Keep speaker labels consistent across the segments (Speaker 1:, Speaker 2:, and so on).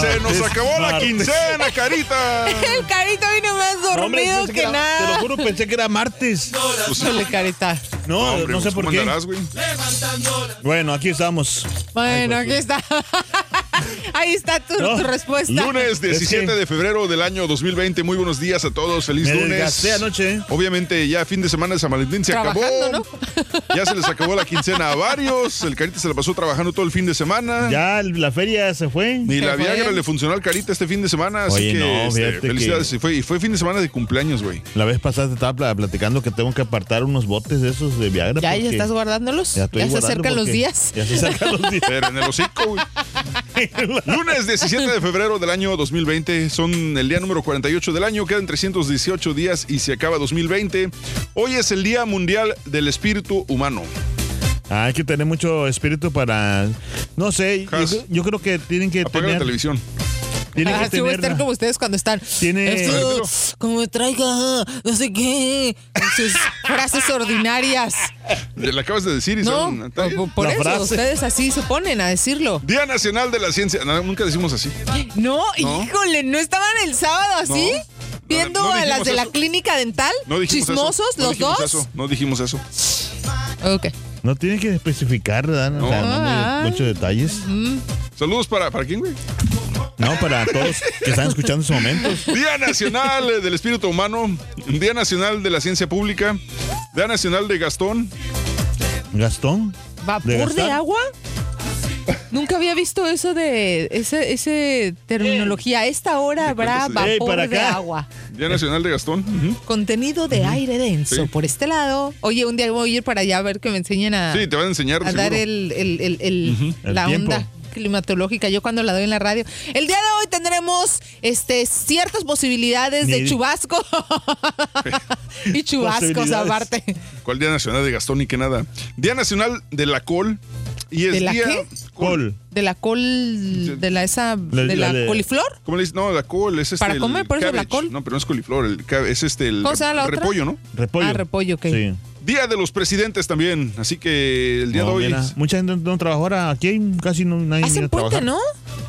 Speaker 1: Se nos acabó la quincena, carita.
Speaker 2: El carito vino más dormido que, nada.
Speaker 3: Te lo juro, pensé que era martes.
Speaker 2: Híjole, carita.
Speaker 3: No,
Speaker 1: Hombre,
Speaker 3: no sé
Speaker 1: pues,
Speaker 3: por
Speaker 1: ¿cómo
Speaker 3: qué.
Speaker 1: andarás, güey?
Speaker 3: Bueno, aquí estamos.
Speaker 2: Bueno, aquí está. Ahí está tu,
Speaker 3: No.
Speaker 2: tu respuesta.
Speaker 1: Lunes 17
Speaker 3: que-
Speaker 1: de febrero del año 2020. Muy buenos días a todos. Feliz
Speaker 3: Me
Speaker 1: lunes.
Speaker 3: anoche.
Speaker 1: Obviamente ya fin de semana de San Valentín se acabó. Ya se les acabó la quincena a varios. El Carita se la pasó trabajando todo el fin de semana.
Speaker 3: Ya la feria se fue.
Speaker 1: Ni la
Speaker 2: Se fue.
Speaker 1: Viagra le funcionó al Carita este fin de semana, así
Speaker 3: Oye,
Speaker 1: que
Speaker 3: no,
Speaker 1: este,
Speaker 3: fíjate
Speaker 1: felicidades.
Speaker 3: que-
Speaker 1: Y, fue, y fue fin de semana de cumpleaños, güey.
Speaker 3: La vez pasada te estaba pla- platicando que tengo que apartar unos botes de esos de Viagra.
Speaker 2: ¿Ya, ya estás guardándolos?
Speaker 3: Ya,
Speaker 2: Ya,
Speaker 3: estoy
Speaker 2: se
Speaker 3: guardando
Speaker 2: acercan los días.
Speaker 3: Ya se acercan los días.
Speaker 1: Pero en el hocico, güey. Lunes 17 de febrero del año 2020. Son el día número 48 del año. Quedan 318 días y se acaba 2020. Hoy es el Día Mundial del Espíritu Humano.
Speaker 3: Ah, Hay que tener mucho espíritu para. No sé, yo, creo que tienen que
Speaker 1: Apaga la
Speaker 3: tener.
Speaker 1: televisión.
Speaker 3: Tienen que
Speaker 2: Ah, sí voy a estar
Speaker 3: tener.
Speaker 2: como ustedes cuando están.
Speaker 3: Tiene-
Speaker 2: como me traiga, no sé qué. Con sus frases ordinarias.
Speaker 1: Le la acabas de decir y
Speaker 2: No,
Speaker 1: son. ¿está bien?
Speaker 2: por, por
Speaker 3: La
Speaker 2: eso,
Speaker 3: frase.
Speaker 2: ustedes así se ponen a decirlo.
Speaker 1: Día Nacional de la Ciencia. No, nunca decimos así.
Speaker 2: No,
Speaker 1: No.
Speaker 2: híjole, ¿no estaban el sábado así?
Speaker 1: No.
Speaker 2: Viendo
Speaker 1: no
Speaker 2: a las
Speaker 1: dijimos
Speaker 2: de la
Speaker 1: eso.
Speaker 2: clínica dental.
Speaker 1: No dijimos
Speaker 2: Chismosos,
Speaker 1: eso. No
Speaker 2: los
Speaker 1: dijimos
Speaker 2: dos.
Speaker 1: Eso. No dijimos eso.
Speaker 2: Ok.
Speaker 3: No tienen que especificar, ¿verdad? O sea, no muy- muchos detalles.
Speaker 1: Saludos para, ¿para quién, güey?
Speaker 3: No, para todos que están escuchando en estos momentos.
Speaker 1: Día Nacional del Espíritu Humano. Día Nacional de la Ciencia Pública. Día Nacional de Gastón.
Speaker 3: Gastón.
Speaker 2: ¿Vapor
Speaker 3: ¿De
Speaker 2: agua? Nunca había visto eso de ese, ese terminología. A esta hora habrá
Speaker 3: Ey,
Speaker 2: vapor
Speaker 3: para
Speaker 2: de agua.
Speaker 1: Día Nacional de Gastón.
Speaker 2: Contenido de aire denso.
Speaker 1: Sí.
Speaker 2: Por este lado. Oye, un día voy a ir para allá a ver que me enseñen a,
Speaker 1: Sí, te van a enseñar.
Speaker 2: a dar el, el- el- el-
Speaker 3: El
Speaker 2: la
Speaker 3: tiempo.
Speaker 2: onda climatológica. Yo cuando la doy en la radio. El día de hoy tendremos este ciertas posibilidades de chubasco. y chubascos aparte.
Speaker 1: ¿Cuál Día Nacional de Gastón y qué nada? Día Nacional de la Col. Y es
Speaker 2: ¿De la
Speaker 1: día.
Speaker 2: qué?
Speaker 3: Col.
Speaker 2: De la col, de la esa,
Speaker 3: La-
Speaker 2: de
Speaker 3: la
Speaker 2: la coliflor.
Speaker 1: ¿Cómo le dices? No, la col es este.
Speaker 2: Para
Speaker 1: el
Speaker 2: comer, por eso la col.
Speaker 1: No, pero no es coliflor. El, es este. El
Speaker 2: ¿Cómo se llama la otra?
Speaker 1: repollo, ¿no?
Speaker 3: Repollo.
Speaker 2: Ah, repollo, ok.
Speaker 3: Sí.
Speaker 1: Día de los presidentes también. Así que el día
Speaker 3: No,
Speaker 1: de hoy.
Speaker 3: mira, mucha gente no trabaja ahora. Aquí hay casi no, nadie
Speaker 2: Hacen puente,
Speaker 3: trabajar.
Speaker 2: ¿no?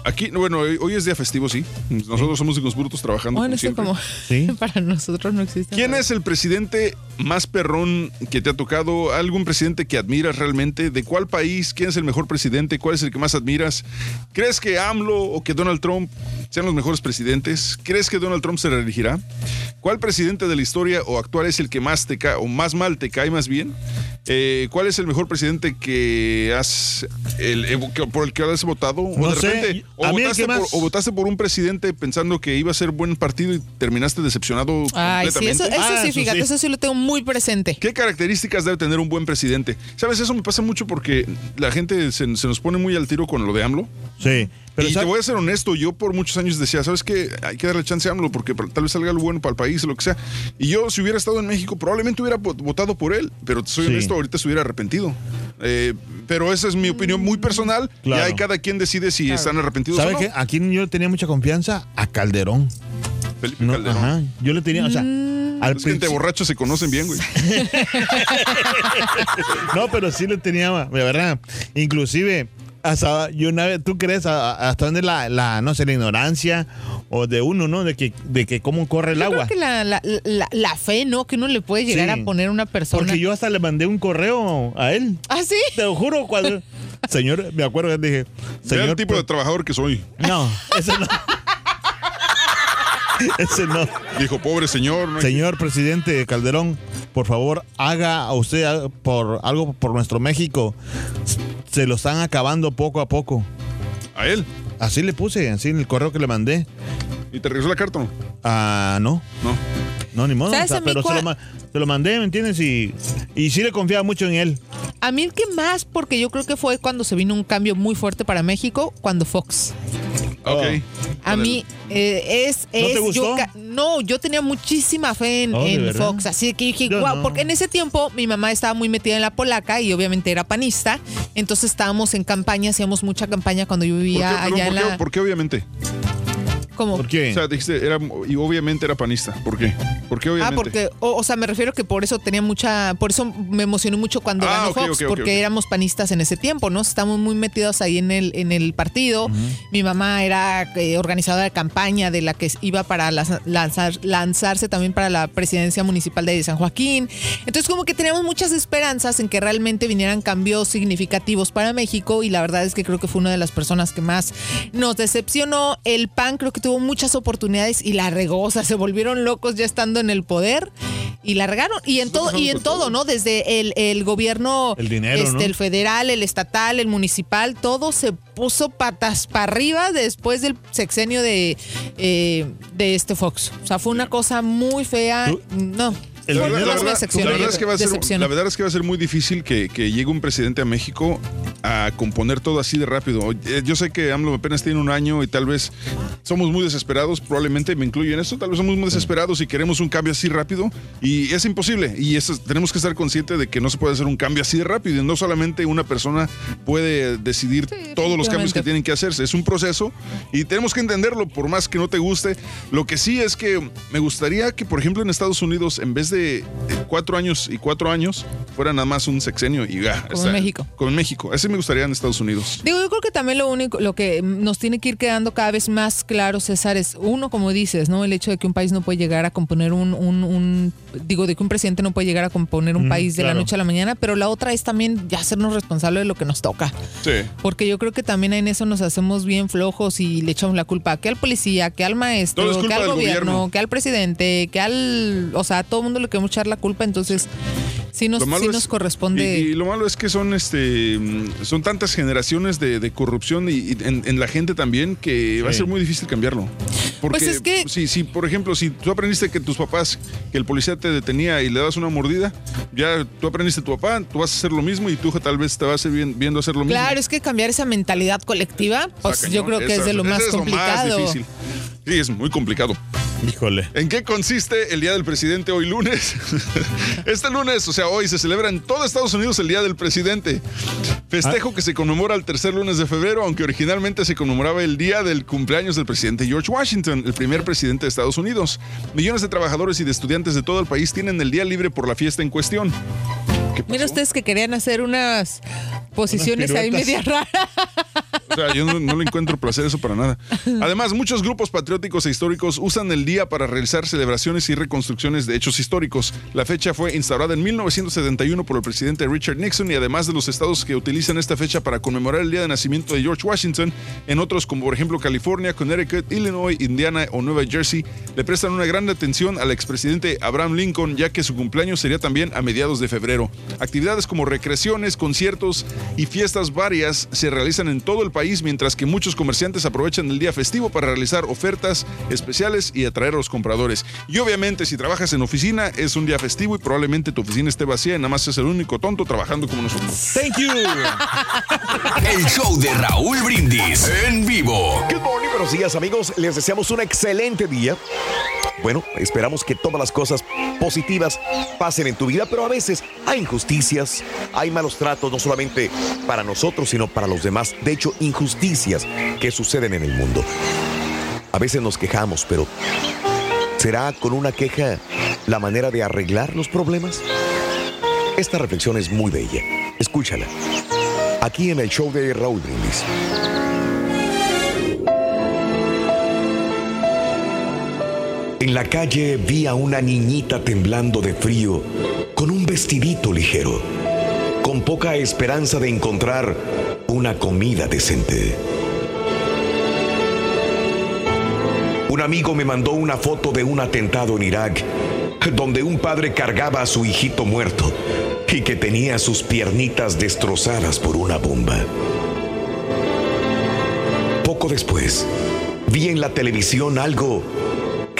Speaker 1: Aquí, bueno, hoy hoy es día festivo, sí. Nosotros somos unos brutos trabajando.
Speaker 2: Bueno,
Speaker 1: como
Speaker 2: como
Speaker 3: Sí.
Speaker 2: para nosotros no existe.
Speaker 1: ¿Quién es el presidente más perrón que te ha tocado? ¿Algún presidente que admiras realmente? ¿De cuál país? ¿Quién es el mejor presidente? ¿Cuál es el que más admiras? ¿Crees que AMLO o que Donald Trump sean los mejores presidentes? ¿Crees que Donald Trump se reelegirá? ¿Cuál presidente de la historia o actual es el que más te cae o más mal te cae más bien? eh, ¿cuál es el mejor presidente que has el- eh, que- por el que has votado? O
Speaker 3: No
Speaker 1: de
Speaker 3: sé,
Speaker 1: repente, o, votaste por,
Speaker 3: más-
Speaker 1: o votaste por un presidente pensando que iba a ser buen partido y terminaste decepcionado
Speaker 2: Ay, sí,
Speaker 1: completamente.
Speaker 2: eso, eso
Speaker 3: Ah,
Speaker 2: sí,
Speaker 3: eso
Speaker 2: fíjate,
Speaker 3: sí.
Speaker 2: eso sí lo tengo muy presente.
Speaker 1: ¿Qué características debe tener un buen presidente? ¿Sabes? Eso me pasa mucho porque la gente se, se nos pone muy al tiro con lo de AMLO.
Speaker 3: Sí. Pero
Speaker 1: y te
Speaker 3: ¿sabe-
Speaker 1: voy a ser honesto, yo por muchos años decía, ¿sabes qué? Hay que darle chance a AMLO porque tal vez salga algo bueno para el país o lo que sea. Y yo, si hubiera estado en México, probablemente hubiera vo- votado por él, pero soy
Speaker 3: Sí.
Speaker 1: honesto, ahorita se hubiera arrepentido. Eh, pero esa es mi opinión muy personal.
Speaker 3: Claro.
Speaker 1: Y ahí cada quien decide si están arrepentidos
Speaker 3: ¿Sabe
Speaker 1: o no.
Speaker 3: qué? A quien yo tenía mucha confianza, a Calderón.
Speaker 1: Felipe
Speaker 3: No,
Speaker 1: Calderón.
Speaker 3: ajá. Yo le tenía, o sea,
Speaker 2: Mm.
Speaker 3: al
Speaker 1: Es que entre borrachos se conocen bien, güey.
Speaker 3: No, pero sí le tenía, de verdad. Inclusive, hasta yo una vez, ¿tú crees a- a- hasta dónde la, la, no sé, la ignorancia o de uno, ¿no? De que, de que cómo corre el
Speaker 2: Yo
Speaker 3: agua.
Speaker 2: creo que la, la, la, la fe, ¿no? Que uno le puede llegar
Speaker 3: Sí.
Speaker 2: a poner a una persona.
Speaker 3: Porque yo hasta le mandé un correo a él.
Speaker 2: ¿Ah, sí?
Speaker 3: Te lo juro, cuando. Señor, me acuerdo que dije. Señor,
Speaker 1: el tipo de trabajador que soy.
Speaker 3: No, ese no. ese no.
Speaker 1: Dijo, pobre señor. ¿no?
Speaker 3: Señor presidente Calderón, por favor, haga a usted por algo por nuestro México. Se lo están acabando poco a poco.
Speaker 1: A él.
Speaker 3: Así le puse, así en el correo que le mandé.
Speaker 1: ¿Y te regresó la carta?
Speaker 3: Ah, no.
Speaker 1: No.
Speaker 3: No, ni modo.
Speaker 2: ¿Sabes
Speaker 3: o sea,
Speaker 2: a mí
Speaker 3: pero se lo, ma- se lo mandé, ¿me entiendes? Y, y sí le confiaba mucho en él.
Speaker 2: A mí el que más, porque yo creo que fue cuando se vino un cambio muy fuerte para México, cuando Fox.
Speaker 1: Ok.
Speaker 2: A mí eh, es,
Speaker 3: ¿No te
Speaker 2: es
Speaker 3: gustó?
Speaker 2: yo no, yo tenía muchísima fe en,
Speaker 3: Oh, ¿de
Speaker 2: en? Fox, así que dije,
Speaker 3: Yo
Speaker 2: wow,
Speaker 3: no.
Speaker 2: porque en ese tiempo mi mamá estaba muy metida en la polaca y obviamente era panista, entonces estábamos en campaña, hacíamos mucha campaña cuando yo
Speaker 1: ¿Por qué,
Speaker 2: vivía allá en
Speaker 1: por qué-
Speaker 2: la
Speaker 1: por qué obviamente?
Speaker 3: ¿Por qué?
Speaker 1: O sea, dijiste, era, y obviamente era panista. ¿Por qué? ¿Por qué obviamente?
Speaker 2: Ah, porque, o, o sea, me refiero que por eso tenía mucha, por eso me emocionó mucho cuando
Speaker 1: Ah,
Speaker 2: ganó Fox, porque éramos panistas en ese tiempo, ¿no? Estamos muy metidos ahí en el, en el partido. Mi mamá era eh, organizadora de campaña de la que iba para lanzar, lanzarse también para la presidencia municipal de San Joaquín. Entonces, como que teníamos muchas esperanzas en que realmente vinieran cambios significativos para México y la verdad es que creo que fue una de las personas que más nos decepcionó. El PAN creo que tuvo muchas oportunidades y la regó, o sea, se volvieron locos ya estando en el poder y la regaron. Y en todo, y en todo, ¿no? Desde el, el gobierno,
Speaker 3: El dinero,
Speaker 2: este,
Speaker 3: ¿no?
Speaker 2: el federal, el estatal, el municipal, todo se puso patas para arriba después del sexenio de, eh, de este Fox. O sea, fue una cosa muy fea.
Speaker 3: Tú-
Speaker 2: No.
Speaker 3: El
Speaker 1: La
Speaker 3: dinero-
Speaker 1: la verdad- la verdad es que va a ser, la verdad es que va a ser muy difícil que, que llegue un presidente a México a componer todo así de rápido. Eh, Yo sé que AMLO apenas tiene un año y tal vez somos muy desesperados, probablemente me incluyo en esto, tal vez somos muy desesperados y queremos un cambio así rápido y es imposible. Y eso, tenemos que estar conscientes de que no se puede hacer un cambio así de rápido y no solamente una persona puede decidir todos los cambios que tienen que hacerse. Es un proceso y tenemos que entenderlo por más que no te guste. Lo que sí es que me gustaría que, por ejemplo, en Estados Unidos, en vez de eh, cuatro años y cuatro años, fuera nada más un sexenio y ya.
Speaker 2: Como en México.
Speaker 1: Como en México. Así me gustaría en Estados Unidos.
Speaker 2: Digo, yo creo que también lo único, lo que nos tiene que ir quedando cada vez más claro, César, es uno, como dices, ¿no? El hecho de que un país no puede llegar a componer un, un- un- digo, de que un presidente no puede llegar a componer un
Speaker 3: Mm,
Speaker 2: país de la noche a la mañana, pero la otra es también ya hacernos responsables de lo que nos toca.
Speaker 1: Sí.
Speaker 2: Porque yo creo que también en eso nos hacemos bien flojos y le echamos la culpa que al policía, que al maestro, que al gobierno,
Speaker 1: gobierno.
Speaker 2: que al presidente, que al. O sea, a todo mundo le queremos echar la culpa, entonces sí nos,
Speaker 1: Lo malo
Speaker 2: sí
Speaker 1: es-
Speaker 2: nos corresponde.
Speaker 1: Y, y lo malo es que son este mm, son tantas generaciones de, de corrupción y, y en, en la gente también que va a ser muy difícil cambiarlo. Porque
Speaker 2: Pues es que-
Speaker 1: si, si, por ejemplo, si tú aprendiste que tus papás, que el policía te detenía y le das una mordida, ya tú aprendiste tu papá, tú vas a hacer lo mismo y hijo tal vez te va a viendo hacer lo mismo.
Speaker 2: Claro, es que cambiar esa mentalidad colectiva, pues yo creo que
Speaker 1: Esa-
Speaker 2: es de lo más
Speaker 1: es
Speaker 2: complicado.
Speaker 1: difícil. Sí, es muy complicado.
Speaker 3: Híjole.
Speaker 1: ¿En qué consiste el Día del Presidente hoy lunes? Este lunes, o sea, hoy se celebra en todo Estados Unidos el Día del Presidente. Festejo
Speaker 3: Ah.
Speaker 1: que se conmemora el tercer lunes de febrero, aunque originalmente se conmemoraba el día del cumpleaños del presidente George Washington, el primer presidente de Estados Unidos. Millones de trabajadores y de estudiantes de todo el país tienen el día libre por la fiesta en cuestión.
Speaker 2: Mira ustedes que querían hacer unas posiciones ahí
Speaker 3: piruetas.
Speaker 2: media raras.
Speaker 1: Yo no, no le encuentro placer eso para nada. Además, muchos grupos patrióticos e históricos usan el día para realizar celebraciones y reconstrucciones de hechos históricos. La fecha fue instaurada en 1971 por el presidente Richard Nixon y además de los estados que utilizan esta fecha para conmemorar el día de nacimiento de George Washington, en otros como por ejemplo California, Connecticut, Illinois, Indiana o Nueva Jersey, le prestan una gran atención al expresidente Abraham Lincoln, ya que su cumpleaños sería también a mediados de febrero. Actividades como recreaciones, conciertos y fiestas varias se realizan en todo el país, mientras que muchos comerciantes aprovechan el día festivo para realizar ofertas especiales y atraer a los compradores. Y obviamente, si trabajas en oficina, es un día festivo y probablemente tu oficina esté vacía y nada más es el único tonto trabajando como nosotros.
Speaker 3: Thank you.
Speaker 4: El show de Raúl Brindis en vivo.
Speaker 5: Good morning, buenos días amigos. Les deseamos un excelente día. Bueno, esperamos que todas las cosas positivas pasen en tu vida, pero a veces hay injusticias, hay malos tratos, no solamente para nosotros, sino para los demás. De hecho, injusticias que suceden en el mundo. A veces nos quejamos, pero ¿será con una queja la manera de arreglar los problemas? Esta reflexión es muy bella. Escúchala. Aquí en el show de Raúl Brindis. En la calle vi a una niñita temblando de frío con un vestidito ligero, con poca esperanza de encontrar una comida decente. Un amigo me mandó una foto de un atentado en Irak, donde un padre cargaba a su hijito muerto y que tenía sus piernitas destrozadas por una bomba. Poco después, vi en la televisión algo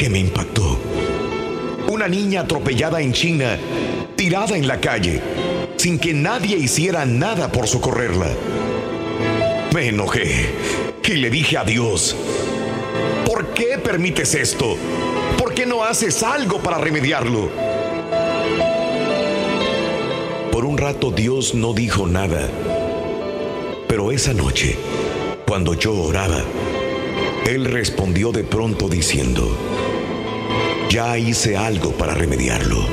Speaker 5: que me impactó. Una niña atropellada en China, tirada en la calle, sin que nadie hiciera nada por socorrerla. Me enojé y le dije a Dios, ¿por qué permites esto? ¿Por qué no haces algo para remediarlo? Por un rato Dios no dijo nada, pero esa noche, cuando yo oraba, Él respondió de pronto diciendo, ya hice algo para remediarlo.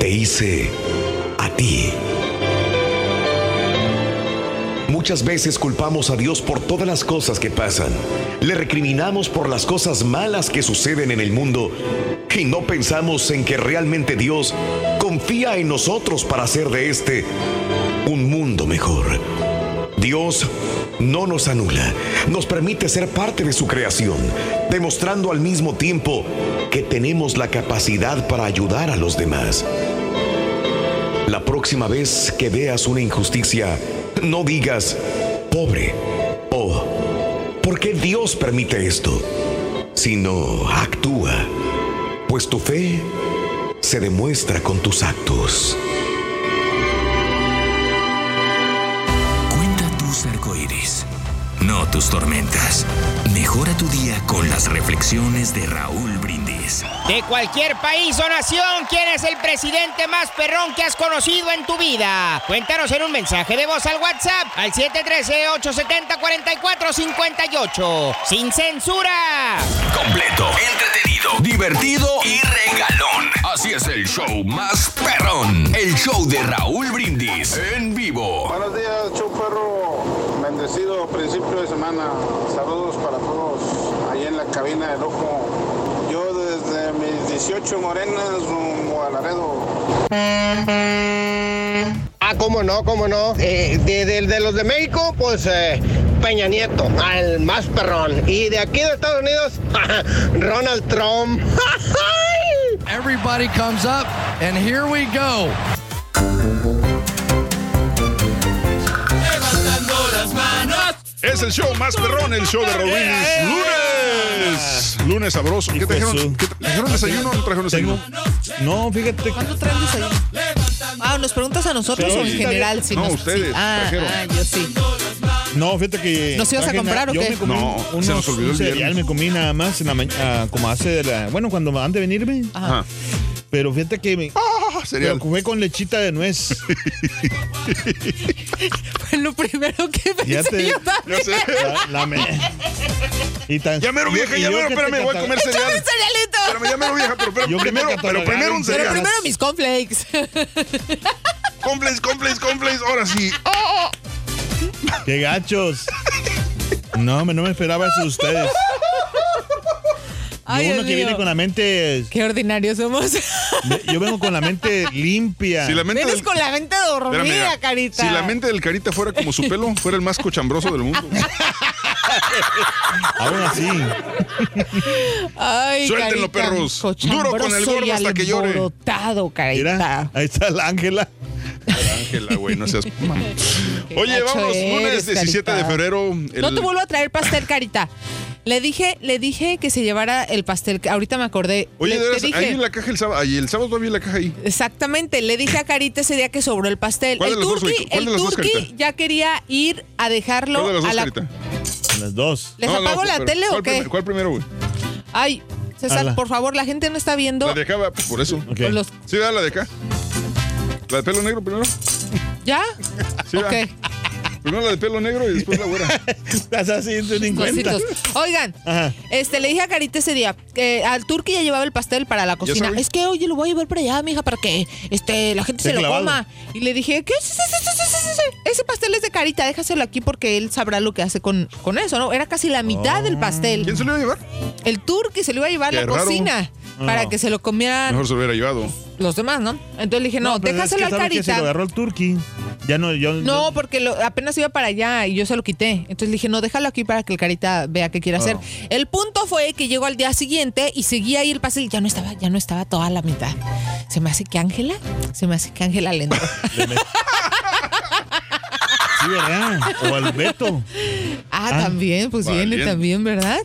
Speaker 5: Te hice a ti. Muchas veces culpamos a Dios por todas las cosas que pasan. Le recriminamos por las cosas malas que suceden en el mundo y no pensamos en que realmente Dios confía en nosotros para hacer de este un mundo mejor. Dios no nos anula, nos permite ser parte de su creación, demostrando al mismo tiempo que tenemos la capacidad para ayudar a los demás. La próxima vez que veas una injusticia, no digas, pobre, o ¿por qué Dios permite esto? Sino actúa, pues tu fe se demuestra con tus actos.
Speaker 4: No tus tormentas. Mejora tu día con las reflexiones de Raúl Brindis.
Speaker 6: De cualquier país o nación, ¿quién es el presidente más perrón que has conocido en tu vida? Cuéntanos en un mensaje de voz al WhatsApp al 713-870-4458. ¡Sin censura!
Speaker 4: Completo, entretenido, divertido y regalón. Así es el show más perrón. El show de Raúl Brindis en vivo.
Speaker 7: Buenos días, show perro. Bendecido principio de semana. Saludos para todos ahí en la cabina del ojo. Yo desde mis 18 morenas rumbo a Laredo.
Speaker 8: Ah, cómo no, cómo no. Eh, de, de- de los de México, pues eh, Peña Nieto, al más perrón. Y de aquí de Estados Unidos, Ronald Trump.
Speaker 9: Everybody comes up, and here we go.
Speaker 1: Es el show más perrón, el show de Brindis. Lunes. Lunes sabroso. ¿Qué trajeron? ¿Qué tra- ¿Trajeron desayuno o no trajeron desayuno?
Speaker 3: No, fíjate.
Speaker 2: ¿Cuándo traen desayuno? Ah, ¿nos preguntas a nosotros o en general? Si
Speaker 1: No,
Speaker 2: nos-
Speaker 1: ustedes
Speaker 2: sí. Ah,
Speaker 1: trajeron.
Speaker 2: ah, yo sí.
Speaker 3: No, fíjate que.
Speaker 2: ¿Nos ibas a comprar o qué?
Speaker 1: No,
Speaker 3: unos,
Speaker 1: se nos olvidó el
Speaker 3: cereal,
Speaker 1: viernes.
Speaker 3: me comí nada más en la ma- ah, como hace de la. Bueno, cuando antes de venirme.
Speaker 1: Ajá.
Speaker 3: Pero fíjate que me.
Speaker 1: Ah, cereal.
Speaker 3: Pero fue con lechita de nuez.
Speaker 2: Fue lo primero que
Speaker 3: Ya
Speaker 2: pensé
Speaker 3: te-
Speaker 2: yo también.
Speaker 1: Ya sé.
Speaker 3: La, la me- y tan-
Speaker 1: Ya mero vieja, ya mero, espérame, voy a comer cereal.
Speaker 2: ¡Échame cerealito!
Speaker 1: Espérame, ya mero vieja, pero, pero
Speaker 3: Yo que te
Speaker 1: primero, pero primero un
Speaker 3: cereal.
Speaker 2: Pero primero mis cornflakes.
Speaker 1: Complex, complex, complex, ahora sí. Oh.
Speaker 3: ¡Qué gachos! No, me- no me esperaba eso de ustedes.
Speaker 2: Ay, Dios
Speaker 3: uno que
Speaker 2: mío.
Speaker 3: viene con la mente.
Speaker 2: Qué ordinarios somos.
Speaker 3: Yo vengo con la mente limpia.
Speaker 1: Si la mente
Speaker 2: Vienes
Speaker 1: del-
Speaker 2: con la mente dormida, carita.
Speaker 1: Si la mente del carita fuera como su pelo, fuera el más cochambroso del mundo.
Speaker 3: Aún así.
Speaker 2: Ay,
Speaker 1: Suéltenlo,
Speaker 2: carita,
Speaker 1: perros. Duro con el gordo hasta que llore.
Speaker 2: carita.
Speaker 3: Mira, ahí está la Ángela.
Speaker 1: Ángela, güey, no seas. Oye, vamos, lunes
Speaker 2: eres,
Speaker 1: 17 de febrero.
Speaker 2: No te vuelvo a traer pastel, carita. Le dije, le dije que se llevara el pastel. que Ahorita me acordé.
Speaker 1: Oye,
Speaker 2: Le-
Speaker 1: de
Speaker 2: te
Speaker 1: veras,
Speaker 2: dije-
Speaker 1: ahí en la caja el sábado. Ahí el sábado todavía la caja ahí.
Speaker 2: Exactamente, le dije a Carita ese día que sobró el pastel.
Speaker 1: ¿Cuál de
Speaker 2: el
Speaker 1: las dos,
Speaker 2: turqui,
Speaker 1: Carita? ¿Cuál
Speaker 2: el
Speaker 1: de las dos,
Speaker 2: turqui
Speaker 1: Carita?
Speaker 2: ya quería ir a dejarlo
Speaker 1: ¿Cuál de las dos,
Speaker 2: a la.
Speaker 1: carita?
Speaker 3: Las dos.
Speaker 2: ¿Les apago la
Speaker 1: pero
Speaker 2: tele o
Speaker 1: ¿cuál
Speaker 2: qué?
Speaker 1: prim- ¿Cuál primero, güey?
Speaker 2: Ay, César,
Speaker 3: Ala.
Speaker 2: por favor, la gente no está viendo.
Speaker 1: La de acá, va, por eso.
Speaker 3: Ok.
Speaker 2: Los-
Speaker 1: Sí, da la de acá. La de pelo negro primero.
Speaker 2: ¿Ya?
Speaker 1: Sí, va.
Speaker 2: ok.
Speaker 1: Primero la de pelo negro y después la güera.
Speaker 3: Estás cuenta.
Speaker 2: Oigan,
Speaker 3: Ajá.
Speaker 2: este, le dije a Carita ese día que al turqui ya llevaba el pastel para la cocina. Es que, oye, lo voy a llevar para allá, mija, para que este, la gente se lo coma. Y le dije, ¿qué? Ese pastel es de Carita, déjaselo aquí porque él sabrá lo que hace con, con eso, ¿no? Era casi la mitad del pastel.
Speaker 1: ¿Quién se lo iba a llevar?
Speaker 2: El turqui se lo iba a llevar a la
Speaker 1: raro.
Speaker 2: cocina para
Speaker 3: No.
Speaker 2: que se lo comieran
Speaker 1: Mejor se lo hubiera llevado.
Speaker 2: los demás, ¿no? Entonces le dije, no,
Speaker 3: pero es
Speaker 2: déjaselo
Speaker 3: que
Speaker 2: al
Speaker 3: sabe que Se
Speaker 2: Carita.
Speaker 3: lo agarró el turqui. Ya no, yo.
Speaker 2: No, porque lo- apenas iba para allá y yo se lo quité. Entonces le dije, no, déjalo aquí para que el carita vea qué quiere hacer.
Speaker 3: Oh.
Speaker 2: El punto fue que llegó al día siguiente y seguía ahí el pastel y ya no estaba, ya no estaba toda la mitad. Se me hace que Ángela, se me hace que Ángela le entró.
Speaker 3: Sí, ¿verdad? O al Beto.
Speaker 2: Ah,
Speaker 3: Ah,
Speaker 2: también, pues viene también, ¿verdad?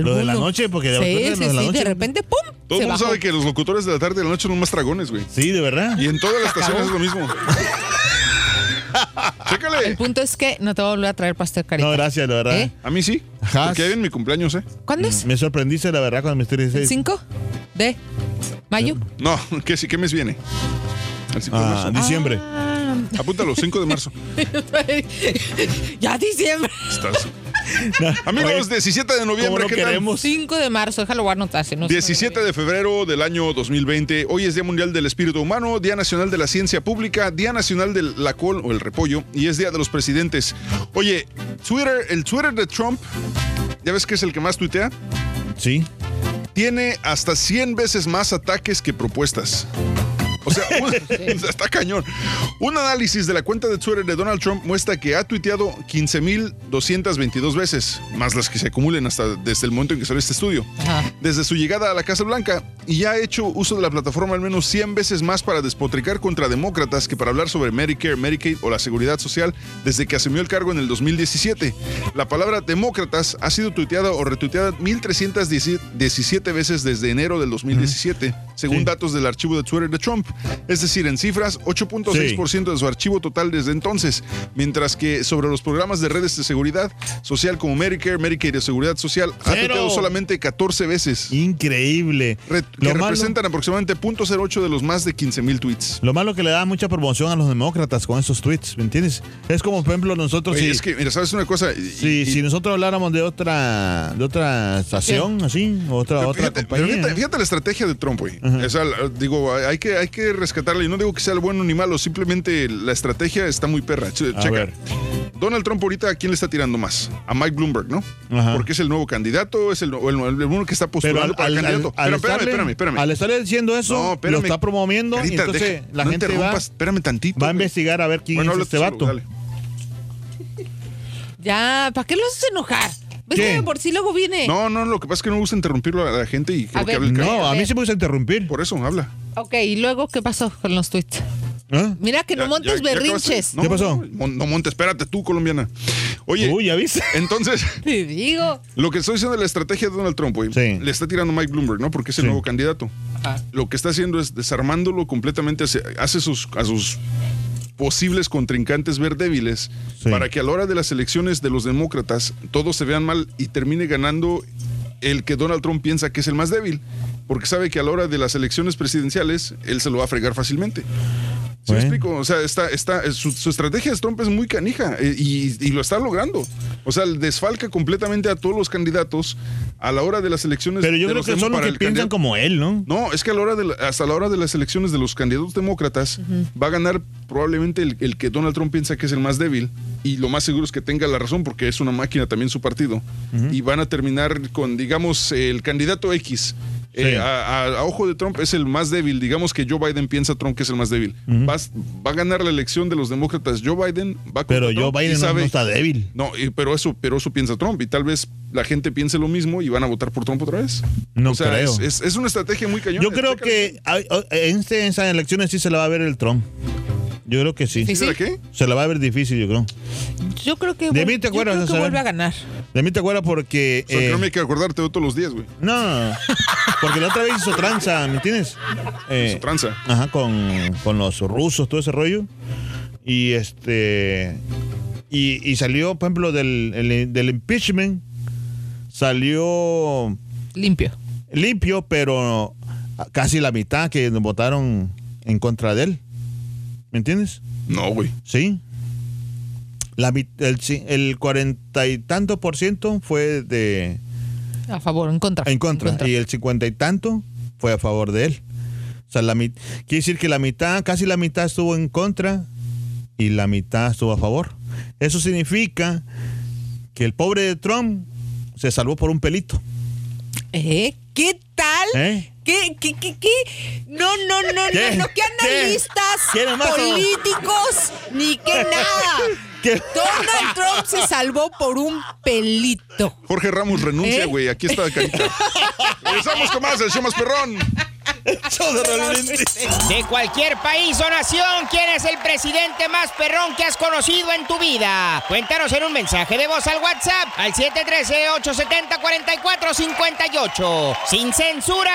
Speaker 3: Lo de la
Speaker 2: Alguno.
Speaker 3: noche, porque de
Speaker 2: Sí,
Speaker 3: repente
Speaker 2: sí,
Speaker 3: de la
Speaker 2: sí,
Speaker 3: noche-
Speaker 2: de repente, ¡pum!
Speaker 1: Todo
Speaker 2: se
Speaker 1: el mundo sabe que los locutores de la tarde y de la noche son más dragones, güey.
Speaker 3: Sí, de verdad.
Speaker 1: Y en todas las estaciones es lo mismo.
Speaker 2: El
Speaker 1: Chécale.
Speaker 2: punto es que no te voy a volver a traer pastel, carita.
Speaker 3: No, gracias, de verdad.
Speaker 2: ¿Eh?
Speaker 1: A mí sí.
Speaker 3: Ajá.
Speaker 1: Porque viene mi cumpleaños, ¿eh?
Speaker 2: ¿Cuándo es?
Speaker 3: Me sorprendiste, la verdad, cuando me estoy
Speaker 2: ¿El
Speaker 3: diciendo.
Speaker 2: 5 de mayo?
Speaker 1: No, ¿qué, sí- qué mes viene? El 5 de
Speaker 3: Ah,
Speaker 1: marzo.
Speaker 3: diciembre.
Speaker 2: Ah,
Speaker 1: Apúntalo, 5 de marzo.
Speaker 2: ya diciembre.
Speaker 1: Estás. Amigos, 17 de
Speaker 3: ¿Cómo
Speaker 1: noviembre,
Speaker 3: no
Speaker 1: ¿qué tal?
Speaker 3: queremos?
Speaker 2: 5 de marzo, déjalo si no se me
Speaker 1: 17 de febrero del año 2020. Hoy es Día Mundial del Espíritu Humano, Día Nacional de la Ciencia Pública, Día Nacional del la col o el repollo y es Día de los Presidentes. Oye, Twitter, el Twitter de Trump, ¿ya ves que es el que más tuitea?
Speaker 3: Sí.
Speaker 1: Tiene hasta 100 veces más ataques que propuestas. O sea, un- está cañón. Un análisis de la cuenta de Twitter de Donald Trump muestra que ha tuiteado 15.222 veces, más las que se acumulen hasta desde el momento en que salió este estudio.
Speaker 2: Ajá.
Speaker 1: Desde su llegada a la Casa Blanca, y ya ha hecho uso de la plataforma al menos 100 veces más para despotricar contra demócratas que para hablar sobre Medicare, Medicaid o la seguridad social desde que asumió el cargo en el 2017. La palabra demócratas ha sido tuiteada o retuiteada 1.317 veces desde enero del 2017, según
Speaker 3: Sí.
Speaker 1: datos del archivo de Twitter de Trump. Es decir, en cifras, 8.6% de su archivo total desde entonces, mientras que sobre los programas de redes de seguridad social como Medicare, Medicaid y seguridad social ha tuiteado solamente 14 veces.
Speaker 3: Increíble.
Speaker 1: Re-
Speaker 3: Lo
Speaker 1: que
Speaker 3: malo-
Speaker 1: representan aproximadamente 0.08 de los más de 15 mil tweets.
Speaker 3: Lo malo que le da mucha promoción a los demócratas con esos tweets, ¿me entiendes? Es como, por ejemplo, nosotros.
Speaker 1: Oye,
Speaker 3: si,
Speaker 1: es que, mira, ¿sabes una cosa? Y-
Speaker 3: si,
Speaker 1: y-
Speaker 3: si nosotros habláramos de otra de otra estación, así, o otra,
Speaker 1: pero
Speaker 3: otra
Speaker 1: fíjate,
Speaker 3: compañía.
Speaker 1: fíjate- fíjate la estrategia de Trump, güey. O sea, la- digo, hay que, hay que rescatarla. Y no digo que sea el bueno ni malo, simplemente la estrategia está muy perra. Che-
Speaker 3: A
Speaker 1: Checa.
Speaker 3: ver.
Speaker 1: Donald Trump ahorita, ¿a quién le está tirando más? A Mike Bloomberg, ¿no?
Speaker 3: Ajá.
Speaker 1: Porque es el nuevo candidato, es el, o el, el uno que está
Speaker 3: Pero
Speaker 1: postulando
Speaker 3: al,
Speaker 1: para
Speaker 3: al-
Speaker 1: candidato.
Speaker 3: al-
Speaker 1: Pero espérame, espérame, espérame.
Speaker 3: al estarle diciendo eso,
Speaker 1: No, espérame.
Speaker 3: lo está promoviendo y
Speaker 1: Carita,
Speaker 3: entonces
Speaker 1: deja-
Speaker 3: la
Speaker 1: no
Speaker 3: gente va,
Speaker 1: interrumpas, espérame tantito.
Speaker 3: va a investigar a ver quién
Speaker 1: Bueno,
Speaker 3: es este
Speaker 1: solo,
Speaker 3: vato.
Speaker 1: dale.
Speaker 2: Ya, ¿para qué lo haces enojar? ¿Ves
Speaker 3: ¿Qué?
Speaker 2: que por si luego viene?
Speaker 1: No, no, lo que pasa es que no me gusta interrumpirlo a la gente y creo
Speaker 2: A
Speaker 1: que
Speaker 2: ver,
Speaker 1: hable el
Speaker 2: no,
Speaker 3: a mí sí me gusta interrumpir.
Speaker 1: Por eso, habla.
Speaker 2: Ok, ¿y luego qué pasó con los tweets?
Speaker 3: ¿Ah?
Speaker 2: Mira que no montes
Speaker 1: ya-
Speaker 2: berrinches.
Speaker 1: No,
Speaker 3: ¿Qué pasó?
Speaker 1: No, no montes, espérate tú, colombiana. Oye,
Speaker 3: Uy, ¿ya viste?
Speaker 1: entonces,
Speaker 2: Te digo.
Speaker 1: lo que estoy diciendo de la estrategia de Donald Trump, güey,
Speaker 3: Sí.
Speaker 1: le está tirando Mike Bloomberg, ¿no? Porque es el
Speaker 3: Sí.
Speaker 1: nuevo candidato.
Speaker 2: Ajá.
Speaker 1: Lo que está haciendo es desarmándolo completamente, hace, hace sus, a sus posibles contrincantes ver débiles
Speaker 3: Sí.
Speaker 1: para que a la hora de las elecciones de los demócratas todos se vean mal y termine ganando el que Donald Trump piensa que es el más débil, porque sabe que a la hora de las elecciones presidenciales él se lo va a fregar fácilmente. ¿Sí me explico? O sea, está, está, su, su estrategia de Trump es muy canija eh, y, y lo está logrando. O sea, desfalca completamente a todos los candidatos a la hora de las elecciones.
Speaker 3: Pero yo
Speaker 1: de
Speaker 3: creo
Speaker 1: los
Speaker 3: que son los que piensan
Speaker 1: candidato-
Speaker 3: como él, ¿no?
Speaker 1: No, es que a la hora de la- hasta la hora de las elecciones de los candidatos demócratas va a ganar probablemente el, el que Donald Trump piensa que es el más débil y lo más seguro es que tenga la razón porque es una máquina también su partido y van a terminar con digamos el candidato X. eh,
Speaker 3: Sí.
Speaker 1: a, a- a ojo de Trump es el más débil, digamos que Joe Biden piensa Trump que es el más débil. Vas- va a ganar la elección de los demócratas Joe Biden, va contra
Speaker 3: Pero Joe Biden no,
Speaker 1: sabe-
Speaker 3: no está débil.
Speaker 1: no, pero eso, pero eso piensa Trump y tal vez la gente piense lo mismo y van a votar por Trump otra vez.
Speaker 3: No
Speaker 1: o sea,
Speaker 3: creo.
Speaker 1: Es, es- es una estrategia muy cañona.
Speaker 3: Yo creo
Speaker 1: Chécale.
Speaker 3: que en esas elecciones sí se la va a ver el Trump. Yo creo que sí.
Speaker 1: ¿Será qué?
Speaker 3: Se la va a ver difícil, yo creo.
Speaker 2: Yo creo que,
Speaker 3: De mí te
Speaker 2: yo
Speaker 3: acuerdas,
Speaker 2: creo que
Speaker 3: Saber.
Speaker 2: vuelve a ganar.
Speaker 3: De mí te acuerdas porque...
Speaker 1: O sea,
Speaker 3: eh,
Speaker 1: que no me hay que acordarte de todos los días, güey.
Speaker 3: no, porque la otra vez hizo tranza, ¿me entiendes? Eh,
Speaker 1: Hizo tranza.
Speaker 3: Ajá, con, con los rusos, todo ese rollo. Y este... Y, y salió, por ejemplo, del, el- del impeachment, salió
Speaker 2: Limpio.
Speaker 3: limpio, pero casi la mitad que votaron en contra de él. ¿Me entiendes?
Speaker 1: No, güey.
Speaker 3: Sí. La, mit- el, el cuarenta y tanto por ciento fue de
Speaker 2: A favor, en contra.
Speaker 3: en contra, y el cincuenta y tanto fue a favor de él. O sea, la mit- quiere decir que la mitad, casi la mitad estuvo en contra y la mitad estuvo a favor. Eso significa que el pobre de Trump se salvó por un pelito.
Speaker 2: ¿Eh? ¿Qué tal?
Speaker 3: ¿Eh?
Speaker 2: ¿Qué, qué, qué, qué? No, no, no,
Speaker 3: ¿Qué?
Speaker 2: no, no, qué analistas
Speaker 3: ¿Quieres más o-
Speaker 2: políticos, ni qué nada.
Speaker 3: ¿Qué?
Speaker 2: Donald Trump se salvó por un pelito.
Speaker 1: Jorge Ramos renuncia,
Speaker 2: ¿Eh?
Speaker 1: güey. Aquí está la carita. Regresamos con más del show más perrón.
Speaker 6: De cualquier país o nación, ¿quién es el presidente más perrón que has conocido en tu vida? Cuéntanos en un mensaje de voz al WhatsApp al 713-870-4458. ¡Sin censura!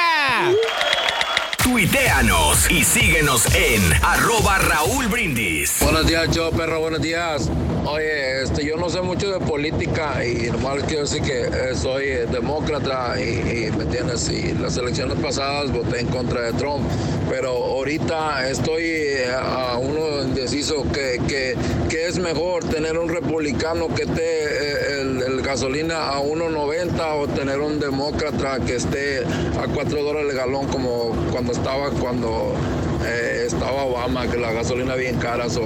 Speaker 4: Tuiteanos y síguenos en arroba Raúl Brindis.
Speaker 10: Buenos días, yo perro, buenos días. Oye, este, yo no sé mucho de política y les quiero decir que eh, soy demócrata y, y, me entiendes, y las elecciones pasadas voté en contra de Trump, pero ahorita estoy eh, a uno indeciso que, que, que es mejor tener un republicano que esté eh, el, el gasolina a 1.90 o tener un demócrata que esté a 4 dólares el galón como cuando estaba cuando eh, estaba Obama, que la gasolina bien cara, so,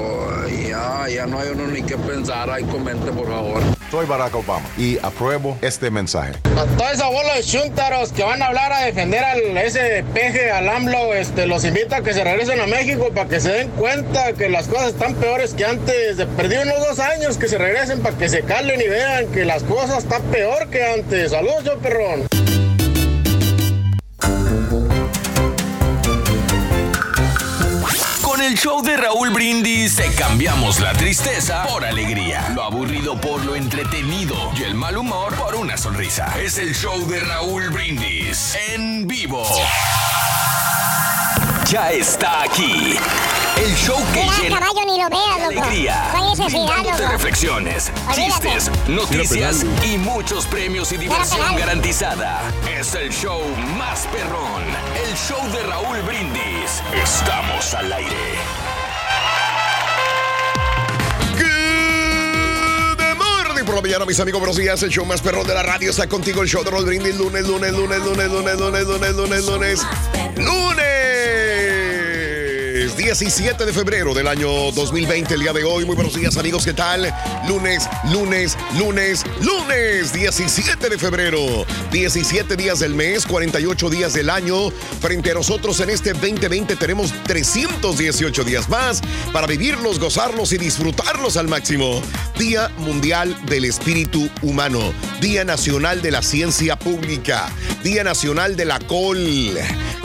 Speaker 10: ya, ya no hay uno ni qué pensar, ahí comente por favor.
Speaker 11: Soy Barack Obama y apruebo este mensaje.
Speaker 12: A toda esa bola de chúntaros que van a hablar a defender al ese peje, al AMLO, este, los invito a que se regresen a México para que se den cuenta que las cosas están peores que antes. Perdido unos dos años que se regresen para que se calen y vean que las cosas están peor que antes. Saludos, yo perrón.
Speaker 4: El show de Raúl Brindis te cambiamos la tristeza por alegría, lo aburrido por lo entretenido y el mal humor por una sonrisa. Es el show de Raúl Brindis en vivo. Ya está aquí. El show que
Speaker 13: Mira,
Speaker 4: llena
Speaker 13: caballo, ni lo veas, loco.
Speaker 4: alegría,
Speaker 13: necesidad,
Speaker 4: brindándote
Speaker 13: loco.
Speaker 4: reflexiones,
Speaker 13: Olvídate.
Speaker 4: chistes, noticias y muchos premios y diversión garantizada. Es el show más perrón, el show de Raúl Brindis. Estamos al aire.
Speaker 14: Good morning por la mañana, mis amigos. Buenos días. El show más perrón de la radio está contigo. El show de Roll Brindis. Lunes, lunes, lunes, lunes, lunes, lunes, lunes, lunes, lunes. Lunes. 17 de febrero del año 2020, el día de hoy. Muy buenos días, amigos. ¿Qué tal? Lunes, lunes, lunes, lunes. 17 de febrero. 17 días del mes, 48 días del año. Frente a nosotros en este 2020 tenemos 318 días más para vivirlos, gozarlos y disfrutarlos al máximo. Día Mundial del Espíritu Humano. Día Nacional de la Ciencia Pública. Día Nacional de la Col.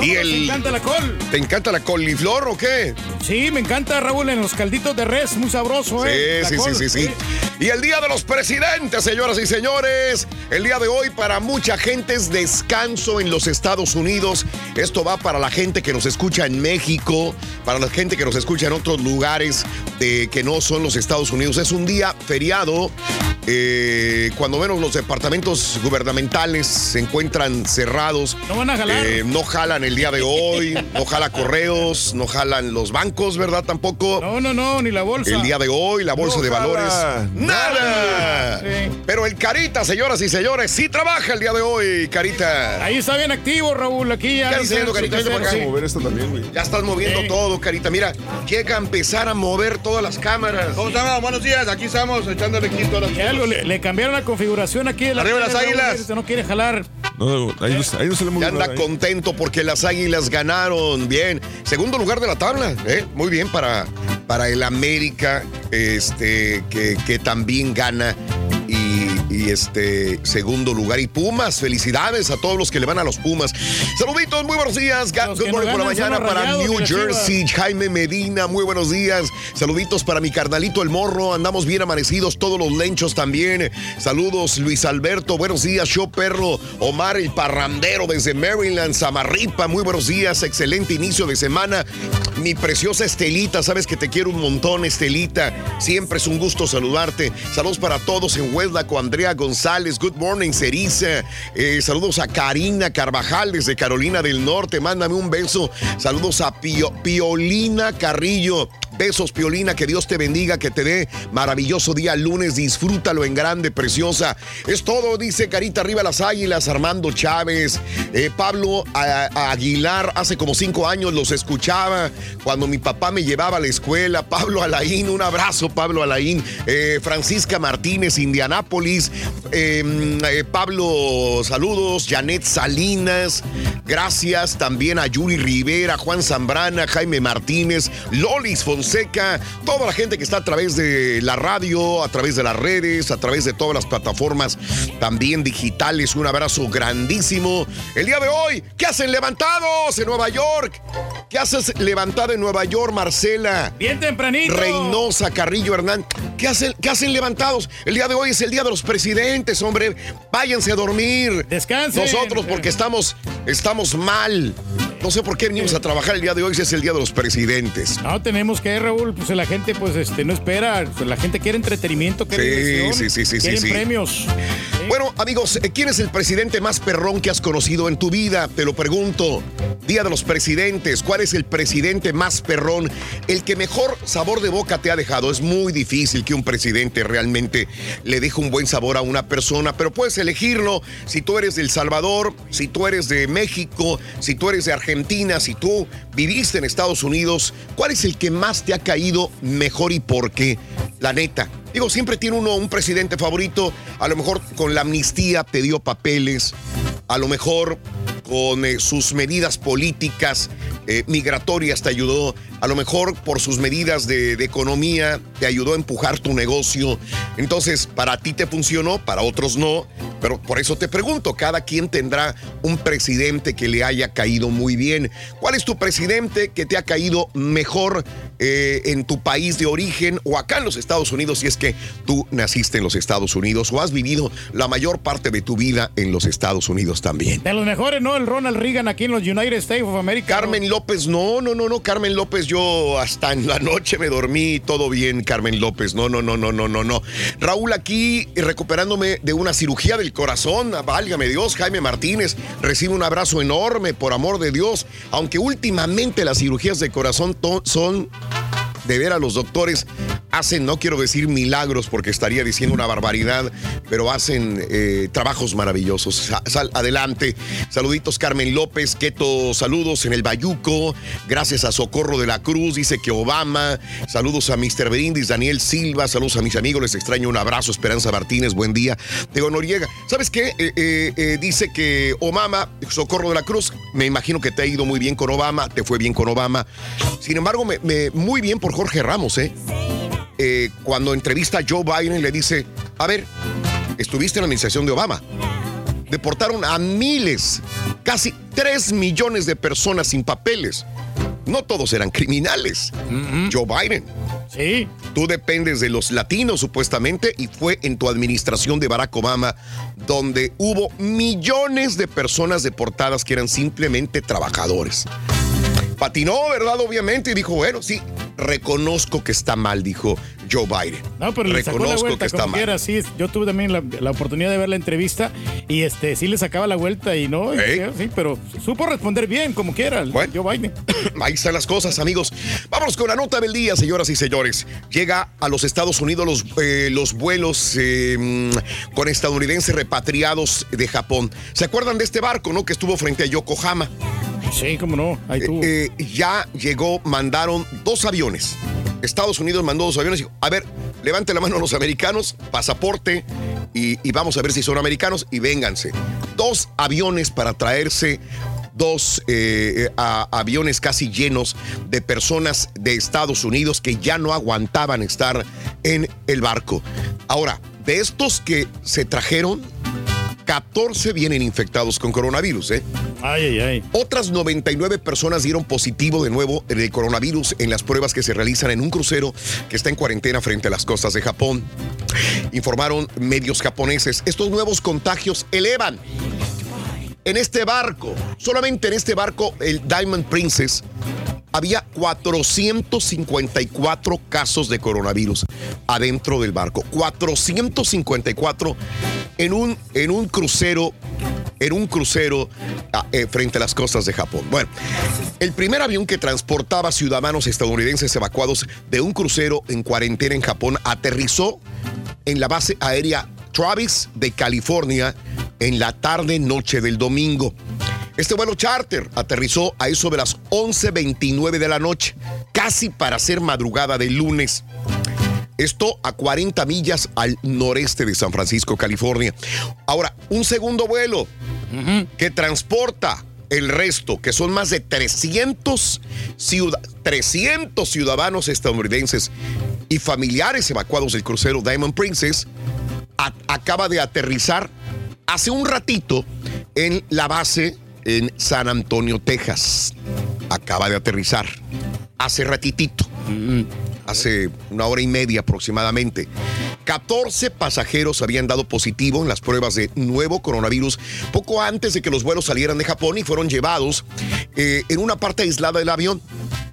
Speaker 14: Y el...
Speaker 9: Me encanta la col.
Speaker 14: ¿Te encanta la coliflor o qué?
Speaker 9: Sí, me encanta, Raúl, en los calditos de res, muy sabroso, ¿eh?
Speaker 14: Sí, sí,
Speaker 9: col,
Speaker 14: sí, sí, sí. Y el Día de los Presidentes, señoras y señores. El día de hoy para mucha gente es descanso en los Estados Unidos. Esto va para la gente que nos escucha en México, para la gente que nos escucha en otros lugares de, que no son los Estados Unidos. Es un día feriado. eh, cuando menos los departamentos gubernamentales se encuentran cerrados.
Speaker 9: No van a jalar.
Speaker 14: eh, no jalan el día de hoy, no jala correos, no jalan los bancos, ¿verdad? Tampoco.
Speaker 15: No, no, no, ni la bolsa.
Speaker 14: El día de hoy, la bolsa
Speaker 15: No
Speaker 14: de
Speaker 15: jala.
Speaker 14: valores. ¡Nada! Pero el Carita, señoras y señores, sí trabaja el día de hoy, Carita.
Speaker 15: Ahí está bien activo, Raúl. Aquí ya.
Speaker 14: ¿Qué haciendo,
Speaker 15: sé,
Speaker 14: Carita? acá.
Speaker 15: sí.
Speaker 1: Mover esto también, güey.
Speaker 14: Ya estás moviendo todo, Carita. Mira, llega a empezar a mover todas las cámaras.
Speaker 3: ¿Cómo están? Buenos días, aquí estamos echándole aquí todas las
Speaker 15: Y algo, le, le cambiaron la configuración aquí de la
Speaker 3: Arriba las águilas.
Speaker 15: mire, No quiere jalar.
Speaker 1: No, ahí, no, ahí no se le
Speaker 14: Ya anda contento porque las águilas ganaron. Bien. Segundo lugar de la tabla. ¿eh? Muy bien para, para el América, este, que también gana. Y, este segundo lugar. Y Pumas, felicidades a todos los que le van a los Pumas. Saluditos, muy buenos días.
Speaker 15: Los
Speaker 14: Good morning
Speaker 15: no
Speaker 14: por la mañana para
Speaker 15: Rayados
Speaker 14: New Jersey. Jaime Medina, muy buenos días. Saluditos para mi carnalito el morro. Andamos bien amanecidos, todos los lenchos también. Saludos, Luis Alberto. Buenos días, show perro. Omar el parrandero desde Maryland, Samarripa. Muy buenos días, excelente inicio de semana. Mi preciosa Estelita, sabes que te quiero un montón, Estelita. Siempre es un gusto saludarte. Saludos para todos en Hueslaco, Andrea González. Good morning, Ceriza. Eh, saludos a Karina Carvajal desde Carolina del Norte. Mándame un beso. Saludos a Pio- Piolina Carrillo. Besos, Piolina, que Dios te bendiga, que te dé maravilloso día lunes, disfrútalo en grande, preciosa. Es todo, dice Carita Arriba las Águilas, Armando Chávez, eh, Pablo Aguilar, hace como cinco años los escuchaba cuando mi papá me llevaba a la escuela. Pablo Alaín, un abrazo, Pablo Alaín. Eh, Francisca Martínez, Indianápolis. Eh, eh, Pablo, saludos. Janet Salinas, gracias. También a Yuri Rivera, Juan Zambrana, Jaime Martínez, Lolis Fonseca, toda la gente que está a través de la radio, a través de las redes, a través de todas las plataformas también digitales. Un abrazo grandísimo. El día de hoy, ¿qué hacen levantados en Nueva York? ¿Qué haces levantada en Nueva York, Marcela?
Speaker 15: Bien tempranito.
Speaker 14: Reynosa, Carrillo Hernán. ¿Qué hacen, ¿Qué hacen levantados? El día de hoy es el día de los presidentes, hombre. Váyanse a dormir.
Speaker 15: Descansen.
Speaker 14: Nosotros, porque estamos, estamos mal. No sé por qué venimos a trabajar el día de hoy, si es el día de los presidentes.
Speaker 15: No, tenemos que, Raúl, pues la gente pues este no espera, pues, la gente quiere entretenimiento, quiere
Speaker 14: Sí, sí, sí,
Speaker 15: quieren
Speaker 14: sí.
Speaker 15: premios.
Speaker 14: Bueno, amigos, eh, ¿quién es el presidente más perrón que has conocido en tu vida? Te lo pregunto. Día de los presidentes. ¿Cuál es el presidente más perrón? El que mejor sabor de boca te ha dejado. Es muy difícil que un presidente realmente le deje un buen sabor a una persona, pero puedes elegirlo si tú eres de El Salvador, si tú eres de México, si tú eres de Argentina, si tú viviste en Estados Unidos. ¿Cuál es el que más te ha caído mejor y por qué? La neta. Digo, siempre tiene uno un presidente favorito. A lo mejor con la amnistía te dio papeles. A lo mejor con eh, sus medidas políticas eh, migratorias te ayudó. A lo mejor por sus medidas de, de economía te ayudó a empujar tu negocio. Entonces, para ti te funcionó, para otros no. Pero por eso te pregunto, cada quien tendrá un presidente que le haya caído muy bien. ¿Cuál es tu presidente que te ha caído mejor eh, en tu país de origen o acá en los Estados Unidos si es que tú naciste en los Estados Unidos o has vivido la mayor parte de tu vida en los Estados Unidos también?
Speaker 15: De los mejores, ¿no? El Ronald Reagan aquí en los United States of America.
Speaker 14: Carmen López, no, no, no, no, Carmen López, yo hasta en la noche me dormí, todo bien, Carmen López, no, no, no, no, no, no, no. Raúl aquí recuperándome de una cirugía del corazón, válgame Dios, Jaime Martínez, recibe un abrazo enorme, por amor de Dios, aunque últimamente las cirugías de corazón son Thank you. De ver a los doctores hacen, no quiero decir milagros porque estaría diciendo una barbaridad, pero hacen eh, trabajos maravillosos. Sa- sal adelante. Saluditos Carmen López, Keto, saludos en el Bayuco. Gracias a Socorro de la Cruz, dice que Obama. Saludos a Mr. Berindis, Daniel Silva, saludos a mis amigos, les extraño un abrazo. Esperanza Martínez, buen día. Teo Noriega. ¿Sabes qué? Eh, eh, dice que Obama, Socorro de la Cruz, me imagino que te ha ido muy bien con Obama, te fue bien con Obama. Sin embargo, me, me- muy bien por Jorge Ramos, ¿eh? Eh, Cuando entrevista a Joe Biden le dice, a ver, estuviste en la administración de Obama. Deportaron a miles, casi 3 millones de personas sin papeles. No todos eran criminales. Joe Biden.
Speaker 15: Sí.
Speaker 14: Tú dependes de los latinos, supuestamente, y fue en tu administración de Barack Obama donde hubo millones de personas deportadas que eran simplemente trabajadores. Patinó, ¿verdad? Obviamente, y dijo, bueno, sí, reconozco que está mal, dijo Joe Biden.
Speaker 15: No, pero le sacó la
Speaker 14: reconozco
Speaker 15: vuelta
Speaker 14: que está
Speaker 15: como
Speaker 14: mal.
Speaker 15: sí. Yo tuve también la, la oportunidad de ver la entrevista y este sí le sacaba la vuelta y no, y
Speaker 14: ¿Eh?
Speaker 15: sí, pero supo responder bien como quiera el Joe Biden.
Speaker 14: Ahí están las cosas, amigos. Vámonos con la nota del día, señoras y señores. Llega a los Estados Unidos los, eh, los vuelos eh, mm, con estadounidenses repatriados de Japón. ¿Se acuerdan de este barco, no? Que estuvo frente a Yokohama.
Speaker 15: Sí, cómo no. Ahí tuvo.
Speaker 14: Eh, ya llegó, mandaron dos aviones. Estados Unidos mandó dos aviones y dijo, a ver, levante la mano los americanos, pasaporte y, vamos a ver si son americanos y vénganse. Dos aviones para traerse dos eh, eh, a- aviones casi llenos de personas de Estados Unidos que ya no aguantaban estar en el barco. Ahora, de estos que se trajeron, 14 vienen infectados con coronavirus, ¿eh? Otras 99 personas dieron positivo de nuevo de coronavirus en las pruebas que se realizan en un crucero que está en cuarentena frente a las costas de Japón. Informaron medios japoneses. Estos nuevos contagios elevan en este barco, solamente en este barco, el Diamond Princess, había 454 casos de coronavirus adentro del barco. 454 en un, en un crucero, en un crucero ah, eh, frente a las costas de Japón. Bueno, el primer avión que transportaba ciudadanos estadounidenses evacuados de un crucero en cuarentena en Japón aterrizó en la base aérea Travis de California en la tarde noche del domingo. Este vuelo charter aterrizó a eso de las 11.29 de la noche, casi para ser madrugada del lunes. Esto a 40 millas al noreste de San Francisco, California. Ahora, un segundo vuelo que transporta el resto, que son más de 300, ciudad- 300 ciudadanos estadounidenses y familiares evacuados del crucero Diamond Princess, acaba de aterrizar hace un ratito en la base en San Antonio, Texas. Acaba de aterrizar hace ratitito. Hace una hora y media aproximadamente. 14 pasajeros habían dado positivo en las pruebas de nuevo coronavirus poco antes de que los vuelos salieran de Japón y fueron llevados eh, en una parte aislada del avión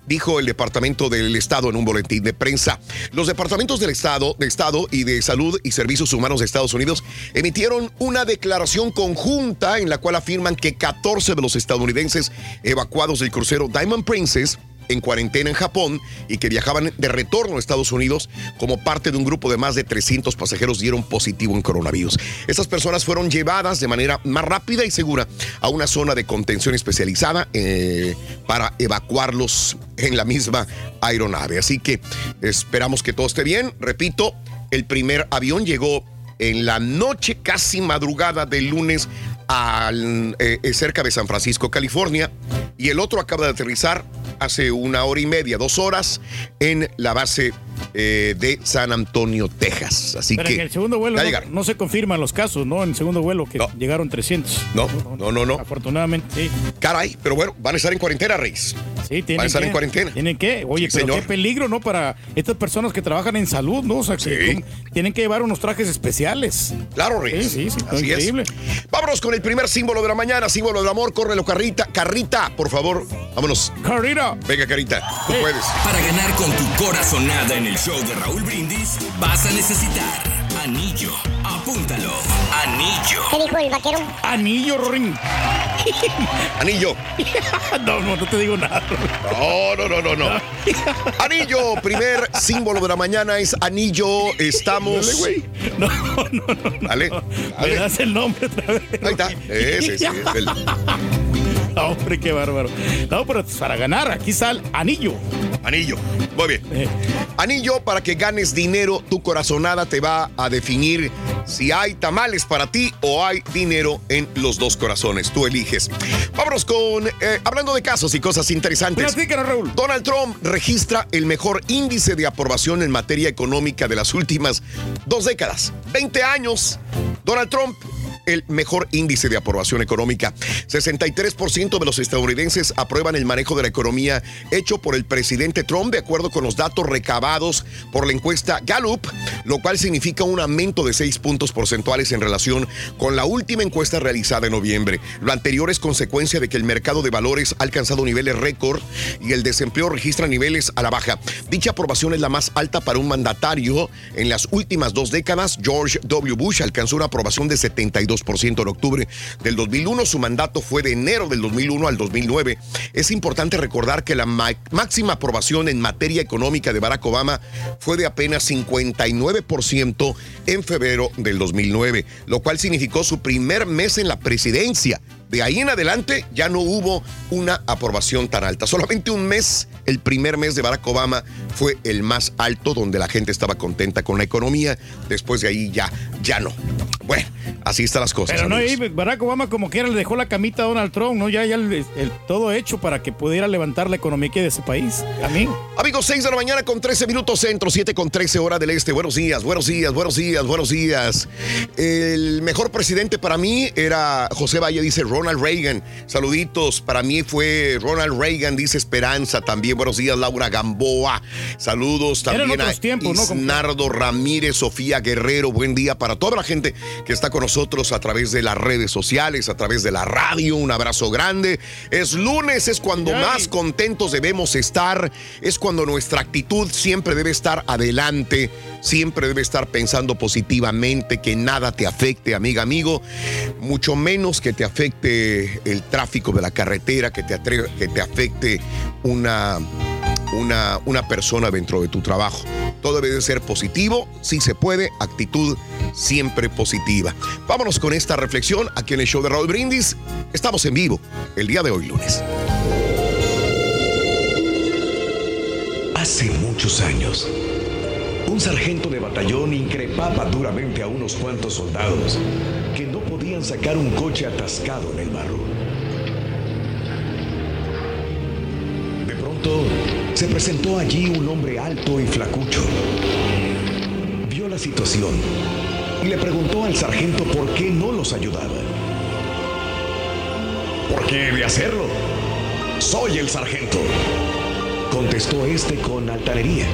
Speaker 14: dijo el Departamento del Estado en un boletín de prensa. Los departamentos del Estado, de Estado y de Salud y Servicios Humanos de Estados Unidos emitieron una declaración conjunta en la cual afirman que 14 de los estadounidenses evacuados del crucero Diamond Princess en cuarentena en Japón y que viajaban de retorno a Estados Unidos como parte de un grupo de más de 300 pasajeros dieron positivo en coronavirus. Estas personas fueron llevadas de manera más rápida y segura a una zona de contención especializada eh, para evacuarlos en la misma aeronave. Así que esperamos que todo esté bien. Repito, el primer avión llegó en la noche casi madrugada del lunes al, eh, eh, cerca de San Francisco, California, y el otro acaba de aterrizar hace una hora y media, dos horas, en la base eh, de San Antonio, Texas. Así
Speaker 15: Pero
Speaker 14: que
Speaker 15: en el segundo vuelo no, no se confirman los casos, ¿no? En el segundo vuelo que llegaron 300.
Speaker 14: No, no, no, no.
Speaker 15: Afortunadamente, sí.
Speaker 14: Caray, pero bueno, van a estar en cuarentena, Reis.
Speaker 15: Sí, tienen
Speaker 14: Van a estar
Speaker 15: que,
Speaker 14: en cuarentena.
Speaker 15: ¿Tienen que? Oye,
Speaker 14: Sí,
Speaker 15: pero
Speaker 14: señor.
Speaker 15: qué peligro, ¿no? Para estas personas que trabajan en salud, ¿no? O sea, que tienen que llevar unos trajes especiales.
Speaker 14: Claro, Reyes.
Speaker 15: Sí, sí, sí.
Speaker 14: Así es. Vámonos con el primer símbolo de la mañana, símbolo del amor. Córrelo, Carrita. Carrita, por favor. Vámonos.
Speaker 15: Carrita.
Speaker 14: Venga, Carita. Tú puedes.
Speaker 4: Para ganar con tu corazonada en el show de Raúl Brindis, vas a necesitar anillo. Apúntalo. Anillo.
Speaker 16: ¿Qué dijo el vaquero?
Speaker 15: Anillo, Rorín.
Speaker 14: Anillo.
Speaker 15: no, no, no te digo nada.
Speaker 14: No, no, no, no, no. Anillo, primer símbolo de la mañana es anillo. Estamos.
Speaker 15: Dale, güey. No, no, no. no.
Speaker 14: Dale.
Speaker 15: Me das el nombre otra vez.
Speaker 14: Ahí está. Ese, ese, es el-
Speaker 15: No, hombre, qué bárbaro. No, pero para ganar, aquí sale anillo.
Speaker 14: Anillo. Muy bien.
Speaker 15: Eh.
Speaker 14: Anillo, para que ganes dinero, tu corazonada te va a definir si hay tamales para ti o hay dinero en los dos corazones. Tú eliges. Vámonos con, eh, hablando de casos y cosas interesantes.
Speaker 15: Platícanos, Raúl.
Speaker 14: Donald Trump registra el mejor índice de aprobación en materia económica de las últimas dos décadas. 20 años. Donald Trump el mejor índice de aprobación económica. 63% de los estadounidenses aprueban el manejo de la economía hecho por el presidente Trump, de acuerdo con los datos recabados por la encuesta Gallup, lo cual significa un aumento de 6 puntos porcentuales en relación con la última encuesta realizada en noviembre. Lo anterior es consecuencia de que el mercado de valores ha alcanzado niveles récord y el desempleo registra niveles a la baja. Dicha aprobación es la más alta para un mandatario en las últimas dos décadas. George W. Bush alcanzó una aprobación de 72% en octubre del 2001. Su mandato fue de enero del 2001 al 2009. Es importante recordar que la máxima aprobación en materia económica de Barack Obama fue de apenas 59% en febrero del 2009, lo cual significó su primer mes en la presidencia. De ahí en adelante ya no hubo una aprobación tan alta. Solamente un mes, el primer mes de Barack Obama fue el más alto donde la gente estaba contenta con la economía. Después de ahí ya, ya no. Bueno, así están las cosas.
Speaker 15: Pero no, Barack Obama como quiera le dejó la camita a Donald Trump, ¿no? Ya, ya el, todo hecho para que pudiera levantar la economía de ese país. Amén.
Speaker 14: Amigos, 6 de la mañana con 13 minutos centro, 7 con 13 hora del este. Buenos días, buenos días, buenos días, buenos días. El mejor presidente para mí era José Valle, dice Ronald Reagan. Saluditos, para mí fue Ronald Reagan, dice Esperanza también. Buenos días, Laura Gamboa. Saludos también a tiempos, Isnardo Ramírez, Sofía Guerrero. Buen día para toda la gente que está con nosotros a través de las redes sociales, a través de la radio. Un abrazo grande. Es lunes, es cuando más contentos debemos estar. Es cuando nuestra actitud siempre debe estar adelante, siempre debe estar pensando positivamente, que nada te afecte, amiga, amigo. Mucho menos que te afecte el tráfico de la carretera, que te, que te afecte una una, una persona dentro de tu trabajo. Todo debe de ser positivo, si se puede, actitud siempre positiva. Vámonos con esta reflexión aquí en el show de Raúl Brindis. Estamos en vivo el día de hoy, lunes.
Speaker 5: Hace muchos años, un sargento de batallón increpaba duramente a unos cuantos soldados que no podían sacar un coche atascado en el barro. De pronto, se presentó allí un hombre alto y flacucho. Vio la situación y le preguntó al sargento por qué no los ayudaba. ¿Por qué de hacerlo? Soy el sargento, contestó este con altanería.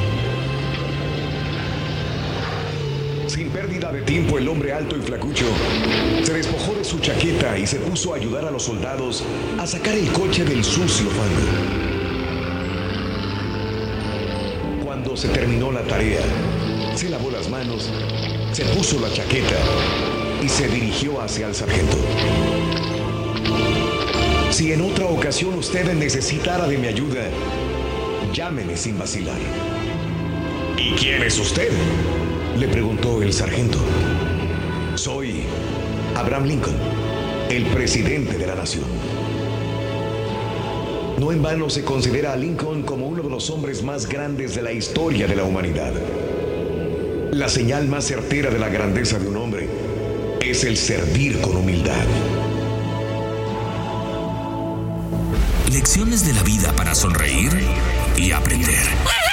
Speaker 5: Sin pérdida de tiempo, el hombre alto y flacucho se despojó de su chaqueta y se puso a ayudar a los soldados a sacar el coche del sucio fango. se terminó la tarea, se lavó las manos, se puso la chaqueta y se dirigió hacia el sargento. Si en otra ocasión usted necesitara de mi ayuda, llámeme sin vacilar. ¿Y quién es usted? Le preguntó el sargento. Soy Abraham Lincoln, el presidente de la nación. No en vano se considera a Lincoln como uno de los hombres más grandes de la historia de la humanidad. La señal más certera de la grandeza de un hombre es el servir con humildad.
Speaker 4: Lecciones de la vida para sonreír y aprender.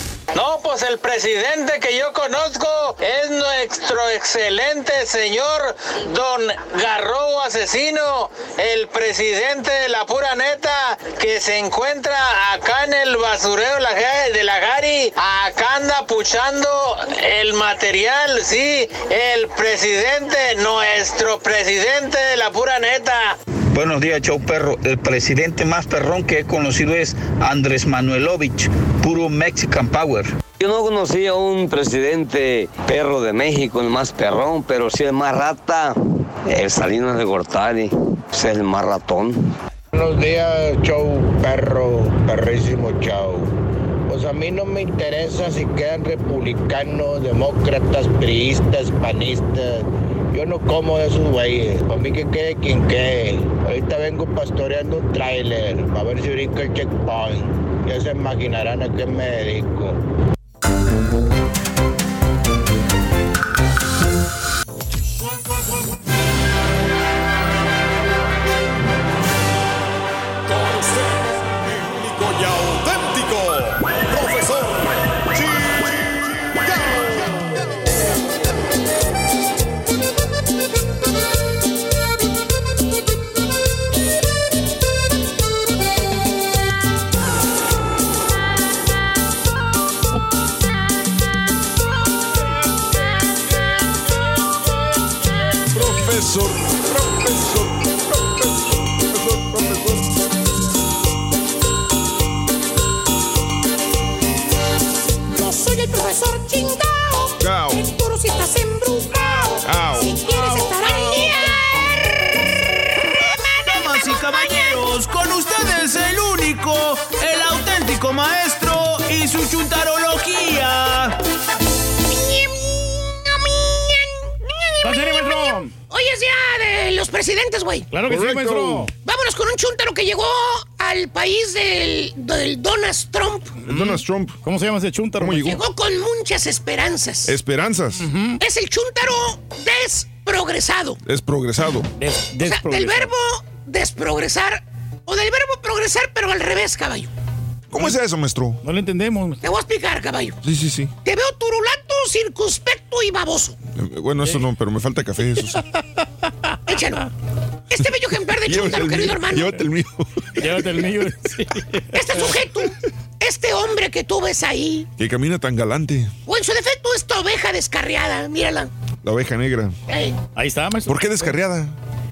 Speaker 8: No, pues el presidente que yo conozco es nuestro excelente señor Don Garrobo Asesino, el presidente de la pura neta que se encuentra acá en el basurero de la Gari. Acá anda puchando el material, sí, el presidente, nuestro presidente de la pura neta.
Speaker 17: Buenos días, Chau Perro. El presidente más perrón que he conocido es Andrés Manuelovich, puro Mexican Power.
Speaker 18: Yo no conocí a un presidente perro de México, el más perrón, pero sí el más rata, el Salinas de Gortari, es el más ratón.
Speaker 19: Buenos días, show perro, perrísimo show. Pues a mí no me interesa si quedan republicanos, demócratas, priistas, panistas Yo no como de esos güeyes. Para mí que quede quien quede. Ahorita vengo pastoreando un tráiler. A ver si brinca el checkpoint. Ya se imaginarán a qué me dedico.
Speaker 16: Su chuntarología.
Speaker 20: Hoy es día de los presidentes, güey.
Speaker 9: Claro que sí, maestro.
Speaker 20: Vámonos con un chuntaro que llegó al país del, del Donald Trump.
Speaker 1: Donald Trump.
Speaker 9: ¿Cómo se llama ese chuntaro?
Speaker 1: ¿Cómo llegó?
Speaker 20: Llegó con muchas esperanzas.
Speaker 1: Esperanzas.
Speaker 20: Es el chuntaro desprogresado.
Speaker 1: Es progresado.
Speaker 20: O sea, del verbo desprogresar o del verbo progresar, pero al revés, caballo.
Speaker 1: ¿Cómo es eso, maestro?
Speaker 9: No lo entendemos.
Speaker 20: Te voy a explicar, caballo.
Speaker 1: Sí, sí, sí.
Speaker 20: Te veo turulato, circunspecto y baboso.
Speaker 1: Eh, Bueno, eso no, pero me falta café, eso sí.
Speaker 20: Échalo. Este bello ejemplar de
Speaker 1: el
Speaker 20: querido
Speaker 1: mío,
Speaker 20: hermano.
Speaker 1: Llévate el mío.
Speaker 9: Llévate el mío.
Speaker 20: Este sujeto, este hombre que tú ves ahí,
Speaker 1: Que camina tan galante.
Speaker 20: o en su defecto esta oveja descarriada, mírala.
Speaker 1: La oveja negra.
Speaker 20: Ey.
Speaker 9: Ahí está, maestro.
Speaker 1: ¿Por qué descarriada?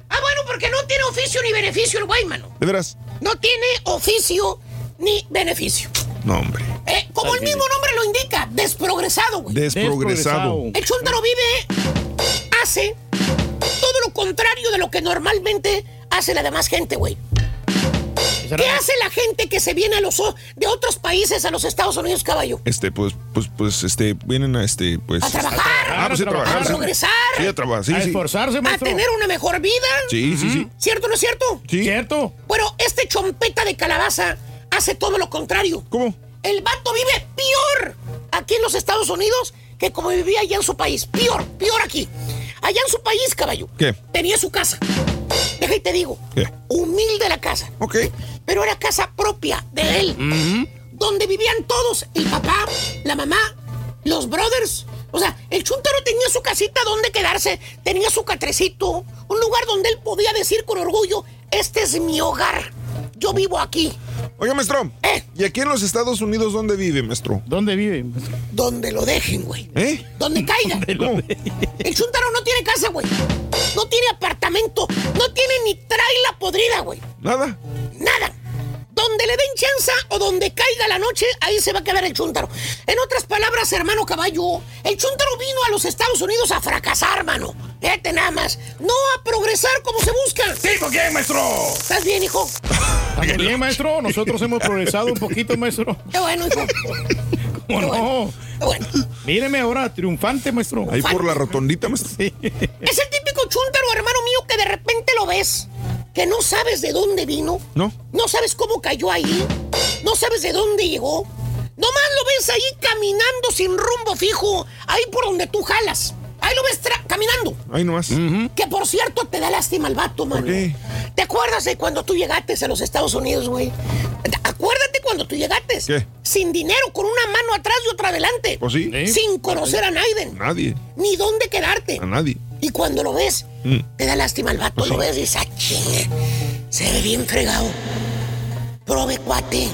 Speaker 20: Ah, bueno, porque no tiene oficio ni beneficio el güey, mano.
Speaker 1: ¿De veras?
Speaker 20: No tiene oficio ni beneficio.
Speaker 1: No, hombre.
Speaker 20: Eh, como el mismo nombre lo indica, desprogresado, güey.
Speaker 1: Desprogresado.
Speaker 20: El chúntaro vive, hace todo lo contrario de lo que normalmente hace la demás gente, güey. ¿Qué hace la gente que se viene a los de otros países a los Estados Unidos, caballo?
Speaker 1: Este, pues, pues, pues, este, vienen a este, pues.
Speaker 20: A trabajar,
Speaker 1: Ah, pues a trabajar.
Speaker 20: a
Speaker 1: sí.
Speaker 20: progresar,
Speaker 1: Sí, a trabajar, sí,
Speaker 9: A
Speaker 1: sí.
Speaker 9: esforzarse,
Speaker 20: a
Speaker 9: maestro.
Speaker 20: tener una mejor vida.
Speaker 1: Sí, sí, sí.
Speaker 20: ¿Cierto o no es cierto?
Speaker 1: Sí.
Speaker 9: ¿Cierto?
Speaker 20: Bueno, este chompeta de calabaza hace todo lo contrario.
Speaker 1: ¿Cómo?
Speaker 20: El vato vive peor aquí en los Estados Unidos que como vivía allá en su país. Peor, peor aquí. Allá en su país, caballo.
Speaker 1: ¿Qué?
Speaker 20: Tenía su casa. Deja y te digo.
Speaker 1: ¿Qué?
Speaker 20: Humilde la casa.
Speaker 1: Ok.
Speaker 20: Pero era casa propia de él. Donde vivían todos. El papá, la mamá, los brothers. O sea, el chuntaro tenía su casita donde quedarse. Tenía su catrecito. Un lugar donde él podía decir con orgullo, este es mi hogar. Yo vivo aquí.
Speaker 1: Oiga, maestro.
Speaker 20: ¿Eh?
Speaker 1: ¿Y aquí en los Estados Unidos dónde vive, maestro?
Speaker 9: ¿Dónde vive? maestro?
Speaker 20: Donde lo dejen, güey.
Speaker 1: ¿Eh?
Speaker 20: Donde caiga.
Speaker 1: ¿Cómo?
Speaker 20: El chuntaro no tiene casa, güey. No tiene apartamento. No tiene ni traila podrida, güey.
Speaker 1: ¿Nada?
Speaker 20: Nada. Donde le den chanza o donde caiga la noche, ahí se va a quedar el chúntaro. En otras palabras, hermano caballo, el chúntaro vino a los Estados Unidos a fracasar, hermano. Fíjate nada más. No a progresar como se busca.
Speaker 9: ¿Tipo quién, maestro?
Speaker 20: ¿Estás bien, hijo?
Speaker 9: ¿Estamos bien, maestro? Nosotros hemos progresado un poquito, maestro.
Speaker 20: Qué bueno, hijo.
Speaker 9: ¿Cómo no?
Speaker 20: Bueno.
Speaker 9: Míreme ahora, triunfante, maestro.
Speaker 1: Ahí por la rotondita, maestro.
Speaker 20: Es el típico chúntaro, hermano mío, que de repente lo ves. Que no sabes de dónde vino.
Speaker 1: ¿No?
Speaker 20: No sabes cómo cayó ahí. No sabes de dónde llegó. Nomás lo ves ahí caminando sin rumbo fijo. Ahí por donde tú jalas. Ahí lo ves caminando.
Speaker 1: Ahí nomás.
Speaker 20: Que por cierto te da lástima el vato, mano.
Speaker 1: qué?
Speaker 20: ¿Te acuerdas de cuando tú llegaste a los Estados Unidos, güey? Acuérdate cuando tú llegaste.
Speaker 1: ¿Qué?
Speaker 20: Sin dinero, con una mano atrás y otra adelante.
Speaker 1: Pues sí.
Speaker 20: Sin conocer a Naiden.
Speaker 1: Nadie.
Speaker 20: Ni dónde quedarte.
Speaker 1: A nadie.
Speaker 20: Y cuando lo ves,
Speaker 1: Mm.
Speaker 20: te da lástima el vato,
Speaker 1: Pues
Speaker 20: lo
Speaker 1: sí.
Speaker 20: ves y dices, "Ah, chingue, se ve bien fregado. Prove cuate.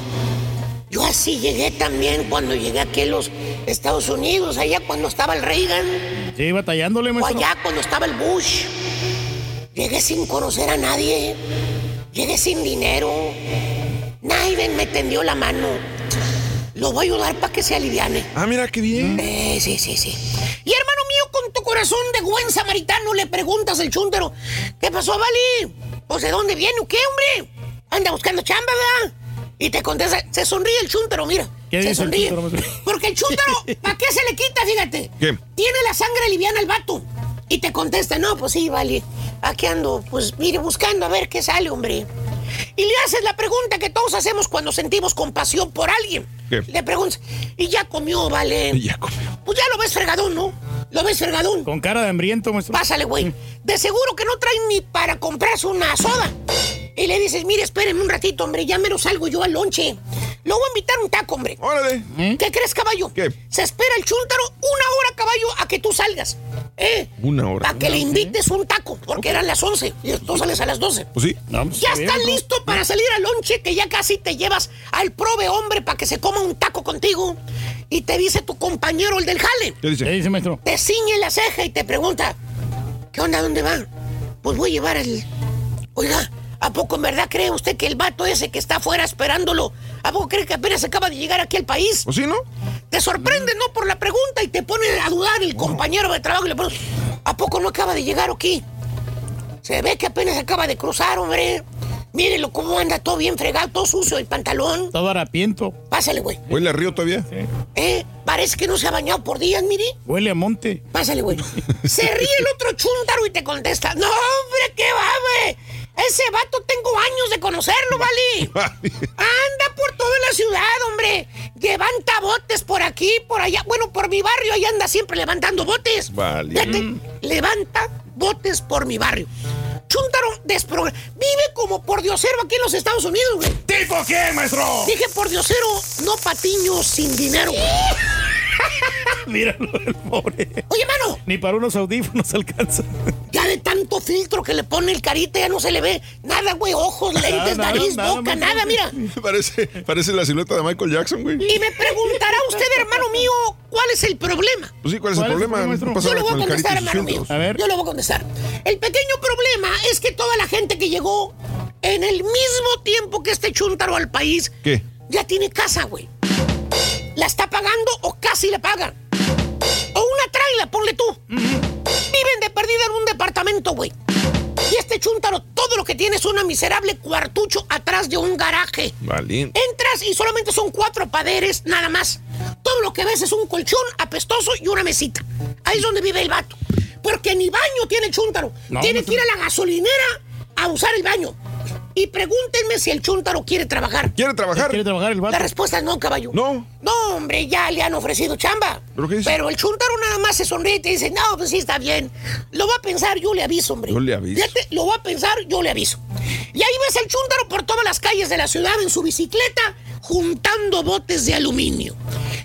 Speaker 20: Yo así llegué también cuando llegué aquí a los Estados Unidos, allá cuando estaba el Reagan,
Speaker 9: Sí, batallándole,
Speaker 20: o
Speaker 9: maestro.
Speaker 20: allá cuando estaba el Bush. Llegué sin conocer a nadie. Llegué sin dinero. Nadie me tendió la mano. Lo voy a ayudar para que se aliviane.
Speaker 1: Ah, mira qué bien.
Speaker 20: Eh, sí, sí, sí. Y hermano mío, con tu corazón de buen samaritano le preguntas al chúntaro, ¿qué pasó, Vali? Pues de dónde viene o qué, hombre? Anda buscando chamba, ¿verdad? Y te contesta, se sonríe el chúntaro, mira.
Speaker 9: ¿Qué
Speaker 20: se
Speaker 9: dice el
Speaker 20: sonríe.
Speaker 9: chúntaro?
Speaker 20: Porque el chúntaro, ¿para qué se le quita, fíjate?
Speaker 1: ¿Qué?
Speaker 20: Tiene la sangre liviana el vato. Y te contesta, no, pues sí, vale. Aquí ando, pues mire, buscando a ver qué sale, hombre. Y le haces la pregunta que todos hacemos cuando sentimos compasión por alguien.
Speaker 1: ¿Qué?
Speaker 20: Le preguntas, ¿y ya comió, vale?
Speaker 1: Ya comió.
Speaker 20: Pues ya lo ves fregadón, ¿no? Lo ves fregadón.
Speaker 9: Con cara de hambriento, maestro.
Speaker 20: Pásale, güey. De seguro que no traen ni para comprarse una soda. Y le dices, mire, espérenme un ratito, hombre, ya menos salgo yo al lonche. Lo voy a invitar un taco, hombre.
Speaker 1: Órale.
Speaker 20: ¿Qué crees, caballo?
Speaker 1: ¿Qué?
Speaker 20: Se espera el chúntaro una hora, caballo, a que tú salgas. ¿Eh?
Speaker 1: Una hora.
Speaker 20: Para que le invites un taco, porque eran las 11 y tú sales a las 12.
Speaker 1: Pues sí.
Speaker 20: Ya
Speaker 9: está
Speaker 20: estás listo para salir al lonche, que ya casi te llevas al prove hombre para que se coma un taco contigo. Y te dice tu compañero, el del jale.
Speaker 1: ¿Qué dice?
Speaker 9: ¿Qué dice, maestro?
Speaker 20: Te ciñe la ceja y te pregunta, ¿qué onda? ¿Dónde va? Pues voy a llevar el... Oiga, ¿a poco en verdad cree usted que el vato ese que está afuera esperándolo, ¿a poco cree que apenas acaba de llegar aquí al país?
Speaker 1: ¿O sí, no?
Speaker 20: Te sorprende, ¿no? Por la pregunta y te pone a dudar el compañero de trabajo y le pones, ¿a poco no acaba de llegar aquí? Se ve que apenas acaba de cruzar, hombre. Mírelo cómo anda todo bien fregado, todo sucio el pantalón.
Speaker 9: Todo harapiento.
Speaker 20: Pásale, güey.
Speaker 1: ¿Huele a río todavía?
Speaker 20: Eh, parece que no se ha bañado por días, mire.
Speaker 9: Huele a monte.
Speaker 20: Pásale, güey. Se ríe el otro chúntaro y te contesta, no, hombre, ¿qué va, güey? Ese vato tengo años de conocerlo, ¿vale? Anda por toda la ciudad, hombre. Levanta botes por aquí, por allá. Bueno, por mi barrio ahí anda siempre levantando botes.
Speaker 1: Vale.
Speaker 20: Fíjate, levanta botes por mi barrio. Chúntaro despro... Vive como por diosero aquí en los Estados Unidos, güey.
Speaker 9: ¿Tipo qué, maestro?
Speaker 20: Dije por diosero, no patiño sin dinero.
Speaker 9: Míralo, el pobre.
Speaker 20: Oye, mano,
Speaker 9: Ni para unos audífonos alcanza.
Speaker 20: ya de tanto filtro que le pone el carita ya no se le ve nada, güey. Ojos, lentes,
Speaker 9: nada,
Speaker 20: nariz,
Speaker 9: nada,
Speaker 20: boca, nada, mira.
Speaker 1: Parece, parece la silueta de Michael Jackson, güey.
Speaker 20: Y me preguntará usted, hermano mío, ¿cuál es el problema?
Speaker 1: Pues sí, ¿cuál es el
Speaker 9: ¿Cuál es
Speaker 1: problema? pasa
Speaker 20: Yo lo voy a contestar, hermano mío.
Speaker 9: A ver.
Speaker 20: Yo lo voy a contestar. El pequeño problema es que toda la gente que llegó en el mismo tiempo que este chúntaro al país
Speaker 1: ¿Qué?
Speaker 20: ya tiene casa, güey. La está pagando o casi la pagan. O una traila, ponle tú. Viven de perdida en un departamento, güey. Y este chúntaro, todo lo que tiene es una miserable cuartucho atrás de un garaje.
Speaker 1: Vale.
Speaker 20: Entras y solamente son cuatro paderes, nada más. Todo lo que ves es un colchón apestoso y una mesita. Ahí es donde vive el vato. Porque ni baño tiene el.
Speaker 9: No,
Speaker 20: tiene
Speaker 9: no
Speaker 20: que ir a la gasolinera a usar el baño. Y pregúntenme si el chúntaro quiere trabajar.
Speaker 1: ¿Quiere trabajar?
Speaker 9: ¿Quiere trabajar el
Speaker 20: La
Speaker 9: vato?
Speaker 20: respuesta es no, caballo.
Speaker 1: No.
Speaker 20: No, hombre, ya le han ofrecido chamba.
Speaker 1: ¿Pero qué dice?
Speaker 20: Pero el chúntaro nada más se sonríe y te dice, no, pues sí está bien. Lo va a pensar, yo le aviso, hombre.
Speaker 1: Yo le aviso.
Speaker 20: Fíjate, lo va a pensar, yo le aviso. Y ahí ves al chúntaro por todas las calles de la ciudad en su bicicleta juntando botes de aluminio.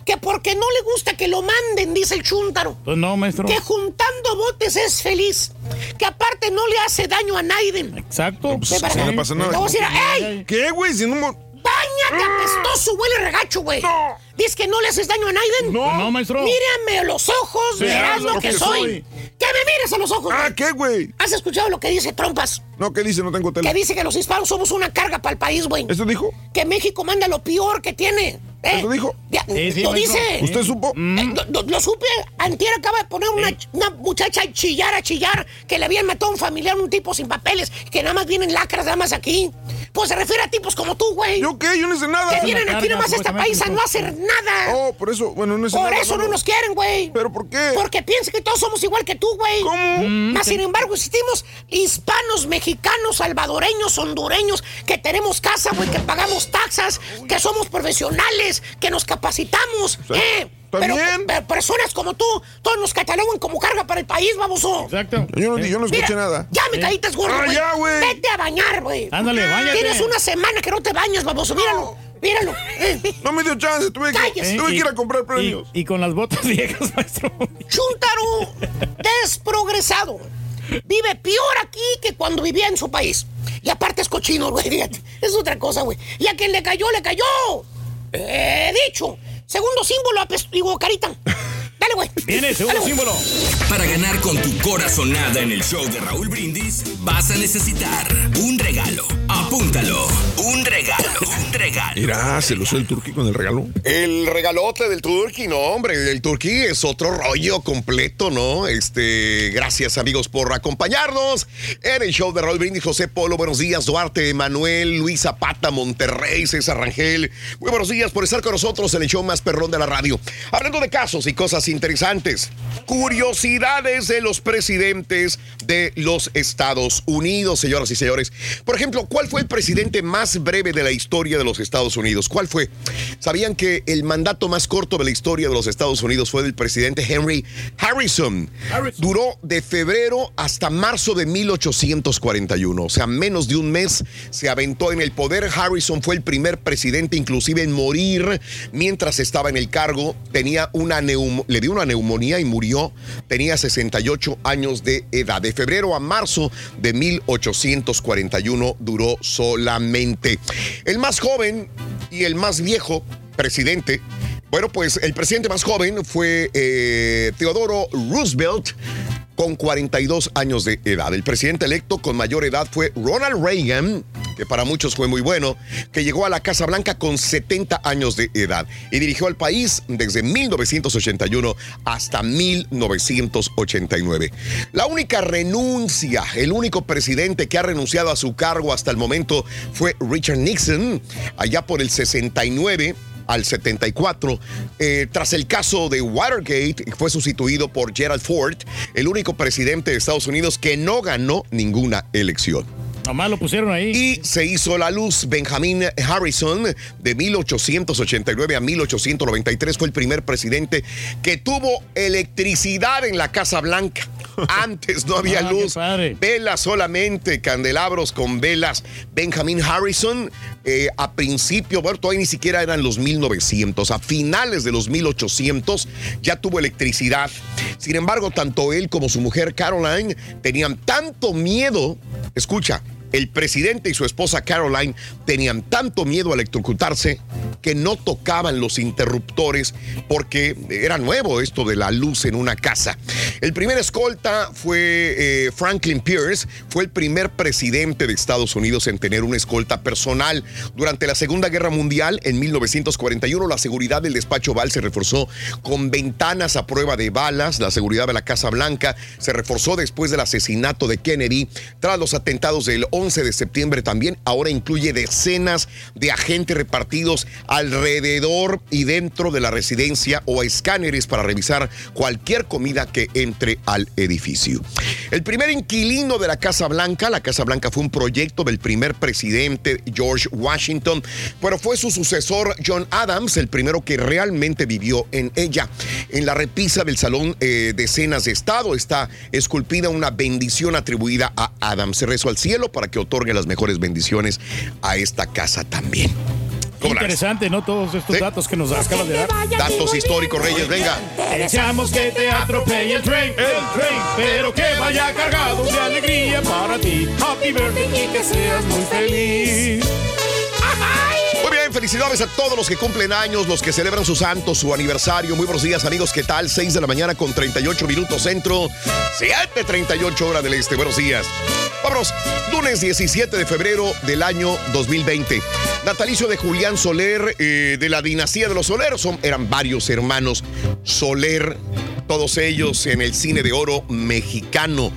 Speaker 20: Que porque no le gusta que lo manden, dice el chúntaro.
Speaker 9: Pues no, maestro.
Speaker 20: Que juntando botes es feliz. Que aparte no le hace daño a Naiden.
Speaker 9: Exacto.
Speaker 1: Pues, no pasa nada.
Speaker 20: Le voy a decir, ¡ey!
Speaker 1: ¿Qué, güey? Si no...
Speaker 20: ¡Báñate, apestoso! Huele regacho, güey.
Speaker 1: No.
Speaker 20: ¿Dices que no le haces daño a Naiden?
Speaker 1: No.
Speaker 9: No, maestro.
Speaker 20: Mírame a los ojos, verás lo que, soy.
Speaker 9: soy.
Speaker 20: Que me mires a los ojos.
Speaker 1: Ah. ¿qué, güey?
Speaker 20: ¿Has escuchado lo que dice Trompas?
Speaker 1: No, ¿qué dice? No tengo
Speaker 20: Que
Speaker 1: tele.
Speaker 20: dice que los hispanos somos una carga para el país, güey.
Speaker 1: ¿Eso dijo?
Speaker 20: Que México manda lo peor que tiene. ¿Eh?
Speaker 1: ¿Eso dijo?
Speaker 20: Ya,
Speaker 9: Sí, sí,
Speaker 20: lo dice.
Speaker 1: ¿Usted supo?
Speaker 20: Eh, lo, lo- lo supe. Antier acaba de poner una, una muchacha a chillar, a chillar, que le habían matado a un familiar, un tipo sin papeles, que nada más vienen lacras, nada más aquí. Pues se refiere a tipos como tú, güey.
Speaker 1: ¿Yo qué? Yo no hice nada.
Speaker 20: Que vienen aquí
Speaker 9: carga,
Speaker 20: nada más a este país a no hacer nada.
Speaker 1: Oh, por eso, bueno, no hice
Speaker 20: Por
Speaker 1: nada.
Speaker 20: eso no nos quieren, güey.
Speaker 1: ¿Pero por qué?
Speaker 20: Porque piensan que todos somos igual que tú, güey.
Speaker 1: ¿Cómo?
Speaker 20: Mas, sin embargo, existimos hispanos, mexicanos, salvadoreños, hondureños, que tenemos casa, güey, que pagamos taxas, que somos profesionales, que nos capacitamos. ¿eh? Pero, personas como tú, todos nos catalogan como carga para el país, baboso.
Speaker 9: Exacto.
Speaker 1: Yo no, yo no escuché
Speaker 20: Mira,
Speaker 1: nada.
Speaker 20: Ya me caíste gordo,
Speaker 1: Ah,
Speaker 20: güey.
Speaker 1: ya, güey.
Speaker 20: Vete a bañar, güey.
Speaker 9: Ándale, báñate.
Speaker 20: Tienes una semana que no te bañas, baboso. Míralo, míralo. Eh.
Speaker 1: No me dio chance, tuve que,
Speaker 20: Cállese.
Speaker 1: tuve que
Speaker 9: Y-
Speaker 1: ir a comprar premios.
Speaker 9: Y, con las botas viejas, maestro.
Speaker 20: Chuntaro desprogresado. Vive peor aquí que cuando vivía en su país. Y aparte es cochino, güey. Es otra cosa, güey. Y a quien le cayó, le cayó. He dicho. Segundo símbolo, digo, carita. Dale, güey.
Speaker 9: Viene, segundo símbolo.
Speaker 4: Para ganar con tu corazonada en el show de Raúl Brindis, vas a necesitar un regalo. Apúntalo. Un regalo. Un regalo.
Speaker 1: Mira, se lo usó el turqui con el regalo.
Speaker 14: El regalote del Turqui, no, hombre, el Turqui es otro rollo completo, ¿no? Este, gracias amigos por acompañarnos en el show de Raúl Brindis, José Polo, buenos días, Duarte, Manuel, Luis Zapata, Monterrey, César Rangel, muy buenos días por estar con nosotros en el show más perrón de la radio. Hablando de casos y cosas interesantes. Curiosidades de los presidentes de los Estados Unidos, señoras y señores. Por ejemplo, ¿cuál fue el presidente más breve de la historia de los Estados Unidos? ¿Cuál fue? ¿Sabían que el mandato más corto de la historia de los Estados Unidos fue del presidente Henry Harrison? Duró de febrero hasta marzo de 1841, o sea, menos de un mes se aventó en el poder. Harrison fue el primer presidente inclusive en morir mientras estaba en el cargo. Tenía una neum- una neumonía y murió. Tenía 68 años de edad. De febrero a marzo de 1841 duró solamente. El más joven y el más viejo presidente bueno, pues el presidente más joven fue eh, Teodoro Roosevelt con 42 años de edad. El presidente electo con mayor edad fue Ronald Reagan, que para muchos fue muy bueno, que llegó a la Casa Blanca con 70 años de edad y dirigió al país desde 1981 hasta 1989. La única renuncia, el único presidente que ha renunciado a su cargo hasta el momento fue Richard Nixon, allá por el 69 al 74. Eh, tras el caso de Watergate, fue sustituido por Gerald Ford, el único presidente de Estados Unidos que no ganó ninguna elección.
Speaker 15: Nomás lo pusieron ahí.
Speaker 14: Y se hizo la luz. Benjamin Harrison, de 1889 a 1893, fue el primer presidente que tuvo electricidad en la Casa Blanca. Antes no había
Speaker 15: Ah,
Speaker 14: luz, velas solamente, candelabros con velas. Benjamin Harrison, eh, a principio, bueno, todavía ni siquiera eran los 1900, a finales de los 1800 ya tuvo electricidad. Sin embargo, tanto él como su mujer Caroline tenían tanto miedo, escucha, el presidente y su esposa Caroline tenían tanto miedo a electrocutarse que no tocaban los interruptores porque era nuevo esto de la luz en una casa. El primer escolta fue eh, Franklin Pierce, fue el primer presidente de Estados Unidos en tener una escolta personal. Durante la Segunda Guerra Mundial, en 1941, la seguridad del despacho Oval se reforzó con ventanas a prueba de balas. La seguridad de la Casa Blanca se reforzó después del asesinato de Kennedy. Tras los atentados del 11 de septiembre también, ahora incluye decenas de agentes repartidos alrededor y dentro de la residencia o escáneres para revisar cualquier comida que entre al edificio. El primer inquilino de la Casa Blanca, la Casa Blanca fue un proyecto del primer presidente George Washington, pero fue su sucesor John Adams el primero que realmente vivió en ella. En la repisa del Salón eh, de Cenas de Estado está esculpida una bendición atribuida a Adams. Se rezó al cielo para que otorgue las mejores bendiciones a esta casa también.
Speaker 15: Interesante, ¿no? Todos estos datos que nos acabas de dar.
Speaker 14: Datos históricos, Reyes, venga.
Speaker 15: Deseamos que te atropelle el tren, el tren, pero que vaya cargado de alegría para ti. Happy birthday y que seas muy feliz.
Speaker 14: Muy bien, felicidades a todos los que cumplen años, los que celebran su santo, su aniversario. Muy buenos días, amigos. ¿Qué tal? 6 de la mañana con 38 minutos centro, 7:38 hora del este. Buenos días. Vámonos, lunes 17 de febrero del año 2020. Natalicio de Julián Soler, eh, de la dinastía de los Soler. Son, eran varios hermanos Soler, todos ellos en el cine de oro mexicano.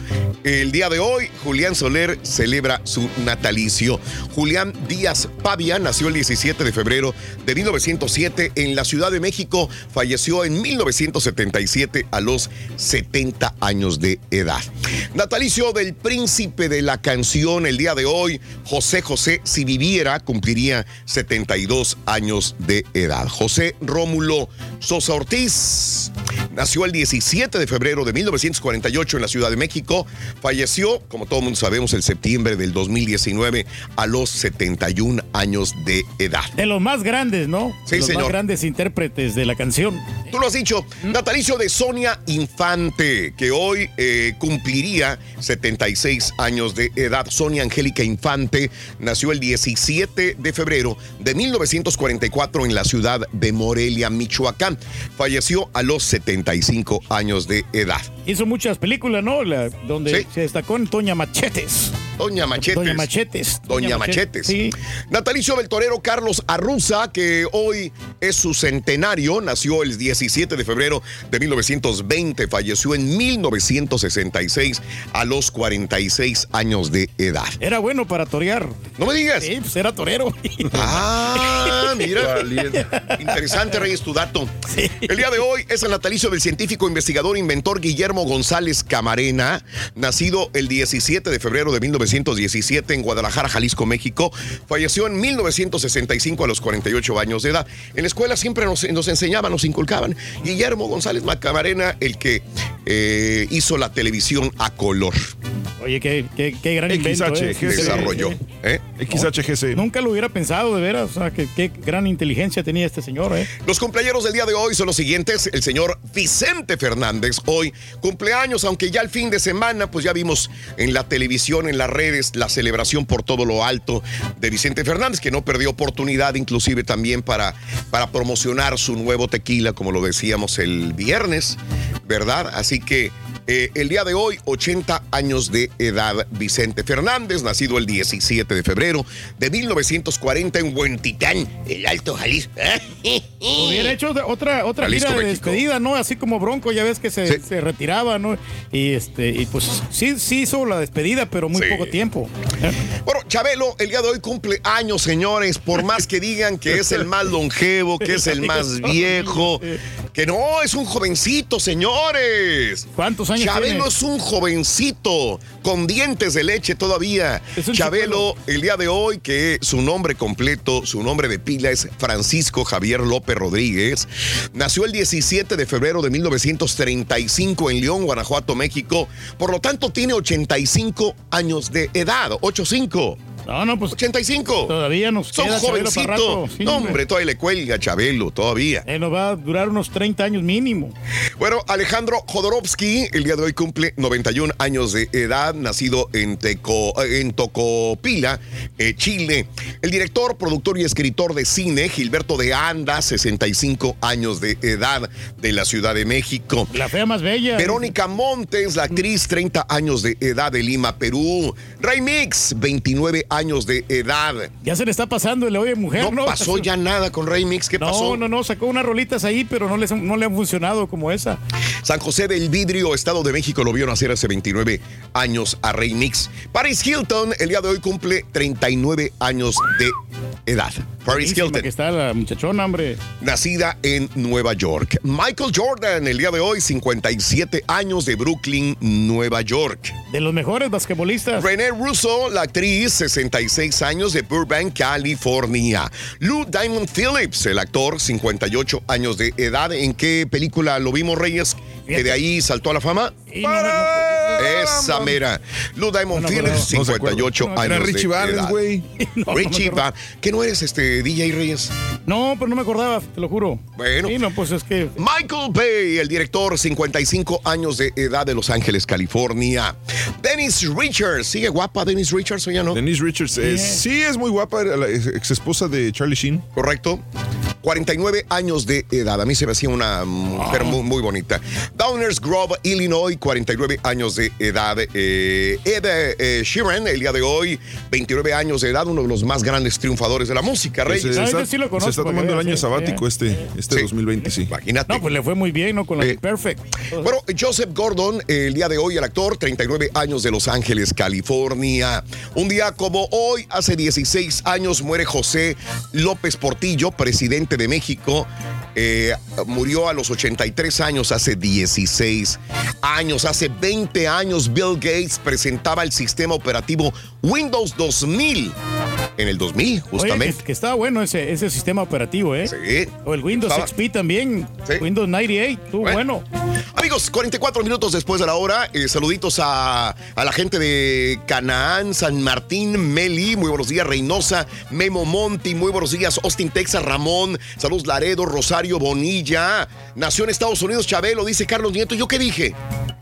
Speaker 14: El día de hoy, Julián Soler celebra su natalicio. Julián Díaz Pavia nació el 17 de febrero de 1907 en la Ciudad de México. Falleció en 1977 a los 70 años de edad. Natalicio del príncipe de la canción el día de hoy, José José, si viviera, cumpliría 72 años de edad. José Rómulo Sosa Ortiz nació el 17 de febrero de 1948 en la Ciudad de México. Falleció, como todo mundo sabemos, el septiembre del 2019 a los 71 años de edad.
Speaker 15: De los más grandes, ¿no?
Speaker 14: Sí,
Speaker 15: de los
Speaker 14: señor.
Speaker 15: más grandes intérpretes de la canción.
Speaker 14: Tú lo has dicho, natalicio de Sonia Infante, que hoy eh, cumpliría 76 años de edad. Sonia Angélica Infante nació el 17 de febrero de 1944 en la ciudad de Morelia, Michoacán. Falleció a los 75 años de edad.
Speaker 15: Hizo muchas películas, ¿no? La- donde se destacó en Toña Machetes.
Speaker 14: Doña Machetes.
Speaker 9: Doña Machetes.
Speaker 14: Doña, Machetes. Natalicio del torero Carlos Arruza, que hoy es su centenario, nació el 17 de febrero de 1920, falleció en 1966 a los 46 años de edad.
Speaker 9: Era bueno para torear.
Speaker 14: No me digas.
Speaker 9: Sí, pues era torero.
Speaker 14: Ah, mira. Interesante, Reyes, tu dato. El día de hoy es el natalicio del científico, investigador, inventor Guillermo González Camarena, nacido el 17 de febrero de 1917 en Guadalajara, Jalisco, México. Falleció en 1965 a los 48 años de edad. En la escuela siempre nos, nos enseñaban, nos inculcaban. Guillermo González Camarena, el que eh, hizo la televisión a color.
Speaker 9: Oye, qué, qué, qué gran invento. ¿eh?
Speaker 14: XHGC. Desarrolló. ¿eh?
Speaker 1: XHGC.
Speaker 9: Nunca lo hubiera pensado, de veras. O sea, que, qué gran inteligencia tenía este señor, ¿eh?
Speaker 14: Los cumpleaños del día de hoy son los siguientes. El señor Vicente Fernández, hoy cumpleaños, aunque ya el fin de semana, pues ya vimos en la televisión, en las redes, la celebración por todo lo alto de Vicente Fernández, que no perdió oportunidad inclusive también para, para promocionar su nuevo tequila, como lo decíamos el viernes, ¿verdad? Así que eh, el día de hoy, 80 años de edad, Vicente Fernández, nacido el 17 de febrero de 1940 en Huentitán, el Alto Jalisco.
Speaker 9: Hubiera hecho otra, otra
Speaker 14: Jalisco,
Speaker 9: gira de
Speaker 14: México.
Speaker 9: despedida, ¿no? Así como Bronco, ya ves que se, se retiraba, ¿no? Y este, y pues sí, sí hizo la despedida, pero muy
Speaker 14: Sí.
Speaker 9: poco tiempo.
Speaker 14: Bueno, Chabelo, el día de hoy cumple años, señores. Por más que digan que es el más longevo, que es el más viejo, que no, es un jovencito, señores.
Speaker 9: ¿Cuántos años
Speaker 14: Chabelo
Speaker 9: tiene?
Speaker 14: es un jovencito, con dientes de leche todavía. Chabelo, el día de hoy, que su nombre completo, su nombre de pila es Francisco Javier López Rodríguez, nació el 17 de febrero de 1935 en León, Guanajuato, México. Por lo tanto, tiene 85 años de edad. 85.
Speaker 9: No, no, pues.
Speaker 14: 85.
Speaker 9: Todavía nos
Speaker 14: Son
Speaker 9: queda
Speaker 14: jovencito.
Speaker 9: Sí,
Speaker 14: no,
Speaker 9: hombre.
Speaker 14: hombre, todavía le cuelga Chabelo, todavía.
Speaker 9: Eh, nos va a durar unos 30 años mínimo.
Speaker 14: Bueno, Alejandro Jodorowsky, el día de hoy cumple 91 años de edad, nacido en, Teco- en Tocopila, eh, Chile. El director, productor y escritor de cine, Gilberto de Anda, 65 años de edad, de la Ciudad de México.
Speaker 9: La fea más bella.
Speaker 14: Verónica Montes, la actriz, 30 años de edad de Lima, Perú. Ray Mix, 29 años de edad.
Speaker 9: Ya se le está pasando el oye mujer, ¿no?
Speaker 14: No pasó ya nada con Ray Mix, ¿qué
Speaker 9: no,
Speaker 14: pasó?
Speaker 9: No, no, sacó unas rolitas ahí, pero no, les, no le han funcionado como esa.
Speaker 14: San José del Vidrio, Estado de México, lo vio nacer hace 29 años a Rey Mix. Paris Hilton, el día de hoy cumple 39 años de edad. Paris Hilton.
Speaker 9: que está la muchachona, hombre.
Speaker 14: Nacida en Nueva York. Michael Jordan, el día de hoy, 57 años de Brooklyn, Nueva York.
Speaker 9: De los mejores basquetbolistas.
Speaker 14: René Russo, la actriz, 66 años de Burbank, California. Lou Diamond Phillips, el actor, 58 años de edad. ¿En qué película lo vimos, Reyes? Que de ahí saltó a la fama. Esa mera. Lou Diamond
Speaker 1: No se acuerda.
Speaker 14: 58
Speaker 1: No, era
Speaker 14: años
Speaker 1: Richie
Speaker 14: de
Speaker 1: Valens, güey.
Speaker 9: No, no
Speaker 14: Richie. Va. ¿Que no eres este DJ Reyes?
Speaker 9: No, pero no me acordaba, te lo juro.
Speaker 14: Bueno.
Speaker 9: Sí, no, pues es que.
Speaker 14: Michael Bay, el director, 55 años de edad de Los Ángeles, California. Dennis Richards, ¿sigue guapa Dennis Richards o ya no?
Speaker 1: Denise Richards, sí es muy guapa, era la ex esposa de Charlie Sheen.
Speaker 14: Correcto. 49 años de edad. A mí se me hacía una mujer muy, muy bonita. Downers Grove, Illinois, 49 años de edad. Eh, Ed eh, Sheeran, el día de hoy, 29 años de edad, uno de los más grandes triunfadores de la música, Reyes.
Speaker 1: se está,
Speaker 9: ese sí lo conozco,
Speaker 1: se está tomando el año
Speaker 9: sí,
Speaker 1: sabático
Speaker 9: sí.
Speaker 1: este, este 2020, sí.
Speaker 14: Imagínate.
Speaker 9: No, pues le fue muy bien, ¿no? Con la de Perfect.
Speaker 14: Bueno, Joseph Gordon, el día de hoy, el actor, 39 años de Los Ángeles, California. Un día como hoy, hace 16 años, muere José López Portillo, presidente de México. Eh, murió a los 83 años, hace 16 años. Hace 20 años, Bill Gates presentaba el sistema operativo Windows 2000. En el 2000,
Speaker 9: Oye,
Speaker 14: justamente.
Speaker 9: que, que estaba bueno ese, ese sistema operativo, ¿eh?
Speaker 14: Sí.
Speaker 9: O el Windows
Speaker 14: Estaba-
Speaker 9: XP también.
Speaker 14: Sí.
Speaker 9: Windows 98, estuvo bueno.
Speaker 14: Amigos, 44 minutos después de la hora, eh, saluditos a, a la gente de Canaán, San Martín, Meli, muy buenos días, Reynosa, Memo Monti, muy buenos días, Austin, Texas, Ramón, saludos Laredo, Rosario, Bonilla, nació en Estados Unidos, Chabelo, dice Carlos Nieto, ¿yo qué dije?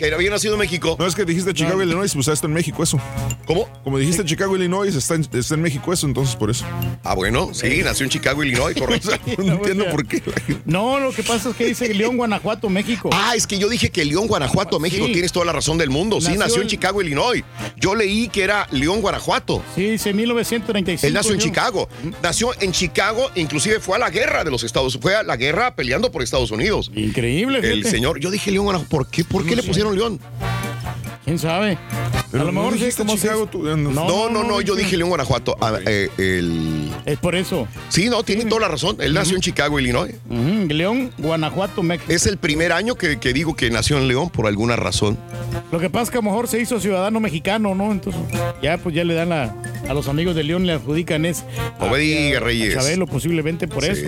Speaker 14: que había nacido en México.
Speaker 1: No es que dijiste Chicago, Illinois, pues está en México eso.
Speaker 14: ¿Cómo?
Speaker 1: Como dijiste Chicago, Illinois, está en, está en México eso, entonces por eso.
Speaker 14: Ah, bueno, sí, nació en Chicago, Illinois, correcto.
Speaker 1: no entiendo por qué.
Speaker 9: No, lo que pasa es que dice León, Guanajuato, México.
Speaker 14: Ah, es que yo dije que León, Guanajuato, México,
Speaker 9: Sí.
Speaker 14: tienes toda la razón del mundo. Sí,
Speaker 9: Nació
Speaker 14: en Chicago, Illinois. Yo leí que era León, Guanajuato.
Speaker 9: Sí, dice 1935.
Speaker 14: Él nació en
Speaker 9: León.
Speaker 14: Chicago. Nació en Chicago, inclusive fue a la guerra de los Estados Fue a la guerra peleando por Estados Unidos.
Speaker 9: Increíble,
Speaker 14: El
Speaker 9: fíjate.
Speaker 14: señor, yo dije León, Guanajuato. ¿Por qué, por qué le pusieron León?
Speaker 9: ¿Quién sabe?
Speaker 1: Pero
Speaker 9: a lo
Speaker 1: no
Speaker 9: mejor sí,
Speaker 1: dijiste
Speaker 9: como
Speaker 1: Chicago, tú, eh,
Speaker 14: No, no, no, yo dije León, Guanajuato. Ah, eh, el...
Speaker 9: Es por eso.
Speaker 14: Sí, no, tiene toda la razón. Él nació en Chicago, Illinois.
Speaker 9: Ujú, León, Guanajuato, México.
Speaker 14: Es el primer año que, que digo que nació en León por alguna razón.
Speaker 9: Lo que pasa es que a lo mejor se hizo ciudadano mexicano, ¿no? Entonces, ya pues ya le dan la, a los amigos de León, le adjudican es.
Speaker 14: No me
Speaker 9: a-
Speaker 14: diga,
Speaker 9: a- a
Speaker 14: Reyes.
Speaker 9: Chabelo, posiblemente por eso.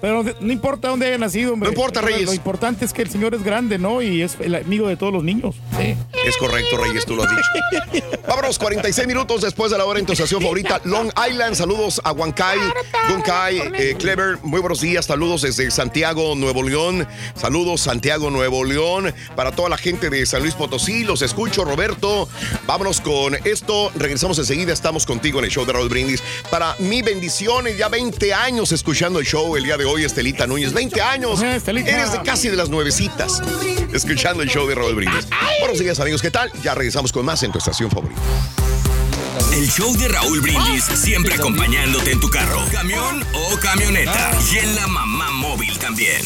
Speaker 9: Pero no importa dónde haya nacido, hombre.
Speaker 14: No importa,
Speaker 9: Lo-
Speaker 14: Reyes.
Speaker 9: Lo importante es que el señor es grande, ¿no? Y es el amigo de todos los niños. Sí.
Speaker 14: Es correcto, Reyes, tú lo has dicho. Vámonos, 46 minutos después de la hora en tu estación favorita, Long Island. Saludos a Huancay, Guncay, eh, Clever. Muy buenos días. Saludos desde Santiago, Nuevo León. Saludos, Santiago, Nuevo León. Para toda la gente de San Luis Potosí, los escucho, Roberto. Vámonos con esto. Regresamos enseguida. Estamos contigo en el show de Raúl Brindis. Para mi bendición, ya 20 años escuchando el show el día de hoy, Estelita Núñez. 20 años.
Speaker 9: Eh, Estelita.
Speaker 14: Eres de casi de las nuevecitas. Escuchando el show de Raúl Brindis. Buenos días, amigos. ¿Qué tal? Ya regresamos con más en tu estación favorita.
Speaker 4: El show de Raúl Brindis, siempre acompañándote en tu carro, camión o camioneta. Y en la mamá móvil también.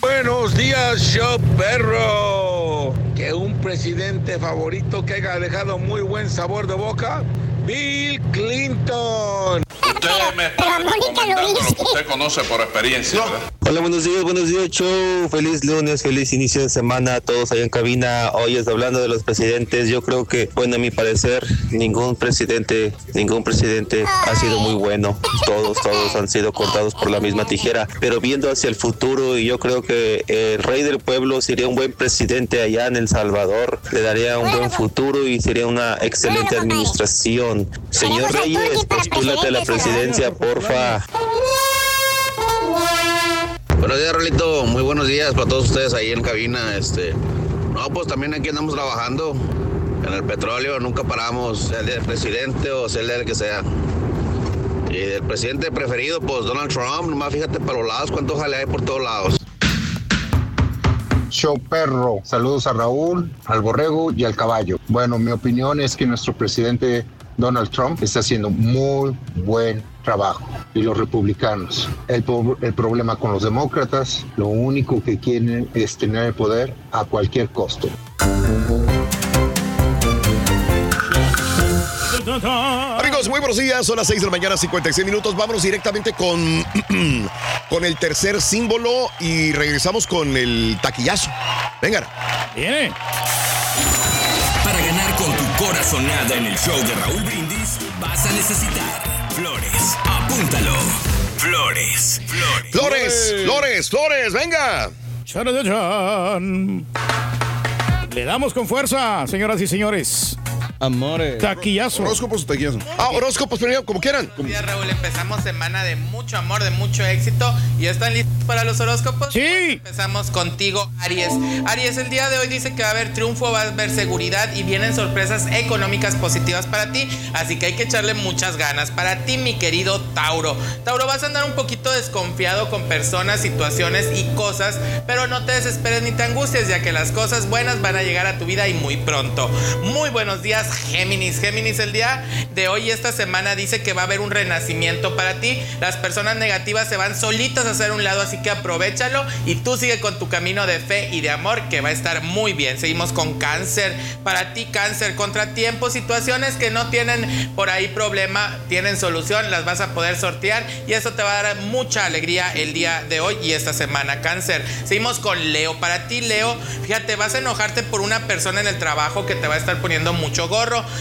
Speaker 21: Buenos días, show perro. Que un presidente favorito que haya dejado muy buen sabor de boca, Bill Clinton.
Speaker 22: Usted me está comentando lo que usted conoce por experiencia, ¿verdad?
Speaker 23: Hola, buenos días, buenos días, show. Feliz lunes, feliz inicio de semana a todos allá en cabina. Hoy es hablando de los presidentes. Yo creo que, bueno, a mi parecer, ningún presidente, ningún presidente ha sido muy bueno. Todos, todos han sido cortados por la misma tijera. Pero viendo hacia el futuro, y yo creo que el rey del pueblo sería un buen presidente allá en El Salvador. Le daría un buen futuro y sería una excelente administración. Señor Reyes, postúlate a la presidencia, porfa.
Speaker 24: Buenos días, Rolito. Muy buenos días para todos ustedes ahí en cabina. Este, no, pues también aquí andamos trabajando en el petróleo. Nunca paramos, sea el del presidente o sea el del que sea. Y el presidente preferido, pues Donald Trump. Nomás fíjate para los lados cuánto jale hay por todos lados.
Speaker 25: Show perro. Saludos a Raúl, al borrego y al caballo. Bueno, mi opinión es que nuestro presidente Donald Trump está haciendo muy buen trabajo. Y los republicanos. El, el problema con los demócratas, lo único que quieren es tener el poder a cualquier costo.
Speaker 14: Amigos, muy buenos días. Son las 6 de la mañana, 56 minutos. Vámonos directamente con, con el tercer símbolo y regresamos con el taquillazo. Vengan.
Speaker 9: Viene.
Speaker 4: Corazonada en el show de Raúl Brindis, vas a necesitar flores. Apúntalo. Flores. Flores.
Speaker 14: Flores, flores, flores, venga.
Speaker 9: Le damos con fuerza, señoras y señores.
Speaker 3: Amores.
Speaker 9: Taquillazo.
Speaker 1: Horóscopos o taquillazo.
Speaker 14: Ah, horóscopos, primero, como quieran.
Speaker 26: Buenos días, Raúl. Empezamos semana de mucho amor, de mucho éxito. ¿Y están listos para los horóscopos?
Speaker 9: Sí.
Speaker 26: Empezamos contigo, Aries. Aries, el día de hoy dice que va a haber triunfo, va a haber seguridad y vienen sorpresas económicas positivas para ti. Así que hay que echarle muchas ganas. Para ti, mi querido Tauro. Tauro, vas a andar un poquito desconfiado con personas, situaciones y cosas, pero no te desesperes ni te angusties, ya que las cosas buenas van a llegar a tu vida y muy pronto. Muy buenos días, Géminis. Géminis, el día de hoy esta semana dice que va a haber un renacimiento para ti. Las personas negativas se van solitas a hacer un lado, así que aprovechalo y tú sigue con tu camino de fe y de amor que va a estar muy bien. Seguimos con cáncer. Para ti, cáncer, contratiempos, situaciones que no tienen por ahí problema, tienen solución, las vas a poder sortear y eso te va a dar mucha alegría el día de hoy y esta semana. Cáncer. Seguimos con Leo. Para ti, Leo, fíjate, vas a enojarte por una persona en el trabajo que te va a estar poniendo mucho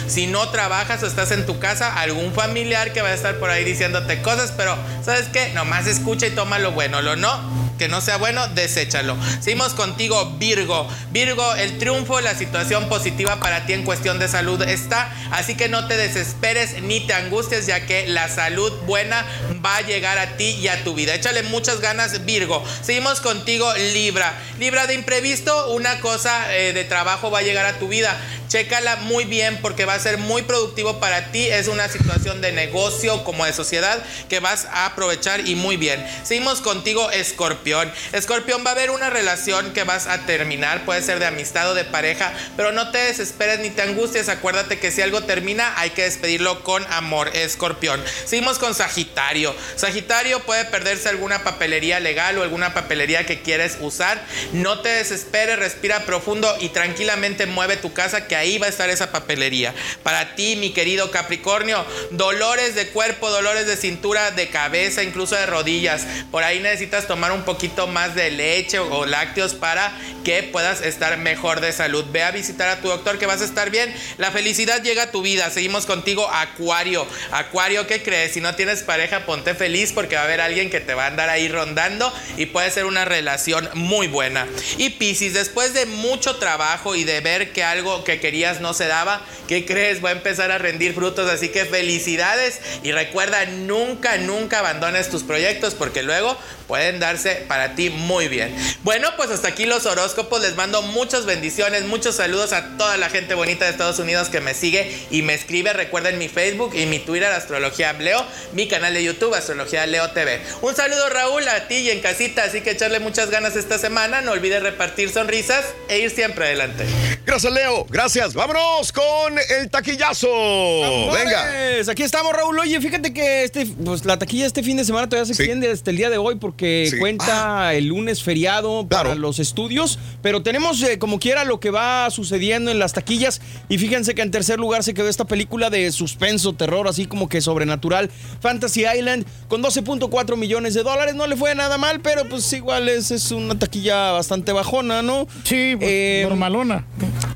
Speaker 26: Si no trabajas o estás en tu casa, algún familiar que va a estar por ahí diciéndote cosas, pero ¿sabes qué? Nomás escucha y toma lo bueno, lo no. que no sea bueno, deséchalo. Seguimos contigo, Virgo. Virgo, el triunfo, la situación positiva para ti en cuestión de salud está, así que no te desesperes ni te angusties, ya que la salud buena va a llegar a ti y a tu vida. Échale muchas ganas, Virgo. Seguimos contigo, Libra. Libra de imprevisto, una cosa eh, de trabajo va a llegar a tu vida. Chécala muy bien porque va a ser muy productivo para ti. Es una situación de negocio como de sociedad que vas a aprovechar y muy bien. Seguimos contigo, Escorpión. Escorpión, va a haber una relación que vas a terminar. Puede ser de amistad o de pareja, pero no te desesperes ni te angusties. Acuérdate que si algo termina, hay que despedirlo con amor, Escorpión. Seguimos con Sagitario. Sagitario puede perderse alguna papelería legal o alguna papelería que quieres usar. No te desesperes, respira profundo y tranquilamente mueve tu casa que ahí va a estar esa papelería. Para ti, mi querido Capricornio, dolores de cuerpo, dolores de cintura, de cabeza, incluso de rodillas. Por ahí necesitas tomar un poquito más de leche o lácteos para que puedas estar mejor de salud. Ve a visitar a tu doctor que vas a estar bien. La felicidad llega a tu vida. Seguimos contigo, Acuario. Acuario, ¿qué crees? Si no tienes pareja, ponte feliz porque va a haber alguien que te va a andar ahí rondando y puede ser una relación muy buena. Y Piscis, después de mucho trabajo y de ver que algo que querías no se daba, ¿qué crees? Va a empezar a rendir frutos, así que felicidades y recuerda, nunca, nunca abandones tus proyectos porque luego pueden darse para ti muy bien. Bueno, pues hasta aquí los horóscopos, les mando muchas bendiciones, muchos saludos a toda la gente bonita de Estados Unidos que me sigue y me escribe, recuerden mi Facebook y mi Twitter, Astrología Leo, mi canal de YouTube, Astrología Leo TV. Un saludo Raúl a ti y en casita, así que echarle muchas ganas esta semana, no olvides repartir sonrisas e ir siempre adelante.
Speaker 14: Gracias Leo, gracias. Vámonos con el taquillazo. Venga.
Speaker 27: Pues aquí estamos, Raúl. Oye, fíjate que este, pues, la taquilla este fin de semana todavía se extiende hasta el día de hoy porque
Speaker 14: Sí.
Speaker 27: cuenta el lunes feriado para los estudios. Pero tenemos eh, como quiera lo que va sucediendo en las taquillas. Y fíjense que en tercer lugar se quedó esta película de suspenso, terror, así como que sobrenatural, Fantasy Island, con 12.4 millones de dólares. No le fue nada mal, pero pues igual es, es una taquilla bastante bajona, ¿no?
Speaker 9: Sí, normalona.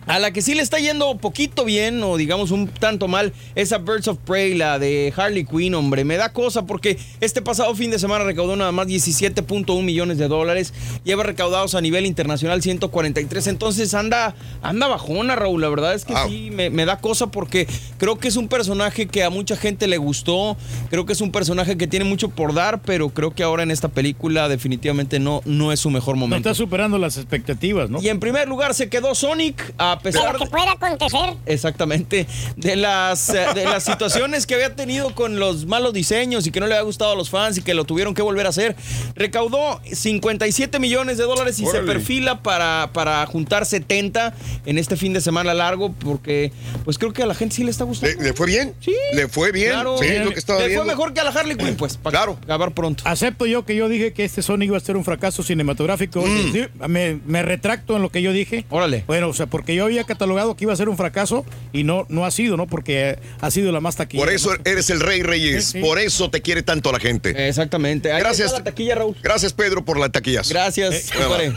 Speaker 27: A la que sí le está yendo poquito bien, o digamos un tanto mal, es a Birds of Prey, la de Harley Quinn, hombre. Me da cosa porque este pasado fin de semana recaudó nada más 17.1 millones de dólares. Lleva recaudados a nivel internacional 143. Entonces anda, anda bajona, Raúl. La verdad es que sí, me, me da cosa porque creo que es un personaje que a mucha gente le gustó. Creo que es un personaje que tiene mucho por dar, pero creo que ahora en esta película definitivamente no, no es su mejor
Speaker 9: No
Speaker 27: momento.
Speaker 9: está superando las expectativas, ¿no?
Speaker 27: Y en primer lugar se quedó Sonic, a pesar
Speaker 28: Lo que pueda acontecer.
Speaker 27: Exactamente. De las, eh, de las situaciones que había tenido con los malos diseños y que no le había gustado a los fans y que lo tuvieron que volver a hacer. Recaudó 57 millones de dólares y se perfila para, para juntar 70 en este fin de semana largo porque pues creo que a la gente sí le está gustando.
Speaker 14: ¿Le, le fue bien?
Speaker 27: Sí.
Speaker 14: ¿Le fue bien?
Speaker 27: Claro.
Speaker 14: sí, lo que estaba
Speaker 27: Le
Speaker 14: viendo.
Speaker 27: fue mejor que a la Harley Quinn, pues. Para claro. acabar pronto.
Speaker 9: Acepto yo que yo dije que este Sonic iba a ser un fracaso cinematográfico.
Speaker 14: Mm.
Speaker 9: Me, me retracto en lo que yo dije.
Speaker 27: Órale.
Speaker 9: Bueno, o sea, porque yo había catalogado que iba a ser un fracaso y no, no ha sido, ¿no? Porque ha sido la más taquilla.
Speaker 14: Por eso eres el rey Reyes.
Speaker 9: Sí, sí.
Speaker 14: Por eso te quiere tanto la gente.
Speaker 27: Exactamente. Ahí
Speaker 14: Gracias.
Speaker 27: está la taquilla, Raúl.
Speaker 14: Gracias, Pedro, por la taquillas.
Speaker 27: Gracias,
Speaker 14: Eh.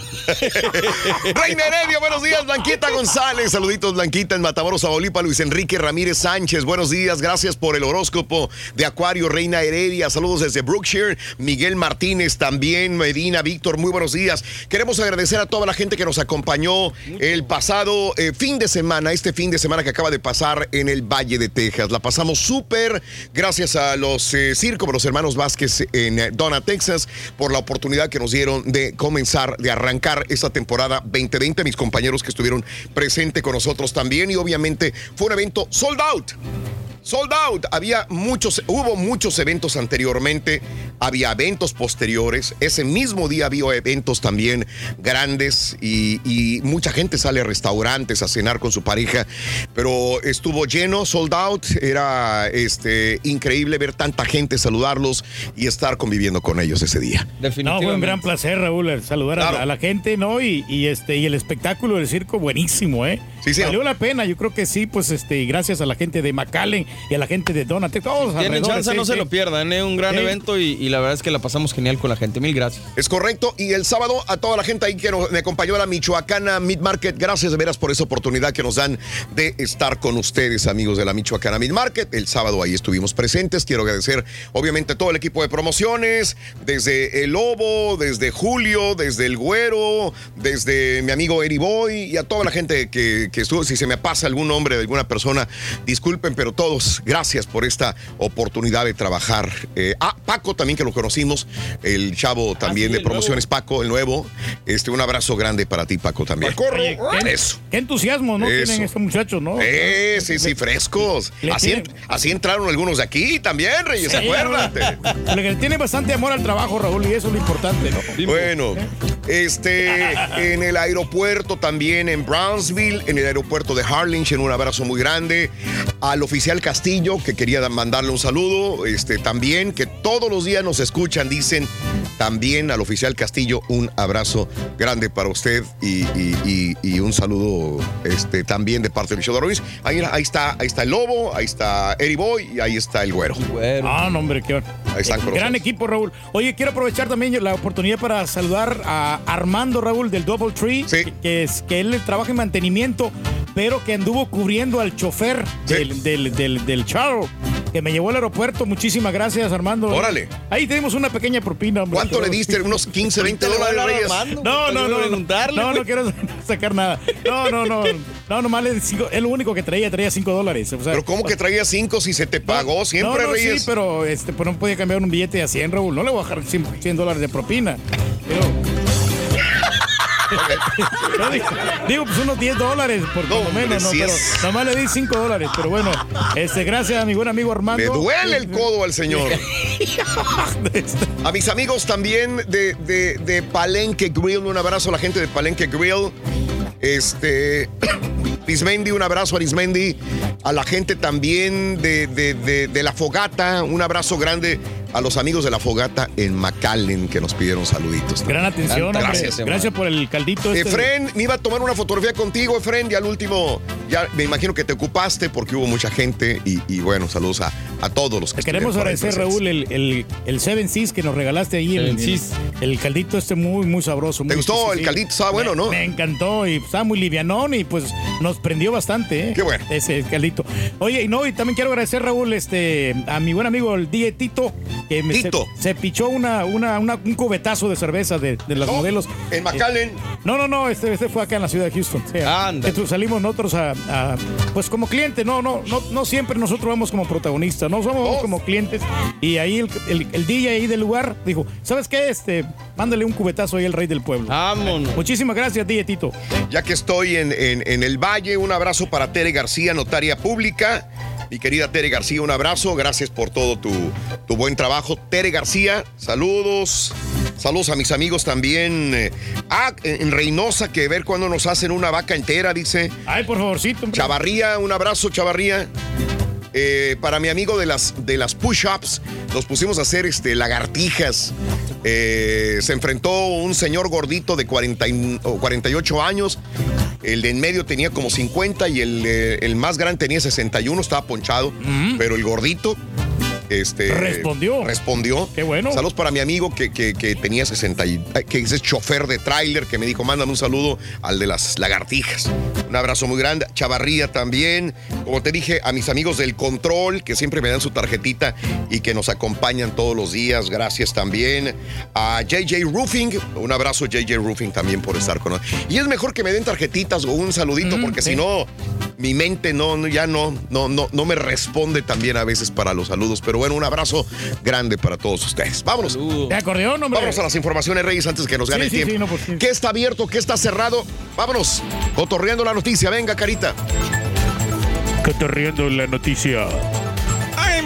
Speaker 14: Reina Heredia, buenos días. Blanquita González, saluditos, Blanquita en Matamoros, Zabolipa. Luis Enrique Ramírez Sánchez, buenos días. Gracias por el horóscopo de Acuario, Reina Heredia. Saludos desde Brookshire. Miguel Martínez también, Medina, Víctor, muy buenos días. Queremos agradecer a toda la gente que nos acompañó el pasado eh, fin de semana, este fin de semana que acaba de pasar en el Valle de Texas. La pasamos súper gracias a los eh, circos, los hermanos Vázquez en eh, Donna, Texas, por la oportunidad que nos dieron de comenzar, de arrancar esta temporada 2020. Mis compañeros que estuvieron presentes con nosotros también y obviamente fue un evento sold out. Sold out. Había muchos, hubo muchos eventos anteriormente, había eventos posteriores. Ese mismo día había eventos también grandes y, y mucha gente sale a restaurantes a cenar con su pareja, pero estuvo lleno, sold out. Era este, increíble ver tanta gente, saludarlos y estar conviviendo con ellos ese día.
Speaker 9: No, fue un gran placer, Raúl, saludar a, la, a la gente, ¿no? Y, y, este, y el espectáculo del circo, buenísimo, ¿eh?
Speaker 14: Sí, sí.
Speaker 9: Valió la pena, yo creo que sí, pues, este, y gracias a la gente de McAllen, y a la gente de Donate, todos
Speaker 27: Tienen chance,
Speaker 9: sí,
Speaker 27: no se lo pierdan. Es un gran
Speaker 9: Sí.
Speaker 27: evento y, y la verdad es que la pasamos genial con la gente. Mil gracias.
Speaker 14: Es correcto. Y el sábado a toda la gente ahí que nos- me acompañó a la Michoacana Meat Market. Gracias de veras por esa oportunidad que nos dan de estar con ustedes, amigos de la Michoacana Meat Market. El sábado ahí estuvimos presentes. Quiero agradecer, obviamente, a todo el equipo de promociones, desde el Lobo, desde Julio, desde el Güero, desde mi amigo Eri Boy y a toda la gente que, que estuvo. Si se me pasa algún nombre de alguna persona, disculpen, pero todos, gracias por esta oportunidad de trabajar. Eh, ah, Paco también que lo conocimos, el chavo también
Speaker 9: sí,
Speaker 14: de promociones, Paco, el nuevo. Este, un abrazo grande para ti, Paco, también.
Speaker 9: Oye, qué,
Speaker 14: Eso.
Speaker 9: qué entusiasmo, ¿no?
Speaker 14: Eso.
Speaker 9: Tienen estos muchachos, ¿no?
Speaker 14: Eh, sí, sí, frescos.
Speaker 9: Le
Speaker 14: Así, así entraron algunos de aquí también, Reyes,
Speaker 9: Sí,
Speaker 14: acuérdate.
Speaker 9: Le tiene bastante amor al trabajo, Raúl, y eso es lo importante, ¿no?
Speaker 14: Bueno, este, en el aeropuerto también en Brownsville, en el aeropuerto de Harlingen, un abrazo muy grande. Al oficial Castillo, que quería da- mandarle un saludo, este, también, que todos los días nos escuchan, dicen también al oficial Castillo un abrazo grande para usted y, y- y- y un saludo este, también de parte de Michelle Ruiz. Ahí, ahí está, ahí está el Lobo, ahí está Eri Boy y ahí está el Güero.
Speaker 9: Ah, no, hombre, qué
Speaker 14: Ahí están con
Speaker 9: Gran equipo, Raúl. Oye, quiero aprovechar también la oportunidad para saludar a Armando Raúl del Double Tree, que, que es que él trabaja en mantenimiento, pero que anduvo cubriendo al chofer del, del, del, del Charo, que me llevó al aeropuerto. Muchísimas gracias, Armando.
Speaker 14: Órale.
Speaker 9: Ahí tenemos una pequeña propina. hombre.
Speaker 14: ¿Cuánto le diste? ¿Unos 15, 20 dólares, Reyes?
Speaker 9: No, no, no. No, no, no quiero sacar nada. No, no, no. No, nomás le cinco, es lo único que traía, traía 5 dólares. O sea,
Speaker 14: Pero ¿cómo que traía 5 si se te pagó siempre,
Speaker 9: no, no,
Speaker 14: Reyes?
Speaker 9: Sí, pero este, pues no podía cambiar un billete a 100, Raúl. No le voy a bajar 100, 100 dólares de propina. Pero- No, digo, digo, pues unos 10 dólares, por
Speaker 14: No,
Speaker 9: lo menos, ¿no? Pero nomás le di 5 dólares. Pero bueno, este, gracias a mi buen amigo Armando.
Speaker 14: Le duele el codo al señor. A mis amigos también de, de- de Palenque Grill, un abrazo a la gente de Palenque Grill. Este. Arismendi, un abrazo a Arismendi. A la gente también de, de- de- de La Fogata, un abrazo grande a los amigos de La Fogata en McAllen que nos pidieron saluditos.
Speaker 9: Gran atención.
Speaker 14: Gracias.
Speaker 9: Gracias por el caldito. Este
Speaker 14: Efren, me iba a tomar una fotografía contigo, Efren, y al último, ya me imagino que te ocupaste porque hubo mucha gente y, y bueno, saludos a, a todos los que
Speaker 9: Te queremos agradecer. Raúl, el, el, el Seven Seas que nos regalaste ahí. El,
Speaker 14: Seven
Speaker 9: el,
Speaker 14: Seas.
Speaker 9: el caldito este muy, muy sabroso.
Speaker 14: ¿Te
Speaker 9: muy-
Speaker 14: gustó el caldito? Estaba bueno,
Speaker 9: Me-
Speaker 14: ¿no?
Speaker 9: Me encantó y estaba muy livianón y pues nos prendió bastante, ¿eh?
Speaker 14: Qué bueno.
Speaker 9: Ese caldito. Oye, y no, y también quiero agradecer, Raúl, este, a mi buen amigo el DJ Tito, que me
Speaker 14: Tito.
Speaker 9: Se, se pichó una, una, una- un cubetazo de cerveza de, de las modelos.
Speaker 14: En McAllen.
Speaker 9: No, no, no, este, este fue acá en la ciudad de Houston. Entonces salimos nosotros a, a- pues como cliente, no, no, no, no siempre nosotros vamos como protagonistas, no somos como clientes. Y ahí el, el- el DJ ahí del lugar dijo, ¿sabes qué? Este, mándale un cubetazo ahí al rey del pueblo.
Speaker 27: Vámonos.
Speaker 9: Muchísimas gracias, DJ Tito.
Speaker 14: Ya que estoy en, en- en el Valle, un abrazo para Tere García, notaria pública. Mi querida Tere García, un abrazo. Gracias por todo tu, tu buen trabajo. Tere García, saludos. Saludos a mis amigos también. eh, Ah, en Reynosa, que ver cuándo nos hacen una vaca entera, dice.
Speaker 9: Ay, por favorcito. hombre.
Speaker 14: Chavarría, un abrazo, Chavarría. Eh, para mi amigo de las, de las push-ups, nos pusimos a hacer este, lagartijas. Eh, se enfrentó un señor gordito de 40 y- o 48 años. El de en medio tenía como 50 y el, eh, el más grande tenía 61, estaba ponchado. Pero el gordito este,
Speaker 9: Respondió.
Speaker 14: Respondió.
Speaker 9: Qué bueno.
Speaker 14: Saludos para mi amigo que, que- que tenía 60 y, que es chofer de tráiler, que me dijo, mándame un saludo al de las lagartijas. Un abrazo muy grande. Chavarría también. Como te dije, a mis amigos del control, que siempre me dan su tarjetita y que nos acompañan todos los días. Gracias también. A JJ Roofing. Un abrazo, JJ Roofing, también por estar con nosotros. Y es mejor que me den tarjetitas o un saludito, porque si no, mi mente no- ya no, no, no, no me responde también a veces para los saludos. Pero bueno, un abrazo grande para todos ustedes. Vámonos.
Speaker 9: De acordeón, hombre.
Speaker 14: Vámonos a las informaciones, Reyes, antes que nos gane
Speaker 9: Sí,
Speaker 14: el
Speaker 9: sí,
Speaker 14: tiempo.
Speaker 9: sí, no, pues, sí.
Speaker 14: ¿Qué está abierto? ¿Qué está cerrado? Vámonos. Cotorreando la noticia. Venga, carita.
Speaker 9: Cotorreando la noticia.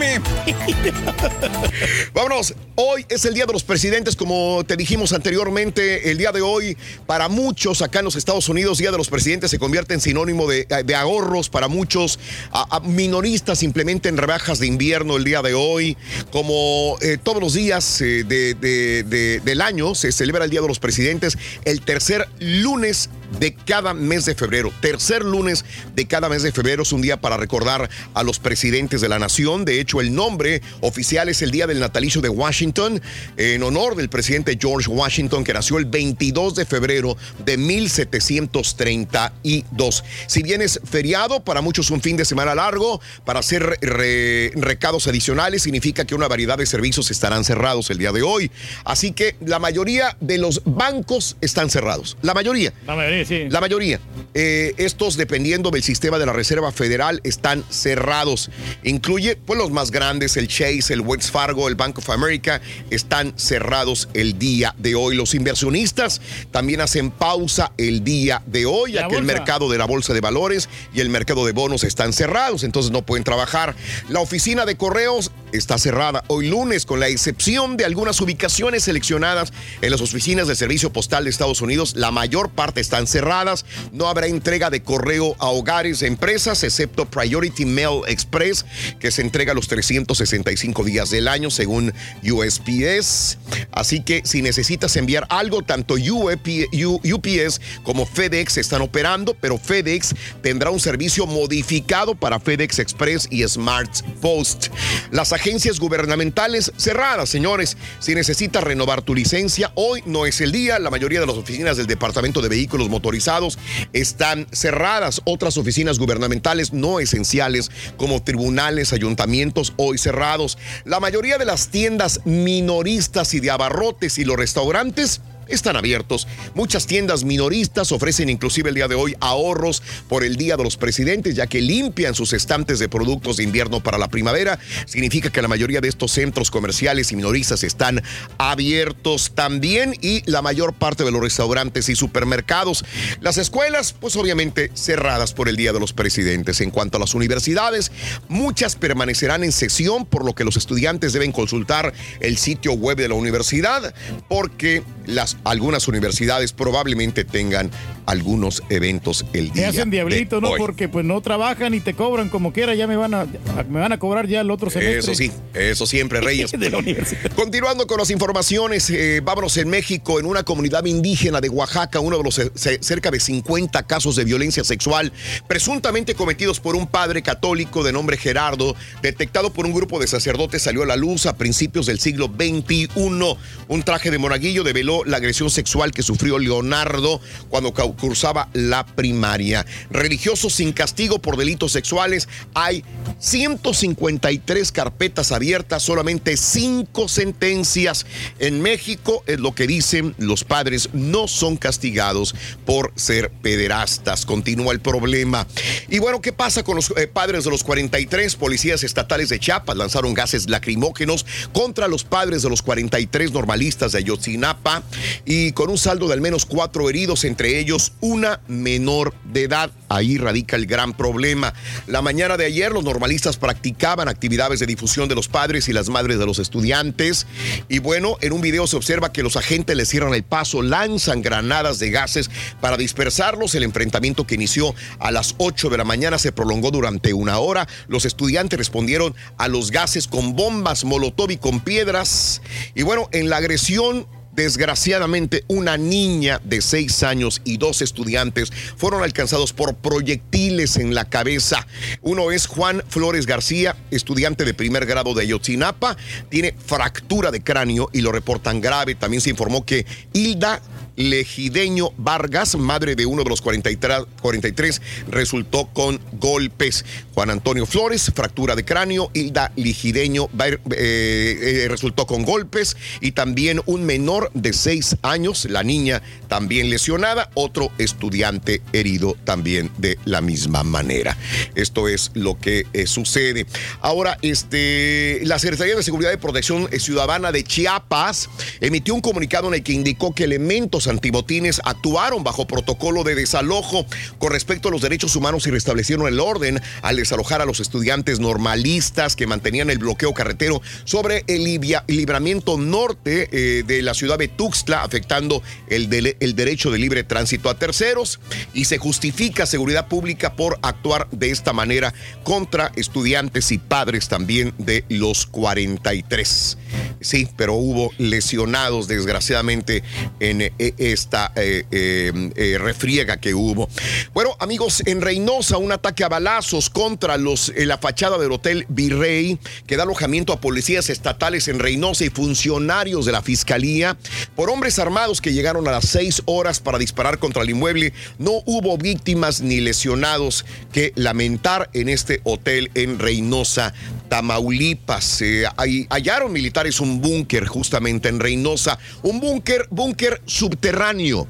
Speaker 14: Vámonos. Hoy es el Día de los Presidentes, como te dijimos anteriormente. El día de hoy, para muchos acá en los Estados Unidos, Día de los Presidentes se convierte en sinónimo de, de ahorros para muchos. A, a minoristas simplemente en rebajas de invierno el día de hoy. Como eh, todos los días eh, de- de- de- del año se celebra el Día de los Presidentes, el tercer lunes de cada mes de febrero. Tercer lunes de cada mes de febrero es un día para recordar a los presidentes de la nación. De hecho, el nombre oficial es el día del natalicio de Washington, en honor del presidente George Washington, que nació el 22 de febrero de 1732. Si bien es feriado, para muchos un fin de semana largo, para hacer re- recados adicionales, significa que una variedad de servicios estarán cerrados el día de hoy. Así que la mayoría de los bancos están cerrados. La mayoría.
Speaker 9: La mayoría, sí.
Speaker 14: La mayoría. Eh, estos, dependiendo del sistema de la Reserva Federal, están cerrados. Incluye pues, los más grandes, el Chase, el Wells Fargo, el Bank of America, están cerrados el día de hoy. Los inversionistas también hacen pausa el día de hoy, ya que el mercado de la bolsa de valores y el mercado de bonos están cerrados, entonces no pueden trabajar. La oficina de correos está cerrada hoy lunes, con la excepción de algunas ubicaciones seleccionadas en las oficinas del Servicio Postal de Estados Unidos. La mayor parte están cerradas. No habrá entrega de correo a hogares e empresas, excepto Priority Mail Express, que se entrega los 365 días del año, según USPS. Así que si necesitas enviar algo, tanto UPS como FedEx están operando, pero FedEx tendrá un servicio modificado para FedEx Express y Smart Post. Las agencias gubernamentales cerradas, señores. Si necesitas renovar tu licencia, hoy no es el día. La mayoría de las oficinas del Departamento de Vehículos Motorizados están cerradas. Otras oficinas gubernamentales no esenciales, como tribunales, ayuntamientos, hoy cerrados. La mayoría de las tiendas minoristas y de abarrotes y los restaurantes están abiertos. Muchas tiendas minoristas ofrecen inclusive el día de hoy ahorros por el Día de los Presidentes, ya que limpian sus estantes de productos de invierno para la primavera. Significa que la mayoría de estos centros comerciales y minoristas están abiertos también y la mayor parte de los restaurantes y supermercados. Las escuelas, pues obviamente cerradas por el Día de los Presidentes. En cuanto a las universidades, muchas permanecerán en sesión, por lo que los estudiantes deben consultar el sitio web de la universidad, porque las, algunas universidades probablemente tengan algunos eventos el día
Speaker 9: hacen diablito, ¿no?
Speaker 14: hoy.
Speaker 9: Porque pues no trabajan y te cobran como quiera, ya me van a, me van a cobrar ya el otro semestre.
Speaker 14: Eso sí, eso siempre, Reyes.
Speaker 9: De la universidad.
Speaker 14: Continuando con las informaciones, eh, vámonos en México, en una comunidad indígena de Oaxaca, uno de los eh, ce- cerca de 50 casos de violencia sexual, presuntamente cometidos por un padre católico de nombre Gerardo, detectado por un grupo de sacerdotes, salió a la luz a principios del siglo XXI. Un traje de monaguillo develó la agresión sexual que sufrió Leonardo cuando cursaba la primaria. Religiosos sin castigo por delitos sexuales, hay 153 carpetas abiertas, solamente 5 sentencias. En México es lo que dicen los padres, no son castigados por ser pederastas. Continúa el problema. Y bueno, ¿qué pasa con los eh, padres de los 43? Policías estatales de Chiapas lanzaron gases lacrimógenos contra los padres de los 43 normalistas de Ayotzinapa y con un saldo de al menos cuatro heridos, entre ellos una menor de edad. Ahí radica el gran problema. La mañana de ayer los normalistas practicaban actividades de difusión de los padres y las madres de los estudiantes. Y bueno, en un video se observa que los agentes les cierran el paso, lanzan granadas de gases para dispersarlos. El enfrentamiento que inició a las 8 de la mañana se prolongó durante una hora. Los estudiantes respondieron a los gases con bombas molotov y con piedras. Y bueno, en la agresión Desgraciadamente, una niña de seis años y dos estudiantes fueron alcanzados por proyectiles en la cabeza. Uno es Juan Flores García, estudiante de primer grado de Ayotzinapa, tiene fractura de cráneo y lo reportan grave. También se informó que Hilda Legideño Vargas, madre de uno de los 43, 43, resultó con golpes. Juan Antonio Flores, fractura de cráneo. Hilda Legideño eh, eh, resultó con golpes. Y también un menor de seis años, la niña también lesionada. Otro estudiante herido también de la misma manera. Esto es lo que eh, sucede. Ahora, este, la Secretaría de Seguridad y Protección Ciudadana de Chiapas emitió un comunicado en el que indicó que elementos antibotines actuaron bajo protocolo de desalojo con respecto a los derechos humanos y restablecieron el orden al desalojar a los estudiantes normalistas que mantenían el bloqueo carretero sobre el libramiento norte eh, de la ciudad de Tuxtla, afectando el, el derecho de libre tránsito a terceros y se justifica seguridad pública por actuar de esta manera contra estudiantes y padres también de los 43. Sí, pero hubo lesionados desgraciadamente en eh, esta eh, eh, eh, refriega que hubo. Bueno, amigos, en Reynosa un ataque a balazos contra los, la fachada del Hotel Virrey que da alojamiento a policías estatales en Reynosa y funcionarios de la Fiscalía por hombres armados que llegaron a las seis horas para disparar contra el inmueble. No hubo víctimas ni lesionados que lamentar en este hotel en Reynosa, Tamaulipas. hallaron militares un búnker justamente en Reynosa, un búnker, búnker subterráneo,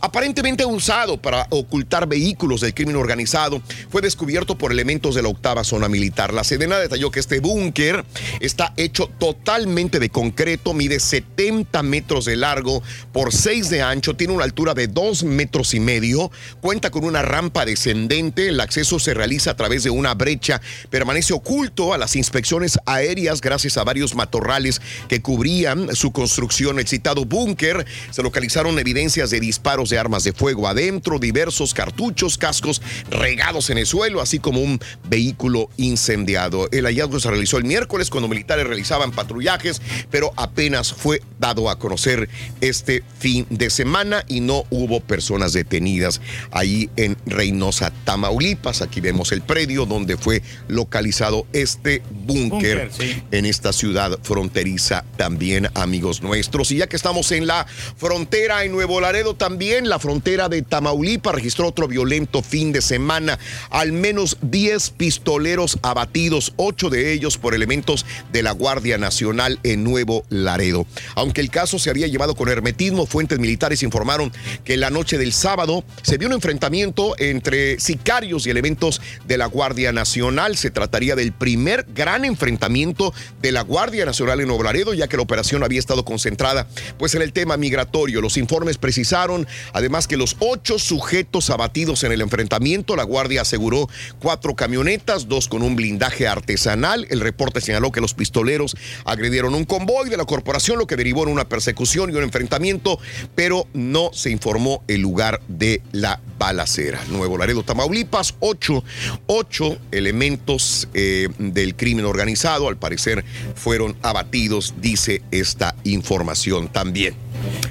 Speaker 14: aparentemente usado para ocultar vehículos del crimen organizado, fue descubierto por elementos de la octava zona militar. La Sedena detalló que este búnker está hecho totalmente de concreto, mide 70 metros de largo por 6 de ancho, tiene una altura de 2 metros y medio, cuenta con una rampa descendente, el acceso se realiza a través de una brecha, permanece oculto a las inspecciones aéreas gracias a varios matorrales que cubrían su construcción. El citado búnker se localizaron evidencias de disparos de armas de fuego adentro, diversos cartuchos, cascos regados en el suelo, así como un vehículo incendiado. El hallazgo se realizó el miércoles cuando militares realizaban patrullajes, pero apenas fue dado a conocer este fin de semana y no hubo personas detenidas ahí en Reynosa, Tamaulipas. Aquí vemos el predio donde fue localizado este búnker en esta ciudad fronteriza también, amigos nuestros. Y ya que estamos en la frontera en Nuevo Laredo, también la frontera de Tamaulipas registró otro violento fin de semana. Al menos 10 pistoleros abatidos, 8 de ellos por elementos de la Guardia Nacional en Nuevo Laredo. Aunque el caso se había llevado con hermetismo, fuentes militares informaron que la noche del sábado se vio un enfrentamiento entre sicarios y elementos de la Guardia Nacional. Se trataría del primer gran enfrentamiento de la Guardia Nacional en Nuevo Laredo, ya que la operación había estado concentrada pues en el tema migratorio. Los informes precisaron además que los ocho sujetos abatidos en el enfrentamiento, la Guardia aseguró cuatro camionetas, dos con un blindaje artesanal. El reporte señaló que los pistoleros agredieron un convoy de la corporación, lo que derivó en una persecución y un enfrentamiento, pero no se informó el lugar de la balacera. Nuevo Laredo, Tamaulipas, ocho, ocho elementos eh, del crimen organizado, al parecer fueron abatidos, dice esta información también.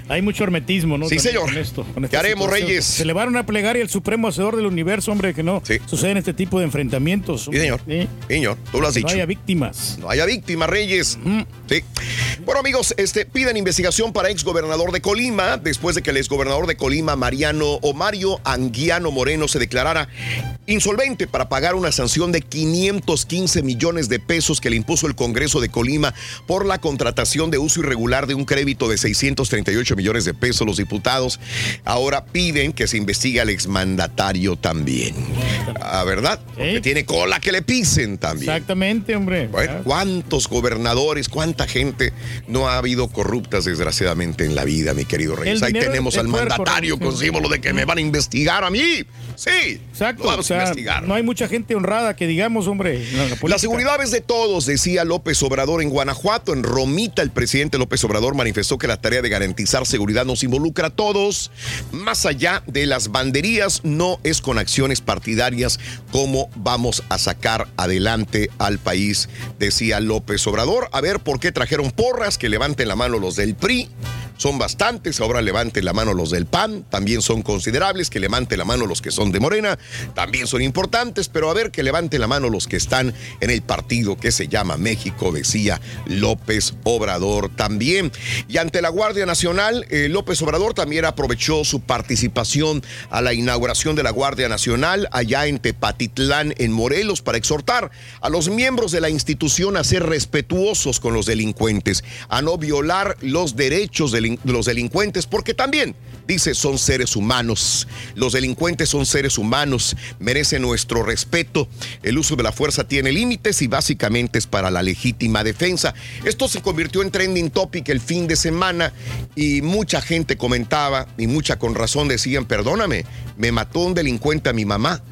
Speaker 9: Hay mucho hermetismo, ¿no?
Speaker 14: Sí, señor. ¿Qué haremos, Reyes?
Speaker 9: Se le van a plegaria al supremo hacedor del universo, hombre, que no suceden este tipo de enfrentamientos.
Speaker 14: Sí, señor. Señor, tú lo has dicho.
Speaker 9: No haya víctimas.
Speaker 14: No haya víctimas, Reyes. Sí. Bueno, amigos, este, piden investigación para exgobernador de Colima después de que el exgobernador de Colima, Mariano o Mario Anguiano Moreno, se declarara insolvente para pagar una sanción de 515 millones de pesos que le impuso el Congreso de Colima por la contratación de uso irregular de un crédito de 638 millones de pesos. Los diputados ahora piden que se investigue al exmandatario también. ¿A verdad? Que tiene cola que le pisen también.
Speaker 9: Exactamente, hombre.
Speaker 14: Bueno, ¿cuántos gobernadores, cuánta gente no ha habido corruptas desgraciadamente en la vida, mi querido Reyes? Ahí tenemos al mandatario con símbolo de que me van a investigar a mí. Sí.
Speaker 9: Exacto. Vamos a investigar. No hay mucha gente honrada que digamos, hombre.
Speaker 14: La, seguridad es de todos, decía López Obrador en Guanajuato. En Romita, el presidente López Obrador manifestó que la tarea de garantizar seguridad nos involucra a todos. Más allá de las banderías, no es con acciones partidarias como vamos a sacar adelante al país, decía López Obrador. A ver por qué trajeron porras, que levanten la mano los del PRI son bastantes, ahora levanten la mano los del PAN, también son considerables, que levanten la mano los que son de Morena, también son importantes, pero a ver que levanten la mano los que están en el partido que se llama México, decía López Obrador también. Y ante la Guardia Nacional, eh, López Obrador también aprovechó su participación a la inauguración de la Guardia Nacional allá en Tepatitlán, en Morelos, para exhortar a los miembros de la institución a ser respetuosos con los delincuentes, a no violar los derechos del los delincuentes, porque también, dice, son seres humanos. Los delincuentes son seres humanos, merecen nuestro respeto. El uso de la fuerza tiene límites y básicamente es para la legítima defensa. Esto se convirtió en trending topic el fin de semana y mucha gente comentaba, y mucha con razón decían, perdóname, me mató un delincuente a mi mamá.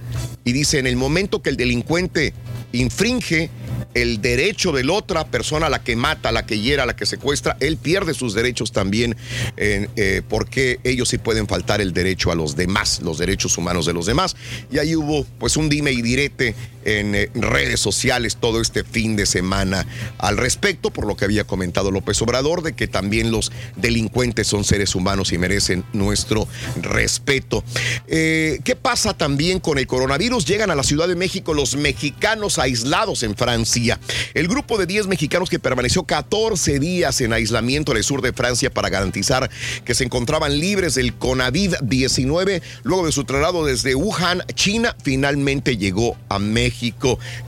Speaker 14: Y dice, en el momento que el delincuente infringe el derecho de la otra persona, la que mata, la que hiera, la que secuestra, él pierde sus derechos también, eh, porque ellos sí pueden faltar el derecho a los demás, los derechos humanos de los demás. Y ahí hubo pues un dime y direte en eh, redes sociales todo este fin de semana al respecto, por lo que había comentado López Obrador, de que también los delincuentes son seres humanos y merecen nuestro respeto. Eh, ¿Qué pasa también con el coronavirus? Llegan a la Ciudad de México los mexicanos aislados en Francia. El grupo de 10 mexicanos que permaneció 14 días en aislamiento en el sur de Francia para garantizar que se encontraban libres del COVID-19, luego de su traslado desde Wuhan, China, finalmente llegó a México.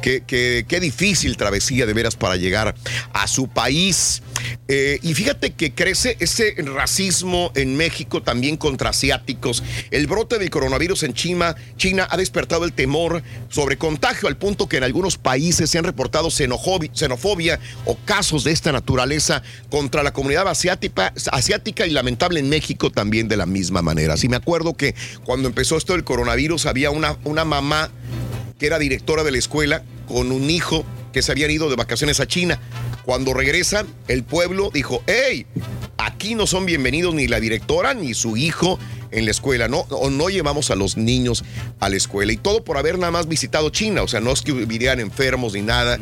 Speaker 14: Qué, qué- difícil travesía de veras para llegar a su país. Eh, y fíjate que crece ese racismo en México también contra asiáticos. El brote del coronavirus en China, China ha despertado el temor sobre contagio al punto que en algunos países se han reportado xenofobi- xenofobia o casos de esta naturaleza contra la comunidad asiática, asiática y lamentable en México también de la misma manera. Sí me acuerdo que cuando empezó esto del coronavirus había una, una mamá que era directora de la escuela con un hijo que se habían ido de vacaciones a China. Cuando regresan, el pueblo dijo, hey, aquí no son bienvenidos ni la directora ni su hijo en la escuela, no, o no llevamos a los niños a la escuela. Y todo por haber nada más visitado China, o sea, no es que vivían enfermos ni nada,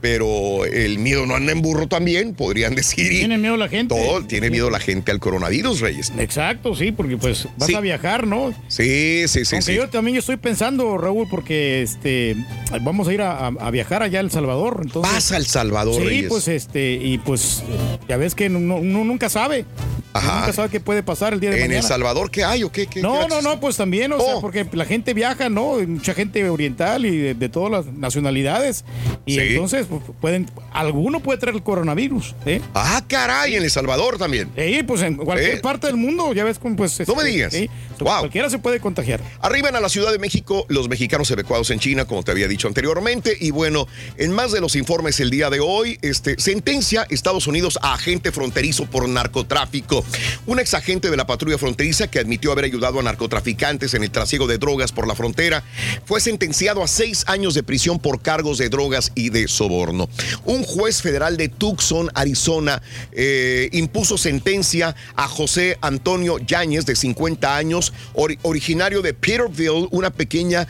Speaker 14: pero el miedo no anda en burro también, podrían decir.
Speaker 9: Tiene miedo la gente.
Speaker 14: Todo, tiene miedo la gente al coronavirus, Reyes.
Speaker 9: Exacto, sí, porque pues vas
Speaker 14: Sí.
Speaker 9: a viajar, ¿no?
Speaker 14: Sí, sí, sí,
Speaker 9: Aunque
Speaker 14: sí.
Speaker 9: yo también estoy pensando, Raúl, porque este vamos a ir a, a- a viajar allá a El Salvador. Entonces,
Speaker 14: Vas a El Salvador,
Speaker 9: Sí,
Speaker 14: Reyes.
Speaker 9: pues este, y pues ya ves que uno, uno nunca sabe.
Speaker 14: Ajá.
Speaker 9: Nunca sabe qué puede pasar el día de
Speaker 14: ¿En
Speaker 9: mañana.
Speaker 14: El Salvador qué hay o qué? qué
Speaker 9: No,
Speaker 14: qué
Speaker 9: no, no, pues también, o
Speaker 14: Oh.
Speaker 9: sea, porque la gente viaja, ¿no? Mucha gente oriental y de, de todas las nacionalidades. Y
Speaker 14: Sí.
Speaker 9: entonces pues, pueden, alguno puede traer el coronavirus, ¿eh?
Speaker 14: Ah, caray, en El Salvador también.
Speaker 9: Sí, pues en cualquier
Speaker 14: Eh.
Speaker 9: parte del mundo, ya ves cómo pues.
Speaker 14: No me
Speaker 9: este,
Speaker 14: digas. Wow.
Speaker 9: Cualquiera se puede contagiar.
Speaker 14: Arriban a la Ciudad de México los mexicanos evacuados en China, como te había dicho anteriormente. Y bueno, en más de los informes el día de hoy, este, sentencia Estados Unidos a agente fronterizo por narcotráfico. Un ex agente de la patrulla fronteriza que admitió haber ayudado a narcotraficantes en el trasiego de drogas por la frontera fue sentenciado a seis años de prisión por cargos de drogas y de soborno. Un juez federal de Tucson, Arizona, eh, impuso sentencia a José Antonio Yáñez, de 50 años, ori- originario de Peterville, una pequeña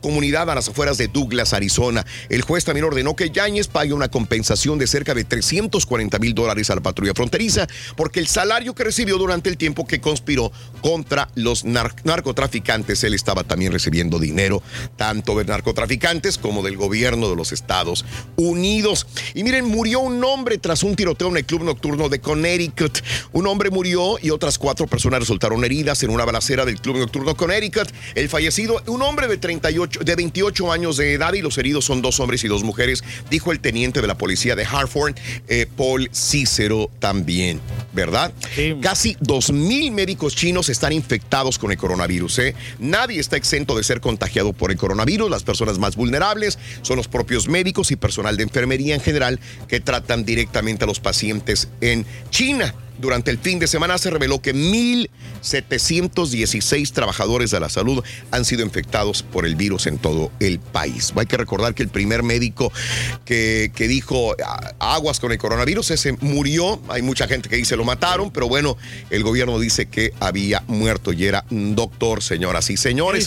Speaker 14: comunidad a las afueras de Douglas, Arizona. El juez también ordenó que Yáñez pague una compensación de cerca de 340 mil dólares a la patrulla fronteriza porque el salario que recibió durante el tiempo que conspiró contra los nar- narcotraficantes, él estaba también recibiendo dinero tanto de narcotraficantes como del gobierno de los Estados Unidos. Y miren, murió un hombre tras un tiroteo en el club nocturno de Connecticut. Un hombre murió y otras cuatro personas resultaron heridas en una balacera del club nocturno Connecticut. El fallecido, un hombre de 38, de 28 años de edad y los heridos son dos hombres y dos mujeres, dijo el teniente de la policía de Hartford, eh, Paul Cícero también, ¿verdad? Casi 2.000 médicos chinos están infectados con el coronavirus. ¿eh? Nadie está exento de ser contagiado por el coronavirus. Las personas más vulnerables son los propios médicos y personal de enfermería en general que tratan directamente a los pacientes en China. Durante el fin de semana se reveló que 1.716 trabajadores de la salud han sido infectados por el virus en todo el país. Hay que recordar que el primer médico que, que dijo "Ah, aguas con el coronavirus, ese murió. Hay mucha gente que dice lo mataron, pero bueno, el gobierno dice que había muerto y era un doctor, señoras y señores.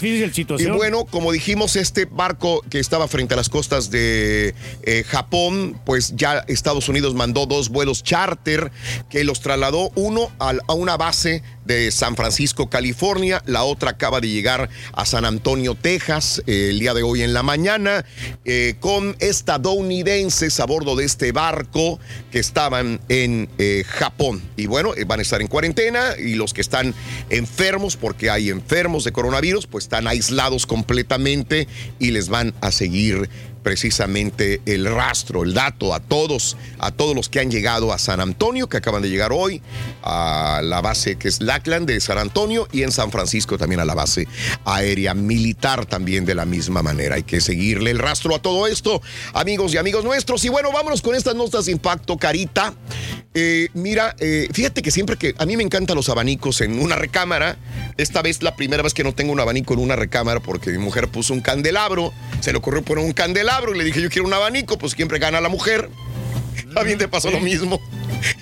Speaker 14: Y bueno, como dijimos, este barco que estaba frente a las costas de eh, Japón, pues ya Estados Unidos mandó dos vuelos charter que los trasladó uno a una base de San Francisco, California, la otra acaba de llegar a San Antonio, Texas, eh, el día de hoy en la mañana, eh, con estadounidenses a bordo de este barco que estaban en eh, Japón. Y bueno, van a estar en cuarentena y los que están enfermos, porque hay enfermos de coronavirus, pues están aislados completamente y les van a seguir precisamente el rastro, el dato a todos, a todos los que han llegado a San Antonio, que acaban de llegar hoy, a la base que es Lackland de San Antonio y en San Francisco también a la base aérea militar también de la misma manera. Hay que seguirle el rastro a todo esto, amigos y amigos nuestros. Y bueno, vámonos con estas notas de impacto, Carita. Eh, mira, eh, fíjate que siempre que a mí me encantan los abanicos en una recámara, esta vez la primera vez que no tengo un abanico en una recámara porque mi mujer puso un candelabro, se le ocurrió poner un candelabro y le dije yo quiero un abanico, pues siempre gana la mujer. También te pasó lo mismo.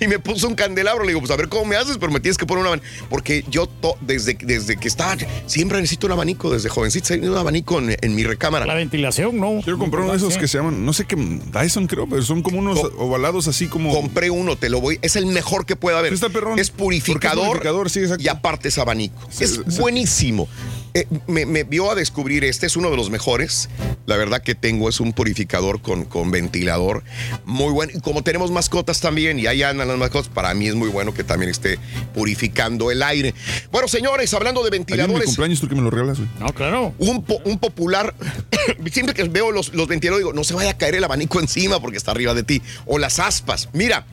Speaker 14: y me puso un candelabro. Le digo, pues a ver cómo me haces, pero me tienes que poner un abanico. Porque yo to- desde, desde que estaba, siempre necesito un abanico. Desde jovencito he tenido un abanico en, en mi recámara.
Speaker 9: La ventilación, no.
Speaker 1: Quiero comprar uno de esos que se llaman, no sé qué, Dyson creo, pero son como unos ovalados así como...
Speaker 14: Compré uno, te lo voy. Es el mejor que pueda haber. Es purificador.
Speaker 1: purificador, sí,
Speaker 14: Y aparte es abanico. es buenísimo. Eh, me, me vio a descubrir este, es uno de los mejores. La verdad que tengo es un purificador con, con ventilador. Muy bueno. Y como tenemos mascotas también, y ahí andan las mascotas, para mí es muy bueno que también esté purificando el aire. Bueno, señores, hablando de
Speaker 1: mi
Speaker 14: ventiladores.
Speaker 1: cumpleaños tú que me lo regalas, güey.
Speaker 9: No, claro.
Speaker 14: Un, po- un popular, siempre que veo los, los ventiladores, digo, no se vaya a caer el abanico encima porque está arriba de ti. O las aspas. Mira,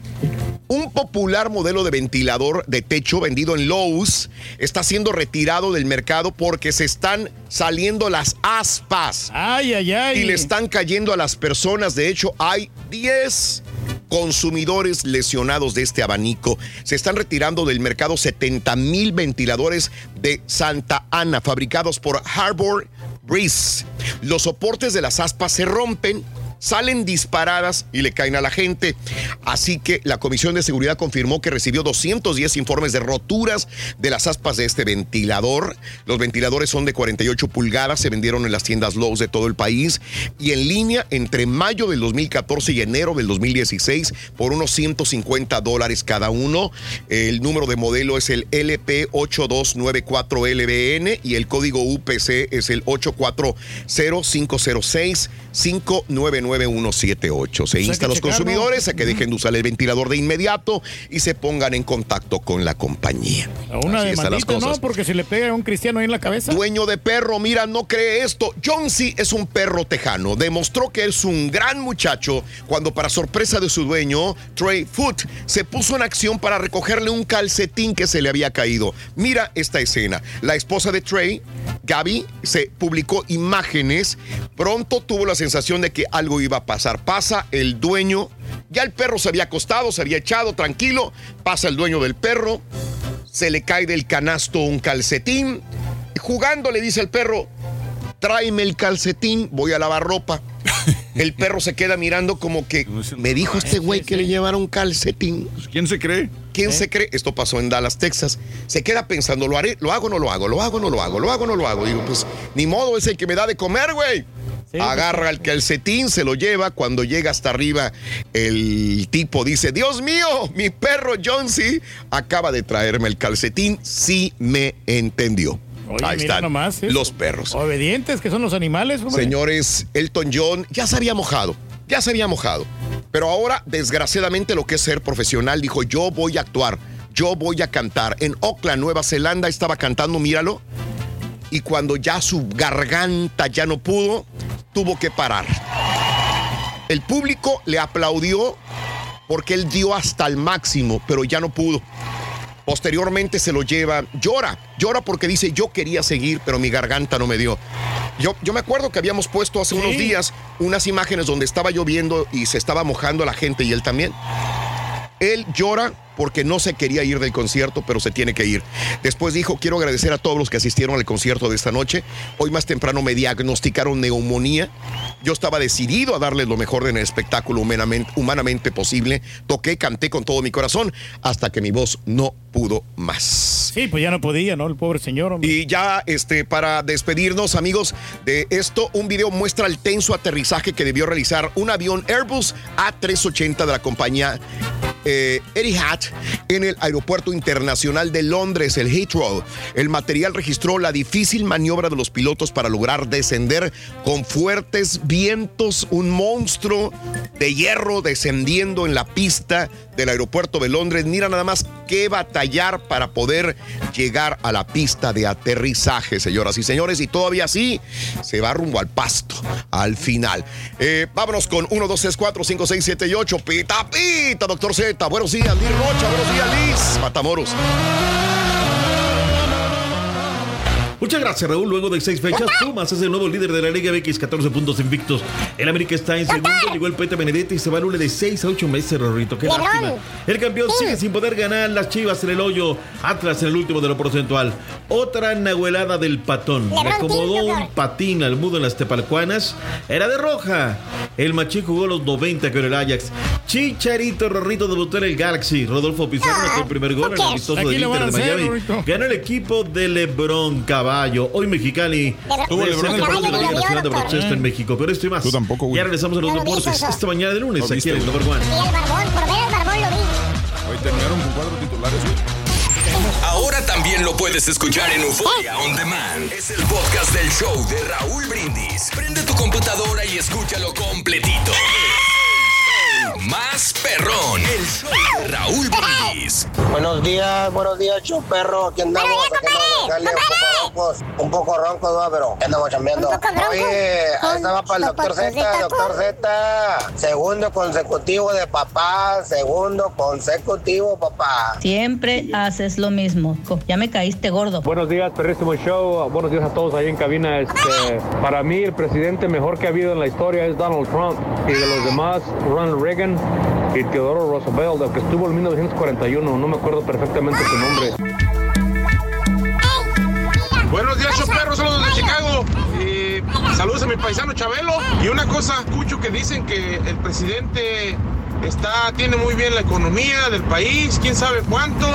Speaker 14: un popular modelo de ventilador de techo vendido en Lowe's está siendo retirado del mercado porque se están saliendo las aspas.
Speaker 9: Ay, ay, ay.
Speaker 14: Y le están cayendo a las personas. De hecho, hay 10 consumidores lesionados de este abanico. Se están retirando del mercado 70 mil ventiladores de Santa Ana, fabricados por Harbor Breeze. Los soportes de las aspas se rompen. Salen disparadas y le caen a la gente. Así que la Comisión de Seguridad confirmó que recibió 210 informes de roturas de las aspas de este ventilador. Los ventiladores son de 48 pulgadas, se vendieron en las tiendas Lowe's de todo el país y en línea entre mayo del 2014 y enero del 2016 por unos 150 dólares cada uno. El número de modelo es el LP8294LBN y el código UPC es el 840-506-599178. Se insta a los
Speaker 9: checarlo.
Speaker 14: consumidores a que dejen de usar el ventilador de inmediato y se pongan en contacto con la compañía.
Speaker 9: A una de
Speaker 14: las.
Speaker 9: ¿no? Porque si le pega a un cristiano ahí en la cabeza.
Speaker 14: Dueño de perro, mira, no cree esto. John C. es un perro tejano. Demostró que es un gran muchacho cuando, para sorpresa de su dueño, Trey Foot, se puso en acción para recogerle un calcetín que se le había caído. Mira esta escena. La esposa de Trey, Gaby, se publicó imágenes. Pronto tuvo la sensación de que algo iba a pasar. Pasa el dueño. Ya el perro se había acostado, se había echado tranquilo. Pasa el dueño del perro. Se le cae del canasto un calcetín. Jugando le dice el perro, tráeme el calcetín, voy a lavar ropa. El perro se queda mirando como que me dijo este güey que le llevara un calcetín.
Speaker 1: ¿Quién se cree?
Speaker 14: ¿Quién se cree? Esto pasó en Dallas, Texas. Se queda pensando, ¿lo haré? ¿Lo hago o no lo hago? ¿Lo hago o no lo hago? ¿Lo hago o no lo hago? Digo, pues ni modo, es el que me da de comer, güey. Agarra el calcetín, se lo lleva. Cuando llega hasta arriba, el tipo dice: Dios mío, mi perro John C. acaba de traerme el calcetín. Sí me entendió.
Speaker 9: Oye,
Speaker 14: Ahí están
Speaker 9: nomás, ¿eh?
Speaker 14: los perros.
Speaker 9: Obedientes, que son los animales, hombre.
Speaker 14: Señores, Elton John ya se había mojado, ya se había mojado. Pero ahora, desgraciadamente, lo que es ser profesional, dijo, yo voy a actuar, yo voy a cantar. En Auckland, Nueva Zelanda, estaba cantando, míralo. Y cuando ya su garganta ya no pudo, tuvo que parar. El público le aplaudió porque él dio hasta el máximo, pero ya no pudo. Posteriormente se lo lleva, llora, llora porque dice yo quería seguir, pero mi garganta no me dio. Yo, yo me acuerdo que habíamos puesto hace unos días unas imágenes donde estaba lloviendo y se estaba mojando la gente y él también. Él llora porque no se quería ir del concierto, pero se tiene que ir. Después dijo, quiero agradecer a todos los que asistieron al concierto de esta noche. Hoy más temprano me diagnosticaron neumonía. Yo estaba decidido a darles lo mejor en el espectáculo humanamente, humanamente posible. Toqué, canté con todo mi corazón hasta que mi voz no pudo más.
Speaker 9: Sí, pues ya no podía, ¿no? El pobre señor. hombre.
Speaker 14: Y ya este, para despedirnos, amigos, de esto, un video muestra el tenso aterrizaje que debió realizar un avión Airbus A380 de la compañía eh, Etihad en el Aeropuerto Internacional de Londres, el Heathrow. El material registró la difícil maniobra de los pilotos para lograr descender con fuertes vientos, un monstruo de hierro descendiendo en la pista del aeropuerto de Londres. Mira nada más qué batallar para poder llegar a la pista de aterrizaje, señoras y señores. Y todavía así se va rumbo al pasto al final. Eh, vámonos con 1, 2, 3, 4, 5, 6, 7 y 8. Pita, pita, doctor Buenos días, Liz Rocha. Buenos días, Liz. Matamoros.
Speaker 29: Muchas gracias, Raúl. Luego de seis fechas, Pumas es el nuevo líder de la Liga MX, 14 puntos invictos. El América está en segundo, llegó el Pete Benedetti y se va al de 6 a 8 meses, Rorrito. Qué lástima. El campeón sigue sin poder ganar las chivas en el hoyo. Atlas en el último de lo porcentual. Otra nahuelada del patón. Le acomodó un patín al mudo en las tepalcuanas. Era de roja. El Machín jugó los 90 con el Ajax. Chicharito Rorrito debutó en el Galaxy. Rodolfo Pizarro metió el primer gol en el amistoso del Inter de Miami. Ganó el equipo de Lebrón Caballo. Hoy Mexicali
Speaker 1: Tuvo
Speaker 29: es
Speaker 1: LeBron
Speaker 29: el
Speaker 1: el
Speaker 29: campeón de la. Liga Nacional de Baloncesto en México. Pero esto y más.
Speaker 1: Tú tampoco, güey.
Speaker 29: Ya regresamos a los deportes. Esta mañana de lunes
Speaker 1: ¿Lo
Speaker 29: aquí en el
Speaker 20: barbón, por ver el barbón lo vi.
Speaker 1: Hoy terminaron con cuatro titulares. güey.
Speaker 4: Ahora también lo puedes escuchar en Euforia On Demand. Es el podcast del show de Raúl Brindis. Prende tu computadora y escúchalo completito. Más perrón. El show de Raúl Brindis.
Speaker 19: Buenos días, buenos días, show perro. Aquí andamos, aquí andamos, un poco roncos, un poco roncos, ¿no? pero andamos chambeando. Oye, ahí estaba para el doctor Z, doctor Z. Segundo consecutivo de papá, segundo consecutivo, papá.
Speaker 30: Siempre haces lo mismo. Ya me caíste gordo.
Speaker 31: Buenos días, perrísimo show. Buenos días a todos ahí en cabina. Este, para mí, el presidente mejor que ha habido en la historia es Donald Trump. Y de los demás, Ronald Reagan y Theodore Roosevelt, el que estuvo en 1941. No me acuerdo perfectamente su nombre.
Speaker 32: Buenos días, choperros, saludos de Chicago. Saludos a mi paisano Chabelo. Y una cosa, escucho que dicen que el presidente está, tiene muy bien la economía del país, quién sabe cuánto,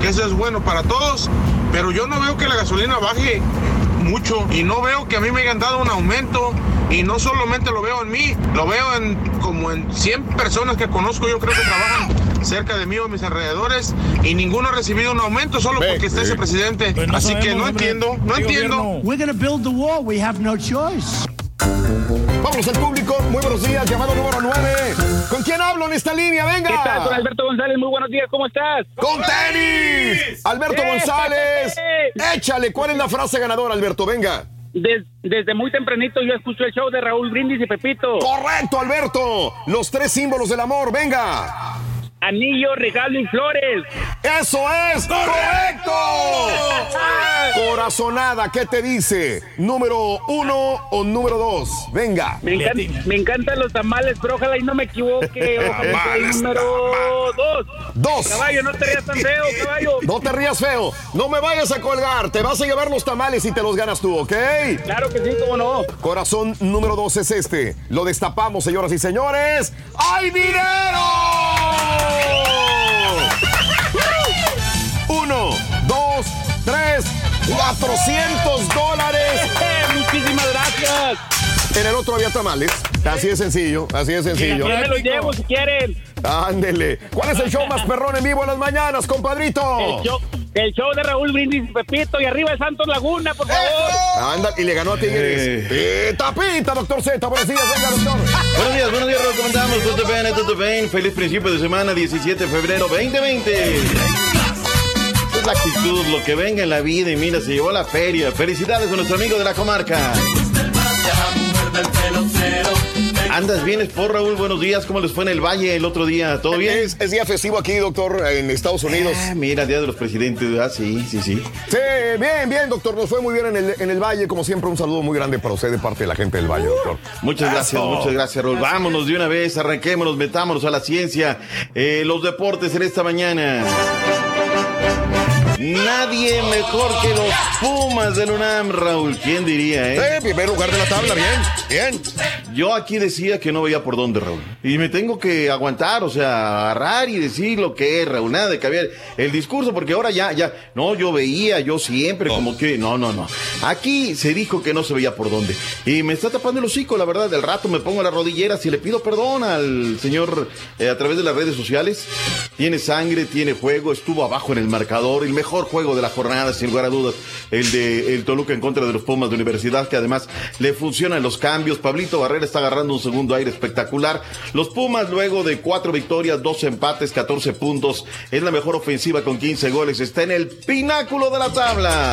Speaker 32: que eso es bueno para todos. Pero yo no veo que la gasolina baje mucho y no veo que a mí me hayan dado un aumento. Y no solamente lo veo en mí, lo veo en como en 100 personas que conozco, yo creo que trabajan cerca de mí o a mis alrededores y ninguno ha recibido un aumento solo porque está ese presidente. Así que no entiendo, no entiendo.
Speaker 33: We're gonna build the wall. We have no choice.
Speaker 14: Vamos al público. Muy buenos días. Llamado número 9. ¿Con quién hablo en esta línea? Venga.
Speaker 34: ¿Qué tal? Con Alberto González, muy buenos días, ¿cómo estás?
Speaker 14: ¡Con tenis! Alberto
Speaker 34: ¡Eh!
Speaker 14: González. Échale. ¿Cuál es la frase ganadora, Alberto? Venga.
Speaker 34: Des- desde muy tempranito yo escucho el show de Raúl Brindis y Pepito.
Speaker 14: Correcto, Alberto. Los tres símbolos del amor. Venga.
Speaker 34: Anillo, regalo y flores.
Speaker 14: ¡Eso es! ¡Correcto! Corazonada, ¿qué te dice? ¿Número uno o número dos? Venga.
Speaker 34: Me, encan- me encantan los tamales, pero ojalá y no me equivoque. Ojalá sea el
Speaker 14: Tamales,
Speaker 34: número dos.
Speaker 14: Dos.
Speaker 34: Caballo, no te rías tan feo, caballo.
Speaker 14: No te rías feo. No me vayas a colgar. Te vas a llevar los tamales y te los ganas tú, ¿ok?
Speaker 34: Claro que sí, cómo no.
Speaker 14: Corazón número dos es este. Lo destapamos, señoras y señores. ¡Hay dinero! Uno, dos, tres, 400 dólares.
Speaker 34: Muchísimas gracias.
Speaker 14: En el otro había tamales. Así de sencillo, así de sencillo.
Speaker 34: Yo me los llevo si quieren.
Speaker 14: Ándele. ¿Cuál es el show más perrón en vivo en las mañanas, compadrito?
Speaker 34: El show, el show de Raúl Brindis y Pepito y arriba de Santos Laguna, por favor.
Speaker 14: Anda, y le ganó a Tigres. Pita, pita, doctor Z. Buenos días, venga, doctor.
Speaker 29: Buenos días, buenos días, Raúl. ¿Cómo andamos? Todo bien, todo bien. Feliz principio de semana, 17 de febrero 2020. Esta es la actitud, lo que venga en la vida y mira, se llevó la feria. Felicidades a nuestro amigo de la comarca. ¿Andas bien, por Raúl? Buenos días. ¿Cómo les fue en el Valle el otro día? ¿Todo bien?
Speaker 14: Es, es día festivo aquí, doctor, en Estados Unidos.
Speaker 29: Ah, mira, Día de los Presidentes. Ah, sí, sí, sí.
Speaker 14: Sí, bien, bien, doctor. Nos fue muy bien en el, en el Valle. Como siempre, un saludo muy grande para usted de parte de la gente del Valle, doctor.
Speaker 29: Muchas gracias,
Speaker 14: Eso.
Speaker 29: muchas gracias, Raúl. Vámonos de una vez, arranquémonos, metámonos a la ciencia. Eh, los deportes en esta mañana. Nadie mejor que los Pumas del UNAM, Raúl. ¿Quién diría, eh?
Speaker 14: Sí, primer lugar de la tabla, bien, bien.
Speaker 29: Yo aquí decía que no veía por dónde, Raúl. Y me tengo que aguantar, o sea, agarrar y decir lo que es, Raúl. Nada de cambiar el discurso, porque ahora ya, ya, no, yo veía, yo siempre, como que, no, no, no. Aquí se dijo que no se veía por dónde. Y me está tapando el hocico, la verdad. Del rato me pongo las rodilleras y le pido perdón al señor eh, a través de las redes sociales. Tiene sangre, tiene juego, estuvo abajo en el marcador. El mejor juego de la jornada, sin lugar a dudas, el de el Toluca en contra de los Pumas de Universidad, que además le funcionan los cambios. Pablito Barrera está agarrando un segundo aire espectacular. Los Pumas, luego de cuatro victorias, dos empates, 14 puntos, es la mejor ofensiva con 15 goles. Está en el pináculo de la tabla.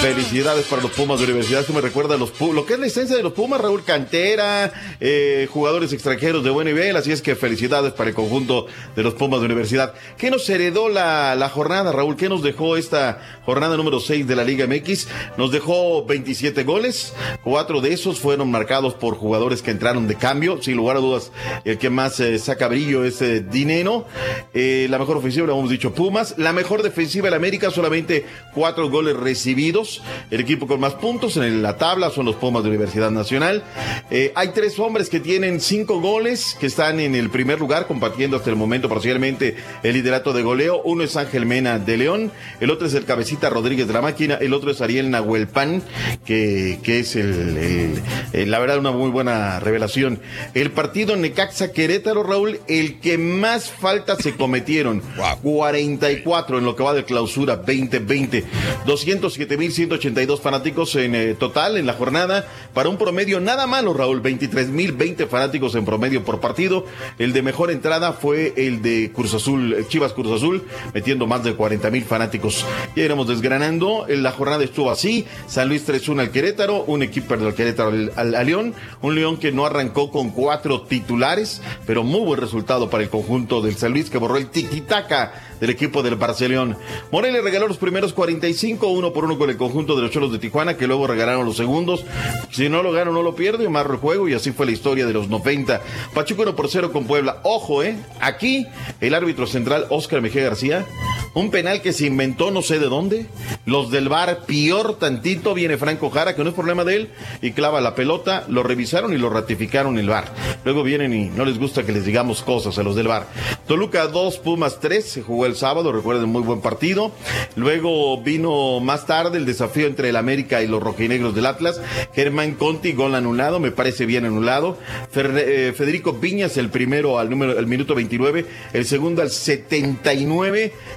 Speaker 29: Felicidades para los Pumas de Universidad. Esto me recuerda los Pumas, lo que es la esencia de los Pumas, Raúl Cantera, eh, jugadores extranjeros de buen nivel. Así es que felicidades para el conjunto de los Pumas de Universidad. ¿Qué nos heredó la, jornada, Raúl? ¿Qué nos dejó esta jornada número 6 de la Liga MX? Nos dejó 27 goles, cuatro de esos fueron marcados por jugadores que entraron de cambio, sin lugar a dudas, el que más eh, saca brillo es eh, Dinero. Eh, la mejor ofensiva, lo hemos dicho, Pumas. La mejor defensiva en América, solamente cuatro goles recibidos. El equipo con más puntos en la tabla son los Pumas de Universidad Nacional. Eh, hay tres hombres que tienen cinco goles, que están en el primer lugar, compartiendo hasta el momento parcialmente el liderato de Uno es Ángel Mena de León, el otro es el Cabecita Rodríguez de la Máquina, el otro es Ariel Nahuelpan, que, que es el, el- el- la verdad una muy buena revelación. El partido Necaxa Querétaro, Raúl, el que más faltas se cometieron. 44 en lo que va de clausura 2020. 207.182 fanáticos en eh, total en la jornada. Para un promedio nada malo, Raúl. 23.020 fanáticos en promedio por partido. El de mejor entrada fue el de Cruz Azul, eh, Chivas Cruz Azul, metiendo más de 40.000 fanáticos. Ya iremos desgranando. La jornada estuvo así. San Luis 3-1 al Querétaro. Un equipo del Querétaro al, al- al León. Un León que no arrancó con cuatro titulares, pero muy buen resultado para el conjunto del San Luis que borró el tiquitaca del equipo del Barcelona. Morelia regaló los primeros 45, uno por uno con el conjunto de los Cholos de Tijuana, que luego regalaron los segundos. Si no lo gano, no lo pierde, amarro el juego y así fue la historia de los 90. Pachuco 1 por 0 con Puebla. Ojo, eh. Aquí el árbitro central, Oscar Mejía García, un penal que se inventó no sé de dónde. Los del bar, peor tantito, viene Franco Jara, que no es problema de él, y clava la pelota, lo revisaron y lo ratificaron el bar. Luego vienen y no les gusta que les digamos cosas a los del bar. Toluca 2, Pumas 3, se jugó el sábado, recuerden, muy buen partido. Luego vino más tarde el desafío entre el América y los rojinegros del Atlas. Germán Conti, gol anulado, me parece bien anulado. Eh, Federico Viñas, el primero al número, al minuto 29, el segundo al 79,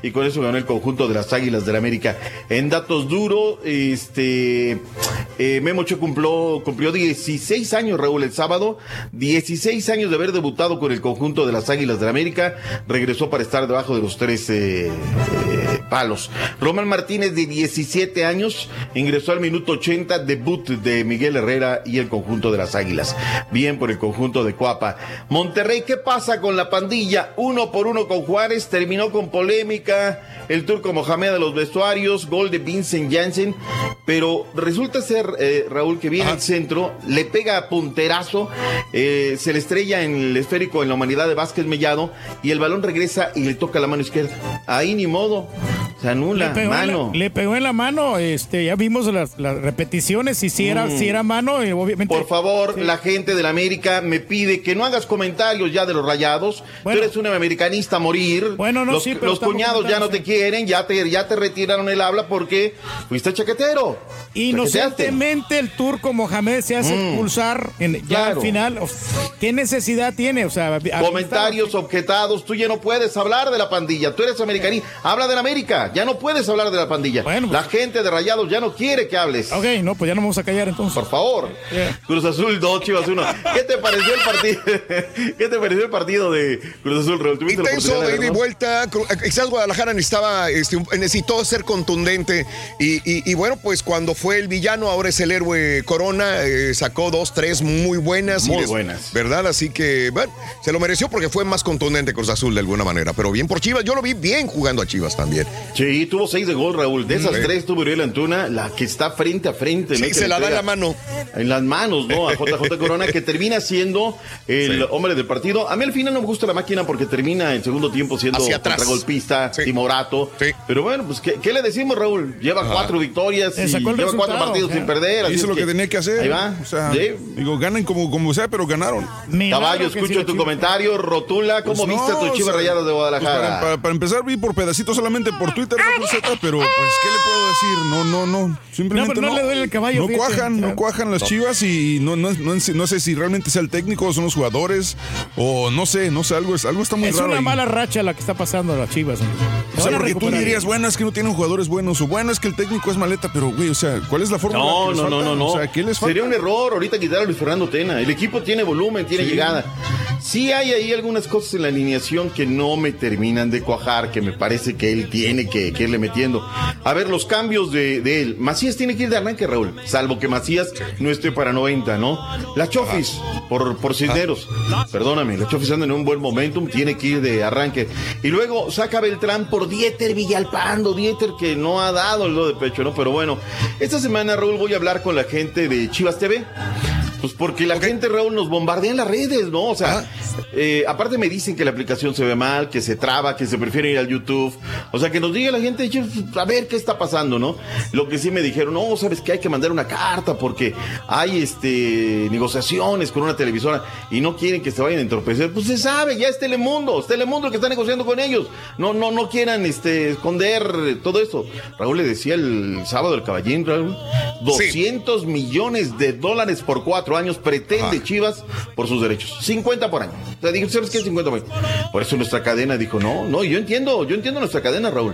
Speaker 29: y con eso ganó el conjunto de las Águilas del América. En datos duros, este eh, Memo Ochoa cumplió, cumplió 16 años, Raúl, el sábado. 16 años de haber debutado con el conjunto de las Águilas del América. Regresó para estar debajo de los tres eh, eh, palos. Román Martínez, de 17 años, ingresó al minuto 80, debut de Miguel Herrera y el conjunto de las Águilas. Bien por el conjunto de Cuapa. Monterrey, ¿qué pasa con la pandilla? Uno por uno con Juárez, terminó con polémica. El turco Mohamed de los vestuarios, gol de Vincent Janssen. Pero resulta ser, eh, Raúl, que viene al centro, le pega a punterazo, eh, se le estrella en el esférico en la humanidad de Vázquez Mellado y el balón regresa y le toca la mano izquierda. Ahí ni modo, se anula,
Speaker 9: Le pegó,
Speaker 29: mano.
Speaker 9: En la, le pegó en la mano, este, ya vimos las, las repeticiones, y si era,
Speaker 29: Mm.
Speaker 9: si era mano, eh, obviamente.
Speaker 29: Por favor, la gente de la América me pide que no hagas comentarios ya de los rayados. Tú eres un americanista a morir.
Speaker 9: Bueno, no,
Speaker 29: los,
Speaker 9: sí,
Speaker 29: los cuñados ya no te quieren, ya te, ya te retiraron el habla porque fuiste chaquetero.
Speaker 9: Inocentemente el turco Mohamed se hace
Speaker 29: Mm.
Speaker 9: expulsar en, ya
Speaker 29: Claro.
Speaker 9: al final. ¿Qué necesidad tiene? O sea, a-
Speaker 29: Comentarios objetados, tú ya no puedes hablar de la pandilla, tú eres americanista, habla de la América, ya no puedes hablar de la pandilla. la gente de Rayados ya no quiere que hables.
Speaker 9: Ok, no, pues ya no vamos a callar entonces.
Speaker 29: Por favor. Cruz Azul 2, Chivas 1. ¿Qué te pareció el partido? ¿Qué te pareció el partido de Cruz Azul,
Speaker 14: Intenso, de ida y vuelta. Quizás Guadalajara necesitaba, este, necesitó ser contundente. Y, y- y bueno, pues cuando fue el villano, ahora es el héroe Corona. eh, sacó dos, tres muy buenas.
Speaker 29: Muy
Speaker 14: les-
Speaker 29: buenas.
Speaker 14: ¿Verdad? Así que, bueno, se lo mereció porque fue más contundente Cruz Azul de alguna manera. Pero bien por Chivas. Yo lo vi bien jugando a Chivas también.
Speaker 29: Sí, tuvo seis de gol, Raúl. De esas
Speaker 14: Sí.
Speaker 29: tres tuvo Uriel Antuna, la que está frente a frente.
Speaker 14: Sí, se la da en la mano.
Speaker 29: En las manos, ¿no? A JJ Corona, que termina siendo el hombre del partido. A mí al final no me gusta la máquina porque termina en segundo tiempo siendo
Speaker 14: Hacia atrás.
Speaker 29: Contragolpista, timorato. Pero bueno, pues ¿qué, qué le decimos, Raúl? Lleva
Speaker 1: Ajá.
Speaker 29: cuatro victorias y lleva cuatro partidos sin perder.
Speaker 1: Hizo
Speaker 29: es
Speaker 1: lo que tenía que hacer.
Speaker 29: Ahí va.
Speaker 1: O sea,
Speaker 29: Sí.
Speaker 1: digo, ganen como, como sea, pero ganaron.
Speaker 29: Caballo, escucho tu comentario. Rotula, ¿cómo
Speaker 1: Pues
Speaker 29: viste a
Speaker 1: no,
Speaker 29: tus
Speaker 1: o
Speaker 29: chivas
Speaker 1: sea,
Speaker 29: rayadas de
Speaker 1: pues
Speaker 29: Guadalajara?
Speaker 1: para, para- para empezar, vi por pedacitos solamente por Twitter, Raúl Z, pero pues, ¿qué le puedo decir? No, no, no. Simplemente
Speaker 9: No, pero no le duele el caballo,
Speaker 1: No
Speaker 9: fíjate.
Speaker 1: cuajan, no cuajan las
Speaker 9: No.
Speaker 1: chivas y no, no, no, no sé si realmente sea el técnico o son los jugadores o no sé, no sé, algo, es, algo está muy
Speaker 9: es
Speaker 1: raro.
Speaker 9: una
Speaker 1: ahí.
Speaker 9: mala racha la que está pasando a las Chivas.
Speaker 1: O sea, porque tú dirías, bueno, es que no tienen jugadores buenos, o bueno, es que el técnico es maleta, pero, güey, o sea, ¿cuál es la fórmula?
Speaker 29: No, no, no, no, no.
Speaker 1: O sea, ¿qué les falta?
Speaker 29: Sería un error ahorita quitar a Luis Fernando Tena. El equipo tiene volumen, tiene
Speaker 1: Sí.
Speaker 29: llegada. Sí hay ahí algunas cosas en la alineación que no me terminan de cuajar, que me parece que él tiene que, que irle metiendo. A ver, los cambios de, de él. Macías tiene que ir de arranque, Raúl. Salvo que Macías no esté para 90, ¿no? La Chofis, por, por Cisneros. Perdóname, la Chofis anda en un buen momentum, tiene que ir de arranque. Y luego saca Beltrán por Dieter Villalpando. Dieter que no ha dado el do de pecho, ¿no? Pero bueno, esta semana, Raúl, voy a hablar con la gente de Chivas TV. Pues porque la gente, Raúl, nos bombardea en las redes, ¿no? O sea, eh, aparte me dicen que la aplicación se ve mal, que se traba, que se prefiere ir al YouTube. O sea, que nos diga la gente, "Che, a ver qué está pasando, ¿no? Lo que sí me dijeron, no, sabes que hay que mandar una carta porque hay este negociaciones con una televisora y no quieren que se vayan a entorpecer. Pues se sabe, ya es Telemundo, es Telemundo el que está negociando con ellos. No, no, no quieran este esconder todo eso. Raúl le decía el sábado el caballín, Raúl, 200 millones de dólares por cuatro años pretende Chivas por sus derechos. 50 por año. O sea, digo, ¿sabes qué? 50 por año. Por eso nuestra cadena dijo, no, no, yo entiendo, yo entiendo nuestra cadena, Raúl.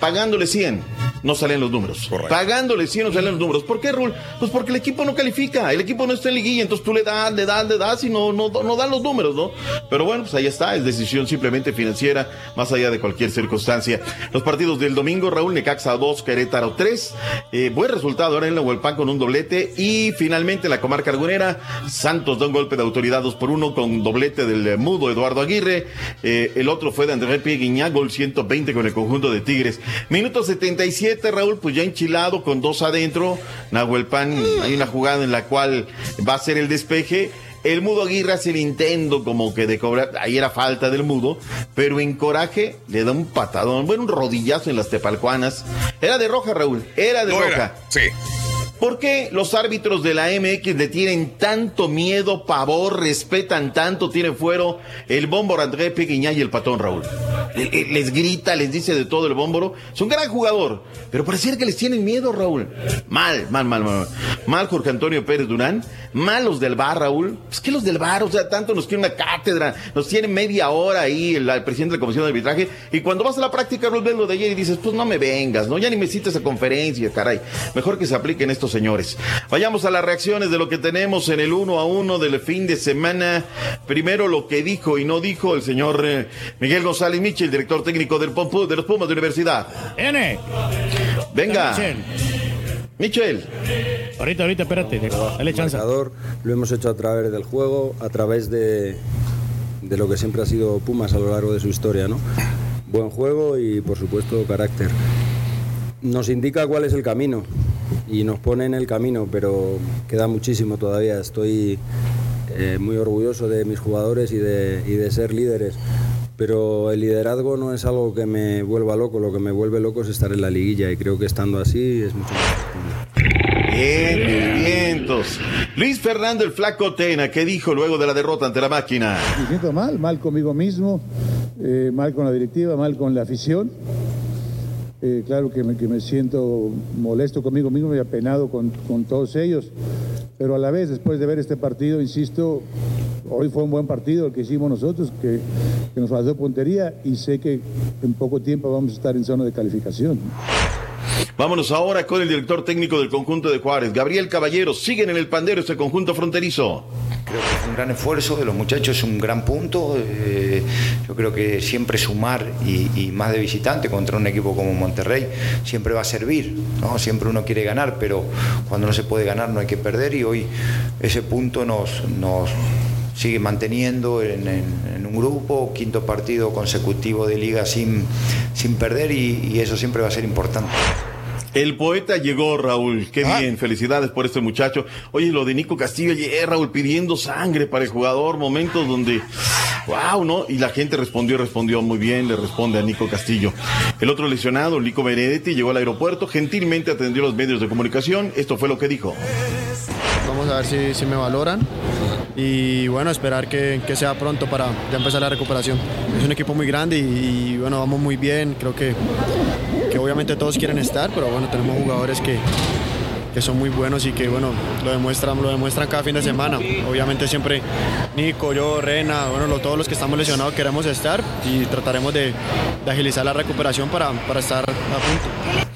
Speaker 29: Pagándole 100, no salen los números. Pagándole 100 no salen los números. ¿Por qué, Raúl? Pues porque el equipo no califica, el equipo no está en liguilla, entonces tú le das, le das, le das y no, no, no dan los números, ¿no? Pero bueno, pues ahí está, es decisión simplemente financiera, más allá de cualquier circunstancia. Los partidos del domingo, Raúl Necaxa 2, Querétaro 3. Eh, buen resultado ahora en la Huelpan con un doblete. Y finalmente la comarca argunera, Santos da un golpe de autoridad 2 por 1 con doblete del mudo Eduardo Aguirre. Eh, el otro fue de André Pieguiñá, gol 120 con el conjunto de Tigres. Minuto 77, Raúl, pues ya enchilado con dos adentro. Nahuel Pan, hay una jugada en la cual va a ser el despeje. El mudo Aguirre hace el intento como que de cobrar, ahí era falta del mudo, pero en coraje le da un patadón, bueno, un rodillazo en las tepalcuanas. Era de roja, Raúl, era de
Speaker 14: No
Speaker 29: roja.
Speaker 14: era, sí.
Speaker 29: ¿Por qué los árbitros de la MX le tienen tanto miedo, pavor, respetan tanto, tienen fuero el bómboro André Peguiñá y el patón Raúl? Le- le- Les grita, les dice de todo el bómboro. Es un gran jugador, pero pareciera que les tienen miedo, Raúl. Mal, mal, mal, mal. Mal Jorge Antonio Pérez Durán. Mal los del bar, Raúl. Es que los del bar, o sea, tanto nos quieren una cátedra, nos tienen media hora ahí el, presidente de la Comisión de Arbitraje. Y cuando vas a la práctica, Raúl, ves lo de ayer y dices, pues no me vengas, ¿no? Ya ni me cites a conferencia, caray. Mejor que se apliquen estos señores. Vayamos a las reacciones de lo que tenemos en el uno a uno del fin de semana. Primero lo que dijo y no dijo el señor eh, Miguel González Michel, director técnico del Pompu- de los Pumas de Universidad.
Speaker 9: N.
Speaker 29: Venga.
Speaker 9: Michel.
Speaker 29: Michel.
Speaker 9: Ahorita, ahorita, espérate. Dale chance.
Speaker 35: marcador, lo hemos hecho a través del juego, a través de, de lo que siempre ha sido Pumas a lo largo de su historia, ¿no? Buen juego y por supuesto carácter. Nos indica cuál es el camino y nos pone en el camino, pero queda muchísimo todavía. Estoy eh, muy orgulloso de mis jugadores y de, y de ser líderes. Pero el liderazgo no es algo que me vuelva loco, lo que me vuelve loco es estar en la liguilla y creo que estando así es mucho más.
Speaker 29: Bien, vientos. Luis Fernando el Flaco Tena, ¿qué dijo luego de la derrota ante la máquina?
Speaker 36: Me siento mal, mal conmigo mismo, eh, mal con la directiva, mal con la afición. Eh, claro que me, siento molesto conmigo mismo y apenado con, todos ellos, pero a la vez, después de ver este partido, insisto, hoy fue un buen partido el que hicimos nosotros, que, que nos faltó puntería y sé que en poco tiempo vamos a estar en zona de calificación.
Speaker 29: Vámonos ahora con el director técnico del conjunto de Juárez, Gabriel Caballero. Siguen en el pandero este conjunto fronterizo.
Speaker 37: Creo que es un gran esfuerzo de los muchachos, es un gran punto. eh, yo creo que siempre sumar y, más de visitante contra un equipo como Monterrey siempre va a servir. ¿no? Siempre uno quiere ganar, pero cuando no se puede ganar no hay que perder y hoy ese punto nos, sigue manteniendo en, un grupo, quinto partido consecutivo de liga sin, perder y eso siempre va a ser importante.
Speaker 29: El poeta llegó, Raúl. Qué bien, felicidades por este muchacho. Oye, lo de Nico Castillo ayer, Raúl, pidiendo sangre para el jugador, momentos donde, wow, ¿no? Y la gente respondió, respondió muy bien, le responde a Nico Castillo. El otro lesionado, Nico Benedetti, llegó al aeropuerto, gentilmente atendió los medios de comunicación. Esto fue lo que dijo.
Speaker 38: Vamos a ver si, si me valoran y bueno, esperar que, que sea pronto para ya empezar la recuperación. Es un equipo muy grande y, bueno, vamos muy bien. Creo que, que obviamente todos quieren estar, pero bueno, tenemos jugadores que, que son muy buenos y que bueno, lo demuestran, lo demuestran cada fin de semana. Obviamente siempre Nico, yo, Rena, bueno, lo- todos los que estamos lesionados queremos estar y trataremos de, de agilizar la recuperación para, para estar a punto.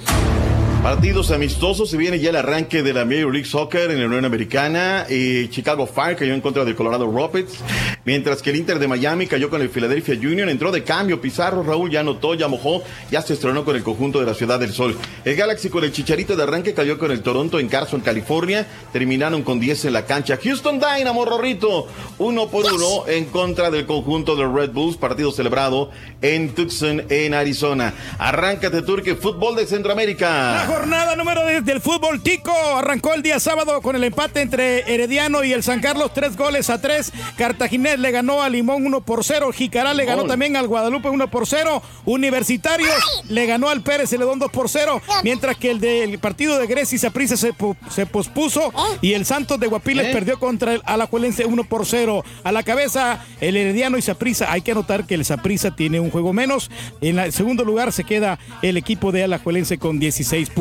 Speaker 29: Partidos amistosos, se viene ya el arranque de la Major League Soccer en la Unión Americana. Eh, Chicago Fire cayó en contra del Colorado Rapids, mientras que el Inter de Miami cayó con el Philadelphia Union. Entró de cambio Pizarro, Raúl ya anotó, ya mojó, ya se estrenó con el conjunto de la Ciudad del Sol. El Galaxy con el Chicharito de arranque cayó con el Toronto en Carson, California. Terminaron con 10 en la cancha. Houston Dynamo, Rorrito, uno por uno en contra del conjunto de Red Bulls. Partido celebrado en Tucson, en Arizona. Arráncate, Turque, fútbol de Centroamérica.
Speaker 9: Jornada número 10 del fútbol tico arrancó el día sábado con el empate entre Herediano y el San Carlos, tres goles a tres. Cartaginés le ganó a Limón 1 por 0. Jicará le ganó también al Guadalupe 1 por 0. Universitarios le ganó al Pérez Celedón 2 por 0. Mientras que el del partido de Grecia y Saprissa se, se pospuso y el Santos de Guapiles
Speaker 29: ¿Eh?
Speaker 9: perdió contra el Alajuelense 1 por 0. A la cabeza el Herediano y Saprissa. Hay que anotar que el Saprissa tiene un juego menos. En el segundo lugar se queda el equipo de Alajuelense con 16 puntos.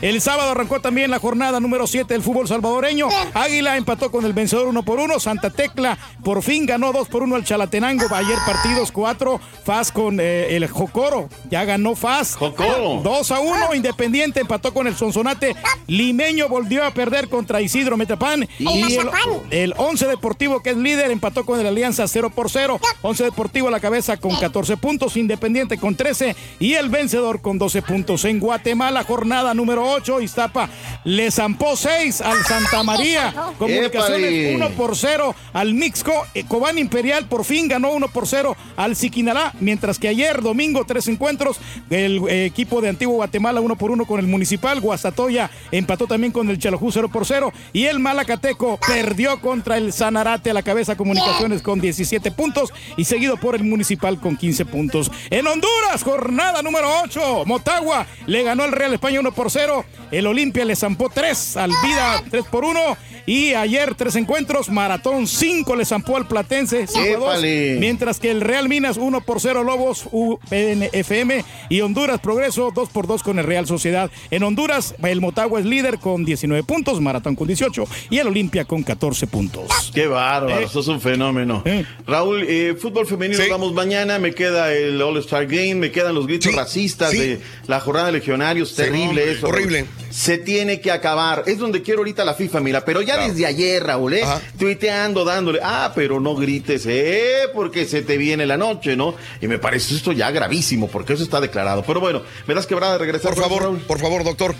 Speaker 9: El sábado arrancó también la jornada número 7 del fútbol salvadoreño. Águila empató con el vencedor 1 por 1. Santa Tecla por fin ganó 2 por 1 al Chalatenango. Ayer partidos 4. Faz con eh, el Jocoro. Ya ganó Faz.
Speaker 29: Jocoro.
Speaker 9: 2 a 1. Independiente empató con el Sonsonate. Limeño volvió a perder contra Isidro Metapán. Y el, el 11 Deportivo, que es líder, empató con el Alianza 0 por 0. 11 Deportivo a la cabeza con 14 puntos. Independiente con 13. Y el vencedor con 12 puntos. En Guatemala, jornada número 8. Iztapa le zampó 6 al Santa María. Comunicaciones
Speaker 29: ¡Épale!
Speaker 9: 1 por 0 al Mixco. Cobán Imperial por fin ganó 1 por 0 al Siquinalá. Mientras que ayer, domingo, tres encuentros. El eh, equipo de Antiguo Guatemala 1 por 1 con el Municipal. Guastatoya empató también con el Chalajú 0 por 0. Y el Malacateco perdió contra el Sanarate a la cabeza Comunicaciones con 17 puntos. Y seguido por el Municipal con 15 puntos. En Honduras, jornada número 8. Motagua le ganó al Real España 1 por 0. El Olimpia le zampó 3 al Vida 3 por 1. Y ayer tres encuentros. Maratón 5 le zampó al Platense 5 a 2.
Speaker 29: ¡Épale!
Speaker 9: Mientras que el Real Minas 1 por 0 Lobos UPNFM y Honduras Progreso 2 por 2 con el Real Sociedad. En Honduras el Motagua es líder con 19 puntos, Maratón con 18 y el Olimpia con 14 puntos.
Speaker 29: Qué bárbaro,
Speaker 9: Eh.
Speaker 29: sos un fenómeno. Raúl, eh, fútbol femenino
Speaker 14: Sí.
Speaker 29: vamos mañana, me queda el All-Star Game, me quedan los gritos
Speaker 14: Sí,
Speaker 29: racistas
Speaker 14: sí.
Speaker 29: de la jornada de legionarios, terrible
Speaker 14: hombre,
Speaker 29: eso.
Speaker 14: horrible.
Speaker 29: Raúl. Se tiene que acabar. Es donde quiero ahorita la FIFA, mira, pero ya desde ayer, Raúl, ¿eh? Tuiteando, dándole, ah, pero no grites, ¿eh? Porque se te viene la noche, ¿no? Y me parece esto ya gravísimo, porque eso está declarado. Pero bueno, me das quebrada de regresar.
Speaker 14: Por favor,
Speaker 29: Raúl?
Speaker 14: por favor, doctor.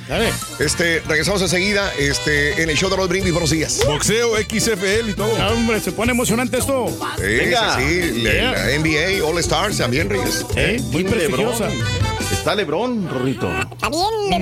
Speaker 14: Este, regresamos enseguida este, en el show de Raúl Brindis. Buenos días.
Speaker 1: Boxeo, XFL y todo.
Speaker 9: Ah, Hombre, se pone emocionante esto.
Speaker 14: Sí,
Speaker 29: Venga.
Speaker 14: sí, sí, la-
Speaker 9: Yeah.
Speaker 14: la NBA, All Stars, también, Reyes.
Speaker 9: Eh, muy prestigiosa.
Speaker 29: Está Lebrón, Rorrito.
Speaker 20: Está bien,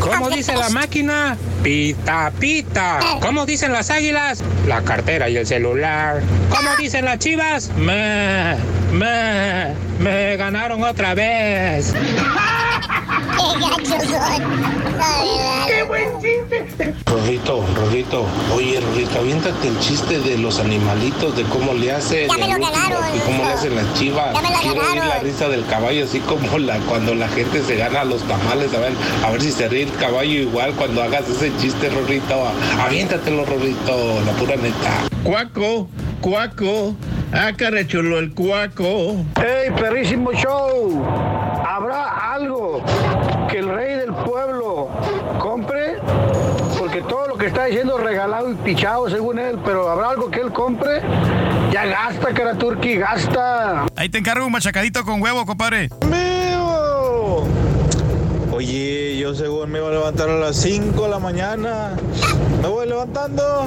Speaker 34: ¿Cómo dice la máquina? Pita, pita. ¿Cómo dicen las águilas? La cartera y el celular. ¿Cómo dicen las chivas? Me, me, me ganaron otra vez.
Speaker 20: Qué gacho son. Qué buen chiste.
Speaker 31: Rorrito, Rorrito, oye Rorrito, aviéntate el chiste de los animalitos, de cómo le hacen
Speaker 20: Ya me lo
Speaker 31: último
Speaker 20: ganaron,
Speaker 31: y cómo le hacen las chivas.
Speaker 20: Ya me la
Speaker 31: Quiero oír la
Speaker 20: ganaron.
Speaker 31: risa del caballo, así como la cuando la gente se gana los tamales, a ver, a ver si se ríe el caballo igual cuando hagas ese chiste, Rorrito. Aviéntatelo, Rorrito, la pura neta.
Speaker 34: Cuaco, cuaco. Ah, chulo el cuaco.
Speaker 33: ¡Hey, perrísimo show! ¿Habrá algo que el rey del pueblo compre? Porque todo lo que está diciendo es regalado y pichado según él, pero ¿habrá algo que él compre? Ya gasta, cara turqui, gasta.
Speaker 9: Ahí te encargo un machacadito con huevo, compadre.
Speaker 39: Oye, yo según me iba a levantar a las 5 de la mañana. Me voy levantando.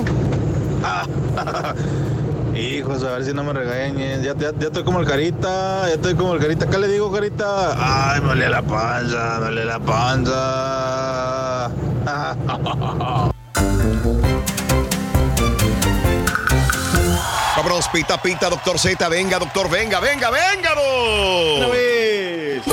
Speaker 39: Hijos, a ver si no me regañen. Ya, ya, ya estoy como el carita, ya estoy como el carita. ¿Qué le digo, carita? Ay, me duele la panza, me duele la panza.
Speaker 14: Vámonos, pita, pita, doctor Z. Venga, doctor, venga, venga, venga.
Speaker 29: Una vez.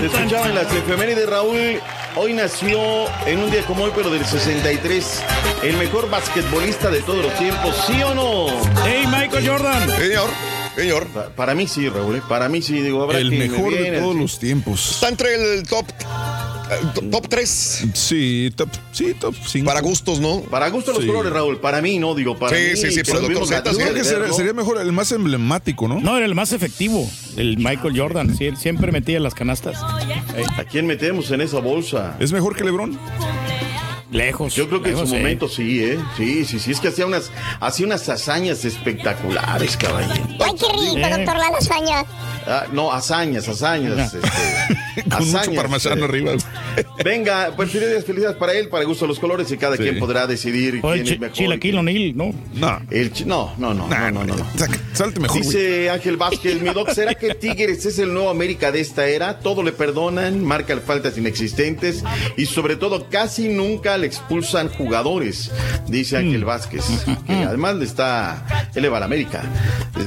Speaker 29: Se escuchaba en las efemérides, Raúl. Hoy nació en un día como hoy, pero del 63, el mejor basquetbolista de todos los tiempos, ¿sí o no?
Speaker 9: Hey, Michael Jordan.
Speaker 14: Señor, señor.
Speaker 29: Pa- Para mí sí, Raúl. ¿eh? Para mí sí, digo, habrá
Speaker 1: El
Speaker 29: me
Speaker 1: mejor de todos
Speaker 29: sí.
Speaker 1: los tiempos.
Speaker 14: Está entre el top top 3.
Speaker 1: Sí, top, sí, top 5.
Speaker 14: Para gustos, ¿no?
Speaker 29: Para gusto los
Speaker 1: Sí.
Speaker 29: colores, Raúl. Para mí, no, digo, para
Speaker 14: Sí,
Speaker 29: mí.
Speaker 14: sí, sí, pero Z,
Speaker 1: creo que
Speaker 29: ¿no?
Speaker 1: sería, sería mejor el más emblemático, ¿no?
Speaker 9: No, era el más efectivo, el Michael Jordan. sí, siempre metía las canastas.
Speaker 29: ¿A quién metemos en esa bolsa?
Speaker 1: ¿Es mejor que LeBron?
Speaker 9: lejos.
Speaker 29: Yo creo que en su
Speaker 9: sí.
Speaker 29: momento sí, ¿eh? Sí, sí, sí. Es que hacía unas, hacía unas hazañas espectaculares, caballero.
Speaker 20: Ay, qué rico,
Speaker 9: Eh.
Speaker 20: doctor la lasaña.
Speaker 29: Ah, no, hazañas, hazañas. este,
Speaker 1: Con mucho
Speaker 29: hazañas,
Speaker 1: parmesano
Speaker 29: eh.
Speaker 1: arriba.
Speaker 29: Venga, pues felicidades, felicidades para él, para gusto de los colores y cada
Speaker 1: Sí.
Speaker 29: quien podrá decidir
Speaker 9: O el
Speaker 29: quién es mejor.
Speaker 9: Chilaquil ¿no?
Speaker 1: No.
Speaker 29: El chi- no, no, no, no, no, no,
Speaker 1: Salte mejor, güey.
Speaker 29: Dice Ángel Vázquez, mi doc, ¿será que Tigres es el nuevo América de esta era? Todo le perdonan, marca faltas inexistentes y sobre todo casi nunca le expulsan jugadores, dice Ángel Vázquez, que además le está, él le va a la América.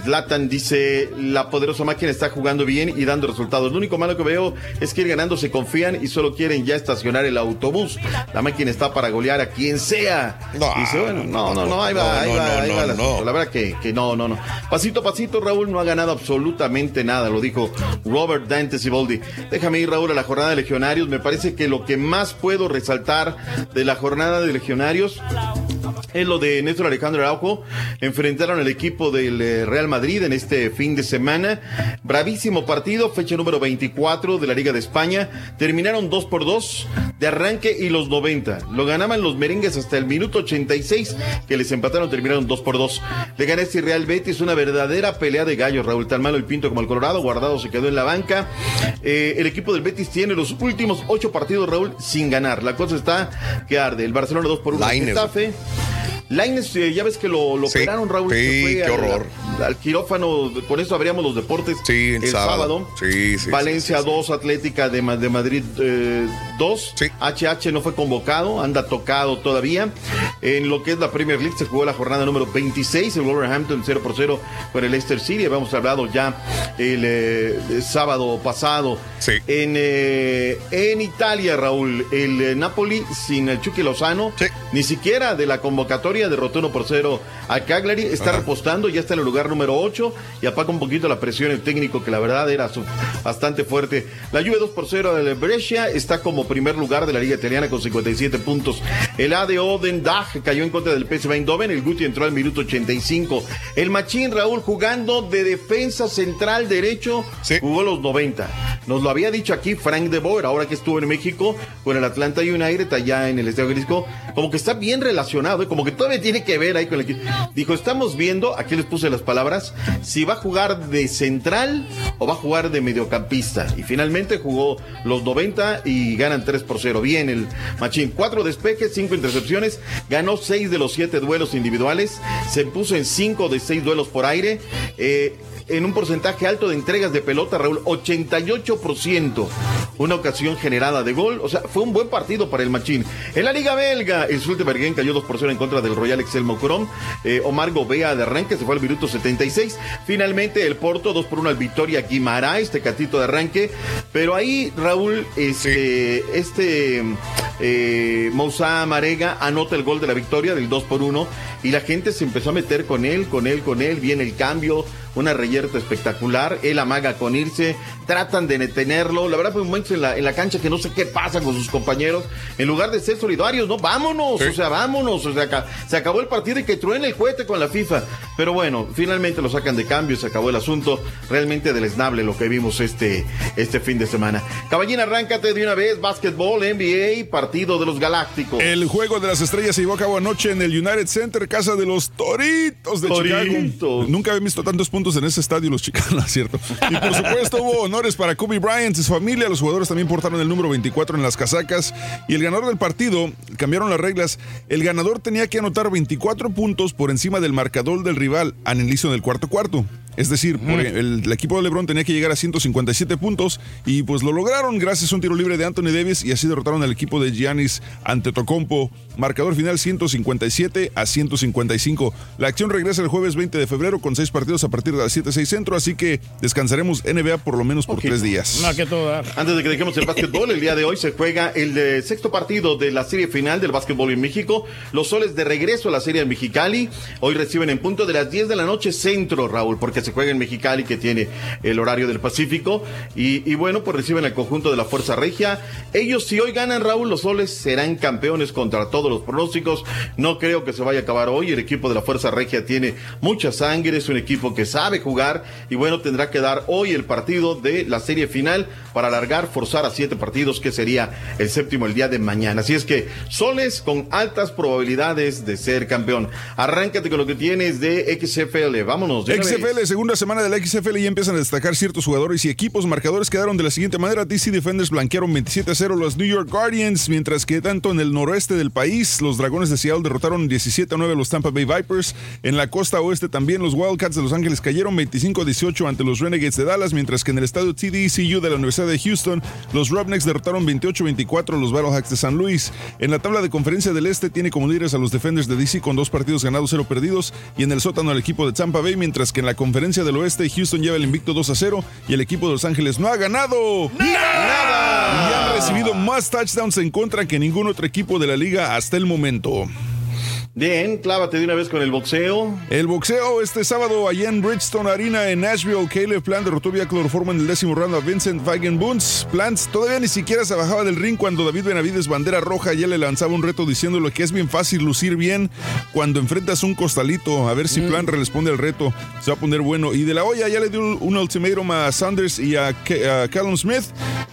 Speaker 29: Zlatan dice, la poderosa máquina está jugando bien y dando resultados. Lo único malo que veo es que ir ganando se confían y solo quieren ya estacionar el autobús. La máquina está para golear a quien sea.
Speaker 14: No,
Speaker 29: dice, bueno, no, no, no, ahí va,
Speaker 14: no,
Speaker 29: ahí va,
Speaker 14: no,
Speaker 29: ahí va. La verdad que, que no, no, no. Pasito a pasito, Raúl no ha ganado absolutamente nada, lo dijo Robert Dante Siboldi. Déjame ir, Raúl, a la jornada de legionarios. Me parece que lo que más puedo resaltar de la jornada de legionarios es lo de Néstor Alejandro Araujo. Enfrentaron al equipo del eh, Real Madrid en este fin de semana. Bravísimo partido, fecha número 24 de la Liga de España. Terminaron 2 por 2 de arranque y los 90. Lo ganaban los merengues hasta el minuto 86 que les empataron, terminaron 2 por 2. Le gana este Real Betis, una verdadera pelea de gallos. Raúl, tan malo el Pinto como el Colorado. Guardado se quedó en la banca. Eh, el equipo del Betis tiene los últimos 8 partidos, Raúl, sin ganar. La cosa está que arde. El Barcelona 2 por 1
Speaker 14: Lainez.
Speaker 29: Getafe. Laines, eh, ya ves que lo, lo
Speaker 14: Sí,
Speaker 29: operaron, Raúl.
Speaker 14: sí, qué
Speaker 29: al-
Speaker 14: horror.
Speaker 29: Al, quirófano, con eso abríamos los deportes.
Speaker 14: Sí, el
Speaker 29: el sábado.
Speaker 14: sábado. Sí, sí,
Speaker 29: Valencia
Speaker 14: sí, sí,
Speaker 29: 2, Atlética de, Ma- de Madrid 2. HH no fue convocado, anda tocado todavía. En lo que es la Premier League se jugó la jornada número 26, el Wolverhampton 0 por 0 con el Leicester City. Habíamos hablado ya el, eh, el sábado pasado. En, eh, en Italia, Raúl, el eh, Napoli sin el Chucky Lozano, ni siquiera de la convocatoria derrotó 1 por 0 a Cagliari. Está
Speaker 14: Ajá.
Speaker 29: repostando, ya está en el lugar número 8 y apaga un poquito la presión el técnico, que la verdad era bastante fuerte. La Juve 2 por 0 del Brescia está como primer lugar de la Liga Italiana con 57 puntos. El ADO Den Haag cayó en contra del PSV Eindhoven. El Guti entró al minuto 85. El Machín Raúl jugando de defensa central derecho jugó los 90. Nos lo había dicho aquí Frank de Boer, ahora que estuvo en México con el Atlanta United allá en el Estadio Jalisco, como que está bien relacionado, ¿eh? como que todavía tiene que ver ahí con el equipo. Dijo, estamos viendo, aquí les puse las palabras, si va a jugar de central o va a jugar de mediocampista. Y finalmente jugó los 90 y ganan 3 por 0. Bien, el Machín, cuatro despejes, cinco intercepciones, ganó seis de los siete duelos individuales, se puso en cinco de seis duelos por aire. eh, en un porcentaje alto de entregas de pelota, Raúl, 88%. Una ocasión generada de gol. O sea, fue un buen partido para el Machín. En la Liga Belga, el Sultebergen cayó 2 por 0 en contra del Royal Excel Mocorom. Eh, Omar Gobea de arranque se fue al minuto 76. Finalmente, el Porto 2 por 1 al Victoria Guimara, este catito de arranque. Pero ahí, Raúl, este, este eh, Moussa Marega anota el gol de la victoria del 2 por 1 y la gente se empezó a meter con él, con él, con él. Viene el cambio, una reyerta espectacular. Él amaga con irse, tratan de detenerlo. La verdad, fue un momento en la, en la cancha que no sé qué pasa con sus compañeros. En lugar de ser solidarios, no, vámonos, o sea, vámonos. O sea, acá- se acabó el partido y que truene el cohete con la FIFA. Pero bueno, finalmente lo sacan de cambio, se acabó el asunto. Realmente deleznable lo que vimos este, este fin de semana. Caballín, arráncate de una vez. Básquetbol, NBA, partido de los Galácticos.
Speaker 1: El juego de las estrellas se llevó a cabo anoche en el United Center, casa de los Toritos de
Speaker 29: Toritos.
Speaker 1: Chicago. Nunca había visto tantos puntos en ese estadio los chicanos, ¿cierto? Y por supuesto hubo honores para Kobe Bryant y su familia. Los jugadores también portaron el número 24 en las casacas. Y el ganador del partido, cambiaron las reglas, el ganador tenía que anotar 24 puntos por encima del marcador del rival al inicio del cuarto cuarto. Es decir, por el, el equipo de LeBron tenía que llegar a 157 puntos y pues lo lograron gracias a un tiro libre de Anthony Davis y así derrotaron al equipo de Giannis Antetokounmpo. Marcador final 157 a 155. La acción regresa el jueves 20 de febrero con seis partidos a partir de las 7-6 centro, así que descansaremos NBA por lo menos por tres días.
Speaker 9: No, que todo.
Speaker 29: Antes de que dejemos el básquetbol, el día de hoy se juega el eh, sexto partido de la serie final del básquetbol en México. Los soles de regreso a la serie en Mexicali. Hoy reciben en punto de las 10 de la noche centro, Raúl, porque se juega en Mexicali, que tiene el horario del Pacífico. Y, bueno, pues reciben el conjunto de la Fuerza Regia. Ellos, si hoy ganan Raúl, los soles serán campeones contra todos los pronósticos. No creo que se vaya a acabar hoy. El equipo de la Fuerza Regia tiene mucha sangre, es un equipo que sabe jugar y bueno, tendrá que dar hoy el partido de la serie final para alargar, forzar a siete partidos, que sería el séptimo el día de mañana. Así es que soles con altas probabilidades de ser campeón. Arráncate con lo que tienes de XFL. Vámonos. de.
Speaker 1: XFL, segunda semana de la XFL y empiezan a destacar ciertos jugadores y equipos. Marcadores quedaron de la siguiente manera. DC Defenders blanquearon 27 a 0 los New York Guardians, mientras que tanto en el noroeste del país, los Dragones de Seattle derrotaron 17 a 9 a los Tampa Bay Vipers. En la costa oeste también, los Wildcats de Los Ángeles cayeron 25 a 18 ante los Renegades de Dallas, mientras que en el estadio TDCU de la Universidad de Houston, los Roughnecks derrotaron 28 a 24 a los Battlehawks de San Luis. En la tabla de conferencia del este tiene como líderes a los Defenders de DC con dos partidos ganados, cero perdidos, y en el sótano el equipo de Tampa Bay, mientras que en la conferencia del oeste Houston lleva el invicto 2 a 0 y el equipo de Los Ángeles no ha ganado nada. Y han recibido más touchdowns en contra que ningún otro equipo de la liga hasta el momento.
Speaker 29: Bien, clávate de una vez con el boxeo.
Speaker 1: El boxeo este sábado allá en Bridgestone Arena en Nashville, Caleb Plant derrotó vía cloroformo en el décimo round a Vincent Bunz. Plant todavía ni siquiera se bajaba del ring cuando David Benavides, bandera roja, ya le lanzaba un reto diciéndole que es bien fácil lucir bien cuando enfrentas un costalito. A ver si Plant responde al reto. Se va a poner bueno. Y de la olla ya le dio un ultimátum a Sanders y a, Ke- a Callum Smith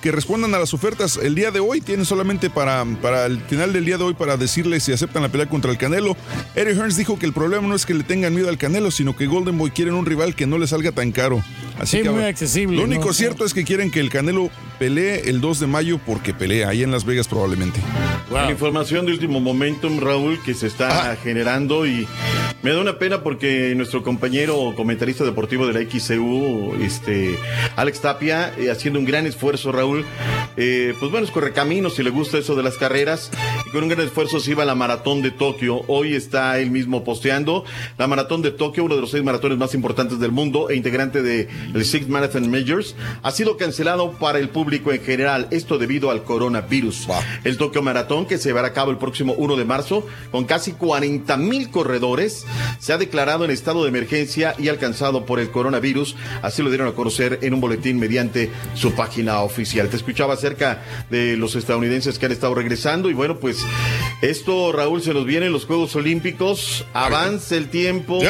Speaker 1: que respondan a las ofertas el día de hoy. Tienen solamente para, para el final del día de hoy para decirles si aceptan la pelea contra el Canelo. Eric Hearns dijo que el problema no es que le tengan miedo al Canelo, sino que Golden Boy quieren un rival que no le salga tan caro. Así
Speaker 9: Sí,
Speaker 1: que
Speaker 9: muy accesible,
Speaker 1: Lo único
Speaker 9: ¿no?
Speaker 1: cierto es que quieren que el Canelo pelee el 2 de mayo porque pelea ahí en Las Vegas probablemente.
Speaker 29: La información de último momentum, Raúl, que se está generando y me da una pena porque nuestro compañero comentarista deportivo de la XCU, este, Alex Tapia, eh, haciendo un gran esfuerzo, Raúl, eh, pues bueno, es correcamino si le gusta eso de las carreras, y con un gran esfuerzo se iba a la maratón de Tokio. Hoy está él mismo posteando la maratón de Tokio, uno de los seis maratones más importantes del mundo e integrante de el Six Marathon Majors, ha sido cancelado para el público en general, esto debido al coronavirus. El Tokio Maratón, que se llevará a cabo el próximo 1 de marzo, con casi 40 mil corredores, se ha declarado en estado de emergencia y alcanzado por el coronavirus. Así lo dieron a conocer en un boletín mediante su página oficial. Te escuchaba acerca de los estadounidenses que han estado regresando y bueno, pues esto, Raúl, se nos vienen los Juegos Olímpicos, avanza el tiempo,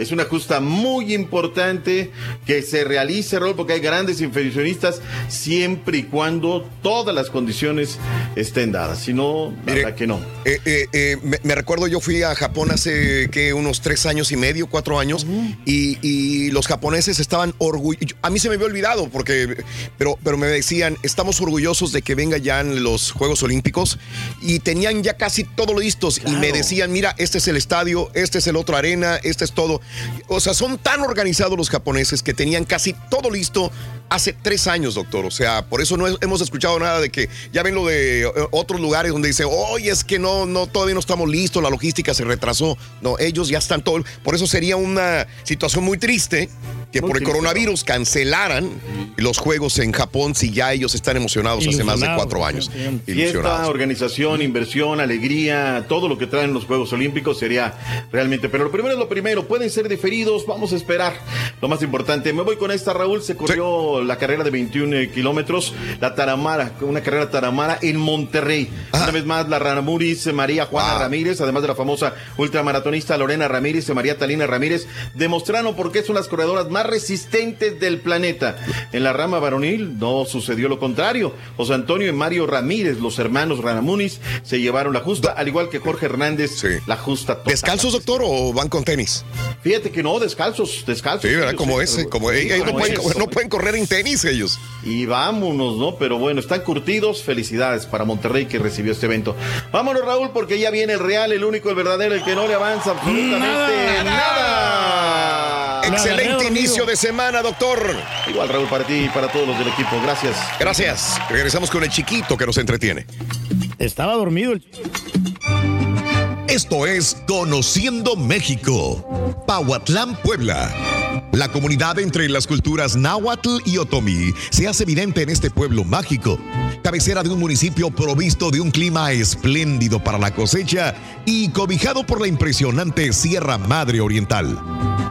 Speaker 29: es una justa muy importante que se realice, Raúl, porque hay grandes infeccionistas siempre y cuando todas las condiciones estén dadas, si no, verdad que no.
Speaker 14: Eh, eh, eh, me, recuerdo, yo fui a Japón hace que unos tres años y medio, cuatro años, y, y los japoneses estaban orgullosos. A mí se me había olvidado, porque, pero, pero me decían, estamos orgullosos de que vengan ya los Juegos Olímpicos, y tenían ya casi todo listos, y me decían, mira, este es el estadio, este es el otro arena, este es todo. O sea, son tan organizados los japoneses que tenían casi todo listo hace tres años, doctor. O sea, por eso no he- hemos escuchado nada de que ya ven lo de eh, otros lugares donde dice, oye, es que no, no, todavía no estamos listos, la logística se retrasó. No, ellos ya están todo. Por eso sería una situación muy triste que por el coronavirus cancelaran los juegos en Japón si ya ellos están emocionados hace más de cuatro años.
Speaker 29: Fiesta, organización, inversión, alegría, todo lo que traen los Juegos Olímpicos sería realmente. Pero lo primero es lo primero, pueden ser diferidos, vamos a esperar. Lo más importante, me voy con esta, Raúl, se corrió la carrera de 21 kilómetros, la Taramara, una carrera Taramara en Monterrey. Una vez más, la Ramuris, María Juana Ramírez, además de la famosa ultramaratonista Lorena Ramírez y María Talina Ramírez, demostraron por qué son las corredoras más resistentes del planeta. En la rama varonil no sucedió lo contrario. José Antonio y Mario Ramírez, los hermanos Ranamunis, se llevaron la justa, al igual que Jorge Hernández, la justa. total.
Speaker 14: ¿Descalzos, doctor, o van con tenis?
Speaker 29: Fíjate que no, descalzos, descalzos.
Speaker 14: Sí, ¿verdad?
Speaker 29: Ellos,
Speaker 14: Como ese, como ellos no pueden,
Speaker 29: es.
Speaker 14: no pueden correr en tenis ellos.
Speaker 29: Y vámonos, ¿no? Pero bueno, están curtidos. Felicidades para Monterrey que recibió este evento. Vámonos, Raúl, porque ya viene el real, el único, el verdadero, el que no le avanza absolutamente nada.
Speaker 14: Excelente inicio de semana, doctor.
Speaker 29: Igual, Raúl, para ti y para todos los del equipo. Gracias.
Speaker 14: Gracias. Regresamos con el chiquito que nos entretiene.
Speaker 9: Estaba dormido el
Speaker 40: Esto es Conociendo México. Pahuatlán, Puebla.
Speaker 14: La comunidad entre las culturas náhuatl y otomí se hace evidente en este pueblo mágico, cabecera de un municipio provisto de un clima espléndido para la cosecha y cobijado por la impresionante Sierra Madre Oriental.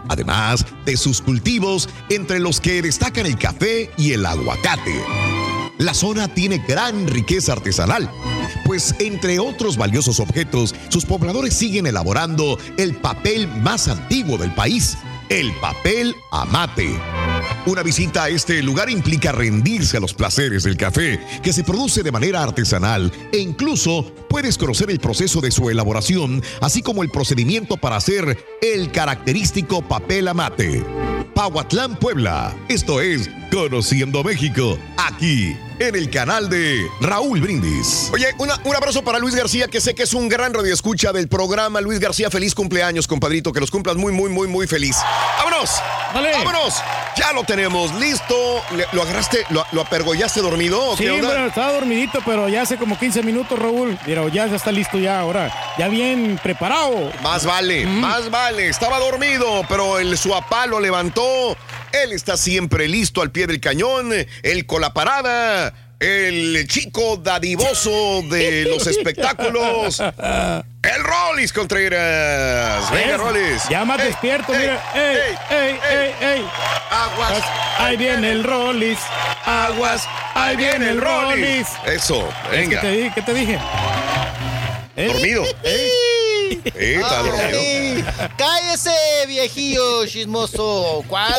Speaker 14: Además de sus cultivos, entre los que destacan el café y el aguacate. La zona tiene gran riqueza artesanal, pues entre otros valiosos objetos, sus pobladores siguen elaborando el papel más antiguo del país, el papel amate. Una visita a este lugar implica rendirse a los placeres del café, que se produce de manera artesanal, e incluso puedes conocer el proceso de su elaboración, así como el procedimiento para hacer el característico papel amate. Pahuatlán, Puebla. Esto es Conociendo México, aquí en el canal de Raúl Brindis.
Speaker 40: Oye, una- un abrazo para Luis García, que sé que es un gran radioescucha del programa. Luis García, feliz cumpleaños, compadrito. Que los cumplas muy, muy, muy, muy feliz. ¡Vámonos! ¡Vámonos! Ya lo tenemos listo. Le- ¿Lo agarraste, lo, lo apergollaste dormido? o
Speaker 9: Sí,
Speaker 40: qué onda?
Speaker 9: bueno, estaba dormidito, pero ya hace como 15 minutos, Raúl. Pero ya está listo ya ahora. Ya bien preparado.
Speaker 40: Más vale, más vale. Estaba dormido, pero el suapá lo levantó. Él está siempre listo al pie del cañón. Él con la parada. El chico dadivoso de los espectáculos. El Rollis Contreras. Venga,
Speaker 9: ¿Ves?
Speaker 40: Rollis.
Speaker 9: Ya más
Speaker 40: Ey,
Speaker 9: despierto,
Speaker 40: ey,
Speaker 9: mira. ¡Ey, ey, ey, ey!
Speaker 40: Aguas.
Speaker 9: Ahí viene el Rollis. Aguas. Ahí viene el Rollis.
Speaker 40: Eso, venga.
Speaker 9: te ¿Qué te dije? ¿Eh?
Speaker 40: Dormido. Sí, está dormido.
Speaker 41: Cállese, viejillo chismoso. ¿Cuál?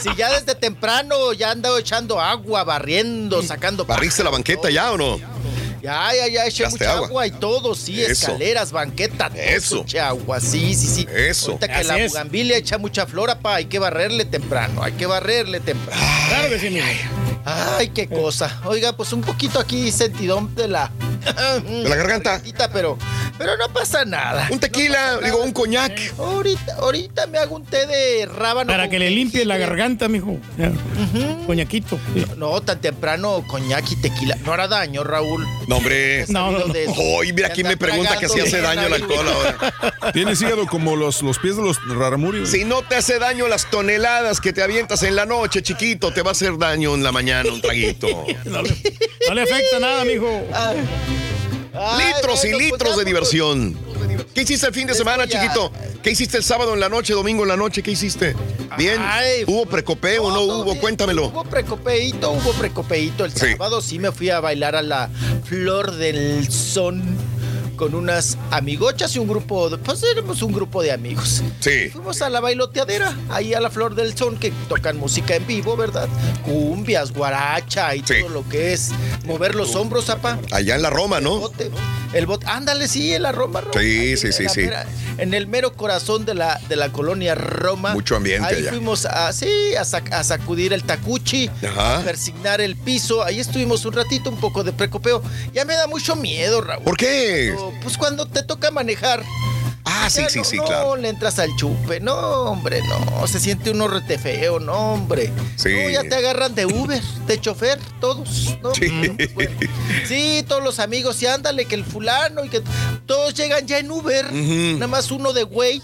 Speaker 41: Si ya desde temprano ya andado echando agua, barriendo, sacando.
Speaker 40: ¿Barriste la banqueta ya o no?
Speaker 41: Ya, ya, ya, eché mucha
Speaker 40: agua.
Speaker 41: agua. y todo, sí,
Speaker 40: Eso.
Speaker 41: escaleras, banqueta, todo
Speaker 40: Eso.
Speaker 41: eché agua, sí, sí, sí.
Speaker 40: Eso.
Speaker 41: Ahorita que
Speaker 40: Así
Speaker 41: la
Speaker 40: es.
Speaker 41: bugambilia echa mucha flora, pa, hay que barrerle temprano, hay que barrerle temprano.
Speaker 9: Claro que sí, mijo.
Speaker 41: Ay, qué cosa. Oiga, pues un poquito aquí sentidón de la...
Speaker 40: ¿De la garganta?
Speaker 41: Pero, pero no pasa nada.
Speaker 40: Un tequila, digo, un coñac.
Speaker 41: Ahorita, ahorita me hago un té de rábano.
Speaker 9: Para que le limpie la garganta, mijo. Ya. Coñaquito. sí.
Speaker 41: No, tan temprano coñac y tequila. No hará daño, Raúl.
Speaker 40: No, hombre.
Speaker 9: No, no.
Speaker 40: Hoy, mira quién me pregunta que si hace daño el alcohol ahora.
Speaker 1: Tienes hígado como los, los pies de los raramurios.
Speaker 40: Si no te hace daño las toneladas que te avientas en la noche, chiquito, te va a hacer daño en la mañana un traguito.
Speaker 9: No le, no le afecta nada, mijo.
Speaker 40: Litros y
Speaker 41: bueno, pues
Speaker 40: litros de diversión. ¿Qué hiciste el fin de semana,
Speaker 41: ya.
Speaker 40: chiquito? ¿Qué hiciste el sábado en la noche, domingo en la noche? ¿Qué hiciste? ¿Bien?
Speaker 41: Ay,
Speaker 40: ¿Hubo precopeo o no hubo?
Speaker 41: bien.
Speaker 40: Cuéntamelo.
Speaker 41: Hubo precopeito, hubo precopeito. El
Speaker 40: Sí.
Speaker 41: sábado sí me fui a bailar a la Flor del Son con unas amigochas y un grupo, de- pues éramos un grupo de amigos.
Speaker 40: Sí.
Speaker 41: Fuimos a la bailoteadera, ahí a la Flor del Son, que tocan música en vivo, ¿verdad? Cumbias, guaracha y todo lo que es mover los hombros, zapá.
Speaker 40: Allá en la Roma, ¿no?
Speaker 41: bote. El bot, ándale, sí, en la Roma, Roma.
Speaker 40: Sí, sí,
Speaker 41: en
Speaker 40: sí, sí.
Speaker 41: mera- en el mero corazón de la, de la colonia Roma.
Speaker 40: Mucho ambiente
Speaker 41: Ahí
Speaker 40: allá.
Speaker 41: fuimos a, sí, a, sac- a sacudir el tacuchi,
Speaker 40: Ajá.
Speaker 41: a persignar el piso. Ahí estuvimos un ratito, un poco de precopeo. Ya me da mucho miedo, Raúl.
Speaker 40: ¿Por qué?
Speaker 41: Pues cuando te toca manejar.
Speaker 40: Ah, sí, sí,
Speaker 41: no,
Speaker 40: sí,
Speaker 41: no
Speaker 40: claro.
Speaker 41: le entras al chupe. No, hombre, no. Se siente uno rete feo, no, hombre.
Speaker 40: Sí.
Speaker 41: No, ya te agarran de Uber, de chofer, todos. ¿no?
Speaker 40: Sí.
Speaker 41: Sí, todos los amigos, y ándale, que el fulano, y que todos llegan ya en Uber. Nada más uno de güey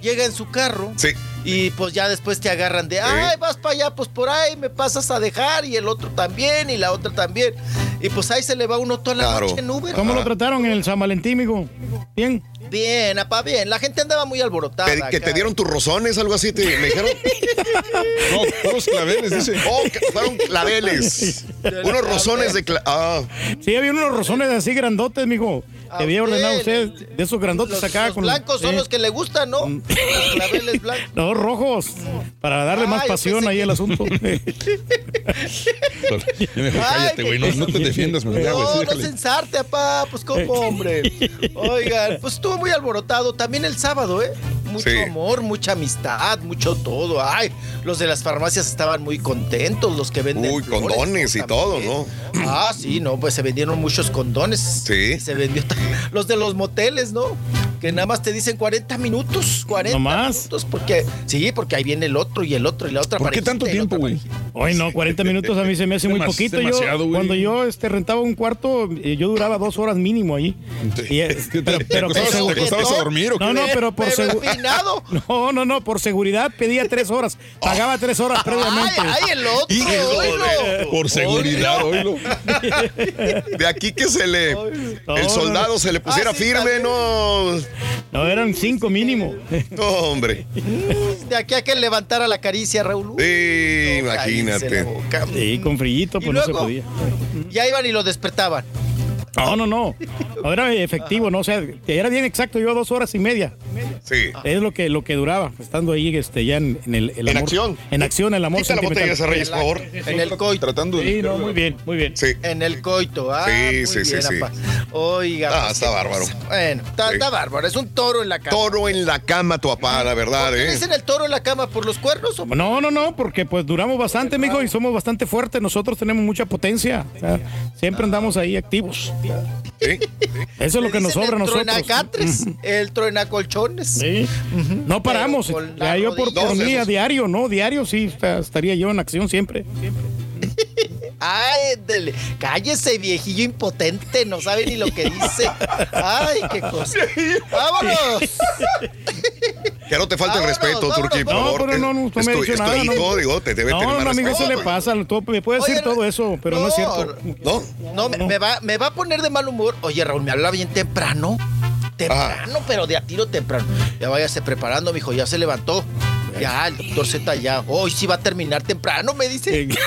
Speaker 41: llega en su carro.
Speaker 40: Sí.
Speaker 41: Y pues ya después te agarran de, ay, vas para allá, pues por ahí me pasas a dejar, y el otro también, y la otra también. Y pues ahí se le va uno toda la
Speaker 40: Claro.
Speaker 41: noche en Uber.
Speaker 9: ¿Cómo lo trataron en el San Valentín, mijo? Bien.
Speaker 41: Bien, apa, bien. La gente andaba muy alborotada.
Speaker 40: ¿Que, te dieron tus rozones, algo así? Te, ¿Me dijeron?
Speaker 1: No, todos claveles, dice.
Speaker 40: Oh, fueron claveles. Unos rozones de... cla- ah.
Speaker 9: Sí, había unos rozones así grandotes, mijo.
Speaker 41: A
Speaker 9: Te había
Speaker 41: usted,
Speaker 9: ordenado usted de esos grandotes
Speaker 41: Los,
Speaker 9: acá.
Speaker 41: los
Speaker 9: con
Speaker 41: blancos son
Speaker 9: sí.
Speaker 41: los que le gustan, ¿no? Los claveles blancos.
Speaker 9: No, rojos. Para darle más
Speaker 41: Ah,
Speaker 9: pasión ahí
Speaker 41: que-
Speaker 9: al asunto.
Speaker 1: Ya mejor
Speaker 41: Ay,
Speaker 1: cállate, güey. No, no te defiendas,
Speaker 41: No, no
Speaker 1: déjale.
Speaker 41: censarte, apá, pues como hombre. Oigan, pues estuvo muy alborotado también el sábado, ¿eh? Mucho
Speaker 40: Sí.
Speaker 41: amor, mucha amistad, mucho todo. Ay, los de las farmacias estaban muy contentos, los que venden.
Speaker 40: Uy,
Speaker 41: flores,
Speaker 40: condones y todo, ¿no?
Speaker 41: Ah, sí, no, pues se vendieron muchos condones.
Speaker 40: Sí.
Speaker 41: Se vendió los de los moteles, ¿no? que nada más te dicen 40 minutos, 40
Speaker 9: ¿No más?
Speaker 41: minutos, porque sí, porque ahí viene el otro y el otro y la otra
Speaker 1: ¿Por qué tanto tiempo, güey?
Speaker 9: Hoy no, 40 minutos a mí se me hace muy poquito.
Speaker 1: demasiado,
Speaker 9: yo,
Speaker 1: güey.
Speaker 9: cuando yo este, rentaba un cuarto, eh, yo duraba dos horas mínimo ahí. Y, eh, pero, pero
Speaker 1: te acostabas a dormir o qué?
Speaker 9: No, no, pero por
Speaker 41: Pero
Speaker 9: No, no, no, por seguridad pedía tres horas. Pagaba tres horas previamente.
Speaker 41: Ay, ay, el otro, oílo.
Speaker 1: Por seguridad, oílo.
Speaker 14: De aquí que se le.
Speaker 9: No,
Speaker 14: el soldado
Speaker 9: no.
Speaker 14: se le pusiera
Speaker 41: Ah, sí,
Speaker 14: firme,
Speaker 41: también.
Speaker 14: no.
Speaker 9: No, eran cinco mínimo.
Speaker 14: No, hombre.
Speaker 41: De aquí a que levantara la caricia, Raúl.
Speaker 14: Sí, imagínate.
Speaker 9: Sí, con frillito, pues no se podía.
Speaker 41: Ya iban y lo despertaban.
Speaker 9: No, no, no. No era efectivo, no, o sea, era bien exacto, yo dos horas y media.
Speaker 14: Sí.
Speaker 9: Es lo que, lo que duraba, estando ahí este, ya en, en el, el
Speaker 14: En
Speaker 9: amor-
Speaker 14: acción.
Speaker 9: En acción, el amor
Speaker 14: Quita la botella Reyes, por favor.
Speaker 41: En el coito.
Speaker 1: Tratando de.
Speaker 9: Sí, no, muy bien, muy bien.
Speaker 14: Sí.
Speaker 41: En el coito. Ah,
Speaker 14: Sí,
Speaker 41: muy
Speaker 14: sí, sí,
Speaker 41: bien,
Speaker 14: sí.
Speaker 41: Oiga.
Speaker 14: Ah,
Speaker 41: pues,
Speaker 14: está bárbaro.
Speaker 41: Bueno, está,
Speaker 14: Sí.
Speaker 41: está bárbaro. Es un toro en la cama.
Speaker 14: Toro en la cama, tu papá, la verdad,
Speaker 41: ¿Por qué
Speaker 14: ¿eh?
Speaker 41: dicen el toro en la cama? ¿Por los cuernos? O...
Speaker 9: No, no, no, porque pues duramos bastante, amigo, y somos bastante fuertes. Nosotros tenemos mucha potencia. O sea, siempre andamos ahí activos.
Speaker 14: Sí.
Speaker 9: Eso es lo que nos sobra a
Speaker 41: el
Speaker 9: nosotros.
Speaker 41: truenacatres, el truenacolchones.
Speaker 9: Sí. No paramos. Ya yo por, por mí a diario, ¿no? Diario sí estaría yo en acción siempre.
Speaker 41: Ay, dele. cállese, viejillo impotente, no sabe ni lo que dice. Ay, qué cosa. ¡Vámonos!
Speaker 14: Que no te falte el respeto, Turki, por
Speaker 9: No,
Speaker 14: favor.
Speaker 9: pero no, no, no me ha
Speaker 14: tu-
Speaker 9: dicho
Speaker 14: es tu
Speaker 9: nada,
Speaker 14: hijo,
Speaker 9: no.
Speaker 14: digo, te debe
Speaker 9: No,
Speaker 14: tener
Speaker 9: no,
Speaker 14: más
Speaker 9: amigo, eso
Speaker 14: respeto.
Speaker 9: le pasa. me puede decir todo eso, pero no, es cierto.
Speaker 14: ¿No?
Speaker 41: No, me, me va, me va a poner de mal humor. Oye, Raúl, me habla bien temprano. Temprano, pero de a tiro temprano. Ya váyase preparando, mijo, ya se levantó. Ya, el doctor Z ya. Hoy sí va a terminar temprano, me dice.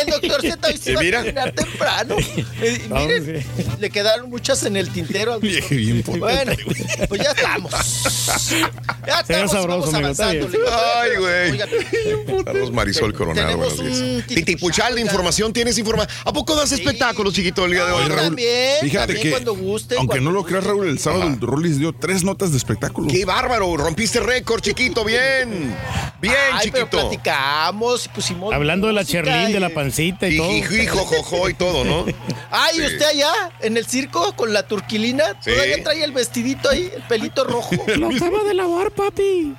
Speaker 41: El doctor Z hoy sí
Speaker 14: ¿Y
Speaker 41: va
Speaker 14: mira?
Speaker 41: a terminar temprano. Eh, miren, le quedaron muchas en el tintero.
Speaker 1: Bien
Speaker 41: Bueno, pues ya estamos. Ya estamos,
Speaker 9: sabroso,
Speaker 41: vamos.
Speaker 14: Ay, güey.
Speaker 41: Oigan,
Speaker 14: Saludos Marisol Coronado,
Speaker 41: Tenemos
Speaker 14: buenos
Speaker 41: un
Speaker 14: días.
Speaker 41: titipuchal,
Speaker 14: de información, ¿tienes información? ¿A poco das espectáculos, chiquito, el día de hoy, Raúl?
Speaker 41: también,
Speaker 1: Fíjate
Speaker 41: también
Speaker 1: que,
Speaker 41: cuando guste.
Speaker 1: aunque
Speaker 41: cuando
Speaker 1: no lo creas, Raúl, el sábado el Rollis dio tres notas de espectáculo.
Speaker 14: ¡Qué bárbaro! Rompiste récord, chiquito, bien. Bien,
Speaker 41: Ay, pero
Speaker 14: chiquito.
Speaker 41: platicamos, pusimos.
Speaker 9: Hablando de la Cherlín,
Speaker 41: y-
Speaker 9: de la pancita y todo.
Speaker 14: Hijo, jojo y todo, ¿no?
Speaker 41: Ay,
Speaker 14: Sí.
Speaker 41: usted allá en el circo con la turquilina,
Speaker 14: Sí.
Speaker 41: todavía trae el vestidito ahí, el pelito rojo.
Speaker 9: Lo acaba de lavar, papi.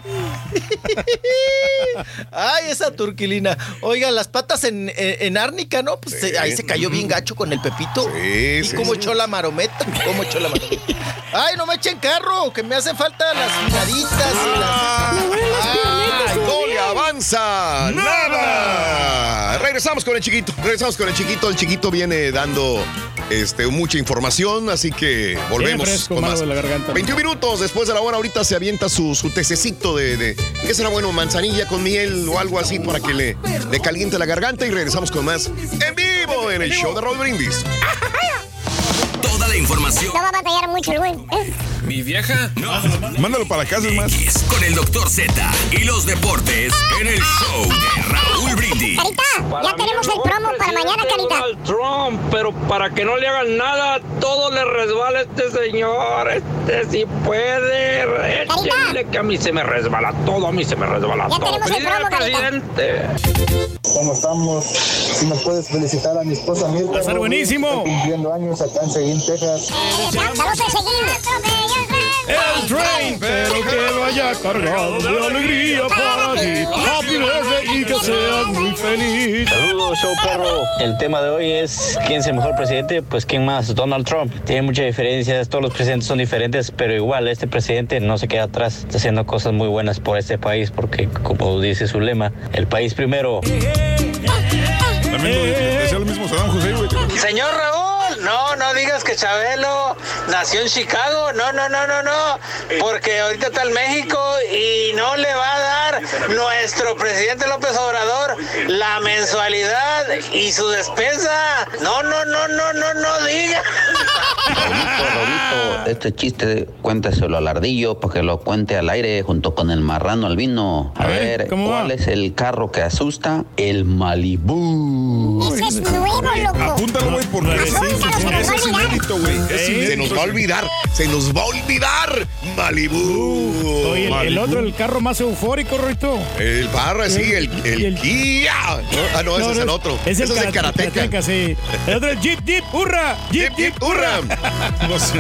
Speaker 41: Ay, esa turquilina. Oiga, las patas en, en, árnica, ¿no? Pues
Speaker 14: Sí.
Speaker 41: ahí se cayó bien gacho con el pepito.
Speaker 14: Sí,
Speaker 41: y
Speaker 14: sí,
Speaker 41: cómo echó la marometa, cómo echó la marometa. Ay, no me echen carro, que me hacen falta las finaditas y las.
Speaker 14: Ay, no le avanza nada. Regresamos con el chiquito. Regresamos con el chiquito. El chiquito viene dando este, mucha información, así que volvemos
Speaker 9: fresco,
Speaker 14: con más.
Speaker 9: de la garganta.
Speaker 14: 21 minutos después de la hora. Ahorita se avienta su, su tececito de, de. ¿Qué será bueno? Manzanilla con miel o algo así para que le, le caliente la garganta. Y regresamos con más en vivo en el show de Raúl Brindis.
Speaker 4: La información.
Speaker 20: No va a batallar mucho el güey. ¿eh?
Speaker 4: ¿Mi vieja? No.
Speaker 1: Mándalo para casa, es más.
Speaker 4: Con el doctor Z y los deportes en el show de Raúl Brindis.
Speaker 20: Carita, ya tenemos el promo para mañana, Carita.
Speaker 34: Donald Trump, pero para que no le hagan nada, todo le resbala a este señor. Este sí puede. Échenle que a mí se me resbala todo, a mí se me resbala
Speaker 20: Ya
Speaker 34: todo.
Speaker 20: tenemos el promo,
Speaker 34: presidente.
Speaker 42: ¿Cómo estamos? Si nos puedes felicitar a mi esposa Mirta.
Speaker 9: Va a estar buenísimo.
Speaker 42: está cumpliendo años acá en Seguín, Texas.
Speaker 9: El train, pero que lo haya cargado de alegría para ti. Happy birthday y que seas muy feliz.
Speaker 43: Saludos, show perro. El tema de hoy es quién es el mejor presidente, pues quién más, Donald Trump. Tiene muchas diferencias, todos los presidentes son diferentes, pero igual este presidente no se queda atrás, está haciendo cosas muy buenas por este país, porque como dice su lema, el país primero.
Speaker 1: También lo decía lo mismo Saddam Hussein, güey.
Speaker 34: Señor Raúl, no, digas que Chabelo nació en Chicago. No, no, no, no, no. Porque ahorita está en México y no le va a dar nuestro presidente López Obrador la mensualidad y su despensa. No, no, no, no, no, no diga.
Speaker 44: Raulito, este chiste cuéntaselo al ardillo para que lo cuente al aire junto con el marrano al vino. A, ver, ¿cuál es el carro que asusta? El Malibú.
Speaker 20: Ese es nuevo, loco.
Speaker 1: Apúntalo, güey, porque ese, ese es inédito, güey.
Speaker 14: Se nos va a olvidar, se nos va a olvidar Malibú.
Speaker 9: Oye, el, el otro, el carro más eufórico, Rito.
Speaker 14: El barra, sí, el, el, Kia. ¿no? Ah, no, ese es el otro.
Speaker 9: Es el
Speaker 14: ese es el
Speaker 9: karate-
Speaker 14: Karateka.
Speaker 9: sí. El otro es Jeep, Jeep, hurra. Jeep, Jeep, hurra.
Speaker 1: No sé.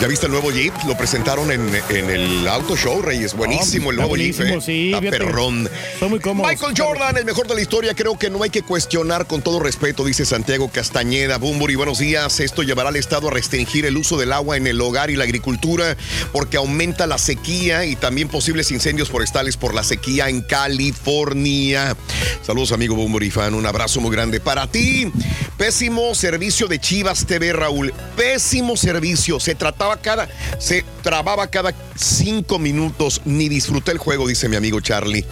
Speaker 14: ¿Ya viste el nuevo Jeep? Lo presentaron en, en el Auto Show, Reyes. Buenísimo el nuevo Jeep.
Speaker 9: buenísimo,
Speaker 14: eh.
Speaker 9: sí,
Speaker 14: Está perrón.
Speaker 9: Son muy cómodos.
Speaker 14: Michael Jordan, el mejor de la historia, creo que no hay que cuestionar con todo respeto, dice Santiago Castañeda. Bumburi, buenos días. Esto llevará al Estado a restringir el uso del agua en el hogar y la agricultura porque aumenta la sequía y también posibles incendios forestales por la sequía en California. Saludos, amigo Bumburi fan. Un abrazo muy grande para ti. Pésimo servicio de Chivas TV, Raúl. Pésimo servicio. Se trataba cada. Se trababa cada cinco minutos. Ni disfruté el juego, dice mi amigo Charlie.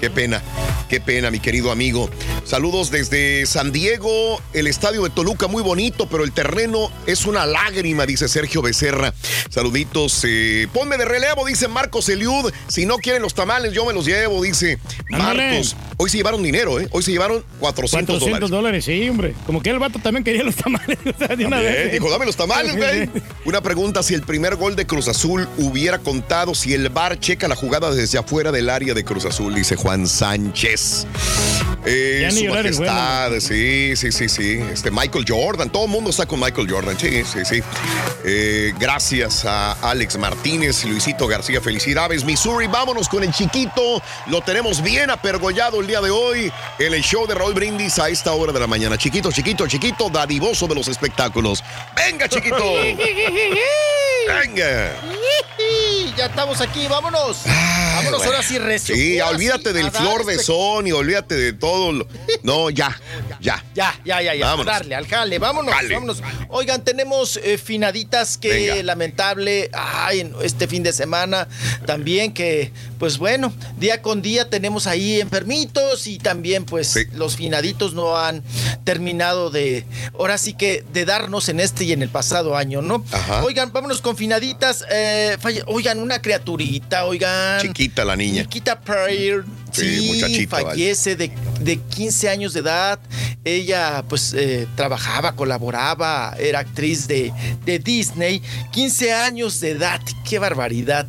Speaker 14: Qué pena. Qué pena, mi querido amigo. Saludos desde San Diego, el estadio de Toluca, muy bonito, pero el terreno es una lágrima, dice Sergio Becerra. Saluditos. eh, ponme de relevo, dice Marcos Eliud. Si no quieren los tamales, yo me los llevo, dice. Marcos. Hoy se llevaron dinero, ¿eh? Hoy se llevaron 400,
Speaker 9: 400
Speaker 14: dólares.
Speaker 9: dólares, sí, hombre. Como que el vato también quería los tamales. o sea, de una vez.
Speaker 14: Dijo, dame los tamales, güey. Una pregunta, si el primer gol de Cruz Azul hubiera contado, si el VAR checa la jugada desde afuera del área de Cruz Azul, dice Juan Sánchez. Eh,
Speaker 9: Ya ni
Speaker 14: su majestad, sí, sí, sí, sí. Este Michael Jordan, todo el mundo está con Michael Jordan, sí, sí, sí. Eh, gracias a Alex Martínez, Luisito García, felicidades, Missouri. Vámonos con el chiquito, lo tenemos bien apergollado el día de hoy en el show de Raúl Brindis a esta hora de la mañana. Chiquito, chiquito, chiquito, dadivoso de los espectáculos. Venga, chiquito. Venga.
Speaker 41: Ya estamos aquí, vámonos. Vámonos ahora sí recio.
Speaker 14: Sí, olvídate
Speaker 41: sí,
Speaker 14: del flor de
Speaker 41: espect-
Speaker 14: son y olvídate de todo. lo- No, ya, ya.
Speaker 41: Ya, ya, ya, ya.
Speaker 14: Vámonos.
Speaker 41: Darle al jale, vámonos,
Speaker 14: Jale.
Speaker 41: vámonos. Oigan, tenemos eh, finaditas que
Speaker 14: Venga.
Speaker 41: lamentable, ay, este fin de semana también que, pues bueno, día con día tenemos ahí enfermitos y también pues los finaditos no han terminado de, ahora sí que de darnos en este y en el pasado año, ¿no?
Speaker 14: Ajá.
Speaker 41: Oigan, vámonos con finaditas. eh, falle- oigan, una criaturita, oigan.
Speaker 14: Chiquita la niña.
Speaker 41: Chiquita Pearl.
Speaker 14: Sí,
Speaker 41: Sí, fallece de, de 15 años de edad. Ella, pues, eh, trabajaba, colaboraba, era actriz de, de Disney. 15 años de edad, qué barbaridad.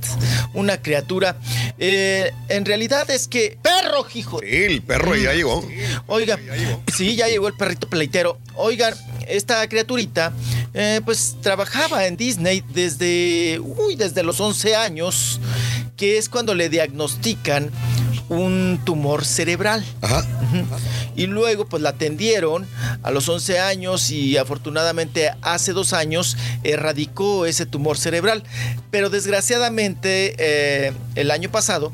Speaker 41: Una criatura. Eh, en realidad es que. ¡Perro, hijo!
Speaker 14: Sí, el perro ya llegó.
Speaker 41: Oiga, sí, ya llegó el perrito pleitero. Oigan, esta criaturita, eh, pues trabajaba en Disney desde, uy, desde los 11 años, que es cuando le diagnostican un tumor cerebral. Ujú. Y luego, pues la atendieron a los 11 años y afortunadamente hace dos años erradicó ese tumor cerebral. Pero desgraciadamente, eh, el año pasado,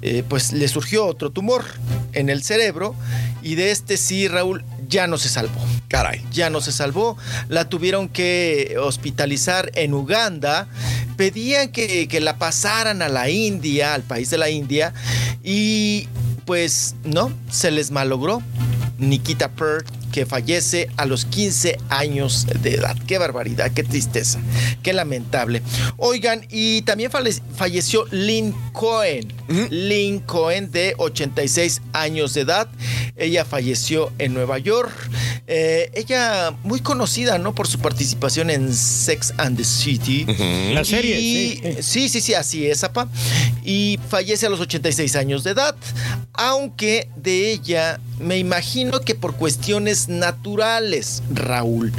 Speaker 41: eh, pues le surgió otro tumor en el cerebro y de este sí, Raúl, ya no se salvó.
Speaker 14: Caray.
Speaker 41: Ya no se salvó. La tuvieron que hospitalizar en Uganda. Pedían que, que la pasaran a la India, al país de la India. Y pues no, se les malogró. Nikita Pearl, que fallece a los 15 años de edad. Qué barbaridad, qué tristeza, qué lamentable. Oigan, y también falle- falleció Lynn Cohen. Lynn Cohen, de 86 años de edad. Ella falleció en Nueva York. Eh, ella muy conocida, ¿no? Por su participación en Sex and the City.
Speaker 9: La serie,
Speaker 41: Y- sí. Sí, sí, así es, apa. Y fallece a los 86 años de edad. Aunque de ella, me imagino que por cuestiones naturales, Raúl.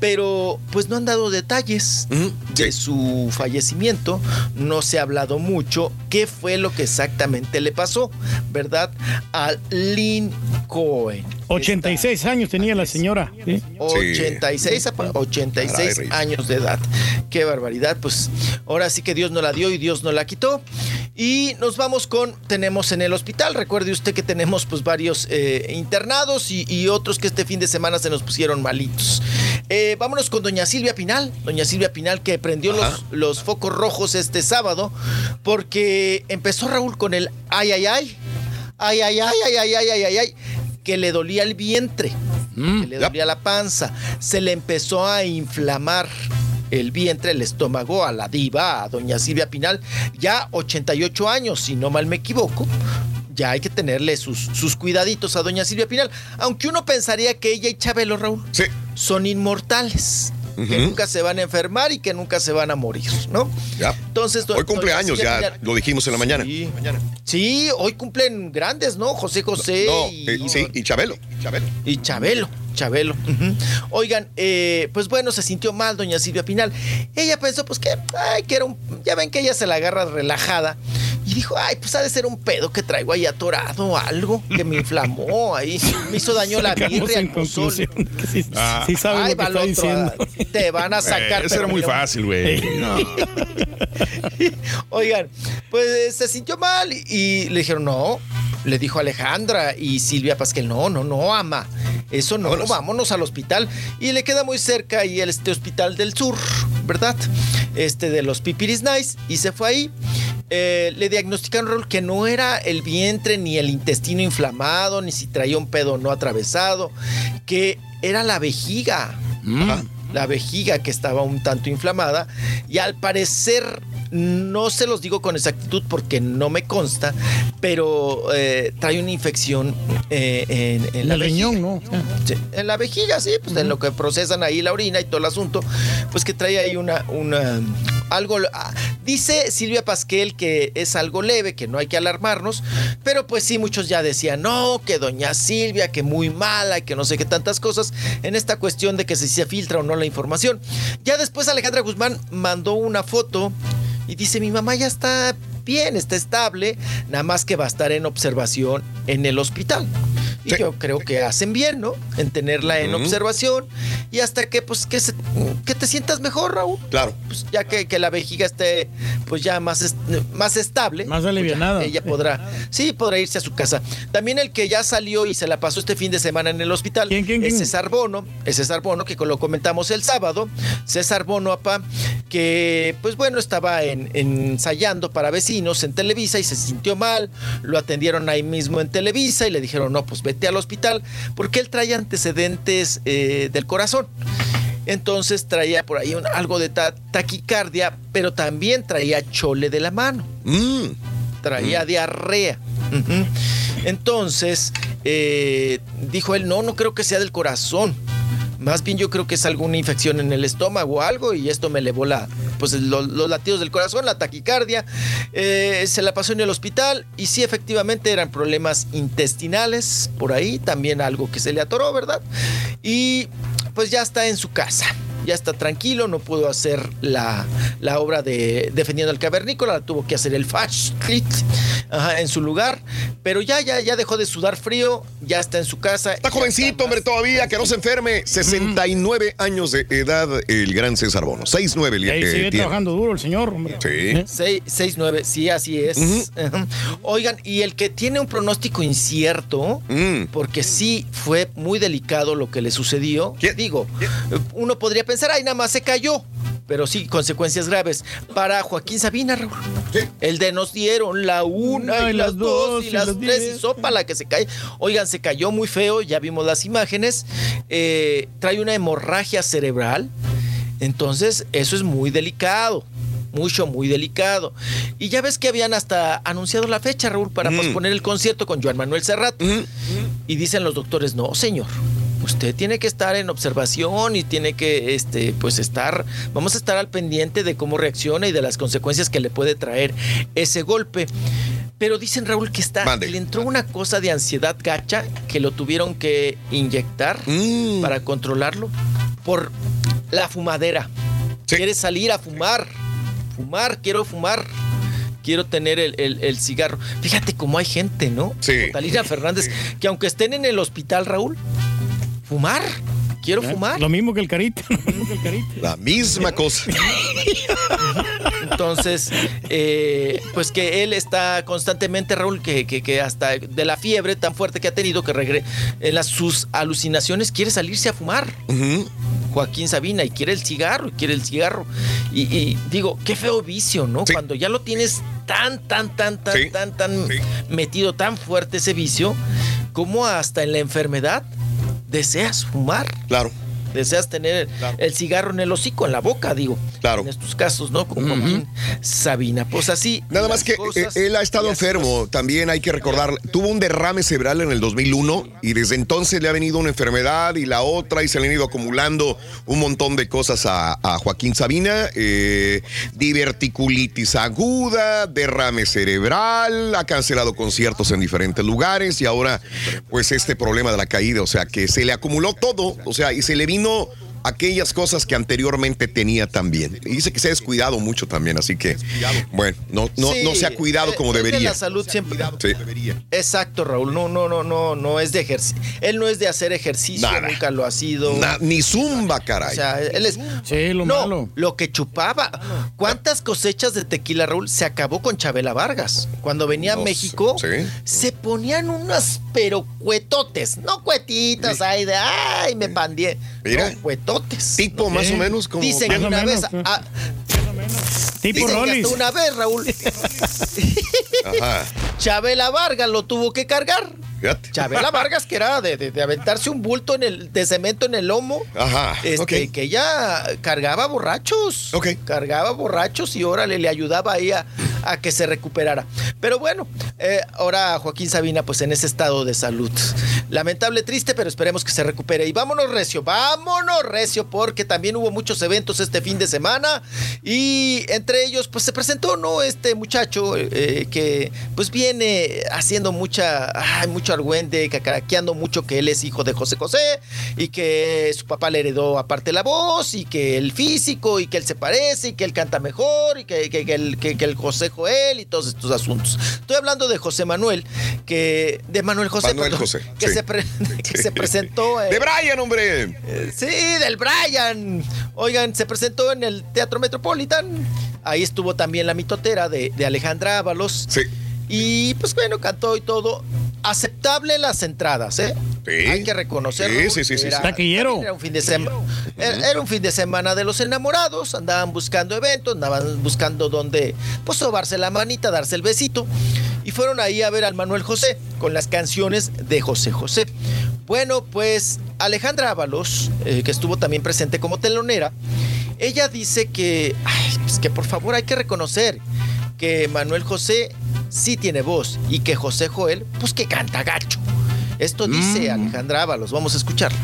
Speaker 41: Pero pues no han dado detalles de su fallecimiento. No se ha hablado mucho qué fue lo que exactamente le pasó, ¿verdad? A Lynn Cohen.
Speaker 9: 86 años tenía la señora. ¿sí?
Speaker 41: 86, apa, 86 años de edad. Qué barbaridad. Pues ahora sí que Dios no la dio y Dios no la quitó. Y nos vamos con, tenemos en el hospital, recuerde usted que tenemos pues varios eh, internados y, y otros que este fin de semana se nos pusieron malitos. Eh, vámonos con doña Silvia Pinal, doña Silvia Pinal que prendió los, los focos rojos este sábado porque empezó Raúl con el ay, ay, ay, ay, ay, ay, ay, ay, ay, ay, ay, ay, que le dolía el vientre, que le dolía la panza, se le empezó a inflamar el vientre, el estómago a la diva, a doña Silvia Pinal, ya 88 años, si no mal me equivoco. Ya hay que tenerle sus, sus cuidaditos a doña Silvia Pinal. Aunque uno pensaría que ella y Chabelo, Raúl, son inmortales. Que nunca se van a enfermar y que nunca se van a morir, ¿no?
Speaker 40: Ya.
Speaker 41: Entonces,
Speaker 40: Hoy cumpleaños, ya lo dijimos en la mañana.
Speaker 41: Sí. Sí, hoy cumplen grandes, ¿no? José José
Speaker 40: No,
Speaker 41: y,
Speaker 40: eh, sí, y Chabelo. Chabelo.
Speaker 41: y Chabelo. Chabelo. Oigan, eh, pues bueno, se sintió mal doña Silvia Pinal. Ella pensó, pues que, ay, que era un. Ya ven que ella se la agarra relajada. Y dijo, ay, pues ha de ser un pedo que traigo ahí atorado o algo que me inflamó ahí. Me hizo daño la birria, el
Speaker 9: sí,
Speaker 1: Ah.
Speaker 9: sí sabe
Speaker 41: Ay,
Speaker 9: lo que
Speaker 41: va
Speaker 9: está
Speaker 41: el otro,
Speaker 9: diciendo.
Speaker 41: Te van a sacar.
Speaker 1: Eh, eso era muy
Speaker 41: mira,
Speaker 1: fácil, güey. No.
Speaker 41: Oigan, pues se sintió mal y, y le dijeron, no. Le dijo Alejandra y Silvia Pasquel, no, no, no, ama. Eso no, vámonos al hospital. Y le queda muy cerca el este hospital del sur, ¿verdad? Este de los Pipiris Nice. Y se fue ahí. Eh, le diagnosticaron que no era el vientre ni el intestino inflamado, ni si traía un pedo no atravesado, que era la vejiga. Ajá, La vejiga que estaba un tanto inflamada. Y al parecer, no se los digo con exactitud porque no me consta, pero eh, trae una infección eh, en, la
Speaker 9: el
Speaker 41: vejiga.
Speaker 9: riñón, ¿no?
Speaker 41: Sí, en la vejiga, sí, pues en lo que procesan ahí la orina y todo el asunto, pues que trae ahí una, una algo. ah, Dice Silvia Pasquel que es algo leve, que no hay que alarmarnos, pero pues sí, muchos ya decían, no, que doña Silvia, que muy mala, y que no sé qué tantas cosas, en esta cuestión de que si se filtra o no la información. Ya después Alejandra Guzmán mandó una foto y dice, mi mamá ya está bien, está estable, nada más que va a estar en observación en el hospital. Y yo creo que hacen bien, ¿no? En tenerla en observación y hasta que, pues, que, se- que te sientas mejor, Raúl.
Speaker 40: Claro.
Speaker 41: Pues ya que, que la vejiga esté, pues, ya más, est- más estable.
Speaker 9: Más
Speaker 41: pues,
Speaker 9: alivianada.
Speaker 41: ella podrá, sí, podrá irse a su casa. También el que ya salió y se la pasó este fin de semana en el hospital es César Bono. Es César Bono, que lo comentamos el sábado. César Bono, apa, que, pues bueno, estaba en- ensayando para vecinos en Televisa y se sintió mal. Lo atendieron ahí mismo en Televisa y le dijeron, no, pues vete al hospital, porque él trae antecedentes eh, del corazón. Entonces traía por ahí un- algo de ta- taquicardia, pero también traía chole de la mano.
Speaker 40: Mm.
Speaker 41: Traía diarrea. Ujú. Entonces, eh, dijo él, no, no creo que sea del corazón. Más bien yo creo que es alguna infección en el estómago o algo y esto me elevó la, pues, lo- los latidos del corazón, la taquicardia. Eh, se la pasó en el hospital y sí, efectivamente eran problemas intestinales por ahí, también algo que se le atoró, ¿verdad? Y pues ya está en su casa. Ya está tranquilo, no pudo hacer la, la obra de Defendiendo al Cavernícola, la tuvo que hacer el Fashlit en su lugar. Pero ya, ya, ya dejó de sudar frío, ya está en su casa.
Speaker 40: Está jovencito, hombre, todavía, que no se enferme. 69 años de edad, el gran César Bono. 6'9
Speaker 9: Ahí
Speaker 40: eh,
Speaker 9: sigue
Speaker 40: tiene.
Speaker 9: trabajando duro el señor, hombre.
Speaker 40: Sí.
Speaker 41: 6, 9, sí, así es. Ajá. Oigan, y el que tiene un pronóstico incierto,
Speaker 40: Mm.
Speaker 41: porque sí fue muy delicado lo que le sucedió. Digo, uno podría pensar, ay, nada más se cayó. Pero sí, consecuencias graves. Para Joaquín Sabina, Raúl. El de nos dieron la una y, las dos y las tres y sopa la que se cae. Oigan, se cayó muy feo, ya vimos las imágenes. Eh, trae una hemorragia cerebral. Entonces, eso es muy delicado. Mucho, muy delicado. Y ya ves que habían hasta anunciado la fecha, Raúl, para
Speaker 40: Mm.
Speaker 41: posponer el concierto con Joan Manuel Serrat. Y dicen los doctores, no, señor. Usted tiene que estar en observación y tiene que, este, pues estar, vamos a estar al pendiente de cómo reacciona y de las consecuencias que le puede traer ese golpe. Pero dicen Raúl que está,
Speaker 40: Mande.
Speaker 41: le entró una cosa de ansiedad gacha que lo tuvieron que inyectar
Speaker 40: Mm.
Speaker 41: para controlarlo por la fumadera. Quiere salir a fumar, fumar, quiero fumar. Quiero tener el, el- el cigarro. Fíjate cómo hay gente, ¿no?
Speaker 40: Sí.
Speaker 41: Talina Fernández, que aunque estén en el hospital, Raúl, fumar. Quiero fumar.
Speaker 9: Lo mismo que el carita.
Speaker 40: La misma cosa.
Speaker 41: Entonces, eh, pues que él está constantemente, Raúl, que, que- que hasta de la fiebre tan fuerte que ha tenido, que regre en las, sus alucinaciones quiere salirse a fumar. Joaquín Sabina y quiere el cigarro, y quiere el cigarro. Y, y digo, qué feo vicio, ¿no? Cuando ya lo tienes tan, tan, tan, tan,
Speaker 40: Sí.
Speaker 41: tan, tan metido, tan fuerte ese vicio, como hasta en la enfermedad deseas fumar.
Speaker 40: Claro.
Speaker 41: Deseas tener el cigarro en el hocico, en la boca, digo.
Speaker 14: Claro.
Speaker 41: En estos casos, ¿no? Con Joaquín Sabina. Pues así.
Speaker 14: Nada más que eh, él ha estado enfermo, también hay que recordar, tuvo un derrame cerebral en el 2001 y desde entonces le ha venido una enfermedad y la otra y se le han ido acumulando un montón de cosas a, a Joaquín Sabina, eh, diverticulitis aguda, derrame cerebral, ha cancelado conciertos en diferentes lugares y ahora pues este problema de la caída, o sea que se le acumuló todo, o sea, y se le vino aquellas cosas que anteriormente tenía también. Y dice que se ha descuidado mucho también, así que, bueno, no, no,
Speaker 41: Sí,
Speaker 14: no se ha cuidado
Speaker 41: él-
Speaker 14: como
Speaker 41: él de
Speaker 14: debería.
Speaker 41: la salud siempre.
Speaker 14: Sí.
Speaker 41: Exacto, Raúl. No, no, no, no, no es de ejercicio. Él no es de hacer ejercicio,
Speaker 14: Nada.
Speaker 41: nunca lo ha sido.
Speaker 14: Na- ni zumba, caray.
Speaker 41: O sea, él es.
Speaker 9: Sí, lo
Speaker 41: no,
Speaker 9: malo.
Speaker 41: lo que chupaba. ¿Cuántas cosechas de tequila, Raúl, se acabó con Chabela Vargas? Cuando venía a México,
Speaker 14: sé, sí.
Speaker 41: se ponían unas pero cuetotes, no cuetitas, ay, de ay, me pandié.
Speaker 14: Mira.
Speaker 41: No, cuetotes.
Speaker 14: Tipo más o menos como.
Speaker 41: Dicen que
Speaker 9: Más o
Speaker 41: una
Speaker 9: menos,
Speaker 41: vez.
Speaker 9: sí.
Speaker 41: ah,
Speaker 9: Tipo
Speaker 41: dicen que
Speaker 9: Rollis.
Speaker 41: hasta una vez, Raúl.
Speaker 14: Ajá.
Speaker 41: Chabela Vargas lo tuvo que cargar.
Speaker 14: Fíjate.
Speaker 41: Chabela Vargas, que era de, de- de aventarse un bulto en el, de cemento en el lomo.
Speaker 14: Ajá.
Speaker 41: Este, que ella cargaba borrachos.
Speaker 14: Ok.
Speaker 41: Cargaba borrachos y órale, le ayudaba ahí a, a que se recuperara. Pero bueno, eh, ahora Joaquín Sabina, pues en ese estado de salud. Lamentable, triste, pero esperemos que se recupere. Y vámonos, Recio, vámonos, Recio, porque también hubo muchos eventos este fin de semana. Y entre ellos, pues se presentó, ¿no? Este muchacho eh, que pues viene haciendo mucha, ay, mucho argüende, cacaraqueando mucho que él es hijo de José José y que su papá le heredó aparte la voz y que el físico y que él se parece y que él canta mejor y que, que- que el, que- que el José Joel y todos estos asuntos. Estoy hablando de José Manuel, que de Manuel José,
Speaker 14: Manuel
Speaker 41: perdón,
Speaker 14: José,
Speaker 41: que,
Speaker 14: sí.
Speaker 41: se, pre- que se presentó. eh,
Speaker 14: De Brian, hombre.
Speaker 41: eh, Sí, del Brian. Oigan, se presentó en el Teatro Metropolitan. Ahí estuvo también la mitotera de, de Alejandra Ábalos.
Speaker 14: Sí.
Speaker 41: Y pues bueno, cantó y todo. Aceptable las entradas, ¿eh?
Speaker 14: Sí.
Speaker 41: Hay que reconocerlo.
Speaker 14: Sí, sí, sí, sí,
Speaker 41: Era-.
Speaker 9: Taquillero.
Speaker 41: Era un fin de semana. Era, era un fin de semana de los enamorados. Andaban buscando eventos, andaban buscando dónde pues sobarse la manita, darse el besito. Y fueron ahí a ver al Manuel José con las canciones de José José. Bueno, pues Alejandra Ábalos, eh, que estuvo también presente como telonera, ella dice que, ay, pues que por favor hay que reconocer que Manuel José sí tiene voz y que José Joel, pues que canta gacho. Esto dice Alejandra Ábalos, vamos a escucharla.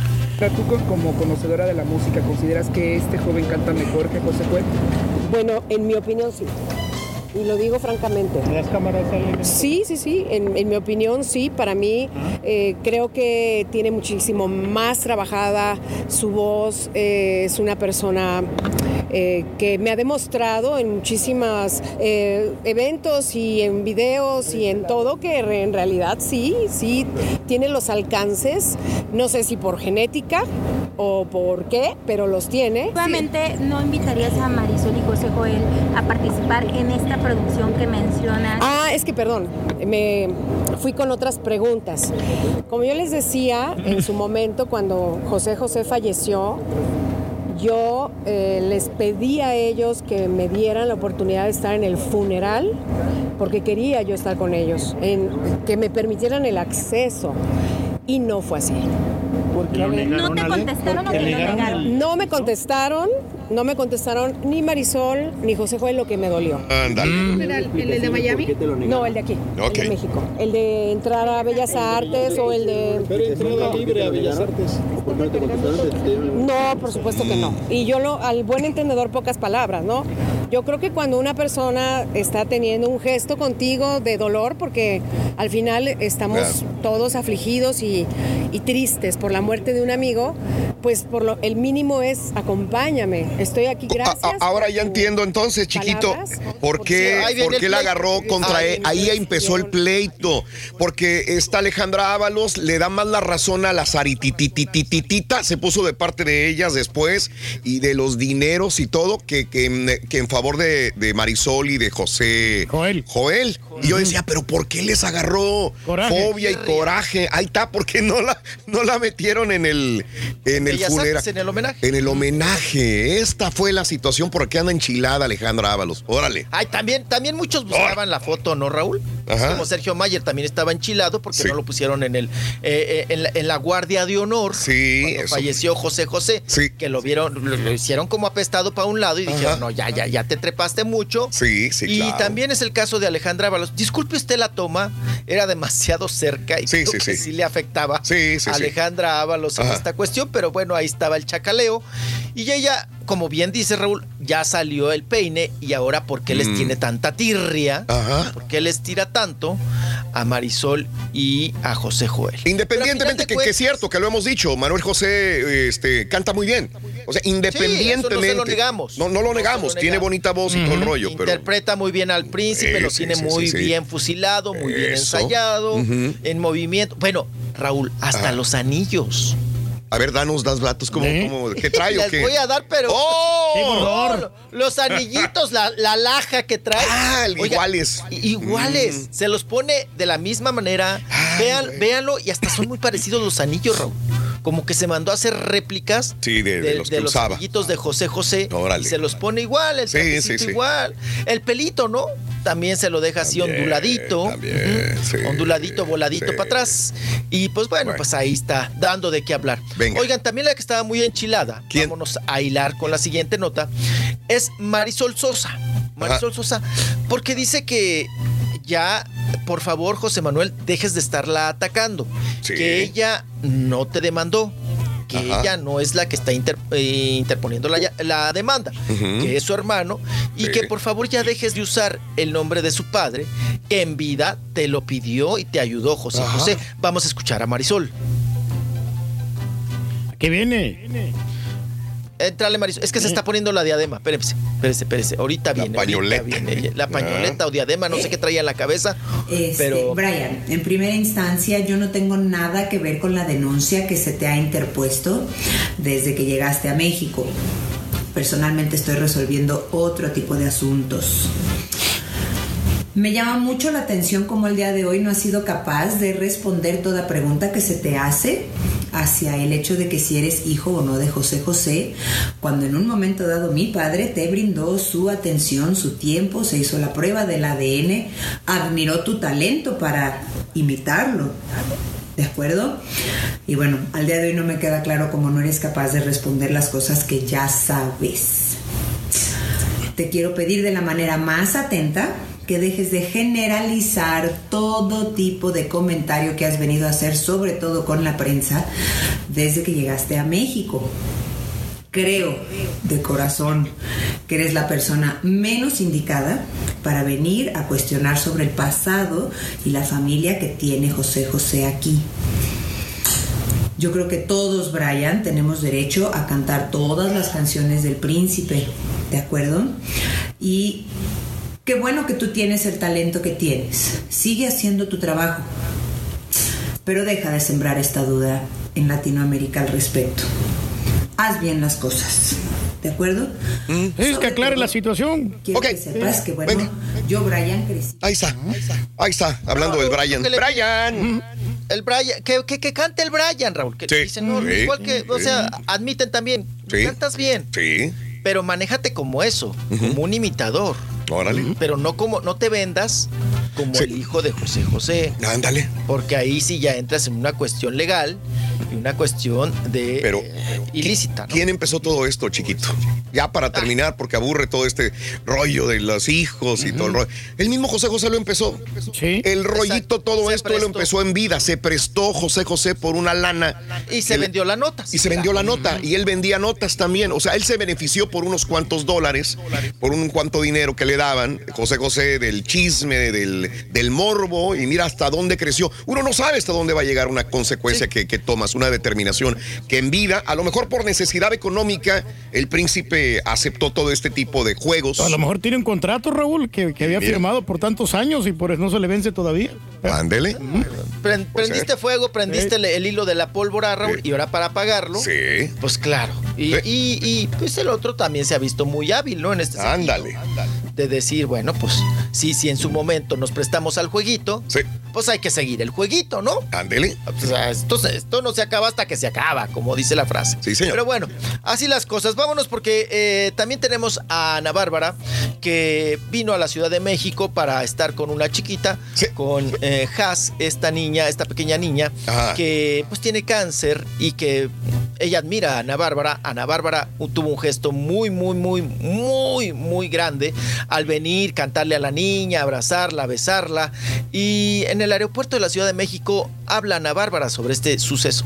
Speaker 45: ¿Tú co- como conocedora de la música consideras que este joven canta mejor que José Joel?
Speaker 46: Bueno, en mi opinión sí. Y lo digo francamente.
Speaker 45: ¿Las cámaras salen?
Speaker 46: Sí, sí, sí. En, en mi opinión sí. Para mí eh, creo que tiene muchísimo más trabajada su voz. eh, es una persona eh, que me ha demostrado en muchísimos eventos y en videos y en todo que en realidad sí, sí tiene los alcances. No sé si por genética o por qué, pero los tiene.
Speaker 47: Nuevamente, ¿no invitarías a Marisol y José Joel a participar en esta producción que mencionas?
Speaker 46: Ah, es que perdón, me fui con otras preguntas. Como yo les decía en su momento, cuando José José falleció, yo eh, les pedí a ellos que me dieran la oportunidad de estar en el funeral, porque quería yo estar con ellos, en, que me permitieran el acceso. Y no fue así.
Speaker 47: ¿No te contestaron o te lo negaron?
Speaker 46: No me contestaron, no me contestaron ni Marisol ni José Joel lo que me dolió.
Speaker 14: Ándale.
Speaker 46: ¿Era el, de Miami? No, el de aquí,
Speaker 14: Ok.
Speaker 46: el de México. El de entrar a Bellas Artes o el de...
Speaker 42: Pero entrada libre a Bellas Artes. ¿Por qué no te contestaron?
Speaker 46: No, por supuesto que no. Y yo lo, al buen entendedor, pocas palabras, ¿no? Yo creo que cuando una persona está teniendo un gesto contigo de dolor, porque al final estamos
Speaker 14: Claro.
Speaker 46: todos afligidos y, y tristes por la muerte de un amigo, pues por lo, el mínimo es acompáñame. Estoy aquí, gracias.
Speaker 14: A- ahora
Speaker 46: por
Speaker 14: ya entiendo entonces, chiquito,
Speaker 46: palabras.
Speaker 14: por qué, por qué la agarró contra él. Ahí empezó el pleito. Porque esta Alejandra Ábalos le da más la razón a la Saritititititita. Se puso de parte de ellas después y de los dineros y todo que, que, que en favor de, de Marisol y de José
Speaker 9: Joel.
Speaker 14: Joel. Y yo decía, pero ¿por qué les agarró
Speaker 9: Coraje.
Speaker 14: fobia y coraje? Ahí está, ¿por qué no la, no la metieron en el, en el funeral?
Speaker 41: En el homenaje.
Speaker 14: En el homenaje. Esta fue la situación por qué anda enchilada Alejandra Ábalos. Órale.
Speaker 41: Ay, también, también muchos buscaban la foto, ¿no, Raúl?
Speaker 14: Ajá.
Speaker 41: Como Sergio Mayer también estaba enchilado porque
Speaker 14: Sí.
Speaker 41: no lo pusieron en el eh, eh, en, la, en la guardia de honor.
Speaker 14: Sí,
Speaker 41: cuando
Speaker 14: eso.
Speaker 41: falleció José José. Que lo vieron, lo, lo hicieron como apestado para un lado y dijeron, no, ya, ya, ya te trepaste mucho.
Speaker 14: Sí, sí,
Speaker 41: Y
Speaker 14: claro.
Speaker 41: también es el caso de Alejandra Ábalos. Disculpe usted la toma, era demasiado cerca y creo
Speaker 14: sí,
Speaker 41: que
Speaker 14: sí.
Speaker 41: sí le afectaba
Speaker 14: Sí, sí,
Speaker 41: a
Speaker 14: sí.
Speaker 41: Alejandra Ábalos en
Speaker 14: Ajá.
Speaker 41: esta cuestión, pero bueno, ahí estaba el chacaleo. Y ella, como bien dice Raúl, ya salió el peine y ahora, ¿por qué les
Speaker 14: Mm.
Speaker 41: tiene tanta tirria?
Speaker 14: Ajá.
Speaker 41: ¿Por qué les tira tanto a Marisol y a José Joel?
Speaker 14: Independientemente que, que es cierto, que lo hemos dicho, Manuel José este, canta muy bien. O sea, independientemente.
Speaker 41: eso no se lo negamos.
Speaker 14: No, no lo negamos, tiene bonita voz y todo el rollo, pero.
Speaker 41: Interpreta muy bien al príncipe, lo
Speaker 14: sí,
Speaker 41: tiene
Speaker 14: sí,
Speaker 41: muy
Speaker 14: sí, sí.
Speaker 41: bien fusilado, muy bien ensayado, en movimiento. Bueno, Raúl, hasta
Speaker 14: Ajá.
Speaker 41: los anillos.
Speaker 14: A ver, danos, das datos, ¿cómo, cómo- ¿qué trae o
Speaker 41: Les
Speaker 14: qué?
Speaker 41: voy a dar, pero.
Speaker 14: ¡Oh!
Speaker 41: Los anillitos, la, la laja que trae.
Speaker 14: Ah,
Speaker 41: Oiga,
Speaker 14: iguales.
Speaker 41: Iguales.
Speaker 14: Mm.
Speaker 41: Se los pone de la misma manera. Vean, véanlo y hasta son muy parecidos los anillos, Raúl. Como que se mandó a hacer réplicas
Speaker 14: Sí, de, de los que usaba.
Speaker 41: anillitos de José José.
Speaker 14: Órale.
Speaker 41: Y se los pone igual, el
Speaker 14: Sí,
Speaker 41: igual. El pelito, ¿no? También se lo deja así onduladito. Ujú. Onduladito, voladito para atrás. Y pues bueno, pues ahí está, dando de qué hablar.
Speaker 14: Venga.
Speaker 41: Oigan, también la que estaba muy enchilada, vámonos a hilar con la siguiente nota, es Marisol Sosa. Marisol Sosa, porque dice que ya, por favor, José Manuel, dejes de estarla atacando. Que ella no te demandó. Que
Speaker 14: Ajá.
Speaker 41: ella no es la que está inter- eh, interponiendo la, la demanda, que es su hermano, y
Speaker 14: Sí.
Speaker 41: que por favor ya dejes de usar el nombre de su padre, que en vida te lo pidió y te ayudó José
Speaker 9: Ajá.
Speaker 41: José. Vamos a escuchar a Marisol.
Speaker 9: ¿Qué viene?
Speaker 41: Entrale, Marisol. Es que se está poniendo la diadema. Espérese, espérese, espérese. Ahorita viene.
Speaker 14: pañoleta.
Speaker 41: ahorita viene. La pañoleta o diadema, no sé qué traía en la cabeza.
Speaker 48: Este,
Speaker 41: pero.
Speaker 48: Brian, en primera instancia yo no tengo nada que ver con la denuncia que se te ha interpuesto desde que llegaste a México. Personalmente estoy resolviendo otro tipo de asuntos. Me llama mucho la atención cómo el día de hoy no has sido capaz de responder toda pregunta que se te hace hacia el hecho de que si eres hijo o no de José José, cuando en un momento dado mi padre te brindó su atención, su tiempo, se hizo la prueba del ADN, admiró tu talento para imitarlo. ¿De acuerdo? Y bueno, al día de hoy no me queda claro cómo no eres capaz de responder las cosas que ya sabes. Te quiero pedir de la manera más atenta que dejes de generalizar todo tipo de comentario que has venido a hacer, sobre todo con la prensa, desde que llegaste a México. Creo de corazón que eres la persona menos indicada para venir a cuestionar sobre el pasado y la familia que tiene José José aquí. Yo creo que todos, Brian, tenemos derecho a cantar todas las canciones del príncipe, ¿de acuerdo? Y qué bueno que tú tienes el talento que tienes. Sigue haciendo tu trabajo. Pero deja de sembrar esta duda en Latinoamérica al respecto. Haz bien las cosas. ¿De acuerdo?
Speaker 9: Es que aclare la situación.
Speaker 48: Quiero que sepas que, bueno, yo, Brian, crecí.
Speaker 14: Ahí está. Ahí está, hablando del Brian.
Speaker 41: le-
Speaker 14: Brian.
Speaker 41: El Brian, que, que, que cante el Brian, Raúl. Que dicen, no,
Speaker 14: Sí.
Speaker 41: igual que, o
Speaker 14: Sí.
Speaker 41: sea, admiten también,
Speaker 14: Sí.
Speaker 41: cantas bien,
Speaker 14: Sí.
Speaker 41: pero manéjate como eso, como un imitador.
Speaker 14: Órale.
Speaker 41: Pero no como, no te vendas como el hijo de José José.
Speaker 14: Ándale.
Speaker 41: Porque ahí sí ya entras en una cuestión legal y una cuestión de
Speaker 14: Pero,
Speaker 41: eh, ilícita. ¿no?
Speaker 14: ¿Quién empezó todo esto, chiquito? Ya para terminar, porque aburre todo este rollo de los hijos y todo el rollo. El mismo José José lo empezó. El rollito, todo esto lo empezó en vida. Se prestó José José por una lana.
Speaker 41: Y se vendió la nota.
Speaker 14: Y se vendió la nota. Y él vendía notas también. O sea, él se benefició por unos cuantos dólares, por un cuanto dinero que le daban. José José del chisme, del, del morbo. Y mira hasta dónde creció. Uno no sabe hasta dónde va a llegar una consecuencia que, que tomas, una determinación que en vida, a lo mejor por necesidad económica, el príncipe aceptó todo este tipo de juegos.
Speaker 9: A lo mejor tiene un contrato, Raúl, que, que había
Speaker 14: Mira.
Speaker 9: firmado por tantos años y por eso no se le vence todavía.
Speaker 14: Ándele.
Speaker 41: Pren- prendiste fuego, prendiste el, el hilo de la pólvora, Raúl, y ahora para apagarlo.
Speaker 14: Sí.
Speaker 41: Pues claro. Y, y- y, pues el otro también se ha visto muy hábil, ¿no? En este
Speaker 14: Ándale.
Speaker 41: sentido. De decir, bueno, pues sí, sí, en su momento nos prestamos al jueguito. Pues hay que seguir el jueguito, ¿no?
Speaker 14: Ándele.
Speaker 41: Sea, esto, no se acaba hasta que se acaba, como dice la frase.
Speaker 14: Sí, señor.
Speaker 41: Pero bueno, así las cosas. Vámonos porque eh, también tenemos a Ana Bárbara, que vino a la Ciudad de México para estar con una chiquita, con eh, Has, esta niña, esta pequeña niña,
Speaker 14: Ajá.
Speaker 41: que pues tiene cáncer y que ella admira a Ana Bárbara. Ana Bárbara tuvo un gesto muy, muy, muy, muy, muy grande al venir, cantarle a la niña, abrazarla, besarla. Y en el aeropuerto de la Ciudad de México habla Ana Bárbara sobre este suceso.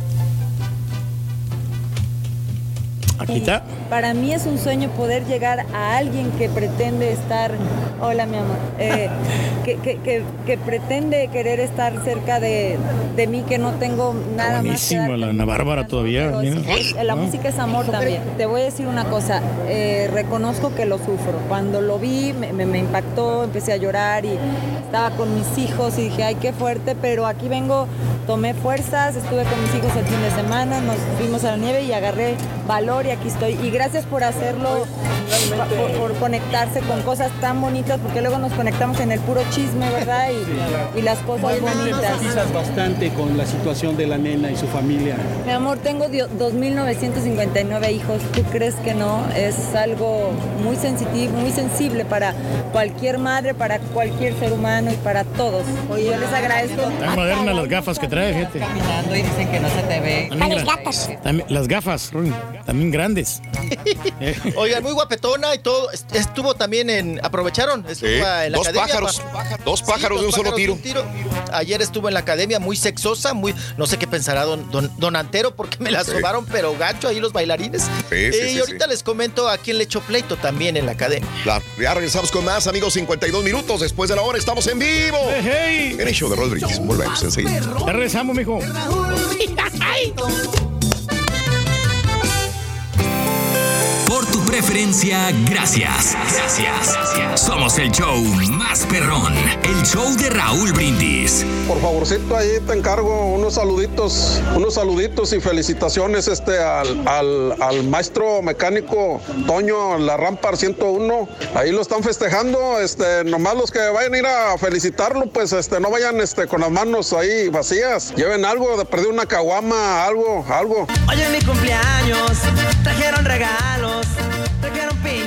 Speaker 9: Aquí está.
Speaker 49: Para mí es un sueño poder llegar a alguien que pretende estar, hola mi amor, eh, que, que- que- que pretende querer estar cerca de, de mí, que no tengo nada más.
Speaker 9: Buenísimo, la Ana Bárbara todavía.
Speaker 49: Es- la
Speaker 9: ¿No?
Speaker 49: música es amor también. Te voy a decir una cosa, eh, reconozco que lo sufro. Cuando lo vi me, me- me impactó, empecé a llorar y estaba con mis hijos y dije, ay, qué fuerte, pero aquí vengo, tomé fuerzas, estuve con mis hijos el fin de semana, nos fuimos a la nieve y agarré valor y aquí estoy. Y gracias por hacerlo, por, por conectarse con cosas tan bonitas, porque luego nos conectamos en el puro chisme, ¿verdad? Y, y las cosas bonitas.
Speaker 50: bastante con la situación de la nena y su familia.
Speaker 49: Mi amor, tengo dio- 2.959 hijos. ¿Tú crees que no? Es algo muy sensitivo, muy sensible para cualquier madre, para cualquier ser humano y para todos. Yo les agradezco.
Speaker 9: Tan modernas las gafas que trae, gente.
Speaker 49: Caminando y dicen que no se te ve.
Speaker 9: También gra- también- las gafas, Ruin, también grandes.
Speaker 41: Oigan, muy guapetona y todo. Est- Estuvo también en. ¿Aprovecharon? Estuvo
Speaker 14: Sí,
Speaker 41: en la
Speaker 14: dos
Speaker 41: academia.
Speaker 14: pájaros,
Speaker 41: pa-
Speaker 14: dos pájaros de un solo tiro.
Speaker 41: Ayer estuvo en la academia muy sexosa, muy. No sé qué pensará don, don, don Antero porque me la
Speaker 14: Sí.
Speaker 41: sobaron, pero gacho ahí los bailarines.
Speaker 14: Sí, sí,
Speaker 41: Eh,
Speaker 14: sí,
Speaker 41: y ahorita les comento a quién le echó pleito también en la academia.
Speaker 14: Claro, ya regresamos con más, amigos. 52 minutos después de la hora, estamos en vivo. En el show de Brindis. Volvemos enseguida.
Speaker 9: Ya regresamos, mijo.
Speaker 4: Preferencia, gracias. Gracias. Somos el show más perrón, el show de Raúl Brindis.
Speaker 51: Por favorcito, ahí te encargo unos saluditos, unos saluditos y felicitaciones este al, al, al maestro mecánico Toño, la Rampar 101. Ahí lo están festejando, este, nomás los que vayan a ir a felicitarlo, pues este, no vayan este, con las manos ahí vacías. Lleven algo, de perder una caguama, algo, algo.
Speaker 52: Hoy en mi cumpleaños trajeron regalos,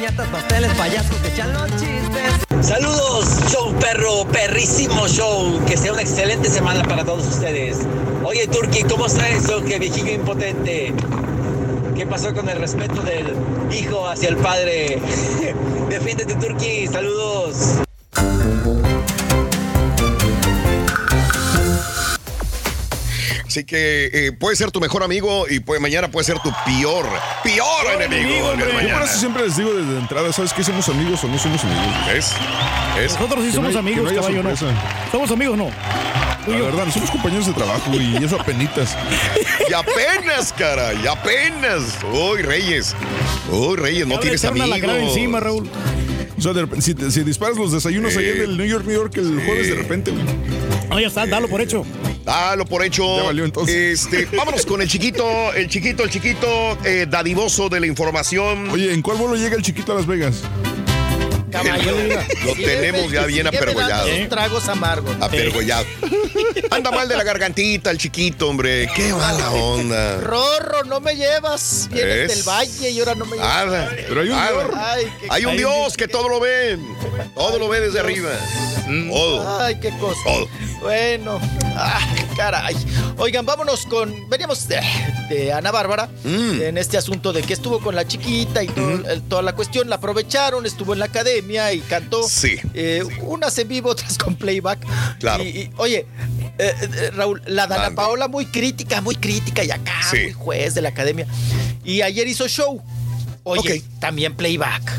Speaker 52: piñatas, pasteles, payasos que echan los chistes.
Speaker 53: Saludos, show perro, perrísimo show. Que sea una excelente semana para todos ustedes. Oye, Turki, ¿cómo está eso? Que viejillo impotente. ¿Qué pasó con el respeto del hijo hacia el padre? Defiéndete, Turki. Saludos.
Speaker 14: Así que eh, puede ser tu mejor amigo y puede, mañana puede ser tu peor, peor enemigo. el de
Speaker 1: Yo por eso siempre les digo desde entrada, ¿sabes qué? ¿Somos amigos o no somos amigos?
Speaker 14: ¿Es?
Speaker 9: Nosotros sí
Speaker 1: Que
Speaker 9: somos
Speaker 1: no hay-
Speaker 9: amigos,
Speaker 1: que no
Speaker 9: caballo, ¿no? Somos amigos, ¿no?
Speaker 1: La verdad, somos compañeros de trabajo y eso apenitas.
Speaker 14: Y apenas, cara, y apenas. Uy, Reyes. Uy, Reyes, no tienes amigos.
Speaker 9: la grava encima, Raúl.
Speaker 1: O sea, de repente, si, te- si disparas los desayunos
Speaker 14: Sí.
Speaker 1: ayer del New York, New York el jueves de repente, güey.
Speaker 9: No, ya está, dalo por hecho.
Speaker 14: Dalo por hecho.
Speaker 1: Ya valió entonces.
Speaker 14: Este, vámonos con el chiquito, el chiquito, el chiquito, eh, dadivoso de la información.
Speaker 1: Oye, ¿en cuál vuelo llega el chiquito a Las Vegas?
Speaker 14: Lo tenemos ya bien apergollado.
Speaker 41: Tragos amargos.
Speaker 14: Apergollado. Anda mal de la gargantita el chiquito, hombre. Qué mala onda.
Speaker 41: Rorro, no me llevas. Vienes
Speaker 14: ¿Es?
Speaker 41: del valle y ahora no me llevas.
Speaker 14: Nada.
Speaker 1: Pero hay un. Dios.
Speaker 41: Ay, qué-
Speaker 14: Hay un Dios que todo lo ve. Todo lo ve desde arriba. Todo.
Speaker 41: Ay, qué cosa.
Speaker 14: Todo.
Speaker 41: Bueno, ay, caray. Oigan, vámonos con. Veníamos de, de Ana Bárbara
Speaker 14: Mm.
Speaker 41: en este asunto de que estuvo con la chiquita y todo- el- toda la cuestión. La aprovecharon, estuvo en la academia y cantó.
Speaker 14: Sí.
Speaker 41: eh, unas en vivo, otras con playback.
Speaker 14: Claro.
Speaker 41: Y, y, oye, eh, eh, Raúl, la Dana. Paola muy crítica, muy crítica y acá,
Speaker 14: Sí.
Speaker 41: muy juez de la academia. Y ayer hizo show. Oye, también playback.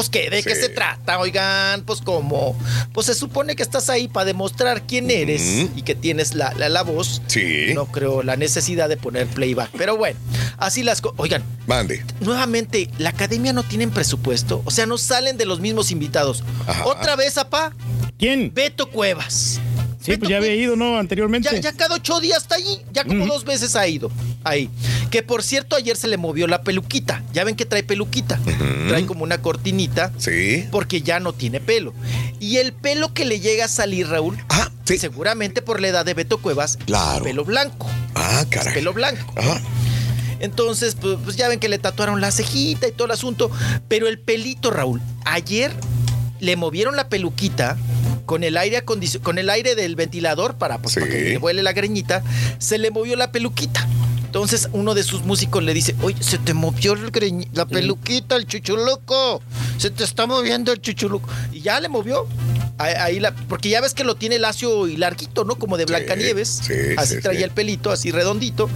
Speaker 41: Pues qué, ¿de qué se trata? Oigan, pues como, pues se supone que estás ahí para demostrar quién eres y que tienes la, la, la voz.
Speaker 14: Sí.
Speaker 41: No creo la necesidad de poner playback. Pero bueno, así las cosas. Oigan,
Speaker 14: Mande.
Speaker 41: nuevamente, la academia no tienen presupuesto. O sea, no salen de los mismos invitados.
Speaker 14: Ajá.
Speaker 41: Otra vez, apá.
Speaker 9: ¿Quién?
Speaker 41: Beto Cuevas.
Speaker 9: Sí, pues ya había ido, ¿no? Anteriormente.
Speaker 41: Ya, ya cada ocho días está ahí. Ya como dos veces ha ido ahí. Que por cierto, ayer se le movió la peluquita. Ya ven que trae peluquita. Trae como una cortinita.
Speaker 40: Sí.
Speaker 41: Porque ya no tiene pelo. Y el pelo que le llega a salir, Raúl,
Speaker 40: ah,
Speaker 41: seguramente por la edad de Beto Cuevas,
Speaker 40: Claro.
Speaker 41: es pelo blanco.
Speaker 40: Ah,
Speaker 41: Es
Speaker 40: caray.
Speaker 41: pelo blanco.
Speaker 40: Ajá.
Speaker 41: Entonces, pues, pues ya ven que le tatuaron la cejita y todo el asunto. Pero el pelito, Raúl, ayer le movieron la peluquita con el aire con el aire del ventilador para, pues, para que le vuele la greñita. Se le movió la peluquita. Entonces uno de sus músicos le dice, oye, se te movió el greñ- la peluquita, el chuchuluco. Se te está moviendo el chuchuluco. Y ya le movió. Ahí, la, porque ya ves que lo tiene lacio y larguito, ¿no? Como de Blancanieves.
Speaker 40: sí,
Speaker 41: así
Speaker 40: sí,
Speaker 41: traía el pelito, así redondito.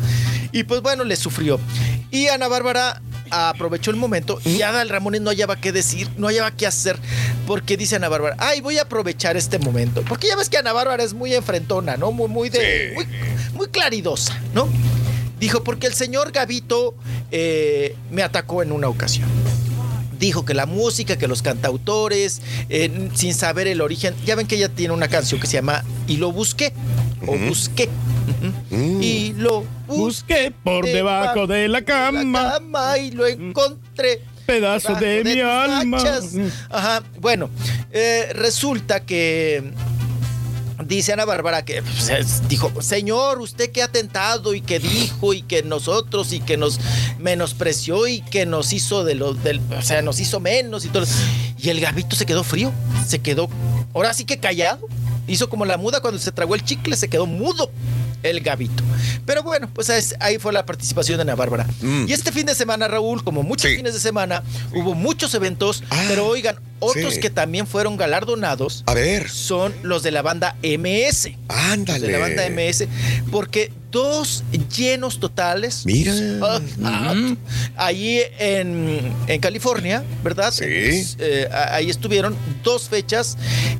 Speaker 41: Y pues bueno, le sufrió. Y Ana Bárbara aprovechó el momento y Adal Ramones no hallaba qué decir, no hallaba qué hacer, porque dice Ana Bárbara, ay, voy a aprovechar este momento. Porque ya ves que Ana Bárbara es muy enfrentona, ¿no? Muy, muy de. Muy, muy claridosa, ¿no? Dijo, porque el señor Gavito eh, me atacó en una ocasión. Dijo que la música, que los cantautores, eh, sin saber el origen. Ya ven que ella tiene una canción que se llama Y lo busqué. O busqué. Ujú. Y lo
Speaker 9: Busqué por debajo de la cama.
Speaker 41: cama y lo encontré.
Speaker 9: Pedazo de mi alma.
Speaker 41: nachas. Ajá. Bueno, eh, resulta que dice Ana Bárbara que pues, es- dijo, señor, usted que ha tentado y que dijo y que nosotros y que nos menospreció y que nos hizo de lo del, o sea, nos hizo menos y todo. Y el gabito se quedó frío, se quedó, ahora sí que callado. Hizo como la muda cuando se tragó el chicle, se quedó mudo el gabito. Pero bueno, pues es- ahí fue la participación de Ana Bárbara.
Speaker 40: Mm.
Speaker 41: Y este fin de semana, Raúl, como muchos fines de semana, hubo muchos eventos, pero oigan, otros
Speaker 40: Ah, sí.
Speaker 41: que también fueron galardonados
Speaker 40: A ver.
Speaker 41: son los de la banda MS.
Speaker 40: Ándale.
Speaker 41: Los de la banda MS, porque dos llenos totales.
Speaker 40: Mira.
Speaker 41: Ah, ah, Ahí en, en California, ¿verdad?
Speaker 40: Sí.
Speaker 41: Eh, ahí estuvieron dos fechas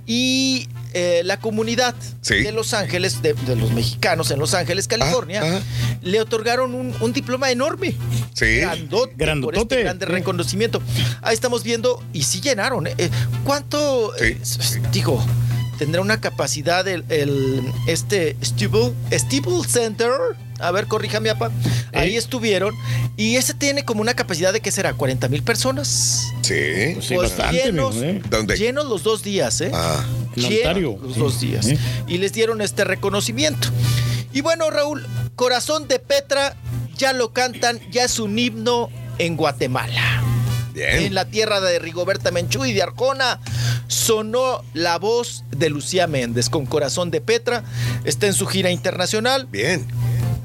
Speaker 41: y eh, la comunidad
Speaker 40: Sí.
Speaker 41: de Los Ángeles, de, de los mexicanos en Los Ángeles, California,
Speaker 40: Ah,
Speaker 41: le otorgaron un, un diploma enorme.
Speaker 40: Sí.
Speaker 41: Grandote, por
Speaker 9: Grandotote.
Speaker 41: este grande reconocimiento. Ahí estamos viendo, y sí llenaron. ¿eh? Eh, ¿Cuánto? eh, s- digo, tendrá una capacidad el, el- este Stable, Stable Center. A ver, corríjame, apa. Ahí estuvieron. Y ese tiene como una capacidad de, ¿qué será? ¿40 mil personas?
Speaker 40: Sí.
Speaker 9: sí, bastante,
Speaker 41: llenos,
Speaker 9: ¿eh?
Speaker 40: ¿Dónde?
Speaker 41: llenos los dos días, ¿eh?
Speaker 40: Ah.
Speaker 9: En
Speaker 41: Llenos
Speaker 9: Ontario.
Speaker 41: Los
Speaker 9: Sí,
Speaker 41: dos días.
Speaker 9: sí.
Speaker 41: Y les dieron este reconocimiento. Y bueno, Raúl, Corazón de Petra ya lo cantan, ya es un himno en Guatemala.
Speaker 40: Bien.
Speaker 41: En la tierra de Rigoberta Menchú y de Arjona sonó la voz de Lucía Méndez con Corazón de Petra. Está en su gira internacional.
Speaker 40: Bien.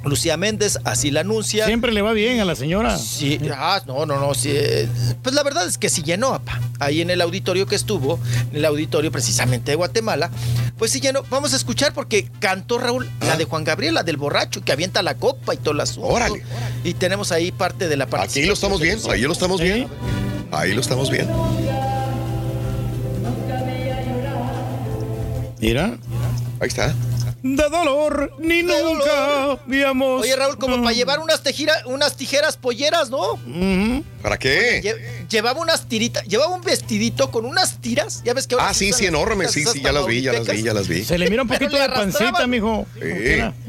Speaker 41: Lucía Méndez así la anuncia.
Speaker 9: Siempre le va bien a la señora.
Speaker 41: Sí, ah, no, no, no, sí, eh, Pues la verdad es que sí llenó, apa. Ahí en el auditorio que estuvo, en el auditorio precisamente de Guatemala, pues sí llenó. Vamos a escuchar porque cantó Raúl la de Juan Gabriel, la del borracho que avienta la copa y todo el asunto.
Speaker 40: Órale.
Speaker 41: Y tenemos ahí parte de la participación.
Speaker 40: Aquí lo estamos viendo, ahí lo estamos viendo. Ahí lo estamos viendo.
Speaker 9: Mira.
Speaker 40: Ahí está.
Speaker 9: De dolor ni nunca habíamos.
Speaker 41: Oye, Raúl, como para llevar unas, tejira- unas tijeras polleras, ¿no?
Speaker 40: ¿Para qué?
Speaker 41: Lle- llevaba unas tiritas, llevaba un vestidito con unas tiras. Ya ves que ahora
Speaker 40: Ah, sí, sí, enorme. Sí, sí, ya las vi, ya las vi, ya las vi.
Speaker 9: Se le mira un poquito de pancita, mijo.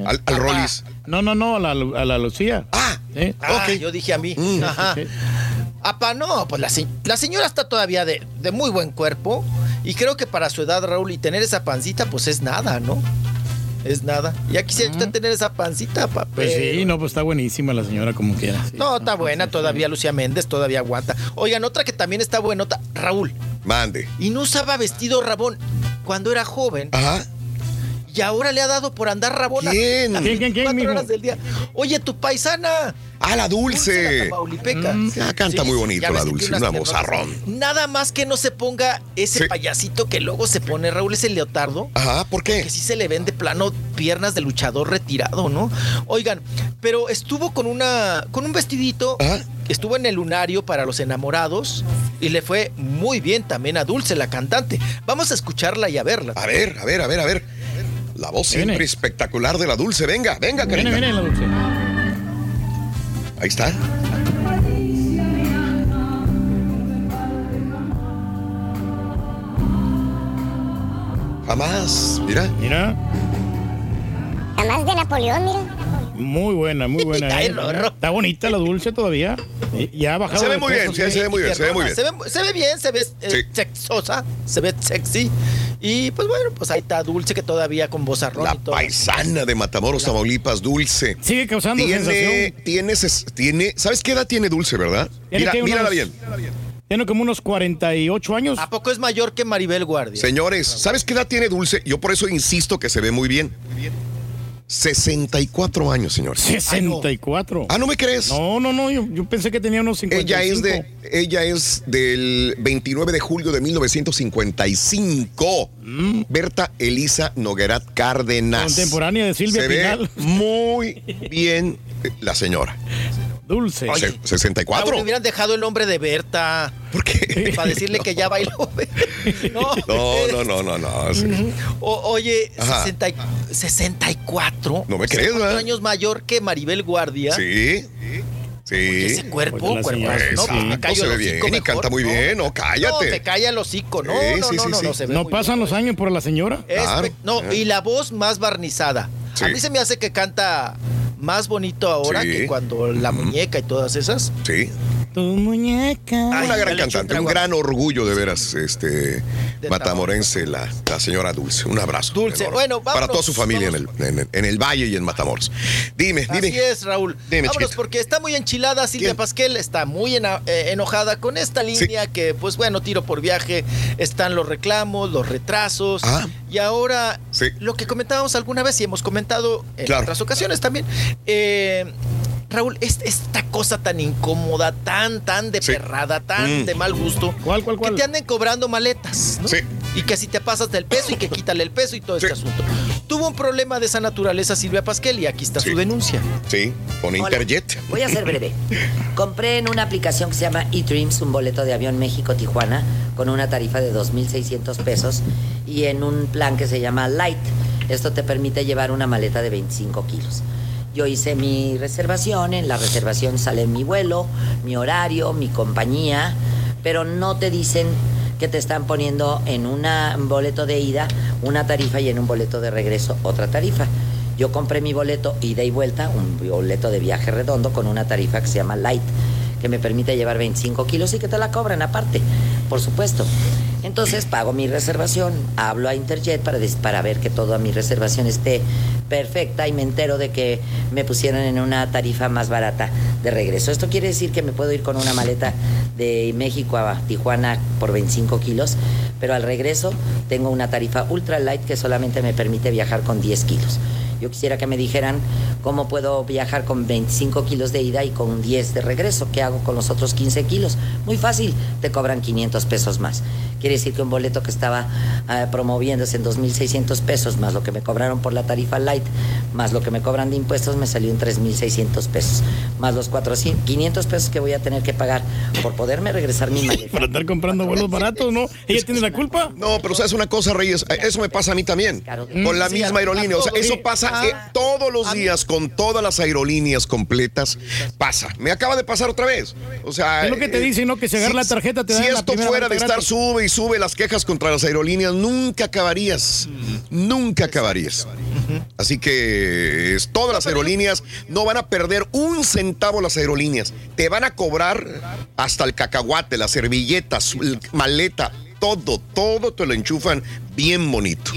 Speaker 40: Al, al Rollis.
Speaker 9: No, no, no, a la, a la Lucía.
Speaker 40: Ah,
Speaker 9: ¿Eh?
Speaker 41: Ah, yo dije a mí.
Speaker 40: Mm.
Speaker 41: Ajá. Apa, no, pues la, se- la señora está todavía de, de muy buen cuerpo. Y creo que para su edad, Raúl, y tener esa pancita, pues es nada, ¿no? Es nada. Ya quisiera usted tener esa pancita, papá.
Speaker 9: Pues sí, no, pues está buenísima la señora como quiera. sí.
Speaker 41: No, está buena todavía Lucía Méndez, todavía aguanta. Oigan, otra que también está buenota, Raúl.
Speaker 40: Mande.
Speaker 41: Y no usaba vestido rabón cuando era joven.
Speaker 40: Ajá.
Speaker 41: Y ahora le ha dado por andar rabona.
Speaker 40: ¿Quién?
Speaker 41: las
Speaker 9: ¿Quién, quién, quién,
Speaker 41: 24
Speaker 9: mijo?
Speaker 41: horas del día. Oye, tu paisana.
Speaker 40: Ah, la
Speaker 41: la
Speaker 40: dulce.
Speaker 41: Tamaulipeca.
Speaker 40: Ah, canta muy bonito la dulce, una
Speaker 41: unas
Speaker 40: vozarrón.
Speaker 41: Nada más que no se ponga ese
Speaker 40: Sí.
Speaker 41: payasito que luego se pone, Raúl, ese leotardo.
Speaker 40: Ajá, ¿por qué?
Speaker 41: Que sí se le ven de plano piernas de luchador retirado, ¿no? Oigan, pero estuvo con una con un vestidito,
Speaker 40: Ajá.
Speaker 41: estuvo en el lunario para los enamorados y le fue muy bien también a Dulce, la cantante. Vamos a escucharla y a verla.
Speaker 40: A ver, a ver, a ver, a ver. La voz
Speaker 9: Viene.
Speaker 40: siempre espectacular de la dulce. Venga, venga,
Speaker 9: Viene,
Speaker 40: Karina.
Speaker 9: viene la Dulce.
Speaker 40: Ahí está. Jamás, mira.
Speaker 9: Mira.
Speaker 13: Jamás de Napoleón, mira.
Speaker 9: Muy buena, muy buena.
Speaker 41: Ay,
Speaker 9: ¿eh? Está bonita la dulce todavía. Y- Ya ha bajado.
Speaker 14: Se ve muy bien, se ve muy bien, se ve muy bien.
Speaker 41: Se ve, bien, se ve eh,
Speaker 14: Sí.
Speaker 41: sexosa, se ve sexy. Y pues bueno, pues ahí está Dulce que todavía con voz arrón
Speaker 14: La
Speaker 41: y todo.
Speaker 14: paisana de Matamoros, Tamaulipas, Dulce.
Speaker 9: Sigue causando
Speaker 14: Tiene,
Speaker 9: sensación.
Speaker 14: tiene, ¿sabes qué edad tiene Dulce, verdad?
Speaker 9: Tiene
Speaker 14: Mira, mírala
Speaker 9: unos-
Speaker 14: bien.
Speaker 9: Tiene como unos 48 años.
Speaker 41: ¿A poco es mayor que Maribel Guardia?
Speaker 14: Señores, ¿sabes qué edad tiene Dulce? Yo por eso insisto que se ve muy bien. 64 años, señores.
Speaker 9: 64.
Speaker 14: Ah, ¿no me crees?
Speaker 9: No, no, no. Yo, yo pensé que tenía unos 55.
Speaker 14: Ella es, de, ella es del 29 de julio de 1955. Berta Elisa Noguerat Cárdenas.
Speaker 9: Contemporánea de Silvia
Speaker 14: Se ve
Speaker 9: Pinal.
Speaker 14: muy bien eh, la señora.
Speaker 9: Dulce.
Speaker 14: Se- 64.
Speaker 41: Raúl, le hubieran dejado el nombre de Berta.
Speaker 14: ¿Por qué?
Speaker 41: Para decirle que ya bailó. no,
Speaker 14: No, no, no, no, no. sí.
Speaker 41: O- oye,
Speaker 14: Ajá.
Speaker 41: 60 y- 64.
Speaker 14: No me crees, ¿verdad?
Speaker 41: años mayor que Maribel Guardia.
Speaker 14: Sí. Sí.
Speaker 41: Ese cuerpo,
Speaker 9: Pues la
Speaker 41: cuerpo,
Speaker 9: señora,
Speaker 41: no,
Speaker 14: sí,
Speaker 41: me
Speaker 14: no
Speaker 41: callo
Speaker 14: se
Speaker 41: el
Speaker 14: ve bien y
Speaker 41: mejor,
Speaker 14: canta muy bien, no, cállate.
Speaker 41: No, me calla el hocico, no,
Speaker 14: Sí,
Speaker 41: no,
Speaker 14: sí,
Speaker 41: no,
Speaker 14: sí,
Speaker 41: no,
Speaker 14: sí.
Speaker 41: no, se ve
Speaker 9: No
Speaker 41: muy
Speaker 9: pasan los años por la señora.
Speaker 41: Es-
Speaker 14: Claro.
Speaker 41: no,
Speaker 14: Eh.
Speaker 41: y la voz más barnizada.
Speaker 14: Sí.
Speaker 41: A mí se me hace que canta más bonito ahora
Speaker 14: Sí.
Speaker 41: que cuando la muñeca y todas esas.
Speaker 14: Sí.
Speaker 9: Tu muñeca.
Speaker 41: Ay,
Speaker 14: Una gran cantante, un gran orgullo de veras, este matamorense, la, la señora Dulce. Un abrazo.
Speaker 41: Dulce.
Speaker 14: enorme.
Speaker 41: Bueno,
Speaker 14: Para
Speaker 41: vámonos,
Speaker 14: toda su familia en el, en, el, en el Valle y en Matamoros. Dime, dime.
Speaker 41: Así es, Raúl.
Speaker 14: Dime,
Speaker 41: Vámonos,
Speaker 14: chiquito.
Speaker 41: porque está muy enchilada Silvia
Speaker 14: ¿Quién?
Speaker 41: Pasquel, está muy ena- eh, enojada con esta línea que, pues bueno, tiro por viaje, están los reclamos, los retrasos.
Speaker 14: Ah.
Speaker 41: Y ahora,
Speaker 14: Sí.
Speaker 41: lo que comentábamos alguna vez y hemos comentado en
Speaker 14: Claro.
Speaker 41: otras ocasiones también. eh, Raúl, es- esta cosa tan incómoda, tan, tan de
Speaker 14: Sí.
Speaker 41: perrada, tan
Speaker 14: Mm.
Speaker 41: de mal gusto,
Speaker 9: ¿Cuál, cuál, cuál?
Speaker 41: que te anden cobrando maletas, ¿no?
Speaker 14: Sí.
Speaker 41: Y que si te pasas del peso y que quítale el peso y todo este
Speaker 14: Sí.
Speaker 41: asunto. Tuvo un problema de esa naturaleza Silvia Pasquel y aquí está
Speaker 14: Sí.
Speaker 41: su denuncia.
Speaker 14: Sí, con
Speaker 54: Hola.
Speaker 14: Interjet.
Speaker 54: Voy a ser breve. Compré en una aplicación que se llama eDreams un boleto de avión México-Tijuana con una tarifa de 2.600 pesos y en un plan que se llama Light. Esto te permite llevar una maleta de 25 kilos. Yo hice mi reservación, en la reservación sale mi vuelo, mi horario, mi compañía, pero no te dicen que te están poniendo en un boleto de ida una tarifa y en un boleto de regreso otra tarifa. Yo compré mi boleto ida y vuelta, un boleto de viaje redondo con una tarifa que se llama Light, que me permite llevar 25 kilos y que te la cobran aparte, por supuesto. Entonces pago mi reservación, hablo a Interjet para, para ver que toda mi reservación esté perfecta y me entero de que me pusieron en una tarifa más barata de regreso. Esto quiere decir que me puedo ir con una maleta de México a Tijuana por 25 kilos, pero al regreso tengo una tarifa ultra light que solamente me permite viajar con 10 kilos. Yo quisiera que me dijeran cómo puedo viajar con 25 kilos de ida y con 10 de regreso. ¿Qué hago con los otros 15 kilos? Muy fácil, te cobran 500 pesos más. Quiere decir que un boleto que estaba ah, promoviéndose en 2.600 pesos, más lo que me cobraron por la tarifa light, más lo que me cobran de impuestos, me salió en 3.600 pesos. Más los 400, 500 pesos que voy a tener que pagar por poderme regresar mi maleta.
Speaker 9: Para estar comprando vuelos baratos, ¿no? ¿Ella tiene la culpa?
Speaker 14: No, pero sabes una cosa, Reyes, eso me pasa a mí también. Con la misma aerolínea. O sea, eso pasa Eh, todos los días con todas las aerolíneas completas. Pasa. Me acaba de pasar otra vez. O sea.
Speaker 9: Es lo que te
Speaker 14: eh,
Speaker 9: dicen, ¿no? Que si agarras la tarjeta te
Speaker 14: Si
Speaker 9: dan
Speaker 14: esto fuera de estar
Speaker 9: gratis.
Speaker 14: sube y sube las quejas contra las aerolíneas, nunca acabarías. Nunca acabarías. Así que es, todas las aerolíneas no van a perder un centavo las aerolíneas. Te van a cobrar hasta el cacahuate, las servilletas, maleta, todo, todo te lo enchufan bien bonito.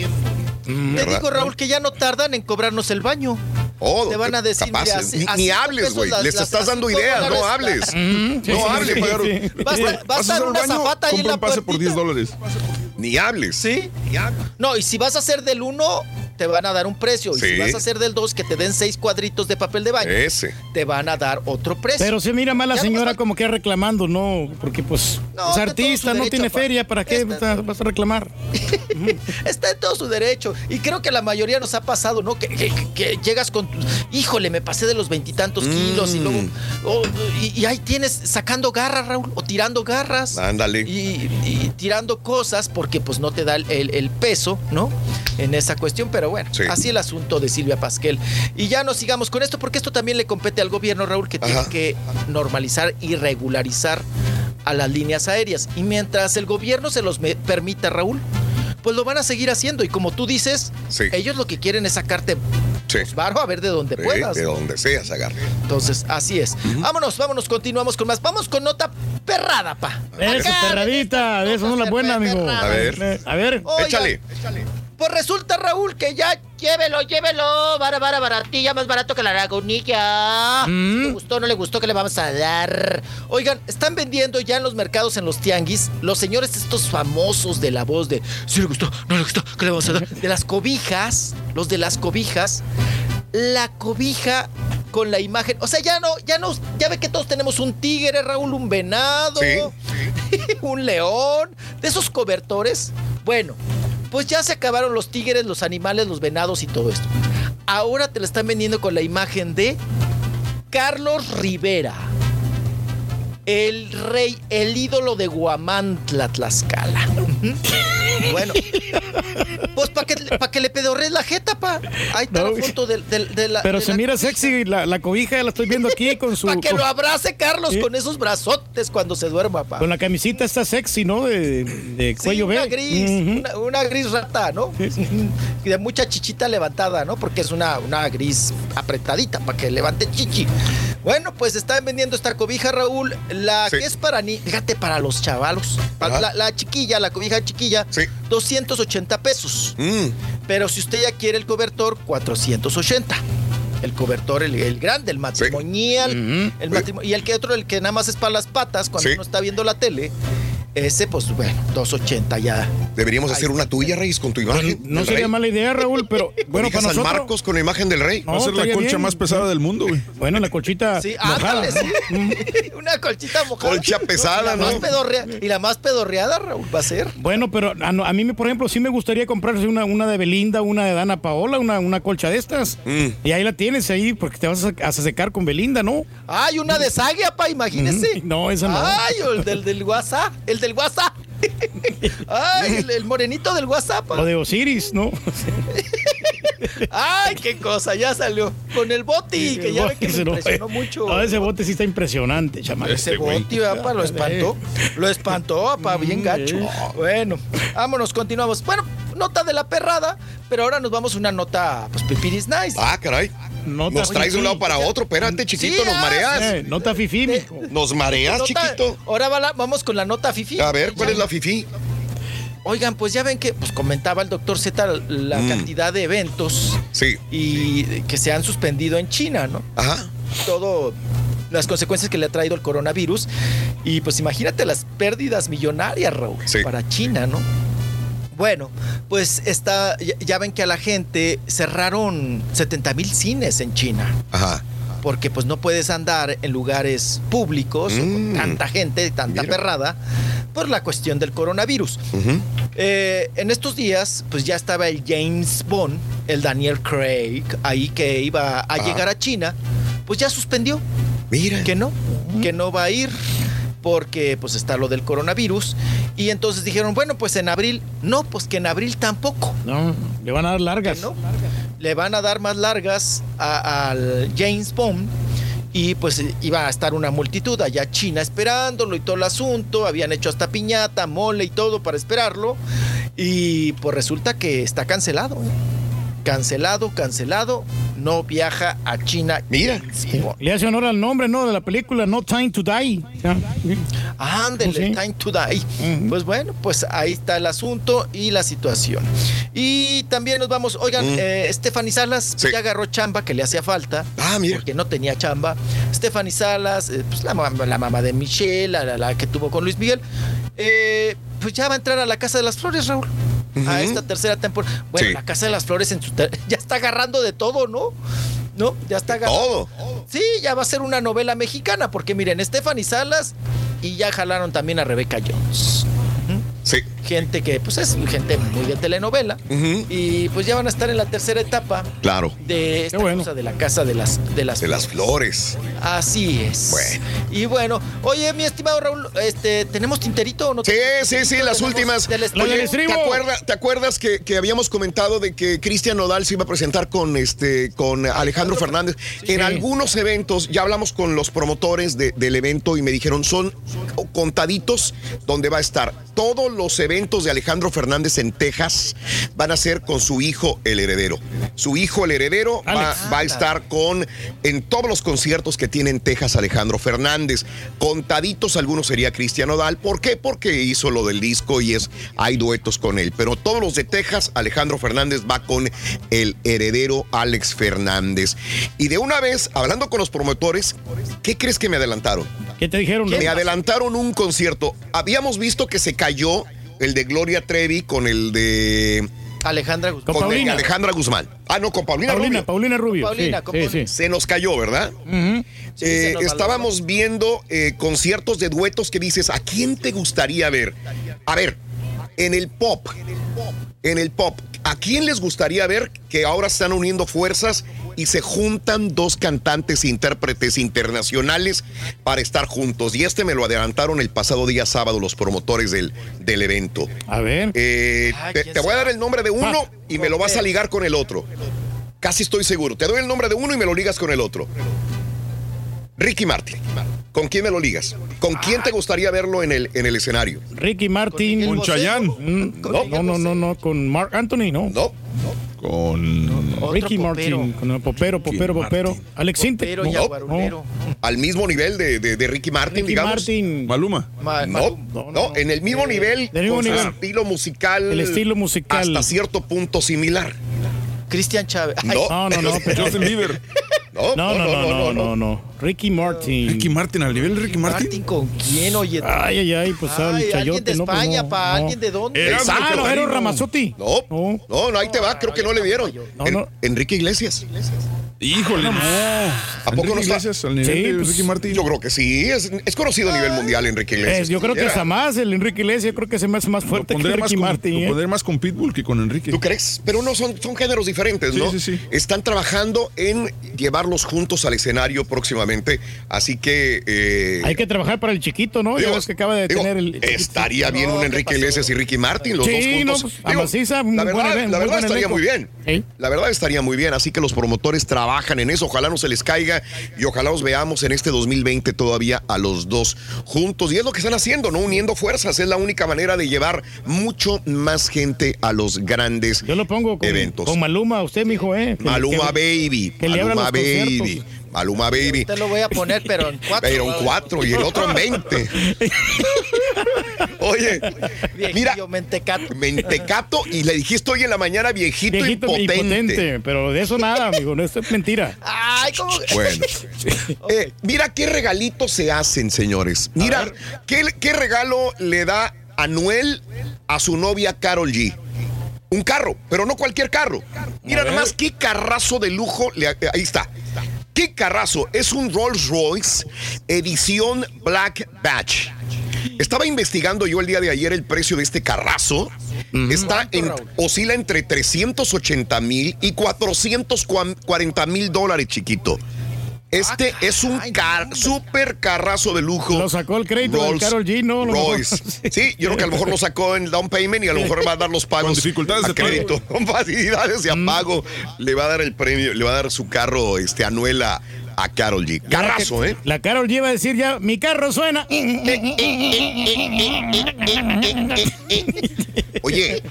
Speaker 41: Te
Speaker 14: ¿Verdad?
Speaker 41: digo, Raúl, que ya no tardan en cobrarnos el baño.
Speaker 14: Oh,
Speaker 41: Te van a decir,
Speaker 14: capaz,
Speaker 41: mira,
Speaker 14: ni,
Speaker 41: a
Speaker 14: hables, güey. Les
Speaker 41: las-
Speaker 14: estás
Speaker 41: a
Speaker 14: dando ideas, no hables.
Speaker 9: Mm, sí,
Speaker 14: no hables.
Speaker 9: sí,
Speaker 41: basta
Speaker 1: al
Speaker 41: una
Speaker 1: baño,
Speaker 41: zapata ahí en la
Speaker 1: un pase por
Speaker 41: puertita.
Speaker 1: 10 dólares.
Speaker 14: Ni hables.
Speaker 41: ¿Sí? No, y si vas a hacer del 1, te van a dar un precio. Y si vas a hacer del 2, que te den seis cuadritos de papel de baño,
Speaker 14: Ese.
Speaker 41: te van a dar otro precio.
Speaker 9: Pero se mira más la señora como que reclamando, ¿no? Porque pues
Speaker 41: No,
Speaker 9: es artista, no tiene
Speaker 41: pa.
Speaker 9: feria, ¿para qué
Speaker 41: Está-
Speaker 9: vas a reclamar?
Speaker 41: Está en todo su derecho. Y creo que la mayoría nos ha pasado, ¿no? Que, que- que llegas con. tu- Híjole, me pasé de los veintitantos kilos y
Speaker 14: Mm.
Speaker 41: luego. oh, y, y ahí tienes sacando garras, Raúl, o tirando garras.
Speaker 14: Ándale.
Speaker 41: Y, y tirando cosas porque pues no te da el, el- el peso, ¿no? En esa cuestión, pero bueno,
Speaker 14: Sí.
Speaker 41: así el asunto de Silvia Pasquel. Y ya no sigamos con esto porque esto también le compete al gobierno, Raúl, que tiene que normalizar y regularizar a las líneas aéreas. Y mientras el gobierno se los permita, Raúl, pues lo van a seguir haciendo. Y como tú dices,
Speaker 14: Sí.
Speaker 41: ellos lo que quieren es sacarte Pues varo a ver de dónde
Speaker 40: Sí,
Speaker 41: puedas.
Speaker 40: de donde seas, agarre.
Speaker 41: Entonces, así es. Vámonos, vámonos, continuamos con más. Vamos con nota perrada, pa.
Speaker 9: Eso,
Speaker 41: Acá,
Speaker 9: perradita, de eso no la buena, amigo.
Speaker 41: A
Speaker 40: ver.
Speaker 9: A ver.
Speaker 41: Oigan, Pues resulta, Raúl, que ya llévelo, llévelo. Vara, vara, baratilla, más barato que la lagunilla. ¿Le gustó o no le gustó? ¿Qué le vamos a dar? Oigan, están vendiendo ya en los mercados, en los tianguis, los señores estos famosos de la voz de si le gustó, no le gustó, ¿qué le vamos a dar? De las cobijas, los de las cobijas. La cobija con la imagen. O sea, ya no, ya no, ya ve que todos tenemos un tigre, Raúl, un venado, un león, de esos cobertores. Bueno, pues ya se acabaron los tigres, los animales, los venados y todo esto. Ahora te lo están vendiendo con la imagen de Carlos Rivera. El rey, el ídolo de Guamantla, Tlaxcala. Bueno, pues para que, pa' que le pedorres la jeta, pa. Ahí está la foto de, la.
Speaker 9: Pero
Speaker 41: de
Speaker 9: se
Speaker 41: la-
Speaker 9: mira sexy la, la cobija, ya la estoy viendo aquí con su.
Speaker 41: Para que
Speaker 9: con,
Speaker 41: lo abrace Carlos
Speaker 9: Sí.
Speaker 41: con esos brazotes cuando se duerma, pa.
Speaker 9: con la camisita está sexy, ¿no? De, de
Speaker 41: Sí,
Speaker 9: cuello
Speaker 41: una
Speaker 9: verde.
Speaker 41: gris,
Speaker 9: Ujú.
Speaker 41: una, una gris rata, ¿no? Y de mucha chichita levantada, ¿no? Porque es una, una gris apretadita para que levante chichi. Bueno, pues están vendiendo esta cobija, Raúl. La que es para ni, fíjate, para los chavalos. Para la, la chiquilla, la cobija chiquilla, 280 pesos.
Speaker 40: Mm.
Speaker 41: Pero si usted ya quiere el cobertor, 480. El cobertor, el, el grande, el matrimonial. el matrimo- y el que otro, el que nada más es para las patas cuando
Speaker 40: Sí.
Speaker 41: uno está viendo la tele. Ese, pues bueno, 280 ya.
Speaker 40: Deberíamos hacer una tuya, Reyes, con tu imagen.
Speaker 9: No sería
Speaker 40: rey.
Speaker 9: mala idea, Raúl, pero bueno, para
Speaker 40: San
Speaker 9: nosotros.
Speaker 40: Marcos con la imagen del rey.
Speaker 9: No, estaría bien.
Speaker 1: del mundo, güey.
Speaker 9: Bueno, la colchita
Speaker 41: Sí,
Speaker 9: mojada.
Speaker 41: ándale, sí. Una colchita mojada.
Speaker 40: Colcha pesada,
Speaker 41: y la
Speaker 40: ¿no?
Speaker 41: Más y la más pedorreada, Raúl, va a ser.
Speaker 9: Bueno, pero a, no- a mí, por ejemplo, sí me gustaría comprarse una, una de Belinda, una de Dana Paola, una, una colcha de estas.
Speaker 40: Mm.
Speaker 9: Y ahí la tienes ahí, porque te vas a, a secar con Belinda, ¿no?
Speaker 41: Ay, una de Sagia, pa, imagínese.
Speaker 9: No, esa no.
Speaker 41: Ay, el del, del WhatsApp, el del WhatsApp. Ay, el, el morenito del WhatsApp.
Speaker 9: O de Osiris, ¿no?
Speaker 41: Ay, qué cosa, ya salió. Con el boti, que ya ve que me
Speaker 9: Ese no,
Speaker 41: impresionó mucho.
Speaker 9: no, ese bote sí está impresionante, chamaco.
Speaker 41: Ese boti, apa, lo espantó. Lo espantó, apa, bien gacho. Bueno, vámonos, continuamos. Bueno, nota de la perrada, pero ahora nos vamos a una nota, pues, pipiris nice.
Speaker 40: Ah, caray.
Speaker 9: Nota
Speaker 40: Nos traes de un lado para otro. Espérate, chiquito,
Speaker 41: Sí,
Speaker 40: nos mareas.
Speaker 9: Eh, nota fifí, mijo.
Speaker 40: Nos mareas,
Speaker 41: Nota-
Speaker 40: chiquito.
Speaker 41: Ahora va la- vamos con la nota fifi.
Speaker 40: A ver, ¿cuál es la fifí?
Speaker 41: Oigan, pues ya ven que pues comentaba el doctor Z la
Speaker 40: Mm.
Speaker 41: cantidad de eventos
Speaker 40: Sí.
Speaker 41: y que se han suspendido en China, ¿no?
Speaker 40: Ajá.
Speaker 41: Todo las consecuencias que le ha traído el coronavirus y pues imagínate las pérdidas millonarias, Raúl, para China, ¿no? Bueno, pues está, ya, ya ven que a la gente cerraron 70 mil cines en China.
Speaker 40: Ajá.
Speaker 41: Porque pues no puedes andar en lugares públicos o con tanta gente, tanta perrada, por la cuestión del coronavirus. Eh, en estos días, pues ya estaba el James Bond, el Daniel Craig, ahí que iba a llegar a China, pues ya suspendió.
Speaker 40: Mira.
Speaker 41: Que no, que no va a ir porque pues está lo del coronavirus. Y entonces dijeron, bueno, pues en abril, no, pues que en abril tampoco.
Speaker 9: No, le van a dar largas.
Speaker 41: ¿no? Le van a dar más largas al James Bond. Y pues iba a estar una multitud allá China esperándolo y todo el asunto. Habían hecho hasta piñata, mole y todo para esperarlo. Y pues resulta que está cancelado. ¿eh? Cancelado, cancelado. No viaja a China.
Speaker 40: Mira.
Speaker 9: Le hace honor al nombre, ¿no? De la película No Time to Die.
Speaker 41: Ándele,
Speaker 9: Sí.
Speaker 41: time to die. Pues bueno, pues ahí está el asunto y la situación. Y también nos vamos, oigan,
Speaker 40: Mm.
Speaker 41: eh, Stephanie Salas ya agarró chamba que le hacía falta.
Speaker 40: Ah, mira.
Speaker 41: Porque no tenía chamba. Stephanie Salas, eh, pues la, la mamá de Michelle, la, la- la que tuvo con Luis Miguel, eh, pues ya va a entrar a la Casa de las Flores, Raúl. A esta tercera temporada. Bueno,
Speaker 40: Sí.
Speaker 41: la Casa de las Flores en su ya está agarrando de todo, ¿no? ¿No? Ya está agarrando.
Speaker 40: Todo.
Speaker 41: Sí, ya va a ser una novela mexicana, porque miren, Stephanie Salas y ya jalaron también a Rebeca Jones.
Speaker 40: Sí.
Speaker 41: Gente que, pues es gente muy de telenovela. Y pues ya van a estar en la tercera etapa
Speaker 40: Claro.
Speaker 41: de esta cosa de la casa de las de las
Speaker 40: De las flores.
Speaker 41: Así es.
Speaker 40: Bueno.
Speaker 41: Y bueno, oye, mi estimado Raúl, este, ¿tenemos tinterito o no?
Speaker 40: Sí, sí, sí, las últimas.
Speaker 41: Del
Speaker 40: Oye,
Speaker 41: estribo.
Speaker 40: ¿te, acuerdas, ¿Te acuerdas que, que habíamos comentado de que Cristian Nodal se iba a presentar con este con Alejandro Fernández? En algunos eventos, ya hablamos con los promotores de- del evento y me dijeron, son
Speaker 14: contaditos donde va a estar. Todos los eventos de Alejandro Fernández en Texas van a ser con su hijo el heredero. Su hijo el heredero va, va a estar con en todos los conciertos que tiene en Texas Alejandro Fernández. Contaditos algunos sería Cristian Odal. ¿Por qué? Porque hizo lo del disco y es hay duetos con él. Pero todos los de Texas, Alejandro Fernández va con el heredero Alex Fernández. Y de una vez, hablando con los promotores, ¿qué crees que me adelantaron?
Speaker 9: ¿Qué te dijeron?
Speaker 14: Me adelantaron un concierto. Habíamos visto que se cayó el de Gloria Trevi con el de
Speaker 41: Alejandra Guzmán.
Speaker 14: con de Alejandra Guzmán. Ah, no, con Paulina,
Speaker 9: Paulina,
Speaker 14: Rubio.
Speaker 9: Paulina Rubio.
Speaker 41: Paulina,
Speaker 9: sí,
Speaker 41: con
Speaker 9: sí,
Speaker 41: Paulina.
Speaker 9: sí.
Speaker 14: Se nos cayó, ¿verdad?
Speaker 41: Sí,
Speaker 14: Eh, estábamos viendo eh, conciertos de duetos que dices, ¿a quién te gustaría ver? A ver, en el pop, en el pop, ¿a quién les gustaría ver que ahora están uniendo fuerzas y se juntan dos cantantes e intérpretes internacionales para estar juntos? Y este me lo adelantaron el pasado día sábado los promotores del, del evento.
Speaker 9: A ver.
Speaker 14: Eh,
Speaker 41: Ah,
Speaker 14: te,
Speaker 41: ¿quién
Speaker 14: te voy a dar el nombre de uno y me lo vas a ligar con el otro. Casi estoy seguro. Te doy el nombre de uno y me lo ligas con el otro. Ricky Martin. ¿Con quién me lo ligas? ¿Con quién te gustaría verlo en el, en el escenario?
Speaker 9: Ricky Martin.
Speaker 1: Con. Chayán.
Speaker 9: Mm,
Speaker 41: Con
Speaker 9: No, no, no, no, con Mark Anthony, no.
Speaker 14: No.
Speaker 1: Con.
Speaker 41: Otro
Speaker 9: Ricky
Speaker 41: popero.
Speaker 9: Martin, con el popero, popero, popero. Alex Sintek.
Speaker 14: Al mismo nivel de, de- de Ricky Martin,
Speaker 9: Ricky
Speaker 14: digamos.
Speaker 9: Martin.
Speaker 1: Maluma.
Speaker 41: Ma-
Speaker 14: No, no,
Speaker 9: no, no.
Speaker 14: en el mismo nivel,
Speaker 9: Del mismo
Speaker 14: con su
Speaker 9: nivel.
Speaker 14: estilo musical.
Speaker 9: El estilo musical.
Speaker 14: Hasta cierto punto similar.
Speaker 41: Cristian Chávez.
Speaker 14: No.
Speaker 9: No, no, no, pero-
Speaker 1: Justin Bieber.
Speaker 14: No,
Speaker 9: No, no, no, no, no, no. Ricky Martin.
Speaker 1: Ricky Martin, al nivel de Ricky Martin.
Speaker 41: Martín, ¿con quién, oye?
Speaker 9: Ay, ay, ay, pues al
Speaker 41: Ay,
Speaker 9: chayote,
Speaker 41: ¿Alguien de
Speaker 9: ¿no? Pues
Speaker 41: España,
Speaker 9: no,
Speaker 41: pa?
Speaker 9: no.
Speaker 41: ¿Alguien de dónde?
Speaker 9: Ah, no, era. Ramazotti.
Speaker 14: No,
Speaker 9: No.
Speaker 14: no, ahí te va, creo que no le
Speaker 9: no.
Speaker 14: Enrique Iglesias.
Speaker 1: Híjole, no.
Speaker 14: ¿A poco
Speaker 1: Enrique
Speaker 14: no está?
Speaker 1: Iglesias, al nivel
Speaker 9: Sí,
Speaker 1: de
Speaker 9: pues,
Speaker 1: Ricky Martin.
Speaker 14: Yo creo que sí, es, es conocido a nivel mundial Enrique Iglesias.
Speaker 9: Eh, yo creo que está más el Enrique Iglesias, yo creo que se me hace más fuerte que Ricky
Speaker 1: con,
Speaker 9: Martin.
Speaker 1: lo
Speaker 9: ¿eh?
Speaker 1: más con Pitbull que con Enrique.
Speaker 14: ¿Tú crees? Pero no son, son géneros diferentes,
Speaker 1: Sí,
Speaker 14: ¿no?
Speaker 1: sí, sí.
Speaker 14: Están trabajando en llevarlos juntos al escenario próximamente, así que... eh,
Speaker 9: Hay que trabajar para el chiquito, ¿no? Ya
Speaker 14: digo,
Speaker 9: ves que acaba de
Speaker 14: digo,
Speaker 9: tener el.
Speaker 14: Estaría bien
Speaker 41: No,
Speaker 14: un
Speaker 41: ¿qué
Speaker 14: Enrique? Iglesias y Ricky Martin, los
Speaker 9: Sí,
Speaker 14: dos juntos.
Speaker 9: no, pues, a maciza, muy
Speaker 14: la verdad,
Speaker 9: even-
Speaker 14: la
Speaker 9: muy
Speaker 14: verdad
Speaker 9: buen
Speaker 14: estaría muy bien.
Speaker 9: Sí.
Speaker 14: La verdad estaría muy bien, así que los promotores trabajan en eso. Ojalá no se les caiga y ojalá los veamos en este 2020 todavía a los dos juntos. Y es lo que están haciendo, ¿no? Uniendo fuerzas. Es la única manera de llevar mucho más gente a los grandes
Speaker 9: Yo lo pongo con,
Speaker 14: eventos.
Speaker 9: con Maluma, usted, mijo, ¿eh? Que-
Speaker 14: Maluma
Speaker 9: que-
Speaker 14: Baby.
Speaker 9: que
Speaker 14: Maluma Baby.
Speaker 9: conciertos.
Speaker 14: Maluma Baby.
Speaker 41: Te lo voy a poner, pero en cuatro.
Speaker 14: Pero en cuatro y el otro en veinte. Oye,
Speaker 41: Viejillo,
Speaker 14: mira,
Speaker 41: mentecato.
Speaker 14: mentecato y le dijiste hoy en la mañana viejito,
Speaker 9: Viejito
Speaker 14: impotente.
Speaker 9: impotente, pero de eso nada, amigo, no, esto es mentira.
Speaker 41: Ay, ¿cómo?
Speaker 14: Bueno, Eh, mira qué regalitos se hacen, señores. Mira, ¿qué, qué regalo le da Anuel a su novia Carol G. Un carro, pero no cualquier carro. Mira nada más qué carrazo de lujo. le- eh, ahí está. ¿Qué carrazo? Es un Rolls Royce edición Black Batch. Estaba investigando yo el día de ayer el precio de este carrazo. Está en, oscila entre 380 mil y 440 mil dólares, chiquito. Este es un car super carrazo de lujo.
Speaker 9: Lo sacó el crédito del Karol G, ¿no? A lo.
Speaker 14: Royce. Sí, yo creo que a lo mejor lo sacó en down payment y a lo mejor va a dar los pagos.
Speaker 1: Con dificultades
Speaker 14: a
Speaker 1: pago.
Speaker 14: crédito. Con facilidades de
Speaker 9: Mm.
Speaker 14: pago. Le va a dar el premio, le va a dar su carro este, Anuela a Carol G. Carrazo, ¿eh?
Speaker 9: La Carol G va a decir ya, mi carro suena.
Speaker 14: Oye,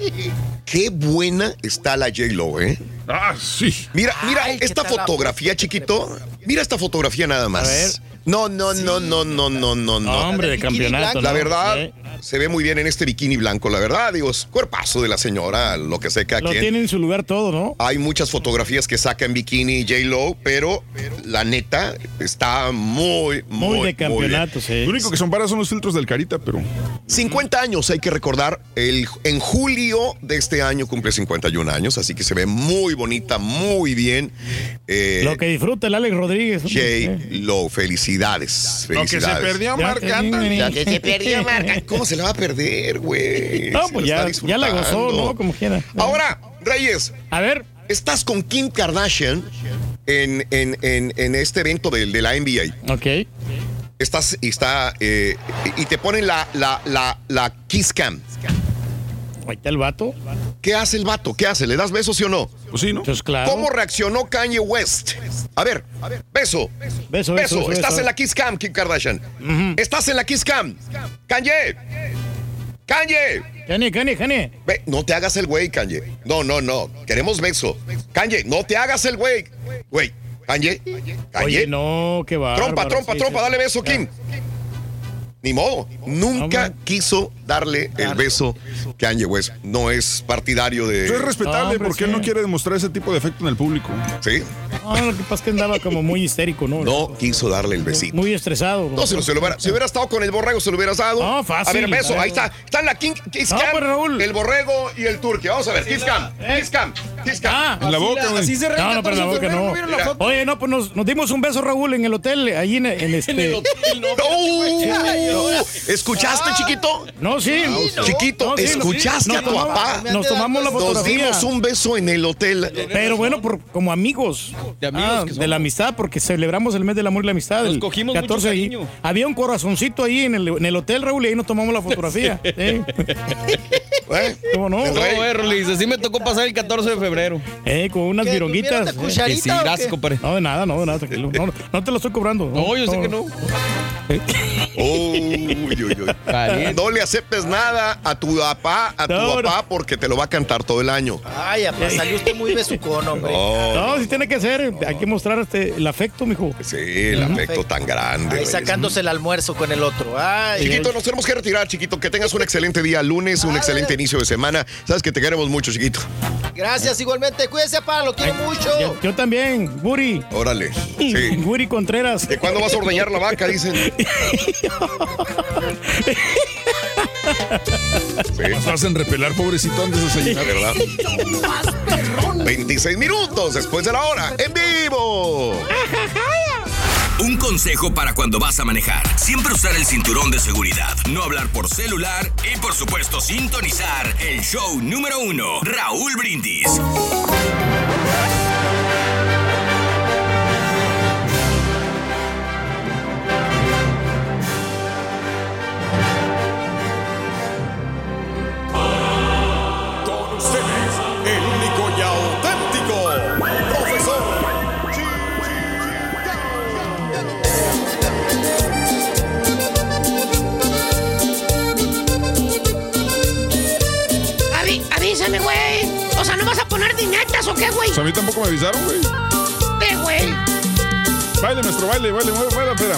Speaker 14: qué buena está la J-Lo, ¿eh?
Speaker 1: Ah, sí.
Speaker 14: Mira, mira
Speaker 41: Ay, ¿qué
Speaker 14: esta
Speaker 41: la
Speaker 14: fotografía, chiquito. Mira esta fotografía nada más.
Speaker 9: A ver.
Speaker 14: No, no, no, no, no, no, no, no.
Speaker 9: hombre, de campeonato.
Speaker 14: La verdad,
Speaker 9: Eh,
Speaker 14: se ve muy bien en este bikini blanco, la verdad. Digo, es cuerpazo de la señora, lo que sé cada
Speaker 9: Lo
Speaker 14: quien.
Speaker 9: tiene en su lugar todo, ¿no?
Speaker 14: Hay muchas fotografías que saca en bikini J-Lo, pero la neta está muy, muy,
Speaker 9: Muy de campeonato,
Speaker 1: Lo
Speaker 9: sí.
Speaker 1: único que son para son los filtros del carita, pero.
Speaker 14: bien. 50 años, hay que recordar. El, en julio de este año cumple 51 años, así que se ve muy bonita, muy bien. Eh,
Speaker 9: Lo que disfruta el Alex Rodríguez. Eh.
Speaker 14: J-Lo, felicidades.
Speaker 1: Lo que se
Speaker 14: felicidades.
Speaker 1: perdió, Marc
Speaker 9: te-
Speaker 1: Anthony.
Speaker 14: Lo que se perdió, Marca. ¿Cómo se la va a perder, güey?
Speaker 9: No,
Speaker 14: Se
Speaker 9: pues
Speaker 14: lo
Speaker 9: ya, la gozó. ¿no? Como quiera.
Speaker 14: Ahora, Reyes,
Speaker 9: A ver,
Speaker 14: estás con Kim Kardashian en, en- en- en este evento de, de la NBA.
Speaker 9: ok.
Speaker 14: Estás y está eh, y te ponen la, la, la, la Kiss Cam.
Speaker 9: Ahí está el vato.
Speaker 14: ¿Qué hace el vato? ¿Qué hace? ¿Le das besos sí o no?
Speaker 1: Pues sí, ¿no?
Speaker 9: Pues claro.
Speaker 14: ¿Cómo reaccionó Kanye West? A ver, beso.
Speaker 9: Beso, beso, beso,
Speaker 14: Estás
Speaker 9: beso.
Speaker 14: en la Kiss Cam, Kim Kardashian. Estás en la Kiss Cam. Kanye. Kanye.
Speaker 9: Kanye, Kanye, Kanye.
Speaker 14: Ve, no te hagas el güey, Kanye. No, no, no. Queremos beso. Kanye, no te hagas el güey. Güey, Kanye. Kanye.
Speaker 9: Oye, no, qué va.
Speaker 14: Trompa, trompa, trompa, dale beso, Kim. Ni modo. Nunca quiso darle el beso Kanye West. No es partidario de.
Speaker 1: Eso es respetable
Speaker 9: hombre,
Speaker 1: porque
Speaker 9: sí.
Speaker 1: él no quiere demostrar ese tipo de efecto en el público.
Speaker 14: Sí.
Speaker 9: Ah, lo que pasa es que andaba como muy histérico, ¿no?
Speaker 14: No quiso darle el besito.
Speaker 9: Muy estresado.
Speaker 14: No, si, no se lo hubiera, si hubiera estado con el borrego, se lo hubieras dado.
Speaker 9: No, fácil.
Speaker 14: A ver, beso. Ahí está. Está en la King, Kiss
Speaker 9: No,
Speaker 14: Cam.
Speaker 9: pues, Raúl.
Speaker 14: El borrego y el turque. Vamos a ver. Kiss Cam. Kiss Cam. Kiss Cam.
Speaker 9: Ah,
Speaker 1: En la boca, güey.
Speaker 27: Así se re-
Speaker 9: No, no, pero en la boca no.
Speaker 27: ¿no la?
Speaker 9: Oye, no, pues nos, nos dimos un beso, Raúl, en el hotel, ahí en, en este.
Speaker 27: En el hotel, no.
Speaker 14: ¡Oh! ¿Escuchaste, chiquito?
Speaker 9: No, sí.
Speaker 14: Chiquito,
Speaker 9: No, sí,
Speaker 14: ¿escuchaste
Speaker 9: nos
Speaker 14: a tu papá?
Speaker 9: Nos tomamos la
Speaker 14: Nos
Speaker 9: fotografía.
Speaker 14: dimos un beso en el hotel.
Speaker 9: Pero bueno, por, como amigos.
Speaker 27: De amigos
Speaker 9: Ah,
Speaker 27: que
Speaker 9: de la amistad, porque celebramos el mes del amor y la amistad.
Speaker 27: Nos
Speaker 9: el
Speaker 27: cogimos mucho
Speaker 9: ahí.
Speaker 27: cariño.
Speaker 9: Había un corazoncito ahí en el, en el hotel, Raúl, y ahí nos tomamos la fotografía. Sí.
Speaker 14: ¿Eh?
Speaker 9: ¿Cómo no?
Speaker 27: No, Rolis, así me tocó pasar el 14 de febrero.
Speaker 9: Eh, con unas
Speaker 41: ¿Qué,
Speaker 9: vironguitas. Eh,
Speaker 27: sí, gracias, compadre.
Speaker 9: No, de nada, no, de nada, tranquilo. No, no te lo estoy cobrando.
Speaker 27: No, yo sé que no.
Speaker 14: Uy, uy, uy. No le aceptes nada a tu papá, a tu
Speaker 9: No, no.
Speaker 14: papá, porque te lo va a cantar todo el año.
Speaker 41: Ay, papá, salió usted muy besucón, hombre.
Speaker 9: No, sí tiene que ser. Hay que mostrar este, el afecto, mijo.
Speaker 14: sí, el afecto tan grande.
Speaker 41: Ahí sacándose el almuerzo con el otro. Ay,
Speaker 14: Chiquito, nos tenemos que retirar, chiquito. Que tengas un excelente día lunes, un excelente inicio de semana. Sabes que te queremos mucho, chiquito.
Speaker 41: gracias igualmente. Cuídese, papá, lo quiero mucho.
Speaker 9: Yo, yo también, Guri.
Speaker 14: Órale. Sí.
Speaker 9: Guri Contreras.
Speaker 14: ¿De cuándo vas a ordeñar la vaca? Dicen. Sí,
Speaker 1: Nos hacen repelar, pobrecito, antes de desayunar.
Speaker 14: ¿verdad? 26 minutos después de la hora, en vivo.
Speaker 4: Un consejo para cuando vas a manejar. Siempre usar el cinturón de seguridad. No hablar por celular y por supuesto sintonizar el show número uno. Raúl Brindis.
Speaker 20: Diñetas o qué, güey?
Speaker 1: Pues a mí tampoco me avisaron, güey.
Speaker 20: Eh, güey.
Speaker 1: Baile, maestro, baile, baile, baile, baile, espera.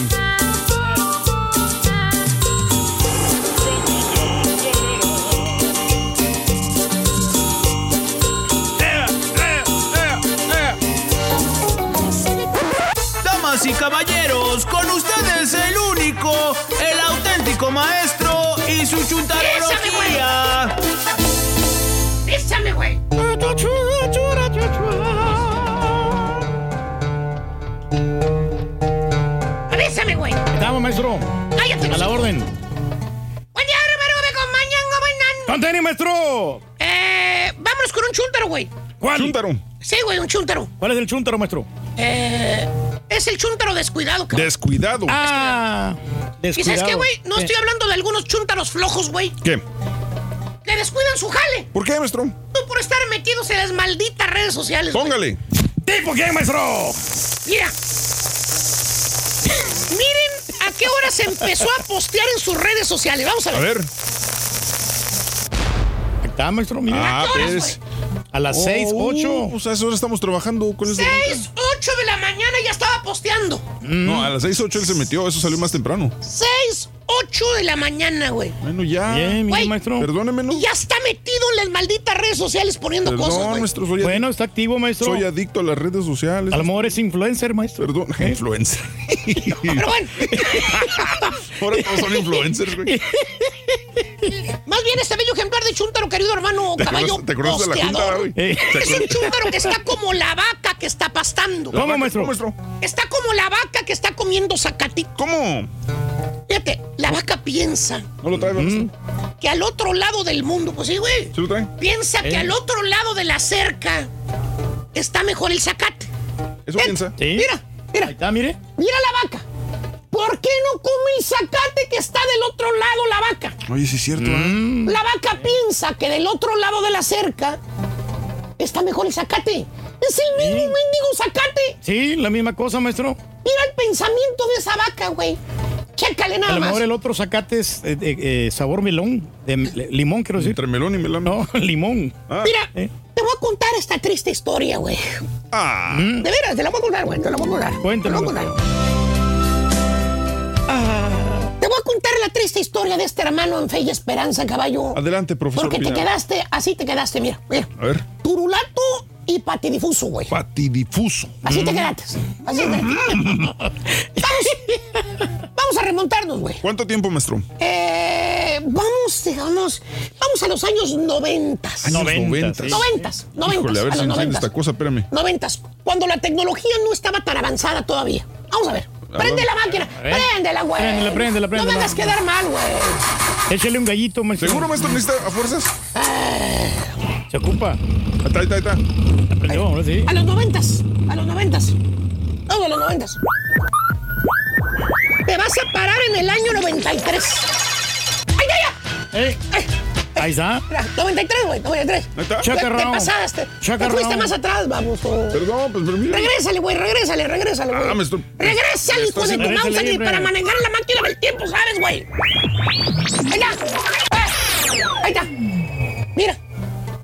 Speaker 55: Damas y caballeros, con ustedes el único, el auténtico maestro y su chuntarología.
Speaker 20: Písame, güey. Avísame,
Speaker 9: maestro.
Speaker 20: Cállate.
Speaker 9: A la orden.
Speaker 20: Buen día, hermano, me acompañan, gobernando.
Speaker 9: ¡Con tenis, maestro!
Speaker 20: Eh, vámonos con un chúntaro, güey.
Speaker 9: ¿Cuál?
Speaker 1: Chúntaro.
Speaker 20: Sí, güey, un chúntaro.
Speaker 9: ¿Cuál es el chúntaro, maestro?
Speaker 20: Eh, es el chúntaro descuidado, cabrón.
Speaker 1: Descuidado.
Speaker 9: Ah,
Speaker 20: ¿Y sabes
Speaker 9: descuidado.
Speaker 20: qué, güey? No
Speaker 9: Eh,
Speaker 20: estoy hablando de algunos chúntaros flojos, güey.
Speaker 1: ¿Qué?
Speaker 20: Que descuidan su jale.
Speaker 1: ¿Por qué, maestro?
Speaker 20: Tú por estar metidos en las malditas redes sociales.
Speaker 1: Póngale.
Speaker 9: ¿Tipo qué, maestro?
Speaker 20: Mira. Miren a qué hora se empezó a postear en sus redes sociales. Vamos a ver.
Speaker 1: A ver.
Speaker 9: Ahí está, maestro, mire.
Speaker 1: Ah,
Speaker 20: qué horas,
Speaker 1: pues.
Speaker 9: A las 6,
Speaker 1: Oh,
Speaker 9: 8.
Speaker 1: Pues a esa hora estamos trabajando con eso.
Speaker 20: 6, 8 de la mañana
Speaker 1: No, a las 6, 8 él se metió. Eso salió más temprano.
Speaker 20: 6, 8 de la mañana, güey.
Speaker 1: Bueno, ya.
Speaker 9: Bien,
Speaker 20: Güey.
Speaker 9: maestro.
Speaker 1: Perdóneme, ¿no?
Speaker 20: Y ya está metido en las malditas redes sociales poniendo cosas, güey.
Speaker 1: maestro. Soy,
Speaker 9: Bueno, está activo, maestro.
Speaker 1: soy adicto a las redes sociales.
Speaker 9: A lo mejor es influencer, maestro.
Speaker 1: Perdón, influencer.
Speaker 20: Pero bueno,
Speaker 1: Ahora todos son influencers, güey.
Speaker 20: más bien este bello ejemplar de chúntaro, querido hermano
Speaker 1: ¿Te
Speaker 20: caballo
Speaker 1: ¿te de la junta, güey?
Speaker 9: Eh.
Speaker 1: ¿Te
Speaker 20: Es un chúntaro que está como la vaca que está pastando.
Speaker 9: ¿Cómo, maestro?
Speaker 1: ¿Cómo, maestro?
Speaker 20: Está como la vaca que está comiendo zacatito.
Speaker 1: ¿Cómo?
Speaker 20: Fíjate, la vaca piensa
Speaker 1: ¿No lo trae, maestro?
Speaker 20: que al otro lado del mundo, pues sí, güey.
Speaker 1: ¿Sí lo trae?
Speaker 20: Piensa que
Speaker 9: Eh.
Speaker 20: al otro lado de la cerca está mejor el zacate.
Speaker 1: ¿Eso
Speaker 20: Ven,
Speaker 1: piensa?
Speaker 9: Sí.
Speaker 20: Mira, mira,
Speaker 9: Ahí está, mire.
Speaker 20: mira la vaca. ¿Por qué no come el zacate que está del otro lado la vaca?
Speaker 1: Oye, sí es cierto. ¿eh?
Speaker 9: Mm.
Speaker 20: La vaca piensa que del otro lado de la cerca está mejor el zacate. Es el mismo mendigo zacate.
Speaker 9: Sí, la misma cosa, maestro.
Speaker 20: Mira el pensamiento de esa vaca, güey. Chécale
Speaker 9: A
Speaker 20: nada
Speaker 9: lo
Speaker 20: más.
Speaker 9: mejor el otro zacate es eh, eh, sabor melón, de limón, quiero decir.
Speaker 1: Entre melón y melón.
Speaker 9: No, limón.
Speaker 20: Mira,
Speaker 9: Eh.
Speaker 20: te voy a contar esta triste historia, güey.
Speaker 1: Ah.
Speaker 20: De veras, te la voy a contar, güey. Te la voy a contar.
Speaker 9: Cuéntame.
Speaker 20: Ah, te voy a contar la triste historia de este hermano en fe y esperanza, caballo.
Speaker 1: Adelante, profesor.
Speaker 20: Porque te quedaste, así te quedaste, mira, mira.
Speaker 1: A ver.
Speaker 20: Turulato y patidifuso, güey.
Speaker 1: Patidifuso.
Speaker 20: Así
Speaker 1: Mm.
Speaker 20: te quedaste. Así te vamos, vamos a remontarnos, güey.
Speaker 1: ¿Cuánto tiempo, maestro?
Speaker 20: Eh, vamos, digamos, vamos a los años noventas.
Speaker 1: Años noventas.
Speaker 20: Noventas, noventas,
Speaker 1: Híjole, a ver
Speaker 20: a
Speaker 1: si esta cosa, espérame.
Speaker 20: Noventas, cuando la tecnología no estaba tan avanzada todavía. Vamos a ver.
Speaker 1: A
Speaker 20: Prende la máquina. Préndela, güey.
Speaker 9: Préndela, préndela,
Speaker 20: No me
Speaker 9: préndela.
Speaker 20: hagas quedar mal, güey.
Speaker 9: Échale un gallito, maestro.
Speaker 1: ¿Seguro, maestro, necesita a fuerzas?
Speaker 9: Se ocupa.
Speaker 1: Ahí está, ahí está, ahí está.
Speaker 9: Aprendió, ahora sí.
Speaker 20: A los noventas. A los noventas. Vamos a los noventas. Te vas a parar en el año 93. ¡Ay, ya,
Speaker 9: Eh,
Speaker 20: ya! Ay,
Speaker 9: Ahí está.
Speaker 20: mira, 93, güey, 93.
Speaker 1: Ahí está.
Speaker 20: Te, te pasaste. Te
Speaker 9: Chacarrón.
Speaker 20: fuiste más atrás, vamos. oh.
Speaker 1: Perdón, pues, pero mira.
Speaker 20: Regrésale, güey, regrésale, regrésale, güey.
Speaker 1: Ah, me estoy-
Speaker 20: Regrésale, hijo de tu mouse, para manejar la máquina del tiempo, ¿sabes, güey? Ahí está. Ah, Ahí está. Mira,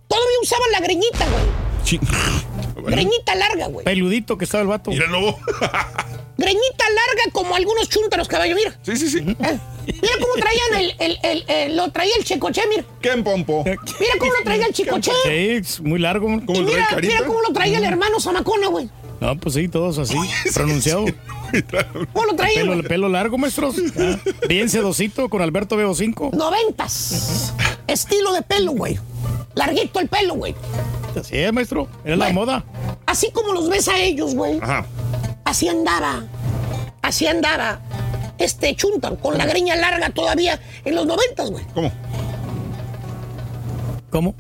Speaker 20: todavía usaban la greñita, güey.
Speaker 1: Sí.
Speaker 20: Greñita larga, güey.
Speaker 9: Peludito que estaba el vato.
Speaker 1: Míralo.
Speaker 20: Greñita larga como algunos chúntaros, caballo, mira.
Speaker 1: Sí, sí, sí.
Speaker 20: Eh, Mira cómo traían el, el, el, el- lo traía el chicoche, mira.
Speaker 1: ¿Qué en pompo?
Speaker 20: Mira cómo lo traía el chicoche.
Speaker 9: Sí, es muy largo.
Speaker 1: ¿Cómo
Speaker 20: Y mira, mira cómo lo traía el hermano Zamacona, güey.
Speaker 9: No, pues sí, todos así, pronunciado.
Speaker 20: ¿Cómo lo traía,
Speaker 9: Pelo, pelo largo, maestros. Bien sedosito con Alberto Veo 5.
Speaker 20: Noventas. Estilo de pelo, güey. Larguito el pelo, güey.
Speaker 9: Así es, maestro. Era la moda.
Speaker 20: Así como los ves a ellos, güey.
Speaker 1: Ajá.
Speaker 20: Así andaba. Así andaba. Este chuntar con la greña larga todavía en los noventas, güey.
Speaker 1: ¿Cómo?
Speaker 9: ¿Cómo?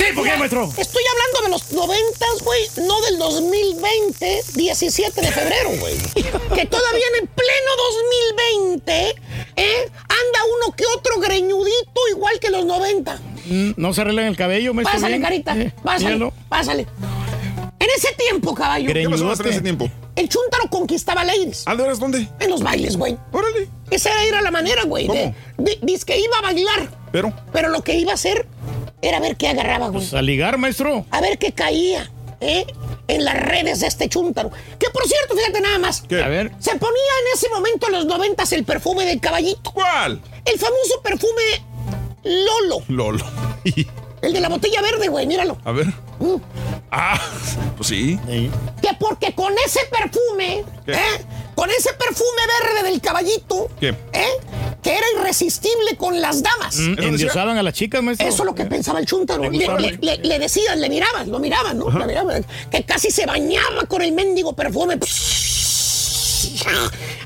Speaker 9: Sí, ¿por qué, maestro?
Speaker 20: Estoy hablando de los noventas, güey, no del 2020, 17 de febrero, güey. Que todavía en pleno 2020, ¿eh? Anda uno que otro greñudito igual que los 90.
Speaker 9: Mm, No se arreglan el cabello, maestro.
Speaker 20: Pásale,
Speaker 9: bien.
Speaker 20: carita,
Speaker 9: Eh,
Speaker 20: pásale,
Speaker 9: míralo.
Speaker 20: pásale. En ese tiempo, caballo,
Speaker 1: ¿Qué pasó en ese tiempo?
Speaker 20: el chuntaro conquistaba ladies.
Speaker 1: ¿Ah, de veras dónde?
Speaker 20: En los bailes, güey.
Speaker 1: Órale.
Speaker 20: Esa era la manera, güey. de- Dice que iba a bailar,
Speaker 1: Pero.
Speaker 20: pero lo que iba a hacer era ver qué agarraba, güey.
Speaker 9: Pues a ligar, maestro.
Speaker 20: a ver qué caía, ¿eh? En las redes de este chúntaro. Que por cierto, fíjate nada más.
Speaker 1: ¿Qué?
Speaker 9: A ver.
Speaker 20: Se ponía en ese momento en los noventas el perfume del caballito.
Speaker 1: ¿Cuál?
Speaker 20: El famoso perfume Lolo.
Speaker 1: Lolo.
Speaker 20: El de la botella verde, güey, míralo.
Speaker 1: A ver.
Speaker 20: Mm.
Speaker 1: Ah, pues sí.
Speaker 20: Que porque con ese perfume,
Speaker 1: ¿Qué?
Speaker 20: ¿eh? Con ese perfume verde del caballito,
Speaker 1: ¿Qué?
Speaker 20: ¿eh? Que era irresistible con las damas.
Speaker 9: Mm? Endiosaban a las chicas, maestro.
Speaker 20: Eso es lo que pensaba el chúntaro. Le, le, le- le decías, le mirabas, lo miraban, ¿no? Miraban, que casi se bañaba con el mendigo perfume.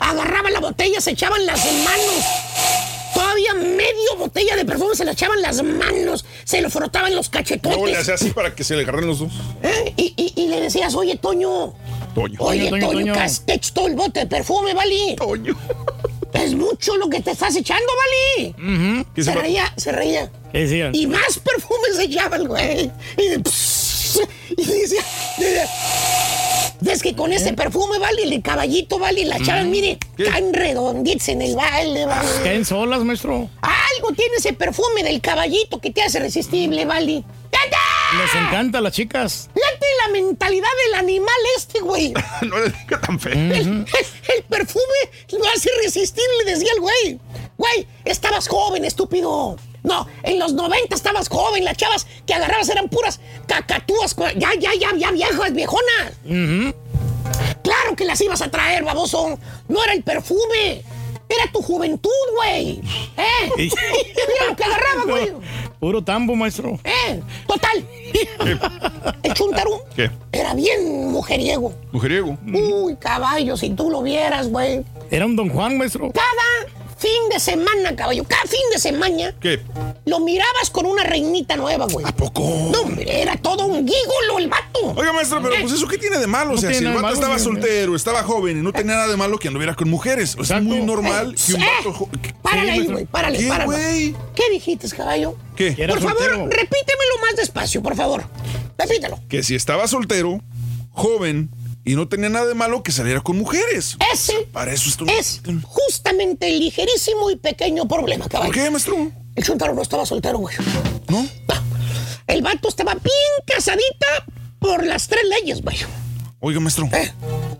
Speaker 20: Agarraba la botella, se echaban las manos. Todavía medio botella de perfume se le echaban las manos, se lo frotaban los
Speaker 1: Luego le
Speaker 20: cachetotes.
Speaker 1: hacía así para que se le agarren los dos.
Speaker 20: ¿eh? y, y- y le decías, oye, Toño,
Speaker 1: Toño.
Speaker 20: oye,
Speaker 9: Toño,
Speaker 20: Toño, te echado el bote de perfume, ¿vale?
Speaker 1: Toño.
Speaker 20: Es mucho lo que te estás echando, ¿vale?
Speaker 1: ¿Qué
Speaker 20: Se reía, se reía.
Speaker 9: ¿Qué decían?
Speaker 20: Y más perfume se echaba el güey. Y, pss, y decía, decía, ves que con ese perfume, vale, el caballito, vale, la chava, mire,
Speaker 1: ¿Qué?
Speaker 20: tan redonditos en el baile, vale.
Speaker 9: Caen solas, maestro.
Speaker 20: Algo tiene ese perfume del caballito que te hace resistible, vale. ¡Tata!
Speaker 9: Les encanta a las chicas.
Speaker 20: Fíjate la mentalidad del animal este, güey.
Speaker 1: no le diga tan feo.
Speaker 20: El- el perfume lo hace irresistible, decía el güey. Güey, estabas joven, estúpido. No, en los 90 estabas joven, las chavas que agarrabas eran puras cacatúas, ya, ya, ya, ya viejas, viejonas. Claro que las ibas a traer, baboso. No era el perfume, era tu juventud, güey. ¿Eh? Mira lo que agarraba, güey.
Speaker 9: Puro tambo, maestro.
Speaker 20: ¿Eh? Total. El chuntarú
Speaker 1: ¿Qué?
Speaker 20: era bien mujeriego.
Speaker 1: Mujeriego.
Speaker 20: Uy, caballo, si tú lo vieras, güey.
Speaker 9: Era un don Juan, maestro.
Speaker 20: Cada fin de semana, caballo, cada fin de semana,
Speaker 1: ¿Qué?
Speaker 20: lo mirabas con una reinita nueva, güey.
Speaker 1: ¿A poco?
Speaker 20: No, hombre, era todo un gígolo el vato.
Speaker 1: Oiga, maestro, pero pues eso qué tiene de malo? O sea, si el vato
Speaker 9: malo,
Speaker 1: estaba soltero, estaba joven y no tenía nada de malo que anduviera con mujeres. O sea, es muy normal que un
Speaker 20: Eh,
Speaker 1: vato
Speaker 20: Para Párale ahí, güey. Párale,
Speaker 1: ¿Qué,
Speaker 20: párale.
Speaker 1: güey?
Speaker 20: ¿Qué dijiste, caballo?
Speaker 1: ¿Qué?
Speaker 20: Por favor,
Speaker 9: soltero.
Speaker 20: repítemelo más despacio, por favor. Repítelo.
Speaker 1: Que si estaba soltero, joven y no tenía nada de malo que saliera con mujeres.
Speaker 20: Ese
Speaker 1: Para eso esto.
Speaker 20: es justamente el ligerísimo y pequeño problema, caballo.
Speaker 1: ¿Por qué, maestro?
Speaker 20: El chuntaro no estaba soltero, güey.
Speaker 1: ¿No?
Speaker 20: El vato estaba bien casadita por las tres leyes, güey.
Speaker 1: Oiga, maestro.
Speaker 20: ¿Eh?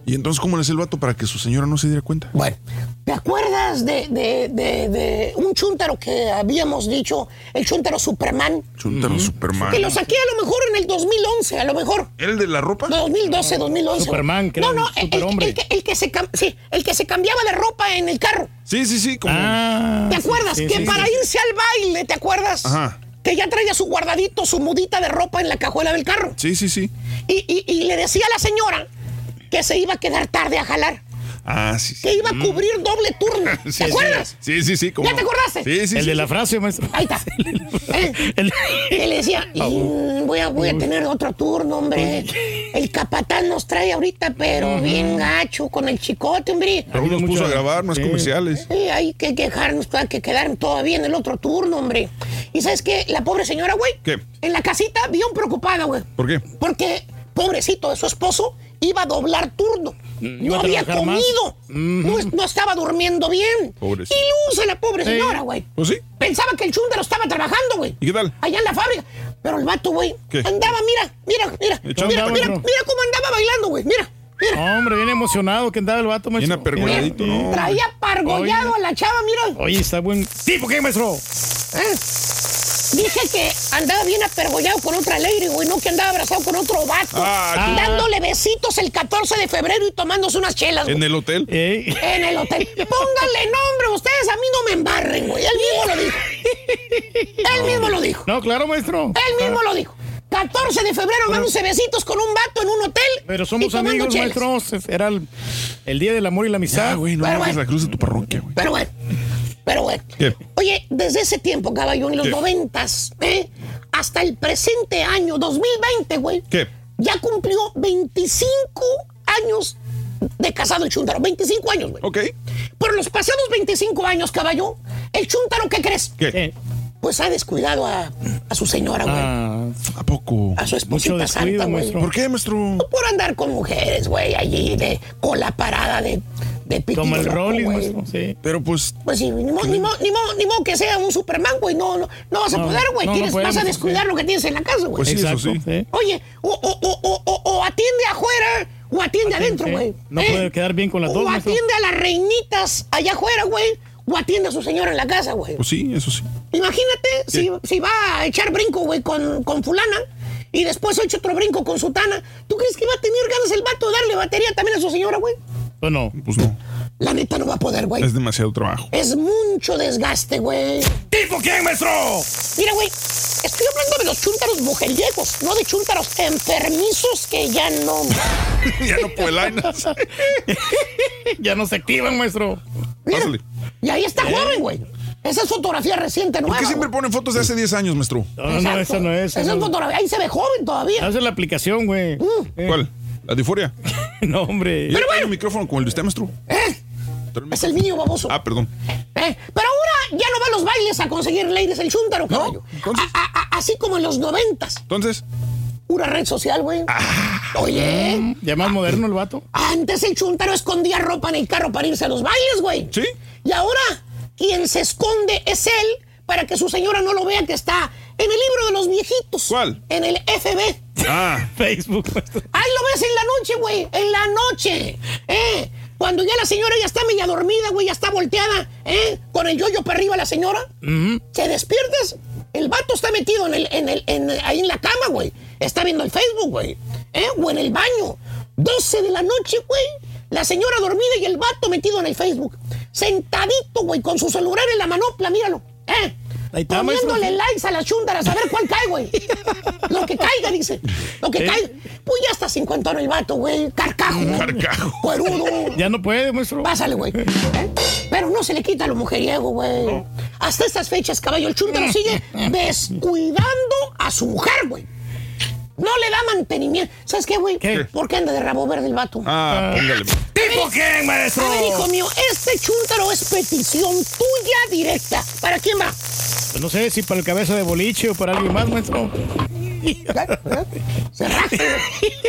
Speaker 1: ¿Y entonces cómo le hace el vato para que su señora no se diera cuenta?
Speaker 20: Bueno, ¿te acuerdas de, de, de, de un chuntaro que habíamos dicho, el chuntaro Superman?
Speaker 1: Chuntaro Superman.
Speaker 20: Que lo saqué a lo mejor en el 2011, a lo mejor.
Speaker 1: ¿El de la ropa?
Speaker 20: 2012, 2011.
Speaker 9: Superman, que
Speaker 20: no,
Speaker 9: era
Speaker 20: no, el, el- el que, el que se sí, el que se cambiaba de ropa en el carro.
Speaker 1: Sí, sí, sí. Como...
Speaker 9: Ah,
Speaker 20: ¿Te
Speaker 9: sí,
Speaker 20: acuerdas?
Speaker 9: sí,
Speaker 20: que
Speaker 9: sí,
Speaker 20: para
Speaker 9: sí.
Speaker 20: irse al baile, ¿te acuerdas?
Speaker 1: Ajá.
Speaker 20: Que ya traía su guardadito, su mudita de ropa en la cajuela del carro.
Speaker 1: Sí, sí, sí.
Speaker 20: Y, y- y le decía a la señora que se iba a quedar tarde a jalar.
Speaker 1: Ah, sí, sí.
Speaker 20: Que iba a cubrir doble turno. ¿Te
Speaker 1: Sí,
Speaker 20: acuerdas?
Speaker 1: Sí, sí, sí. ¿cómo
Speaker 20: ¿Ya te acordaste?
Speaker 1: Sí, sí,
Speaker 9: El
Speaker 1: sí.
Speaker 9: de la frase, maestro.
Speaker 20: Ahí está.
Speaker 9: El-
Speaker 20: le decía, "Mm, voy, a, voy a tener otro turno, hombre. El capatán nos trae ahorita, pero bien gacho, con el chicote, hombre.
Speaker 1: Raúl nos puso a grabar más comerciales.
Speaker 20: Sí, hay que quejarnos, hay que quedar todavía en el otro turno, hombre. ¿Y sabes qué? La pobre señora, güey.
Speaker 1: ¿Qué?
Speaker 20: En la casita, bien preocupada, güey.
Speaker 1: ¿Por qué?
Speaker 20: Porque, pobrecito de su esposo, iba a doblar turno.
Speaker 9: Mm,
Speaker 20: No había comido. no, es- no estaba durmiendo bien.
Speaker 1: Pobrecito.
Speaker 20: Ilusa la pobre señora, güey.
Speaker 1: Pues sí.
Speaker 20: Pensaba que el chúndaro estaba trabajando, güey.
Speaker 1: ¿Y qué tal?
Speaker 20: Allá en la fábrica. Pero el vato, güey,
Speaker 1: ¿Qué?
Speaker 20: andaba, mira, mira, mira. Mira,
Speaker 9: andaba,
Speaker 20: mira, mira cómo andaba bailando, güey. Mira, mira.
Speaker 9: Hombre, bien emocionado que andaba el vato,
Speaker 1: Bien
Speaker 9: maestro.
Speaker 1: apergolladito, ¿no?
Speaker 20: Traía pargollado
Speaker 9: Oye.
Speaker 20: a la chava, mira.
Speaker 9: Oye, está buen. ¿Tipo qué, maestro?
Speaker 20: ¿Eh? Dije que andaba bien apergollado con otra lady, güey, no que andaba abrazado con otro vato.
Speaker 1: Ah,
Speaker 20: dándole besitos el 14 de febrero y tomándose unas chelas, güey.
Speaker 1: ¿En el hotel?
Speaker 9: Ey.
Speaker 20: En el hotel. Pónganle nombre, ustedes a mí no me embarren, güey. Él mismo lo dijo. Él mismo lo dijo.
Speaker 9: No, claro, maestro.
Speaker 20: Él mismo lo dijo. 14 de febrero dándose besitos con un vato en un hotel.
Speaker 9: Pero somos amigos,
Speaker 20: chelas.
Speaker 9: maestro. Era el, el día del amor y la amistad.
Speaker 1: Ya, güey, no hagas
Speaker 20: bueno.
Speaker 1: la cruz de tu parroquia, güey.
Speaker 20: Pero bueno, pero bueno.
Speaker 1: ¿Qué?
Speaker 20: Oye, desde ese tiempo, caballo, en los noventas, ¿eh? hasta el presente año, 2020, güey,
Speaker 1: ¿Qué?
Speaker 20: ya cumplió 25 años de casado el Chuntaro. 25 años, güey.
Speaker 1: Ok.
Speaker 20: Por los pasados 25 años, caballo, el Chuntaro, ¿qué crees?
Speaker 1: ¿Qué?
Speaker 20: Pues ha descuidado a, a su señora, güey.
Speaker 9: ah,
Speaker 1: ¿A poco?
Speaker 20: a su esposita santa, güey.
Speaker 1: ¿Por qué, maestro?
Speaker 20: Por andar con mujeres, güey, allí de cola parada de, de pitillo
Speaker 9: como el
Speaker 20: loco,
Speaker 9: Rolling,
Speaker 20: güey.
Speaker 9: maestro. Sí.
Speaker 1: Pero pues,
Speaker 20: Pues sí, ni modo ni mo, ni mo- ni mo que sea un Superman, güey. No, no, no vas a
Speaker 9: No,
Speaker 20: poder, güey.
Speaker 9: no, no
Speaker 20: vas a
Speaker 9: sí.
Speaker 20: descuidar lo que tienes en la casa, güey.
Speaker 1: Pues sí, eso
Speaker 9: Exacto,
Speaker 1: sí.
Speaker 20: Oye, o, o, o, o, o- o atiende afuera o atiende adentro, güey. ¿eh?
Speaker 9: No puede quedar bien con las dos,
Speaker 20: O atiende a las reinitas allá afuera, güey. O atiende a su señora en la casa, güey.
Speaker 1: pues sí, eso sí.
Speaker 20: Imagínate si, si va a echar brinco, güey, con, con fulana y después echa otro brinco con sutana. ¿Tú crees que va a tener ganas el vato de darle batería también a su señora, güey?
Speaker 9: Pues no.
Speaker 1: Pues no.
Speaker 20: La neta no va a poder, güey.
Speaker 1: Es demasiado trabajo.
Speaker 20: Es mucho desgaste, güey.
Speaker 9: ¿Tipo quién, maestro?
Speaker 20: Mira, güey, estoy hablando de los chúntaros mujeriegos, no de chúntaros enfermizos que ya no.
Speaker 1: ya no puelainas.
Speaker 9: ya no se activan, maestro.
Speaker 20: Mira,
Speaker 1: Pásale.
Speaker 20: y ahí está joven, güey. Esa es fotografía reciente,
Speaker 1: ¿Por
Speaker 20: nueva.
Speaker 1: qué siempre ponen fotos de hace 10 años, maestro?
Speaker 9: No, no, esa no es.
Speaker 20: Esa
Speaker 9: esa
Speaker 20: es fotografía. Ahí se ve joven todavía.
Speaker 9: Esa es la aplicación, güey. Eh,
Speaker 1: ¿Cuál? ¿La diforia?
Speaker 9: no, hombre.
Speaker 1: ¿Y hay un micrófono como el de usted, maestro?
Speaker 20: ¿Eh? Es el niño baboso.
Speaker 1: Ah, perdón.
Speaker 20: ¿Eh? Pero ahora ya no va a los bailes a conseguir ladies el chúntaro, caballo.
Speaker 1: entonces-
Speaker 20: A- a- a- así como en los noventas.
Speaker 1: Entonces,
Speaker 20: Pura red social, güey.
Speaker 1: Ah.
Speaker 20: Oye,
Speaker 9: Ya más moderno el vato.
Speaker 20: antes el chúntaro escondía ropa en el carro para irse a los bailes, güey.
Speaker 1: ¿sí?
Speaker 20: Y ahora, quien se esconde es él para que su señora no lo vea que está en el libro de los viejitos.
Speaker 1: ¿Cuál?
Speaker 20: En el FB.
Speaker 1: Ah,
Speaker 9: Facebook.
Speaker 20: Ahí lo ves en la noche, güey. En la noche. ¿Eh? Cuando ya la señora ya está media dormida, güey, ya está volteada, ¿eh? Con el yoyo para arriba la señora. ¿Te despiertas? El vato está metido en el, en el, en el- ahí en la cama, güey. Está viendo el Facebook, güey. ¿Eh? O en el baño. 12 de la noche, güey. La señora dormida y el vato metido en el Facebook. Sentadito, güey, con su celular en la manopla, míralo. ¿Eh? Poniéndole likes a las chúndaras a ver cuál cae, güey. Lo que caiga, dice. Lo que
Speaker 9: ¿Eh?
Speaker 20: caiga. Pues ya está cincuentón el vato, güey. Carcajo.
Speaker 1: Carcajo.
Speaker 20: Cuerudo.
Speaker 9: Ya no puede, maestro.
Speaker 20: Pásale, güey. ¿Eh? Pero no se le quita lo mujeriego, güey. Hasta estas fechas, caballo, el chúntaro sigue descuidando a su mujer, güey. No le da mantenimiento. ¿Sabes qué, güey? ¿Por qué anda de rabo verde el vato?
Speaker 1: ah, póngale.
Speaker 20: ¿Qué
Speaker 9: ¿Tipo quién, maestro?
Speaker 20: A ver, hijo mío, este chúntaro es petición tuya directa. ¿Para quién va?
Speaker 9: Pues no sé si para el cabeza de boliche o para alguien más, maestro.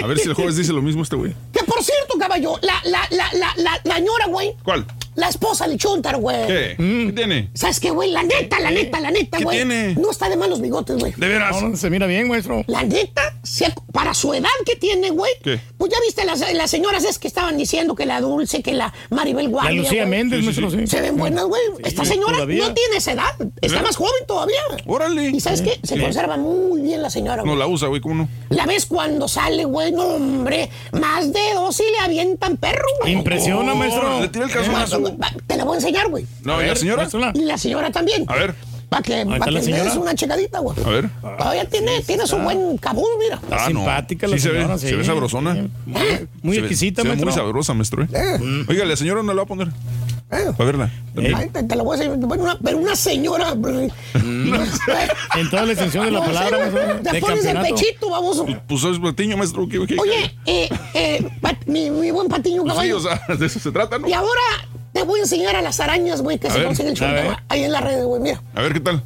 Speaker 1: A ver si el jueves dice lo mismo este güey.
Speaker 20: Por cierto, caballo, la, la, la, la, la, la ñora, güey.
Speaker 1: ¿Cuál?
Speaker 20: La esposa del chúntaro, güey.
Speaker 1: ¿Qué? ¿Qué tiene?
Speaker 20: ¿Sabes qué, güey? La neta, la neta, la neta,
Speaker 1: ¿Qué
Speaker 20: güey.
Speaker 1: tiene?
Speaker 20: No está de malos bigotes, güey.
Speaker 1: ¿De veras?
Speaker 9: No, se mira bien, maestro.
Speaker 20: La neta, se- para su edad que tiene, güey.
Speaker 1: ¿Qué?
Speaker 20: Pues ya viste las, las señoras es que estaban diciendo que la Dulce, que la Maribel Guardia.
Speaker 9: Lucía
Speaker 20: güey.
Speaker 9: Méndez, Sí, sí, maestro, sí.
Speaker 20: Se ven buenas, güey. Esta señora
Speaker 9: todavía.
Speaker 20: no tiene esa edad. Está
Speaker 1: ¿Eh?
Speaker 20: más joven todavía.
Speaker 1: Órale.
Speaker 20: ¿Y sabes qué? Se
Speaker 1: Sí.
Speaker 20: conserva muy bien la señora,
Speaker 1: No
Speaker 20: güey.
Speaker 1: la usa, güey, ¿cómo no?
Speaker 20: La ves cuando sale, güey. No, hombre. Más de dos y le avientan perro, güey.
Speaker 9: Impresiona, maestro.
Speaker 1: Le tira el calzonazo.
Speaker 20: Va, Te la voy a enseñar, güey.
Speaker 1: No, ¿y la señora?
Speaker 20: Y la señora también.
Speaker 1: A ver.
Speaker 20: Para que,
Speaker 9: está
Speaker 20: pa'
Speaker 9: la
Speaker 20: que le des una checadita, güey.
Speaker 1: A ver.
Speaker 20: Todavía tiene, tiene su buen cabuz, mira.
Speaker 1: Ah, no.
Speaker 9: simpática la
Speaker 1: Sí se ve,
Speaker 9: señora,
Speaker 1: se
Speaker 9: sí.
Speaker 1: ve sabrosona.
Speaker 9: Muy
Speaker 1: Se
Speaker 9: exquisita,
Speaker 1: se ve
Speaker 9: maestro.
Speaker 1: muy sabrosa, maestro. ¿eh?
Speaker 20: Eh.
Speaker 1: Oiga, la señora no la va a poner.
Speaker 20: Eh.
Speaker 1: Para verla.
Speaker 20: Ay, te, te la voy a decir. Una, pero una señora.
Speaker 9: En toda la extensión de la palabra.
Speaker 20: Te
Speaker 9: De
Speaker 20: pones
Speaker 9: campeonato.
Speaker 20: pechito, baboso.
Speaker 1: Pues es platiño, maestro. ¿qué, qué-
Speaker 20: Oye, eh, eh, Pat- mi, mi buen patiño
Speaker 1: Pues sí,
Speaker 20: caballo.
Speaker 1: o sea, de eso se trata, ¿no?
Speaker 20: Y ahora te voy a enseñar a las arañas, güey, que
Speaker 1: A
Speaker 20: se
Speaker 1: ver,
Speaker 20: consiguen el güey, ahí en la red, güey, mira.
Speaker 1: A ver, ¿qué tal?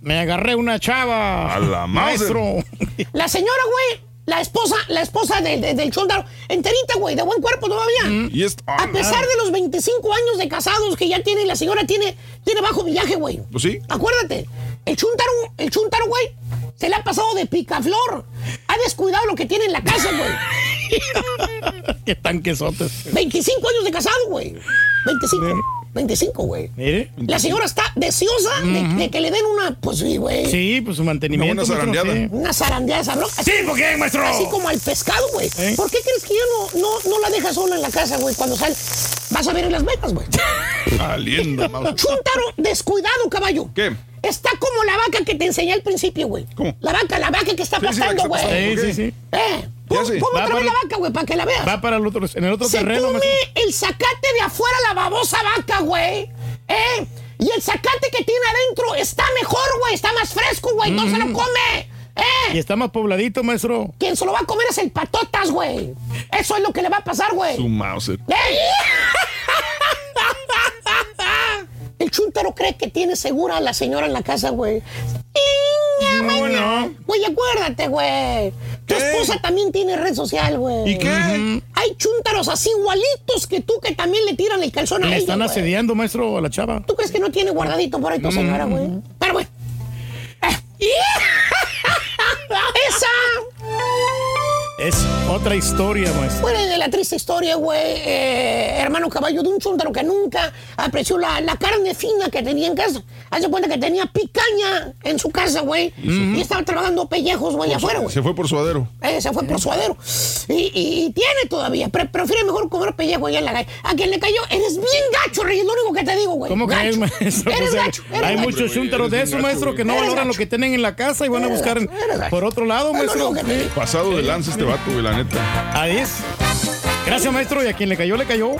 Speaker 9: Me agarré una chava.
Speaker 1: A la Mauser.
Speaker 9: Maestro.
Speaker 20: La señora, güey, la esposa, la esposa del, del, del chúntaro, enterita, güey, de buen cuerpo todavía.
Speaker 1: Y esto.
Speaker 20: A pesar de los 25 años de casados que ya tiene, la señora tiene, tiene bajo viaje, güey.
Speaker 1: Pues sí.
Speaker 20: Acuérdate, el chúntaro, el chúntaro, güey, se le ha pasado de picaflor. Ha descuidado lo que tiene en la casa, güey.
Speaker 9: Qué tanquesotes.
Speaker 20: 25 años de casado, güey. 25. 25, güey.
Speaker 9: Mire.
Speaker 20: La señora está deseosa de, de que le den una, pues sí, güey.
Speaker 9: Sí, pues su mantenimiento.
Speaker 1: Una zarandeada.
Speaker 9: sí.
Speaker 20: Una zarandeada sabrosa.
Speaker 9: Sí, ¿por qué, maestro?
Speaker 20: Así como al pescado, güey.
Speaker 9: ¿Eh?
Speaker 20: ¿Por qué crees que ya no, no, no la dejas sola en la casa, güey? Cuando sale, vas a ver en Las Vegas, güey.
Speaker 1: Saliendo, Mauser.
Speaker 20: Chúntaro, descuidado, caballo.
Speaker 1: ¿Qué?
Speaker 20: Está como la vaca que te enseñé al principio, güey.
Speaker 1: ¿Cómo?
Speaker 20: La vaca, la vaca que está
Speaker 1: Sí, sí,
Speaker 20: güey.
Speaker 9: Sí,
Speaker 1: ¿Por
Speaker 9: sí, sí.
Speaker 20: Eh,
Speaker 1: hace?
Speaker 20: pon
Speaker 9: Va
Speaker 20: otra vez
Speaker 9: para-
Speaker 20: la vaca, güey, para que la veas.
Speaker 9: Va para el otro, en el otro
Speaker 20: Se
Speaker 9: terreno,
Speaker 20: come el zacate de afuera la babosa vaca, güey. ¿Eh? Y el zacate que tiene adentro está mejor, güey. Está más fresco, güey. No se lo come.
Speaker 9: Y
Speaker 20: ¿Eh?
Speaker 9: está más pobladito, maestro.
Speaker 20: Quien se lo va a comer es el patotas, güey. Eso es lo que le va a pasar, güey.
Speaker 1: Su Mauser.
Speaker 20: ¡Ey! El chúntaro cree que tiene segura a la señora en la casa, güey.
Speaker 9: No, no.
Speaker 20: Güey, acuérdate, güey. Tu esposa también tiene red social, güey.
Speaker 1: ¿Y qué?
Speaker 20: Hay chúntaros así igualitos que tú que también le tiran el calzón a
Speaker 9: Le
Speaker 20: ella,
Speaker 9: están
Speaker 20: güey.
Speaker 9: asediando, maestro, a la chava.
Speaker 20: ¿Tú crees que no tiene guardadito por ahí tu señora, güey? Pero, güey.
Speaker 9: Es otra historia, maestro.
Speaker 20: fue de la triste historia, güey, eh, hermano caballo, de un chúntaro que nunca apreció la, la carne fina que tenía en casa. Hace cuenta que tenía picaña en su casa, güey. Y estaba trabajando pellejos, güey, afuera, güey.
Speaker 1: Se fue por suadero.
Speaker 20: Eh, se fue por suadero. Y, y- y tiene todavía. Pre- prefiere mejor comer pellejo allá en la calle. A quien le cayó, eres bien gacho, Rey. Es lo único que te digo, güey.
Speaker 9: ¿Cómo
Speaker 20: Gacho.
Speaker 9: crees, maestro?
Speaker 20: Eres
Speaker 9: O sea,
Speaker 20: gacho. eres
Speaker 9: hay
Speaker 20: gacho.
Speaker 9: muchos chúntaros de eso, maestro, que no valoran
Speaker 20: gacho.
Speaker 9: lo que tienen en la casa y van a buscar por otro lado, maestro.
Speaker 1: Pasado de lanza este vato, güey, la neta.
Speaker 9: Ahí es. Gracias, maestro. Y a quien le cayó, le cayó.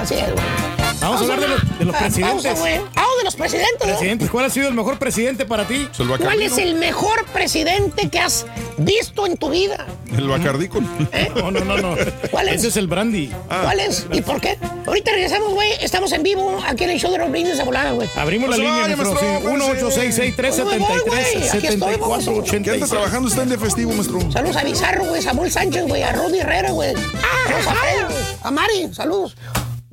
Speaker 20: Así es, güey.
Speaker 9: Vamos a hablar de los, de los
Speaker 20: Ah,
Speaker 9: presidentes.
Speaker 20: Ah, de los presidentes. ¿no?
Speaker 9: Presidentes, ¿cuál ha sido el mejor presidente para ti?
Speaker 1: Pues el
Speaker 20: ¿Cuál es el mejor presidente que has visto en tu vida?
Speaker 1: El Bacardí con...
Speaker 9: No, no, no, no.
Speaker 20: ¿Cuál es?
Speaker 9: Ese es el brandy.
Speaker 20: ¿Cuál es? ¿Y por qué? Ahorita regresamos, güey. Estamos en vivo aquí en el show de los brindis de volada, güey.
Speaker 9: Abrimos la
Speaker 1: se
Speaker 9: línea, maestro. Sí,
Speaker 1: espérese.
Speaker 9: 1-866-373-7486.
Speaker 1: ¿Qué anda trabajando? Está en de festivo, maestro.
Speaker 20: Saludos a Bizarro, güey, Samuel Sánchez, güey, a Rodi Herrera, güey. Saludos a a Mari, saludos.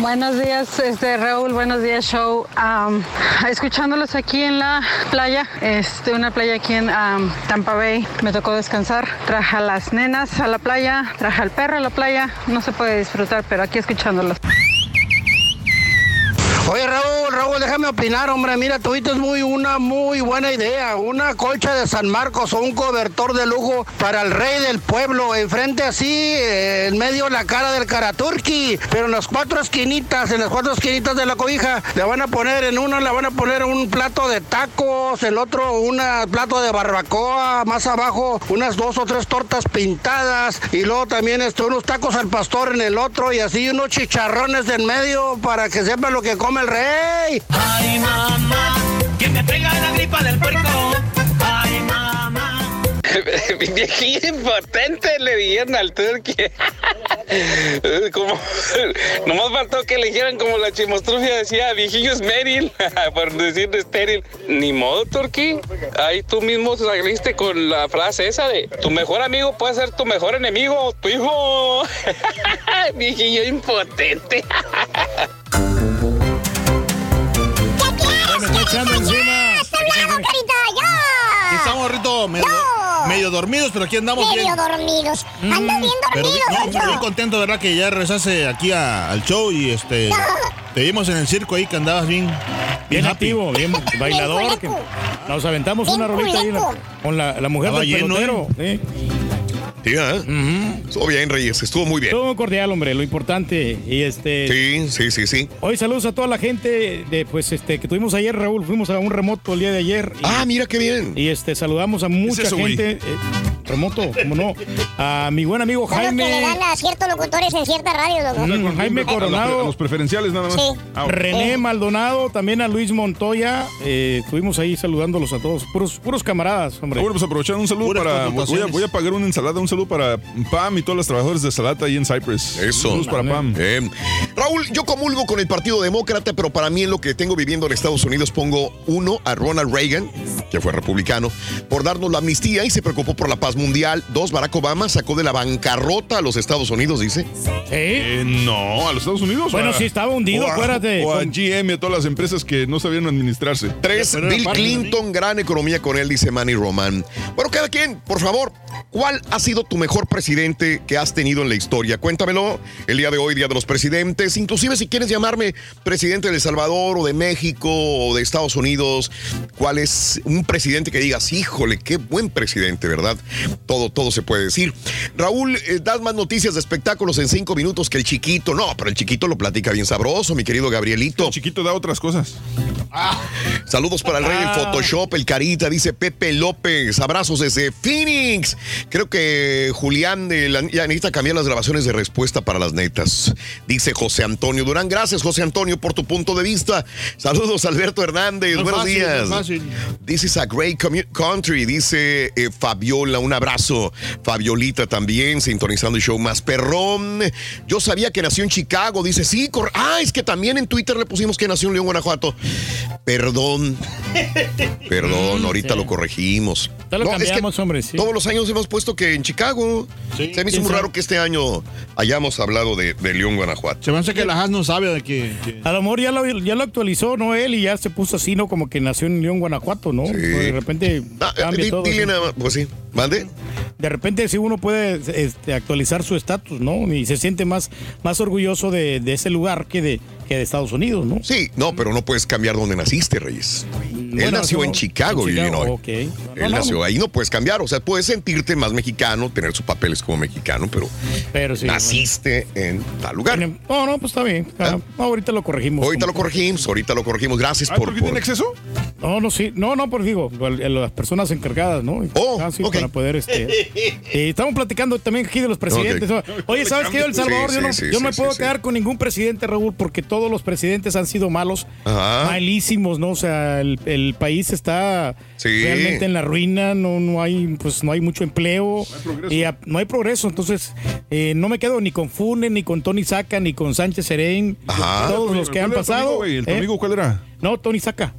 Speaker 56: Buenos días, este Raúl, buenos días, show. Am, escuchándolos aquí en la playa, este, una playa aquí en am, Tampa Bay. Me tocó descansar. Traje a las nenas a la playa, traje al perro a la playa. No se puede disfrutar, pero aquí escuchándolos.
Speaker 41: Oye, Raúl, Raúl,
Speaker 57: déjame opinar, hombre. Mira, tuviste muy una muy buena idea. Una colcha de San Marcos o un cobertor de lujo para el rey del pueblo. Enfrente así, eh, en medio la cara del Karaturki. Pero en las cuatro esquinitas, en las cuatro esquinitas de la cobija, le van a poner en una, le van a poner un plato de tacos, el otro un plato de barbacoa, más abajo unas dos o tres tortas pintadas y luego también este, unos tacos al pastor en el otro y así unos chicharrones en medio para que sepa lo que come el rey.
Speaker 58: Ay, mamá, que me pega la gripa del puerco. Ay, mamá.
Speaker 52: Viejillo impotente le dijeron al turqui. como, nomás faltó que le dijeran como la chimostrufia decía, viejillo estéril, por decir estéril. Ni modo, turqui. Ahí tú mismo saliste con la frase esa de tu mejor amigo puede ser tu mejor enemigo, tu hijo. viejillo impotente.
Speaker 9: Me está echando encima.
Speaker 13: ¡Hasta luego, carita! ¡Ya!
Speaker 3: Aquí estamos, Rito, medio, medio dormidos, pero aquí andamos
Speaker 13: Medio
Speaker 3: bien.
Speaker 13: dormidos. Ando bien
Speaker 3: Pero
Speaker 13: dormido,
Speaker 3: no, pero bien contento, ¿verdad? Que ya regresaste aquí a- al show y este. te vimos en el circo ahí que andabas bien.
Speaker 9: Bien
Speaker 3: happy.
Speaker 9: activo, bien bailador. que nos aventamos una rolita ahí la- con la, la mujer
Speaker 14: Estaba
Speaker 9: del
Speaker 14: lleno,
Speaker 9: pelotero. ¿eh?
Speaker 14: Sí, ¿eh? Estuvo bien, Reyes, estuvo muy bien.
Speaker 9: Todo muy cordial, hombre, lo importante. Y este.
Speaker 14: Sí, sí, sí, sí.
Speaker 9: Hoy saludos a toda la gente de, pues, este, que tuvimos ayer, Raúl. Fuimos a un remoto el día de ayer.
Speaker 14: ah, mira qué bien.
Speaker 9: Y este, saludamos a mucha
Speaker 14: eso,
Speaker 9: gente. eh, remoto, como no. A mi buen amigo
Speaker 13: Son los que le
Speaker 9: Jaime.
Speaker 13: dan a ciertos locutores en cierta radio, loco.
Speaker 9: Mm, Jaime Coronado.
Speaker 1: A los preferenciales nada más.
Speaker 13: Sí.
Speaker 1: Ah.
Speaker 9: René Maldonado, también a Luis Montoya. Eh, estuvimos ahí saludándolos a todos. Puros, puros camaradas, hombre.
Speaker 1: Bueno, pues aprovechar un saludo
Speaker 9: Puras
Speaker 1: para. Voy a, voy a pagar una ensalada, un saludo para Pam y todos los trabajadores de Salata ahí en Cypress.
Speaker 14: Eso.
Speaker 1: Saludos para Pam.
Speaker 14: Eh, Raúl, yo comulgo con el Partido Demócrata, pero para mí en lo que tengo viviendo en Estados Unidos pongo uno a Ronald Reagan, que fue republicano, por darnos la amnistía y se preocupó por la paz mundial. Dos, Barack Obama sacó de la bancarrota a los Estados Unidos, dice.
Speaker 1: Eh, no, a los Estados Unidos.
Speaker 9: Bueno,
Speaker 1: a-
Speaker 9: sí, estaba hundido,
Speaker 1: o a-
Speaker 9: acuérdate.
Speaker 1: O a
Speaker 9: Con-
Speaker 1: GM y a todas las empresas que no sabían administrarse.
Speaker 14: Tres, Bill Clinton, gran economía con él, dice Manny Roman. Bueno, cada quien, por favor, ¿cuál ha sido tu mejor presidente que has tenido en la historia? Cuéntamelo el día de hoy, Día de los Presidentes. Inclusive si quieres llamarme presidente de El Salvador o de México o de Estados Unidos, ¿cuál es un presidente que digas, híjole, qué buen presidente, ¿verdad? Todo, todo se puede decir. Raúl, eh, das más noticias de espectáculos en cinco minutos que el chiquito. No, pero el chiquito lo platica bien sabroso, mi querido Gabrielito. El
Speaker 1: chiquito da otras cosas.
Speaker 14: Saludos para el rey del
Speaker 1: Ah.
Speaker 14: Photoshop, el Carita, dice Pepe López. Abrazos desde Phoenix. Creo que Julián eh, la- ya necesita cambiar las grabaciones de respuesta para las netas. Dice José Antonio Durán. Gracias, José Antonio, por tu punto de vista. Saludos, Alberto Hernández.
Speaker 3: No
Speaker 14: Buenos
Speaker 3: fácil,
Speaker 14: días. This is a great country, dice eh, Fabiola. Un abrazo. Fabiolita también, sintonizando el show más perrón. Yo sabía que nació en Chicago, dice, sí, ah, es que también en Twitter le pusimos que nació en León, Guanajuato. Perdón, perdón, ahorita lo corregimos.
Speaker 9: Ya lo
Speaker 14: No, es que
Speaker 9: cambiamos, hombre, sí.
Speaker 14: Todos los años hemos puesto que en Chicago. Se me hizo
Speaker 9: ¿Quién
Speaker 14: muy
Speaker 9: sabe?
Speaker 14: raro que este año hayamos hablado de, de León, Guanajuato.
Speaker 3: Se me hace que la Haas no sabe de que. que-
Speaker 9: A lo mejor ya lo, ya lo actualizó, ¿no? Él y ya se puso así, ¿no? Como que nació en León, Guanajuato, ¿no? De repente cambia
Speaker 14: Di-
Speaker 9: todo.
Speaker 14: dile nada más, pues sí, mande.
Speaker 9: De repente sí uno puede este, actualizar su estatus, ¿no? Y se siente más, más orgulloso de, de ese lugar que de, que de Estados Unidos, ¿no?
Speaker 14: Sí, no, pero no puedes cambiar dónde naciste, Reyes. Él nació en Chicago,
Speaker 9: en Chicago,
Speaker 14: Illinois.
Speaker 9: ok. No,
Speaker 14: Él
Speaker 9: no,
Speaker 14: nació
Speaker 9: no.
Speaker 14: ahí, no puedes cambiar. O sea, puedes sentirte más mexicano, tener sus papeles como mexicano, pero,
Speaker 9: Pero sí,
Speaker 14: naciste en tal lugar.
Speaker 9: No, no, pues está bien. Ah, no, ahorita lo corregimos.
Speaker 14: Ahorita lo corregimos, ahorita lo corregimos. Gracias
Speaker 9: Ay,
Speaker 14: por.
Speaker 9: ¿por qué
Speaker 14: por-
Speaker 9: tiene
Speaker 1: exceso?
Speaker 9: No, no, sí. No, no, pues digo, las personas encargadas, ¿no?
Speaker 14: Oh,
Speaker 9: Ah, sí, para poder, este... eh, estamos platicando también aquí de los presidentes. Oye, ¿sabes qué? El Salvador,
Speaker 14: Sí,
Speaker 9: yo no,
Speaker 14: sí,
Speaker 9: yo
Speaker 14: sí,
Speaker 9: me
Speaker 14: sí,
Speaker 9: puedo
Speaker 14: sí.
Speaker 9: quedar con ningún presidente, Raúl, porque todos los presidentes han sido malos,
Speaker 14: Ajá.
Speaker 9: malísimos, ¿no? O sea, el, el país está
Speaker 14: Sí.
Speaker 9: realmente en la ruina, no, no hay, pues no hay mucho empleo, y a- no hay progreso. Entonces, eh, no me quedo ni con Funes, ni con Tony Saca, ni con Sánchez Serén, todos los que han
Speaker 1: ¿Cuál era tu
Speaker 9: pasado.
Speaker 1: amigo, güey? ¿El tu
Speaker 9: ¿eh?
Speaker 1: amigo cuál era?
Speaker 9: No, Tony Saca.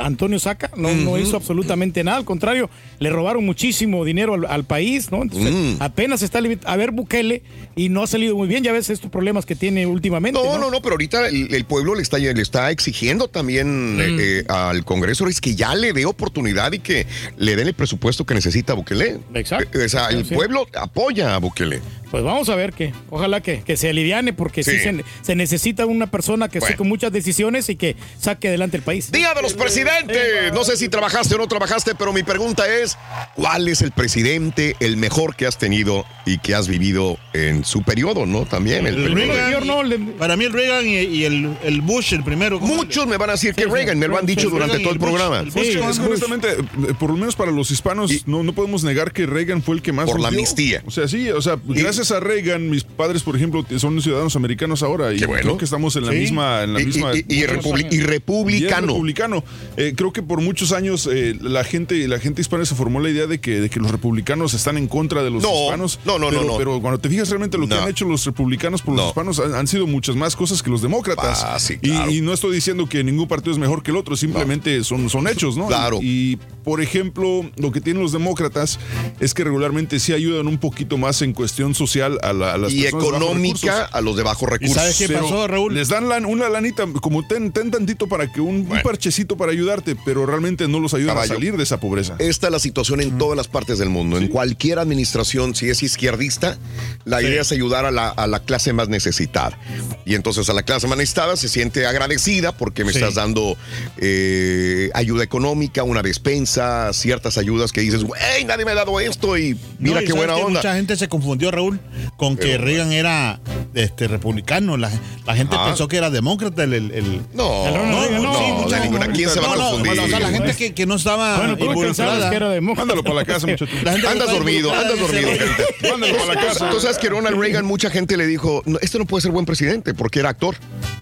Speaker 9: Antonio Saca no, no hizo absolutamente nada, al contrario, le robaron muchísimo dinero al, al país, ¿no? Entonces,
Speaker 14: Mm.
Speaker 9: apenas está a ver Bukele y no ha salido muy bien, ya ves estos problemas que tiene últimamente.
Speaker 14: No, no, no, pero ahorita el, el pueblo le está, le está exigiendo también
Speaker 9: Mm.
Speaker 14: eh, eh, al Congreso es que ya le dé oportunidad y que le den el presupuesto que necesita Bukele.
Speaker 9: Exacto.
Speaker 14: O sea, el
Speaker 9: Sí.
Speaker 14: pueblo apoya a Bukele.
Speaker 9: Pues vamos a ver que, ojalá que, que se aliviane, porque sí,
Speaker 14: Sí.
Speaker 9: se, se necesita una persona que
Speaker 14: Bueno.
Speaker 9: esté con muchas decisiones y que saque adelante el país.
Speaker 14: Día de los presidentes. No sé si trabajaste o no trabajaste, pero mi pregunta es, ¿cuál es el presidente el mejor que has tenido y que has vivido en su periodo, no? También el,
Speaker 3: El Reagan y- para mí el Reagan y, y el, el Bush, el primero.
Speaker 14: Muchos me van a decir que Reagan, me lo han dicho durante todo el programa.
Speaker 1: Es que honestamente, eh, por lo menos para los hispanos, no, no podemos negar que Reagan fue el que más.
Speaker 14: Por la amnistía.
Speaker 1: O sea, sí, o sea, gracias a Reagan, mis padres, por ejemplo, son ciudadanos americanos ahora. Y
Speaker 14: Qué bueno.
Speaker 1: creo que estamos en la
Speaker 14: Sí.
Speaker 1: misma. En la
Speaker 14: Y-
Speaker 1: misma
Speaker 14: y- y republi- y republicano.
Speaker 1: Y es republicano. Eh, creo que por muchos años eh, la gente la gente hispana se formó la idea de que, de que los republicanos están en contra de los
Speaker 14: No,
Speaker 1: hispanos.
Speaker 14: no, no,
Speaker 1: pero,
Speaker 14: no, no.
Speaker 1: Pero cuando te fijas realmente lo que
Speaker 14: No.
Speaker 1: han hecho los republicanos por los hispanos han, han sido muchas más cosas que los demócratas.
Speaker 14: Ah, sí,
Speaker 1: Y-
Speaker 14: claro.
Speaker 1: y, no estoy diciendo que ningún partido es mejor que el otro, simplemente son, son hechos, ¿no?
Speaker 14: Claro.
Speaker 1: Y, por ejemplo, lo que tienen los demócratas es que regularmente sí ayudan un poquito más en cuestión social a, la- a las
Speaker 14: Y
Speaker 1: personas
Speaker 14: económica a los de bajos recursos.
Speaker 3: sabes qué
Speaker 1: Pero
Speaker 3: pasó, Raúl?
Speaker 1: Les dan lan- una lanita, como ten, ten tantito para que un, un parchecito para ayudarte, pero realmente no los ayudan
Speaker 14: Caballo.
Speaker 1: a salir de esa pobreza.
Speaker 14: Esta es la situación en todas las partes del mundo. En cualquier administración, si es izquierdista, la idea es ayudar a la, a la clase más necesitada. Y entonces a la clase más necesitada se siente agradecida porque me
Speaker 3: Sí.
Speaker 14: estás dando eh, ayuda económica, una despensa, ciertas ayudas que dices, güey, nadie me ha dado esto y mira
Speaker 3: No, y
Speaker 14: qué buena
Speaker 3: que
Speaker 14: onda.
Speaker 3: Mucha gente se confundió, Raúl, con que
Speaker 14: Pero,
Speaker 3: Reagan era este, republicano. La, la gente
Speaker 14: Ah.
Speaker 3: pensó que era demócrata. El, el- el-
Speaker 14: No,
Speaker 9: El Ronald
Speaker 14: no,
Speaker 9: Reagan,
Speaker 14: no,
Speaker 9: no, mucha-
Speaker 14: ninguna. ¿Quién se va a
Speaker 3: No, no,
Speaker 14: confundir?
Speaker 3: bueno, o sea, la gente que, que no estaba
Speaker 9: Bueno, que
Speaker 3: involucrada.
Speaker 9: que era demócrata.
Speaker 1: Mándalo para la casa, muchacho.
Speaker 3: La gente que
Speaker 14: Andas dormido, andas dormido, gente.
Speaker 1: Mándalo para la casa.
Speaker 14: Tú sabes que Ronald Reagan, mucha gente le dijo, no, este no puede ser buen presidente porque era actor.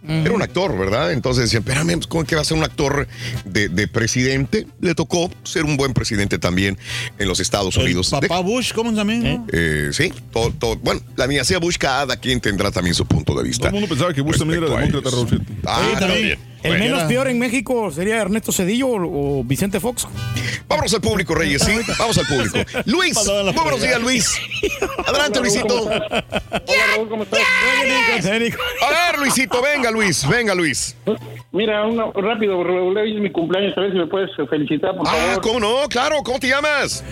Speaker 14: Era un actor, ¿verdad? Entonces decían, espérame, pues, ¿cómo que va a ser un actor de, de presidente? Le tocó ser un buen presidente también en los Estados
Speaker 3: El
Speaker 14: Unidos.
Speaker 3: papá Bush, ¿cómo también? no?
Speaker 14: Eh, sí, todo, todo- bueno, la dinastía Bush, cada quien tendrá también su punto de
Speaker 1: Todo
Speaker 14: vista.
Speaker 1: el mundo pensaba que Bush también era demócrata. Raúl.
Speaker 14: Ah,
Speaker 3: Sí, también.
Speaker 14: también.
Speaker 9: El
Speaker 14: Bueno,
Speaker 9: menos peor en México sería Ernesto Cedillo o, o Vicente Fox.
Speaker 14: Vámonos al público, Reyes, ¿sí? Vamos al público. Luis, muy buenos días, Luis. Adelante, Luisito.
Speaker 59: Hola Raúl, ¿cómo estás?
Speaker 14: A ver, Luisito, venga, Luis, venga, Luis.
Speaker 59: Mira, una, rápido, Raúl, hoy es mi cumpleaños, a ver si me puedes felicitar, por
Speaker 14: Ah,
Speaker 59: favor.
Speaker 14: ¿cómo no? Claro, ¿cómo te llamas?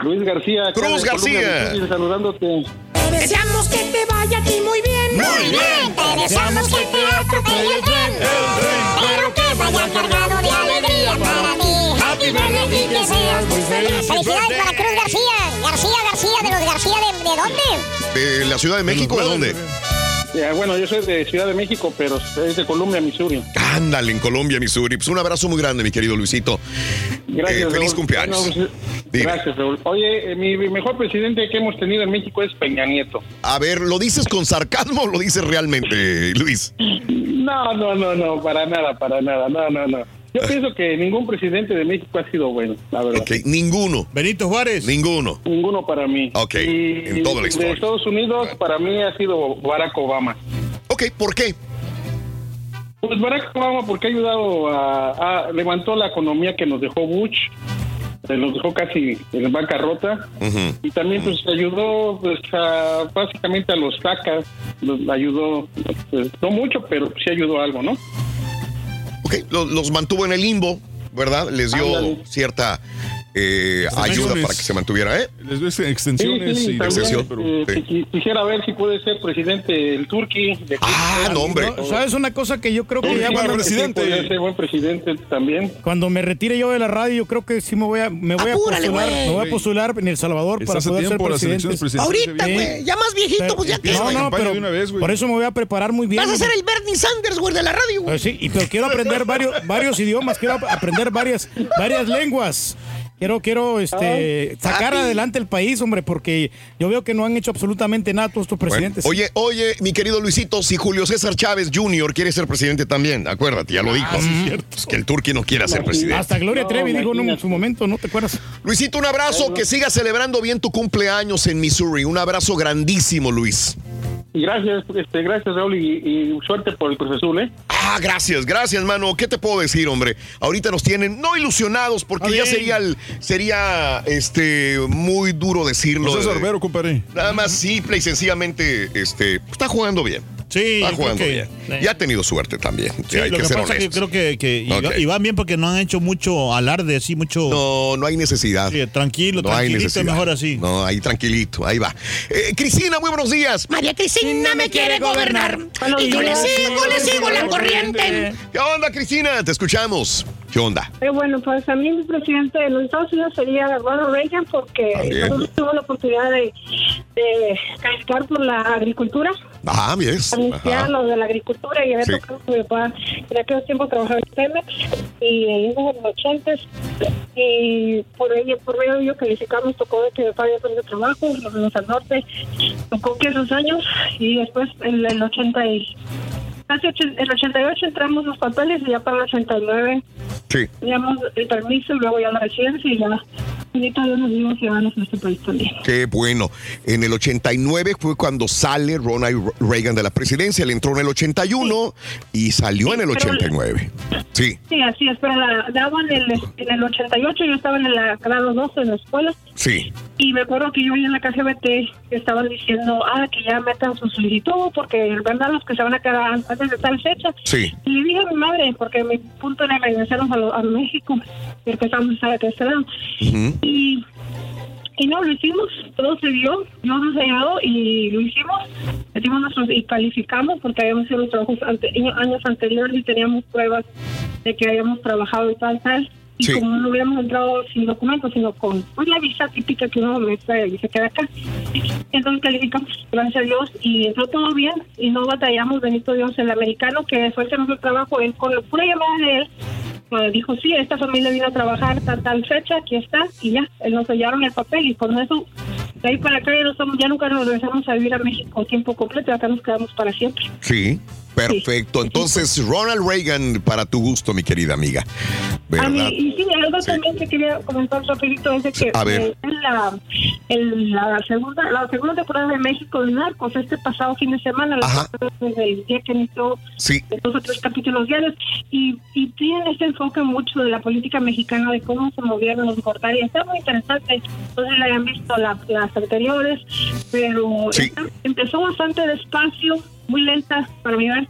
Speaker 59: Luis García.
Speaker 14: Cruz
Speaker 59: Colombia,
Speaker 14: García.
Speaker 59: Saludándote.
Speaker 20: Te deseamos que te vaya a ti muy bien.
Speaker 14: Muy bien.
Speaker 13: Te deseamos que te atropelle el tren, pero que vaya cargado de alegría para ti. Happy birthday y que seas muy feliz. Felicidades para Cruz García. García, García, de los García, ¿de, de dónde?
Speaker 14: ¿De la Ciudad de México? ¿De dónde?
Speaker 59: Ya, bueno, yo soy de Ciudad de México, pero es de Colombia, Missouri.
Speaker 14: Ándale, en Colombia, Missouri. Pues un abrazo muy grande, mi querido Luisito.
Speaker 59: Gracias,
Speaker 14: Eh, feliz
Speaker 59: Raúl.
Speaker 14: cumpleaños.
Speaker 59: Bueno, pues, gracias, Raúl. Oye, eh, mi mejor presidente que hemos tenido en México es Peña Nieto.
Speaker 14: A ver, ¿lo dices con sarcasmo o lo dices realmente, Luis?
Speaker 59: No, no, no, no, para nada, para nada, no, no, no. Yo pienso que ningún presidente de México ha sido bueno, la verdad.
Speaker 14: Ok, ninguno.
Speaker 3: Benito Juárez.
Speaker 14: Ninguno.
Speaker 59: Ninguno para mí.
Speaker 14: Ok,
Speaker 59: Y
Speaker 14: en toda la
Speaker 59: De. Estados Unidos, para mí ha sido Barack Obama.
Speaker 14: Ok, ¿por qué?
Speaker 59: Pues Barack Obama porque ha ayudado a, a- levantó la economía que nos dejó Bush, eh, nos dejó casi en bancarrota
Speaker 14: Ujú.
Speaker 59: y también pues ayudó pues a, básicamente a los sacas, los ayudó pues, no mucho, pero sí ayudó algo, ¿no?
Speaker 14: Ok, los, mantuvo en el limbo, ¿verdad? Les dio
Speaker 59: Ándale.
Speaker 14: cierta eh, ayuda para que se mantuviera, ¿eh?
Speaker 1: Les ves extensiones
Speaker 59: Sí, sí,
Speaker 1: y
Speaker 59: también,
Speaker 14: extensión,
Speaker 1: pero-
Speaker 59: eh,
Speaker 14: sí.
Speaker 59: quisiera ver si puede ser presidente el Turqui. de
Speaker 14: Ah, no, hombre.
Speaker 9: No, ¿Sabes una cosa que yo creo que ya cuando,
Speaker 1: presidente.
Speaker 59: Podría ser buen presidente también.
Speaker 9: cuando me retire yo de la radio, yo creo que sí me voy a, me voy a postular, me voy a postular en El Salvador para poder ser presidente.
Speaker 20: Ahorita, güey. Ya más viejito,
Speaker 9: Pero-
Speaker 20: pues ya que.
Speaker 9: No, no, pero
Speaker 1: de una vez, güey.
Speaker 9: por eso me voy a preparar muy bien.
Speaker 20: Vas a ser el Bernie Sanders, güey, de la radio, güey.
Speaker 9: Pues sí, y pero quiero aprender varios, varios idiomas, quiero ap- aprender varias, varias lenguas. Quiero, quiero este, sacar
Speaker 14: papi.
Speaker 9: adelante el país, hombre, porque yo veo que no han hecho absolutamente nada todos estos
Speaker 14: Bueno,
Speaker 9: presidentes.
Speaker 14: oye, oye, mi querido Luisito, si Julio César Chávez Jr. quiere ser presidente también, acuérdate, ya lo dijo. Pues que el Turqui no quiera ser presidente.
Speaker 9: Hasta Gloria
Speaker 59: No,
Speaker 9: Trevi dijo en su momento, ¿no te acuerdas?
Speaker 14: Luisito, un abrazo, que sigas celebrando bien tu cumpleaños en Missouri. Un abrazo grandísimo, Luis.
Speaker 59: Y gracias, este, gracias Raúl y, y suerte por el Cruz Azul, ¿eh?
Speaker 14: Ah, gracias, gracias, mano. ¿Qué te puedo decir, hombre? Ahorita nos tienen no ilusionados porque ya sería el, sería este muy duro decirlo.
Speaker 1: Sorbero, compadre.
Speaker 14: Nada más simple y sencillamente este está jugando bien.
Speaker 60: Sí,
Speaker 14: va jugando
Speaker 60: que-
Speaker 14: bien. Y ha tenido suerte también.
Speaker 60: Sí,
Speaker 14: hay
Speaker 60: lo
Speaker 14: que,
Speaker 60: que,
Speaker 14: ser
Speaker 60: pasa es que creo que, que y,
Speaker 14: Ok.
Speaker 60: y van bien porque no han hecho mucho alarde, así, mucho...
Speaker 14: No, no hay necesidad.
Speaker 60: Sí, tranquilo,
Speaker 14: No hay
Speaker 60: tranquilito,
Speaker 14: necesidad.
Speaker 60: mejor así.
Speaker 14: No, ahí tranquilito, ahí va. Eh, Cristina, muy buenos días.
Speaker 20: María Cristina me quiere gobernar. Y yo le sigo, le sigo la corriente.
Speaker 14: ¿Qué onda, Cristina? Te escuchamos. ¿Qué onda?
Speaker 61: Eh, bueno, pues a mí mi presidente de los Estados Unidos sería Ronald Reagan porque
Speaker 14: bien.
Speaker 61: nosotros tuvimos la oportunidad de, de calificar por la agricultura,
Speaker 14: Ah, bien. Ajá.
Speaker 61: lo de la agricultura y había
Speaker 14: Sí.
Speaker 61: tocado con mi papá en aquel tiempo trabajaba en Pemex y en los 80 y por ello, por ello calificamos, tocó de que mi papá había perdido trabajo, nos fuimos al norte, tocó que esos años y después en el 80 y casi el 88 entramos los papeles y ya para el 89
Speaker 14: Sí.
Speaker 61: teníamos el permiso y luego ya la residencia y ya Dios nos dimos ciudadanos en este país también.
Speaker 14: Qué bueno. En el 89 fue cuando sale Ronald Reagan de la presidencia. Él entró en el 81 y salió en el
Speaker 61: pero-
Speaker 14: 89. Sí,
Speaker 61: Sí, así es, pero la daba en el, en el 88, yo estaba en el grado 12 en la escuela
Speaker 14: sí.
Speaker 61: y me acuerdo que yo en la KGBT estaban diciendo, ah, que ya metan su solicitud porque verdad los que se van a quedar antes de tal fecha.
Speaker 14: Sí.
Speaker 61: Y le dije a mi madre, porque mi punto era regresarnos a, lo- a México, porque estábamos a este lado. Y, y no, lo hicimos, todo se dio, Dios nos ayudó y lo hicimos, metimos nuestros y calificamos porque habíamos hecho los trabajos ante- años anteriores y teníamos pruebas de que habíamos trabajado y tal, tal. Y
Speaker 14: Sí.
Speaker 61: como no hubiéramos entrado sin documentos, sino con pues, la visa típica que uno mete y se queda acá. Entonces calificamos, gracias a Dios, y entró todo bien y no batallamos, bendito Dios, el americano que fue el que nos dio trabajo, él con la pura llamada de él, pues, dijo, sí, esta familia vino a trabajar tal, tal fecha, aquí está, y ya, él nos sellaron el papel y con eso, de ahí para acá ya, no somos, ya nunca nos regresamos a vivir a México tiempo completo, acá nos quedamos para siempre.
Speaker 14: Sí. Perfecto. Entonces, Ronald Reagan, para tu gusto, mi querida amiga.
Speaker 61: A mí,
Speaker 14: ¿Verdad?
Speaker 61: y sí, algo también que quería comentar rapidito es de que
Speaker 14: A ver.
Speaker 61: eh, en la, en la segunda la segunda temporada de México de Narcos, este pasado fin de semana, la desde el día que inició
Speaker 14: Sí.
Speaker 61: dos o tres capítulos diarios, y, y tienen este enfoque mucho de la política mexicana, de cómo se movieron los cortarios. Está muy interesante, si la hayan visto la- las anteriores, pero esta empezó bastante despacio, muy lenta para mirar,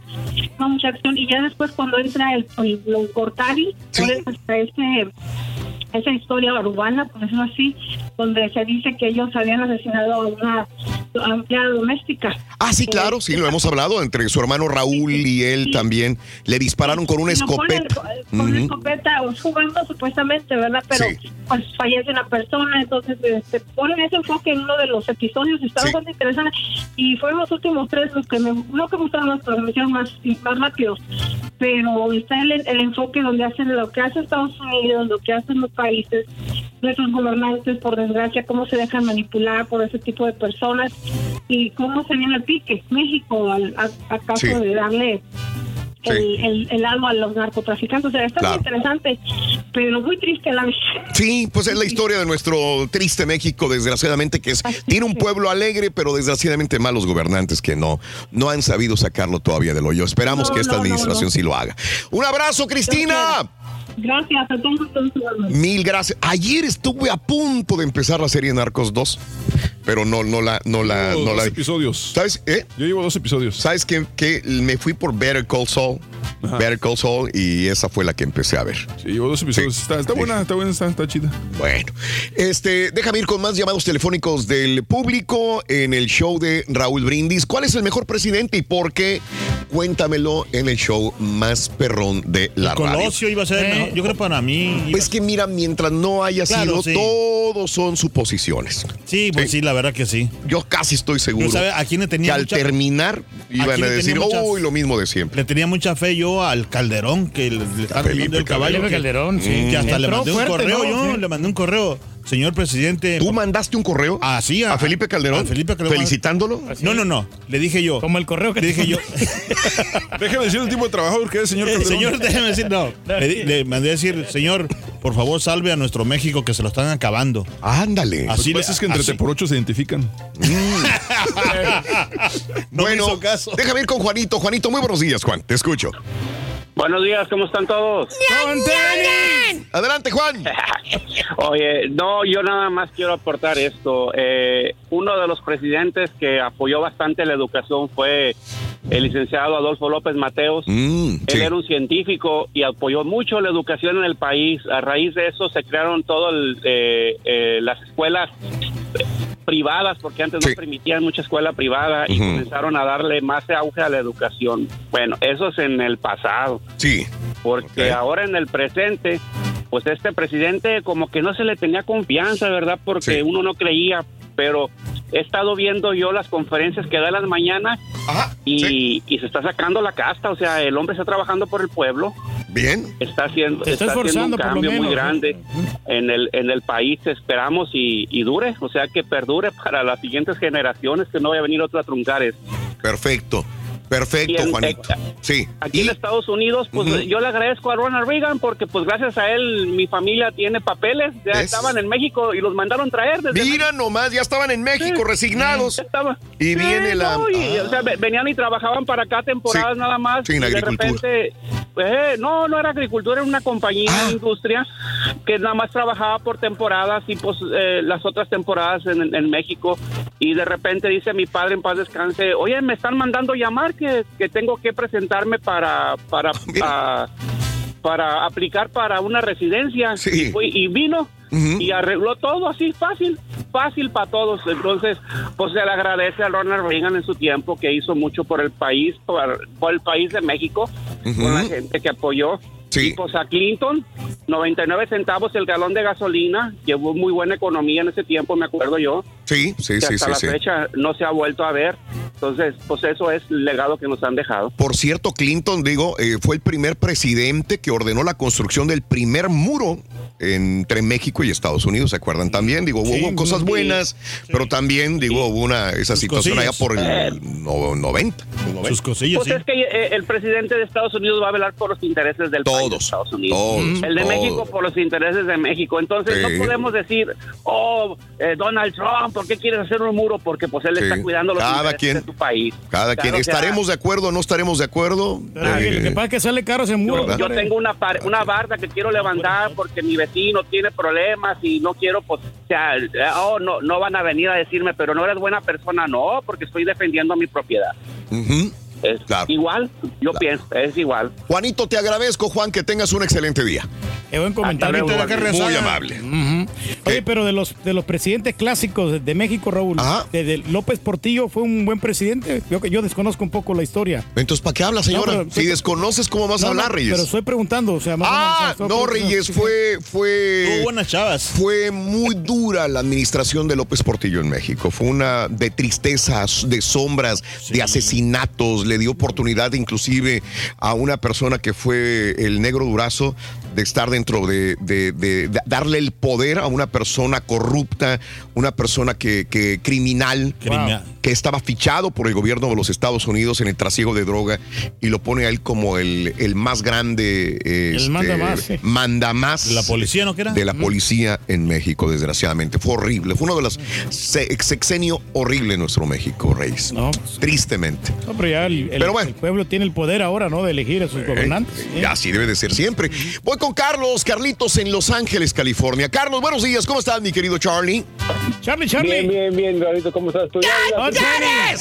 Speaker 61: no mucha acción, y ya después cuando entra el, el, los Gortari, ponen hasta ese esa historia urbana, por decirlo así, donde se dice que ellos habían asesinado a una empleada doméstica.
Speaker 14: Ah, sí, claro, sí, lo hemos hablado. Entre su hermano Raúl y él también le dispararon con una escopeta.
Speaker 61: Con una escopeta jugando supuestamente, ¿verdad? Pero pues fallece una persona, entonces este, ponen ese enfoque en uno de los episodios, está bastante interesante. Y fueron los últimos tres los que me, no que me gustaron me hicieron más, más rápidos. Pero está el, el enfoque donde hacen lo que hace Estados Unidos, lo que hacen los países, nuestros gobernantes, por desgracia, cómo se dejan manipular por ese tipo de personas y cómo se viene el pique. México, al, a, a caso
Speaker 14: Sí.
Speaker 61: de darle
Speaker 14: Sí.
Speaker 61: el, el, el alma a los narcotraficantes. O sea, está
Speaker 14: Claro.
Speaker 61: muy interesante, pero muy triste la.
Speaker 14: Sí, pues es la historia de nuestro triste México, desgraciadamente, que es, tiene un pueblo alegre, pero desgraciadamente malos gobernantes que no, no han sabido sacarlo todavía del hoyo. Esperamos
Speaker 61: No,
Speaker 14: que esta
Speaker 61: no,
Speaker 14: administración
Speaker 61: no.
Speaker 14: sí lo haga. Un abrazo, Cristina.
Speaker 61: Gracias a todos.
Speaker 14: Mil gracias. Ayer estuve a punto de empezar la serie Narcos 2, pero no, no la, no la,
Speaker 1: Llevo
Speaker 14: no la.
Speaker 1: dos episodios.
Speaker 14: ¿Sabes? eh?
Speaker 1: Yo llevo dos episodios.
Speaker 14: ¿Sabes qué? Que me fui por Better Call Saul. Better Call Saul y esa fue la que empecé a ver.
Speaker 1: Sí, llevo dos episodios. Está, está buena, está buena, está, está chida.
Speaker 14: Bueno, este, déjame ir con más llamados telefónicos del público en el show de Raúl Brindis. ¿Cuál es el mejor presidente y por qué? Cuéntamelo en el show más perrón de la radio.
Speaker 60: Colosio iba a ser, el mejor. yo creo para mí.
Speaker 14: Pues que mira, mientras no haya
Speaker 60: Claro,
Speaker 14: sido,
Speaker 60: sí.
Speaker 14: todos son suposiciones.
Speaker 60: Sí, pues sí. la verdad que sí.
Speaker 14: Yo casi estoy seguro
Speaker 60: ¿sabe? ¿A quién le tenía
Speaker 14: que al terminar iban a, decir, uy, lo mismo de siempre.
Speaker 60: Le tenía mucha fe yo al Calderón, que le, le están el caballo.
Speaker 14: Calderón.
Speaker 60: que-
Speaker 14: sí.
Speaker 60: Que hasta le mandé un
Speaker 14: fuerte,
Speaker 60: correo
Speaker 14: ¿no?
Speaker 60: yo,
Speaker 14: Sí.
Speaker 60: le mandé un correo. Señor presidente.
Speaker 14: ¿Tú mandaste un correo?
Speaker 60: Ah, sí.
Speaker 14: ¿A Felipe Calderón?
Speaker 60: A Felipe Calderón.
Speaker 14: ¿Felicitándolo?
Speaker 60: No, no, no. Le dije yo. Como
Speaker 9: el correo que
Speaker 60: Le dije yo.
Speaker 1: Déjeme decir el tipo de trabajador que es, señor Calderón.
Speaker 60: señor, déjeme decir, no. Le, mandé a decir, señor, por favor, salve a nuestro México que se lo están acabando.
Speaker 14: Ándale.
Speaker 1: Lo que pasa es que entre
Speaker 60: así-
Speaker 1: por ocho se identifican.
Speaker 14: bueno, déjame ir con Juanito. Juanito, muy buenos días, Juan. Te escucho.
Speaker 62: Buenos días, ¿cómo están todos?
Speaker 14: Adelante, Juan.
Speaker 62: Oye, no, yo nada más quiero aportar esto. Eh, uno de los presidentes que apoyó bastante la educación fue el licenciado Adolfo López Mateos.
Speaker 14: Mm,
Speaker 62: Él
Speaker 14: sí.
Speaker 62: era un científico y apoyó mucho la educación en el país. A raíz de eso se crearon todas las escuelas privadas, porque antes no permitían mucha escuela privada y comenzaron a darle más auge a la educación. Bueno, eso es en el pasado.
Speaker 14: Sí.
Speaker 62: Porque ahora en el presente, pues este presidente como que no se le tenía confianza, ¿verdad? Porque uno no creía, pero he estado viendo yo las conferencias que da en las mañanas y, y se está sacando la casta, o sea, el hombre está trabajando por el pueblo.
Speaker 14: Bien.
Speaker 62: Está haciendo,
Speaker 9: está
Speaker 62: está haciendo un cambio muy
Speaker 9: menos, ¿no?
Speaker 62: grande en el en el país. Esperamos y, y dure, o sea, que perdure para las siguientes generaciones, que no vaya a venir otro a truncar esto.
Speaker 14: Perfecto. Perfecto,
Speaker 62: en-
Speaker 14: Juanito. Sí.
Speaker 62: Aquí en Estados Unidos, pues yo le agradezco a Ronald Reagan porque pues gracias a él mi familia tiene papeles, ya
Speaker 14: ¿Ves?
Speaker 62: estaban en México y los mandaron traer desde
Speaker 14: Mira nomás, ya estaban en México resignados. Y viene la...
Speaker 62: no, y, o sea, ve- venían y trabajaban para acá temporadas
Speaker 14: Sí.
Speaker 62: nada más.
Speaker 14: Sí, en
Speaker 62: y de repente, eh, no, no era agricultura, era una compañía,
Speaker 14: Ah.
Speaker 62: industria que nada más trabajaba por temporadas y pues eh, las otras temporadas en, en México. Y de repente dice mi padre en paz descanse, oye, me están mandando llamar que, que tengo que presentarme para, para,
Speaker 14: Ah,
Speaker 62: para aplicar para una residencia. Y, fui- y vino y arregló todo así fácil, fácil para todos. Entonces, pues se le agradece a Ronald Reagan en su tiempo que hizo mucho por el país, por, por el país de México, con la gente que apoyó. Y pues a Clinton, 99 centavos el galón de gasolina, llevó muy buena economía en ese tiempo, me acuerdo yo.
Speaker 14: Sí, sí,
Speaker 62: que
Speaker 14: sí,
Speaker 62: hasta
Speaker 14: sí,
Speaker 62: la
Speaker 14: sí.
Speaker 62: fecha no se ha vuelto a ver. Entonces, pues eso es el legado que nos han dejado.
Speaker 14: Por cierto, Clinton, digo, eh, fue el primer presidente que ordenó la construcción del primer muro entre México y Estados Unidos, ¿se acuerdan también? Digo, hubo
Speaker 62: Sí,
Speaker 14: cosas
Speaker 62: sí.
Speaker 14: buenas, pero también, digo, hubo una, esa situación allá
Speaker 62: cosillas.
Speaker 14: por el no- 90.
Speaker 3: Sus cosillas,
Speaker 62: Pues es que eh, el presidente de Estados Unidos va a velar por los intereses del país de Estados Unidos.
Speaker 14: todos,
Speaker 62: el de
Speaker 14: todos.
Speaker 62: México por los intereses de México. Entonces
Speaker 14: Sí.
Speaker 62: no podemos decir, oh, eh, Donald Trump, ¿por qué quieres hacer un muro? Porque pues él
Speaker 14: Sí.
Speaker 62: está cuidando los
Speaker 14: Cada
Speaker 62: intereses
Speaker 14: quien.
Speaker 62: de su país.
Speaker 14: Cada
Speaker 62: Claro,
Speaker 14: quien,
Speaker 62: sea,
Speaker 14: ¿estaremos de acuerdo o no estaremos de acuerdo? Eh,
Speaker 9: que pasa es que sale caro ese muro.
Speaker 62: Yo, tengo una par- una barda que quiero levantar porque mi vecino tiene problemas y no quiero, pues, o sea, oh, no, no van a venir a decirme, pero no eres buena persona, no, porque estoy defendiendo mi propiedad.
Speaker 14: ujú.
Speaker 62: Es igual, yo pienso, es igual.
Speaker 14: Juanito, te agradezco, Juan, que tengas un excelente día.
Speaker 9: Qué buen comentario.
Speaker 14: luego, Muy amable.
Speaker 9: Oye, pero de los de los presidentes clásicos de, México, Raúl, de, de López Portillo fue un buen presidente. Yo, yo desconozco un poco la historia.
Speaker 14: Entonces, ¿para qué habla, señora?
Speaker 9: No, pero-
Speaker 14: si desconoces, ¿cómo vas a
Speaker 9: No,
Speaker 14: hablar, Reyes?
Speaker 9: Pero estoy preguntando, o sea, más o
Speaker 14: Ah,
Speaker 9: menos,
Speaker 14: no. Reyes, fue, fue.
Speaker 3: Tuvo buenas chavas.
Speaker 14: Fue muy dura la administración de López Portillo en México. Fue una de tristezas, de sombras, de asesinatos. Le dio oportunidad, inclusive, a una persona que fue el negro durazo de estar dentro de, de- de- de darle el poder a una persona corrupta, una persona que, que criminal,
Speaker 3: Criminal.
Speaker 14: que estaba fichado por el gobierno de los Estados Unidos en el trasiego de droga y lo pone a él como el, el más grande este,
Speaker 3: mandamás, sí.
Speaker 14: mandamás
Speaker 3: ¿De la policía, no era?
Speaker 14: de la policía en México, desgraciadamente. Fue horrible. Fue uno de los se- sexenio horrible en nuestro México, Reyes. Tristemente.
Speaker 9: No, pero ya el, el-
Speaker 14: Pero bueno.
Speaker 9: el pueblo tiene el poder ahora, ¿no? De elegir a sus gobernantes.
Speaker 14: Y así debe de ser siempre. Voy con Carlos, Carlitos en Los Ángeles, California. Carlos, buenos días. ¿Cómo estás, mi querido Charlie?
Speaker 9: Charlie,
Speaker 62: Bien, bien, bien, Carlito, ¿cómo estás tú?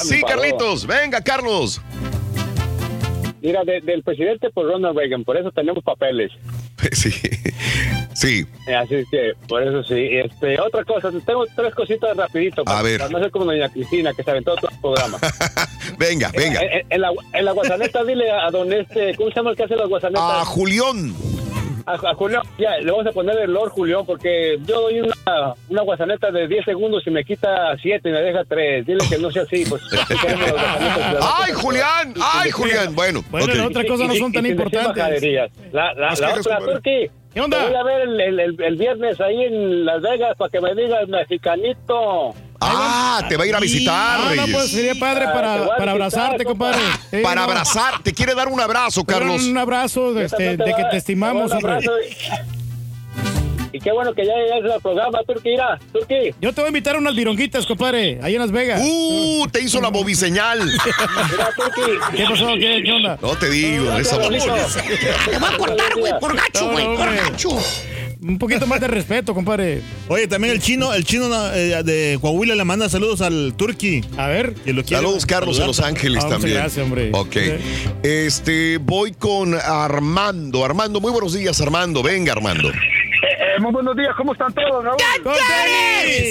Speaker 14: Sí, Carlitos. Venga, Carlos.
Speaker 62: Mira, de- del presidente por Ronald Reagan, por eso tenemos papeles.
Speaker 14: Sí. Sí.
Speaker 62: Así es que, por eso sí. Este, otra cosa, tengo tres cositas rapidito. para-
Speaker 14: ver.
Speaker 62: Para no ser como doña Cristina, que se aventó todo el programa.
Speaker 14: Venga, venga.
Speaker 62: En, en- en la, en la guasaneta, dile a don este, ¿cómo se llama el que hace las guasanetas?
Speaker 14: A Julián.
Speaker 62: A, a Julián, ya, le vamos a poner el Lord Julián, porque yo doy una, una guasaneta de 10 segundos y me quita 7 y me deja 3. Dile que no sea así, pues.
Speaker 14: ¡Ay, Julián! ¡Ay, Julián! Bueno,
Speaker 9: Bueno,
Speaker 14: ok.
Speaker 9: las otras cosas no son tan importantes.
Speaker 62: La, la,
Speaker 9: Las
Speaker 62: la otra. Turki.
Speaker 9: ¿Qué onda?
Speaker 62: Voy a ver el, el, el- el viernes ahí en Las Vegas para que me digas mexicanito.
Speaker 14: Ah, te va a ir a visitar,
Speaker 9: Ah, no, pues sería padre
Speaker 62: Ah,
Speaker 9: para, para abrazarte, compadre.
Speaker 14: Para
Speaker 9: no.
Speaker 14: abrazar, te quiere dar un abrazo, Carlos.
Speaker 9: Un abrazo de, este, de que te estimamos, hombre.
Speaker 62: Y, qué bueno que ya llegaste al programa, Turki. Mira, Turki.
Speaker 9: Yo te voy a invitar a unas vironguitas, compadre, ahí en Las Vegas.
Speaker 14: ¡Uh! Te hizo la bobiseñal.
Speaker 62: Mira.
Speaker 9: ¿Qué pasó? ¿Qué, qué onda?
Speaker 14: No te digo, esa bobiseñal.
Speaker 20: Te voy a cortar, güey, por gacho, güey, por gacho.
Speaker 9: Un poquito más de respeto, compadre.
Speaker 3: Oye, también el chino, el chino eh, de Coahuila le manda saludos al Turqui.
Speaker 9: A ver.
Speaker 3: Que lo quiere
Speaker 14: Saludos, Carlos, de Los Ángeles
Speaker 9: Ah, muchas
Speaker 14: también.
Speaker 9: gracias, hombre.
Speaker 14: Ok. Este, voy con Armando. Armando, muy buenos días, Armando. Venga, Armando.
Speaker 63: Eh, muy buenos días, ¿cómo están todos, Raúl?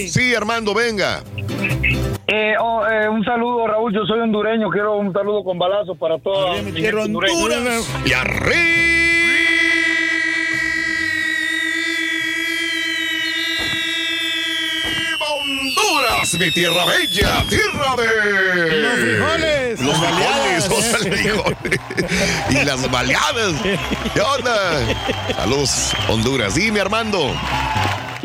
Speaker 14: Sí, Armando, venga.
Speaker 63: Eh, oh, eh, un saludo, Raúl. Yo soy hondureño. Quiero un saludo con balazo para todos. gente hondureña.
Speaker 14: Y arriba. Honduras, mi tierra bella, tierra de
Speaker 9: Los frijoles.
Speaker 14: Los frijoles, los frijoles. y las baleadas. ¿Qué onda? Saludos, Honduras. Dime, Armando.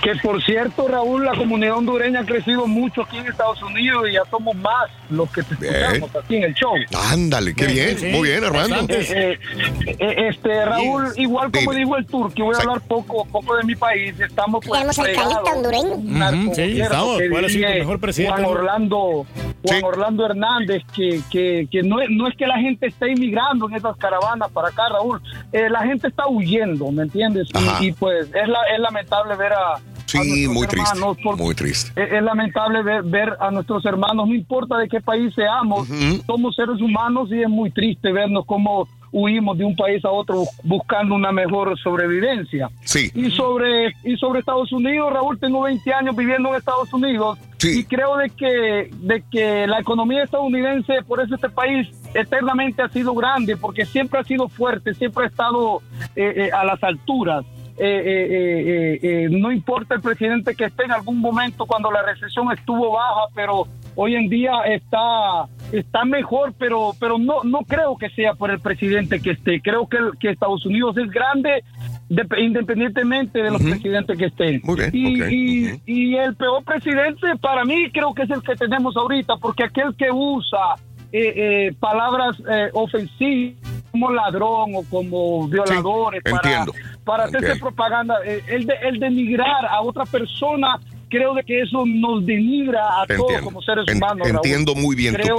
Speaker 63: Que por cierto, Raúl, la comunidad hondureña ha crecido mucho aquí en Estados Unidos y ya somos más los que te escuchamos aquí en el show.
Speaker 14: Ándale, qué bien. Muy bien, Armando.
Speaker 63: Eh, eh, eh, este Raúl, igual como dijo el turco, voy a hablar poco poco de mi país. Estamos pues
Speaker 13: Tenemos el hondureño.
Speaker 9: Sí, estamos. ¿Cuál ha sido mejor presidente?
Speaker 63: Juan Orlando, Juan Orlando Hernández, que, que, que no, es, no es que la gente esté inmigrando en esas caravanas para acá, Raúl. Eh, la gente está huyendo, ¿me entiendes? Y, y, pues es, la, es lamentable ver a.
Speaker 14: Sí, muy triste.
Speaker 63: hermanos
Speaker 14: Muy triste.
Speaker 63: es, es lamentable ver, ver a nuestros hermanos, no importa de qué país seamos, somos seres humanos y es muy triste vernos cómo huimos de un país a otro bus- buscando una mejor sobrevivencia.
Speaker 14: Sí.
Speaker 63: Y sobre y sobre Estados Unidos, Raúl, tengo 20 años viviendo en Estados Unidos y creo de que de que la economía estadounidense, por eso este país eternamente ha sido grande, porque siempre ha sido fuerte, siempre ha estado eh, eh, a las alturas. Eh, eh, eh, eh, eh, no importa el presidente que esté en algún momento cuando la recesión estuvo baja, pero hoy en día está está mejor, pero pero no no creo que sea por el presidente que esté. Creo que, que Estados Unidos es grande de- independientemente de los presidentes que estén. y, y- y el peor presidente para mí creo que es el que tenemos ahorita, porque aquel que usa eh, eh, palabras eh, ofensivas como ladrón o como violadores para, para hacerse
Speaker 14: Ok.
Speaker 63: propaganda, eh, el, de, el denigrar a otra persona, creo de que eso nos denigra a
Speaker 14: Te
Speaker 63: todos
Speaker 14: entiendo.
Speaker 63: como seres humanos. Raúl.
Speaker 14: entiendo muy bien tu
Speaker 63: creo,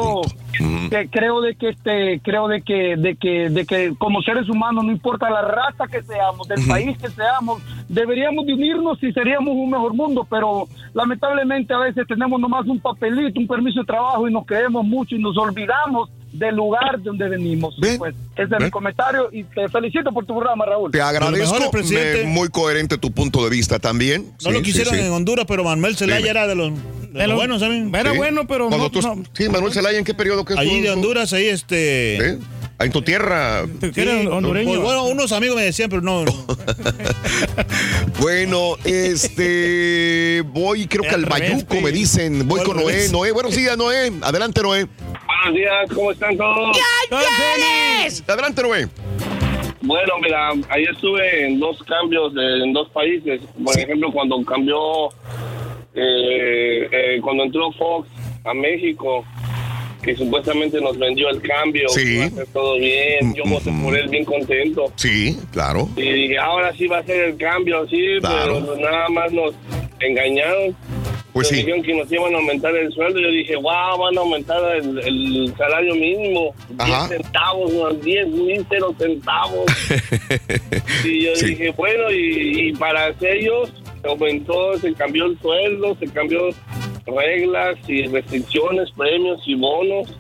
Speaker 14: punto.
Speaker 63: Que creo de que este creo de que de que de que como seres humanos no importa la raza que seamos del país que seamos deberíamos de unirnos y seríamos un mejor mundo pero lamentablemente a veces tenemos nomás un papelito un permiso de trabajo y nos creemos mucho y nos olvidamos del lugar de donde venimos pues ese es mi comentario y te felicito por tu programa Raúl
Speaker 14: Te agradezco.
Speaker 3: mejor presidente-
Speaker 14: me- muy coherente tu punto de vista también.
Speaker 3: No lo quisieron en Honduras, pero Manuel Zelaya
Speaker 14: Dime.
Speaker 3: era de los, de los buenos, ¿saben?
Speaker 9: Era bueno, pero
Speaker 14: Cuando
Speaker 9: no-
Speaker 14: tú-
Speaker 9: no.
Speaker 14: Sí, Manuel Zelaya, ¿en qué periodo que
Speaker 3: Allí de Honduras, ahí este...
Speaker 14: ¿Eh? En tu tierra.
Speaker 3: Sí, pues, bueno, unos amigos me decían, pero no.
Speaker 14: Bueno, este. Voy, creo que al Bayuco me dicen. Voy con Noé. Noé, buenos días, Noé. Adelante, Noé.
Speaker 64: Buenos días, ¿cómo están todos?
Speaker 14: Adelante, Noé.
Speaker 64: Bueno, mira, ahí estuve en dos cambios de- en dos países. Por ejemplo, cuando cambió, eh, eh, cuando entró Fox a México, que supuestamente nos vendió el cambio,
Speaker 14: Sí.
Speaker 64: que iba a hacer todo bien, yo voté por él bien contento.
Speaker 14: Sí, claro.
Speaker 64: Y dije, ahora sí va a ser el cambio, sí,
Speaker 14: Claro.
Speaker 64: pero nada más nos engañaron.
Speaker 14: Pues sí.
Speaker 64: dijeron que nos iban a aumentar el sueldo. Yo dije, wow, van a aumentar el, el salario mínimo.
Speaker 14: Ajá.
Speaker 64: 10 centavos, unos 10 mil cero centavos. y yo
Speaker 14: Sí.
Speaker 64: dije, bueno, y, y para ellos aumentó, se cambió el sueldo, se cambió reglas y restricciones, premios y bonos.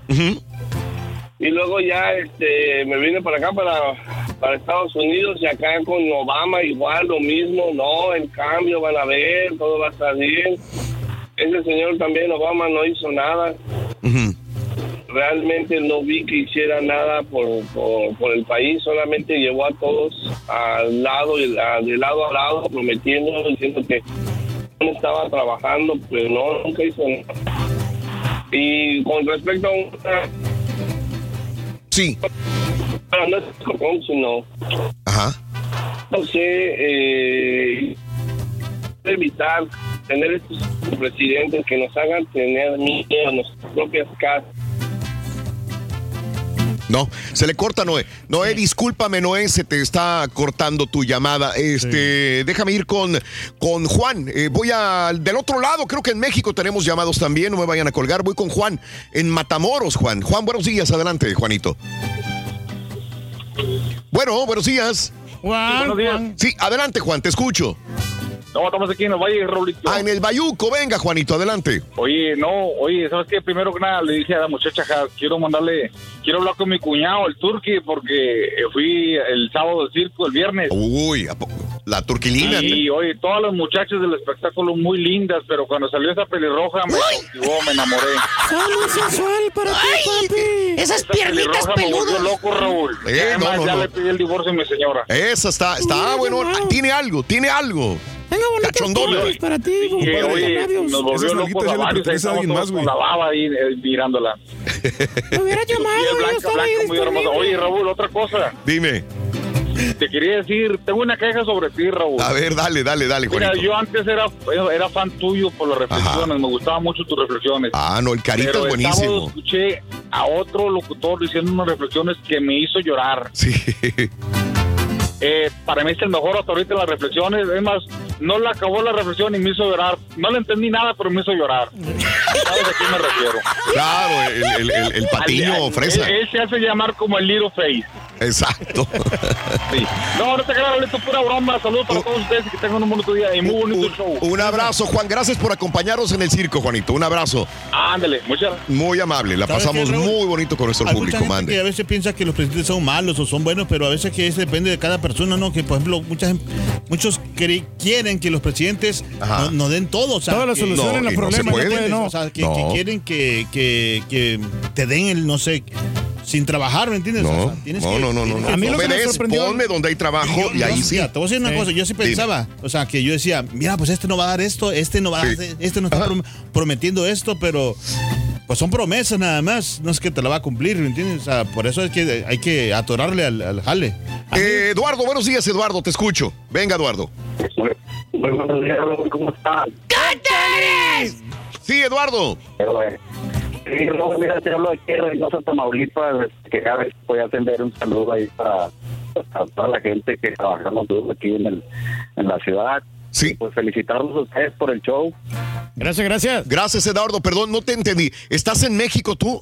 Speaker 64: Y luego ya este, me vine para acá, para, para Estados Unidos, y acá con Obama igual lo mismo, no, el cambio van a ver, todo va a estar bien. Ese señor también, Obama, no hizo nada. Realmente no vi que hiciera nada por, por, por el país, solamente llevó a todos al lado, y de lado a lado, prometiendo, diciendo que no estaba trabajando, pero no, nunca hizo nada. Y con respecto a una
Speaker 14: Sí.
Speaker 64: Pero no sino.
Speaker 14: Ajá.
Speaker 64: No sé, eh, evitar tener estos presidentes que nos hagan tener miedo a nuestras propias casas.
Speaker 14: No, se le corta Noé. Noé, discúlpame, Noé, se te está cortando tu llamada. Este, déjame ir con, con Juan. Eh, voy al del otro lado, creo que en México tenemos llamados también, no me vayan a colgar. Voy con Juan en Matamoros, Juan. Juan, buenos días, adelante, Juanito. Bueno, buenos días. buenos días. Sí, adelante, Juan, te escucho.
Speaker 64: No, estamos aquí en el Valle, Raulito.
Speaker 14: Ah, en el Bayuco, venga, Juanito, adelante.
Speaker 64: Oye, no, oye, ¿sabes qué? Primero que nada le dije a la muchacha, ja, quiero mandarle, quiero hablar con mi cuñado, el turqui, porque fui el sábado del circo, el viernes.
Speaker 14: Uy, la turquilina.
Speaker 64: Y oye, todas las muchachas del espectáculo muy lindas, pero cuando salió esa pelirroja me cautivó, me enamoré.
Speaker 20: muy sensual para ti, papi. Esas
Speaker 64: Esa
Speaker 20: piernitas
Speaker 64: pelirroja me
Speaker 20: peludas.
Speaker 64: loco, Raúl.
Speaker 14: Eh,
Speaker 64: Y además,
Speaker 14: no, no,
Speaker 64: ya
Speaker 14: no.
Speaker 64: le pedí el divorcio a mi señora.
Speaker 14: Esa está, está bueno. Tiene algo, tiene algo.
Speaker 20: Tengo bonitas para ti, compadre.
Speaker 64: oye, nos volvió locos a varios. Ahí estábamos todos con la baba ahí eh, mirándola.
Speaker 20: Me hubiera llamado.
Speaker 64: Oye, Raúl, otra cosa.
Speaker 14: Dime.
Speaker 64: Te quería decir, tengo una queja sobre ti, Raúl.
Speaker 14: A ver, dale, dale, dale,
Speaker 64: Mira,
Speaker 14: Juanito.
Speaker 64: yo antes era, era fan tuyo por las reflexiones, me gustaban mucho tus reflexiones.
Speaker 14: Ah, no, el carita
Speaker 64: Pero
Speaker 14: es buenísimo.
Speaker 64: escuché a otro locutor diciendo unas reflexiones que me hizo llorar.
Speaker 14: Sí.
Speaker 64: Eh, para mí es el mejor hasta ahorita en las reflexiones. Es más, no le acabó la reflexión y me hizo llorar. No le entendí nada, pero me hizo llorar. ¿Sabes a quién me refiero?
Speaker 14: Claro, el, el, el, el patiño
Speaker 64: Al-
Speaker 14: fresa.
Speaker 64: Él, él se hace llamar como el Little Face.
Speaker 14: Exacto.
Speaker 64: Sí. No, no te creas, esto es pura broma. Saludos para todos ustedes y que tengan un bonito día y muy bonito show.
Speaker 14: Un abrazo, Juan. Gracias por acompañarnos en el circo, Juanito. Un abrazo.
Speaker 64: Ándale, muchas
Speaker 14: Muy amable. La
Speaker 3: ¿Sabes
Speaker 14: pasamos
Speaker 3: qué,
Speaker 14: muy bonito con nuestro
Speaker 3: Hay mucha
Speaker 14: público,
Speaker 3: gente
Speaker 14: mande.
Speaker 3: que a veces piensa que los presidentes son malos o son buenos, pero a veces que eso depende de cada persona, ¿no? Que, por ejemplo, muchas, muchos quieren que los presidentes no, no den todo. O sea,
Speaker 9: Todas las soluciones los
Speaker 3: no se
Speaker 9: problemas,
Speaker 3: puede,
Speaker 9: no.
Speaker 3: O sea, que,
Speaker 9: No.
Speaker 3: que quieren que, que, que te den el, no sé, sin trabajar, ¿me entiendes? O
Speaker 14: No,
Speaker 3: sea, tienes
Speaker 14: no,
Speaker 3: que-
Speaker 14: no, no, no,
Speaker 3: tienes
Speaker 14: no.
Speaker 3: que-
Speaker 14: A mí lo que me sorprendió- ponme donde hay trabajo
Speaker 3: Yo-
Speaker 14: y ahí
Speaker 3: yo-
Speaker 14: sí.
Speaker 3: mira, te voy a decir una
Speaker 14: Sí.
Speaker 3: cosa, yo sí
Speaker 14: Dime.
Speaker 3: pensaba, o sea, que yo decía, mira, pues este no va a dar esto, este no va a
Speaker 14: Sí.
Speaker 3: hacer, este no está prom- prometiendo esto, pero pues son promesas nada más, no es que te la va a cumplir, ¿me entiendes? O sea, por eso es que hay que atorarle al, al jale.
Speaker 14: Eh, Eduardo, buenos días, Eduardo. Te escucho. Venga, Eduardo.
Speaker 65: Muy buenos días, ¿cómo estás?
Speaker 14: Sí, Eduardo.
Speaker 65: Sí, Raúl, mira, te hablo aquí de Reynosa, Tamaulipas. Quería ver si podía atender un saludo ahí para, para toda la gente que trabajamos duro aquí en, el, en la ciudad.
Speaker 14: Sí.
Speaker 65: Pues felicitarlos a ustedes por el show.
Speaker 9: Gracias, gracias.
Speaker 14: Gracias, Eduardo. Perdón, no te entendí. ¿Estás en México tú?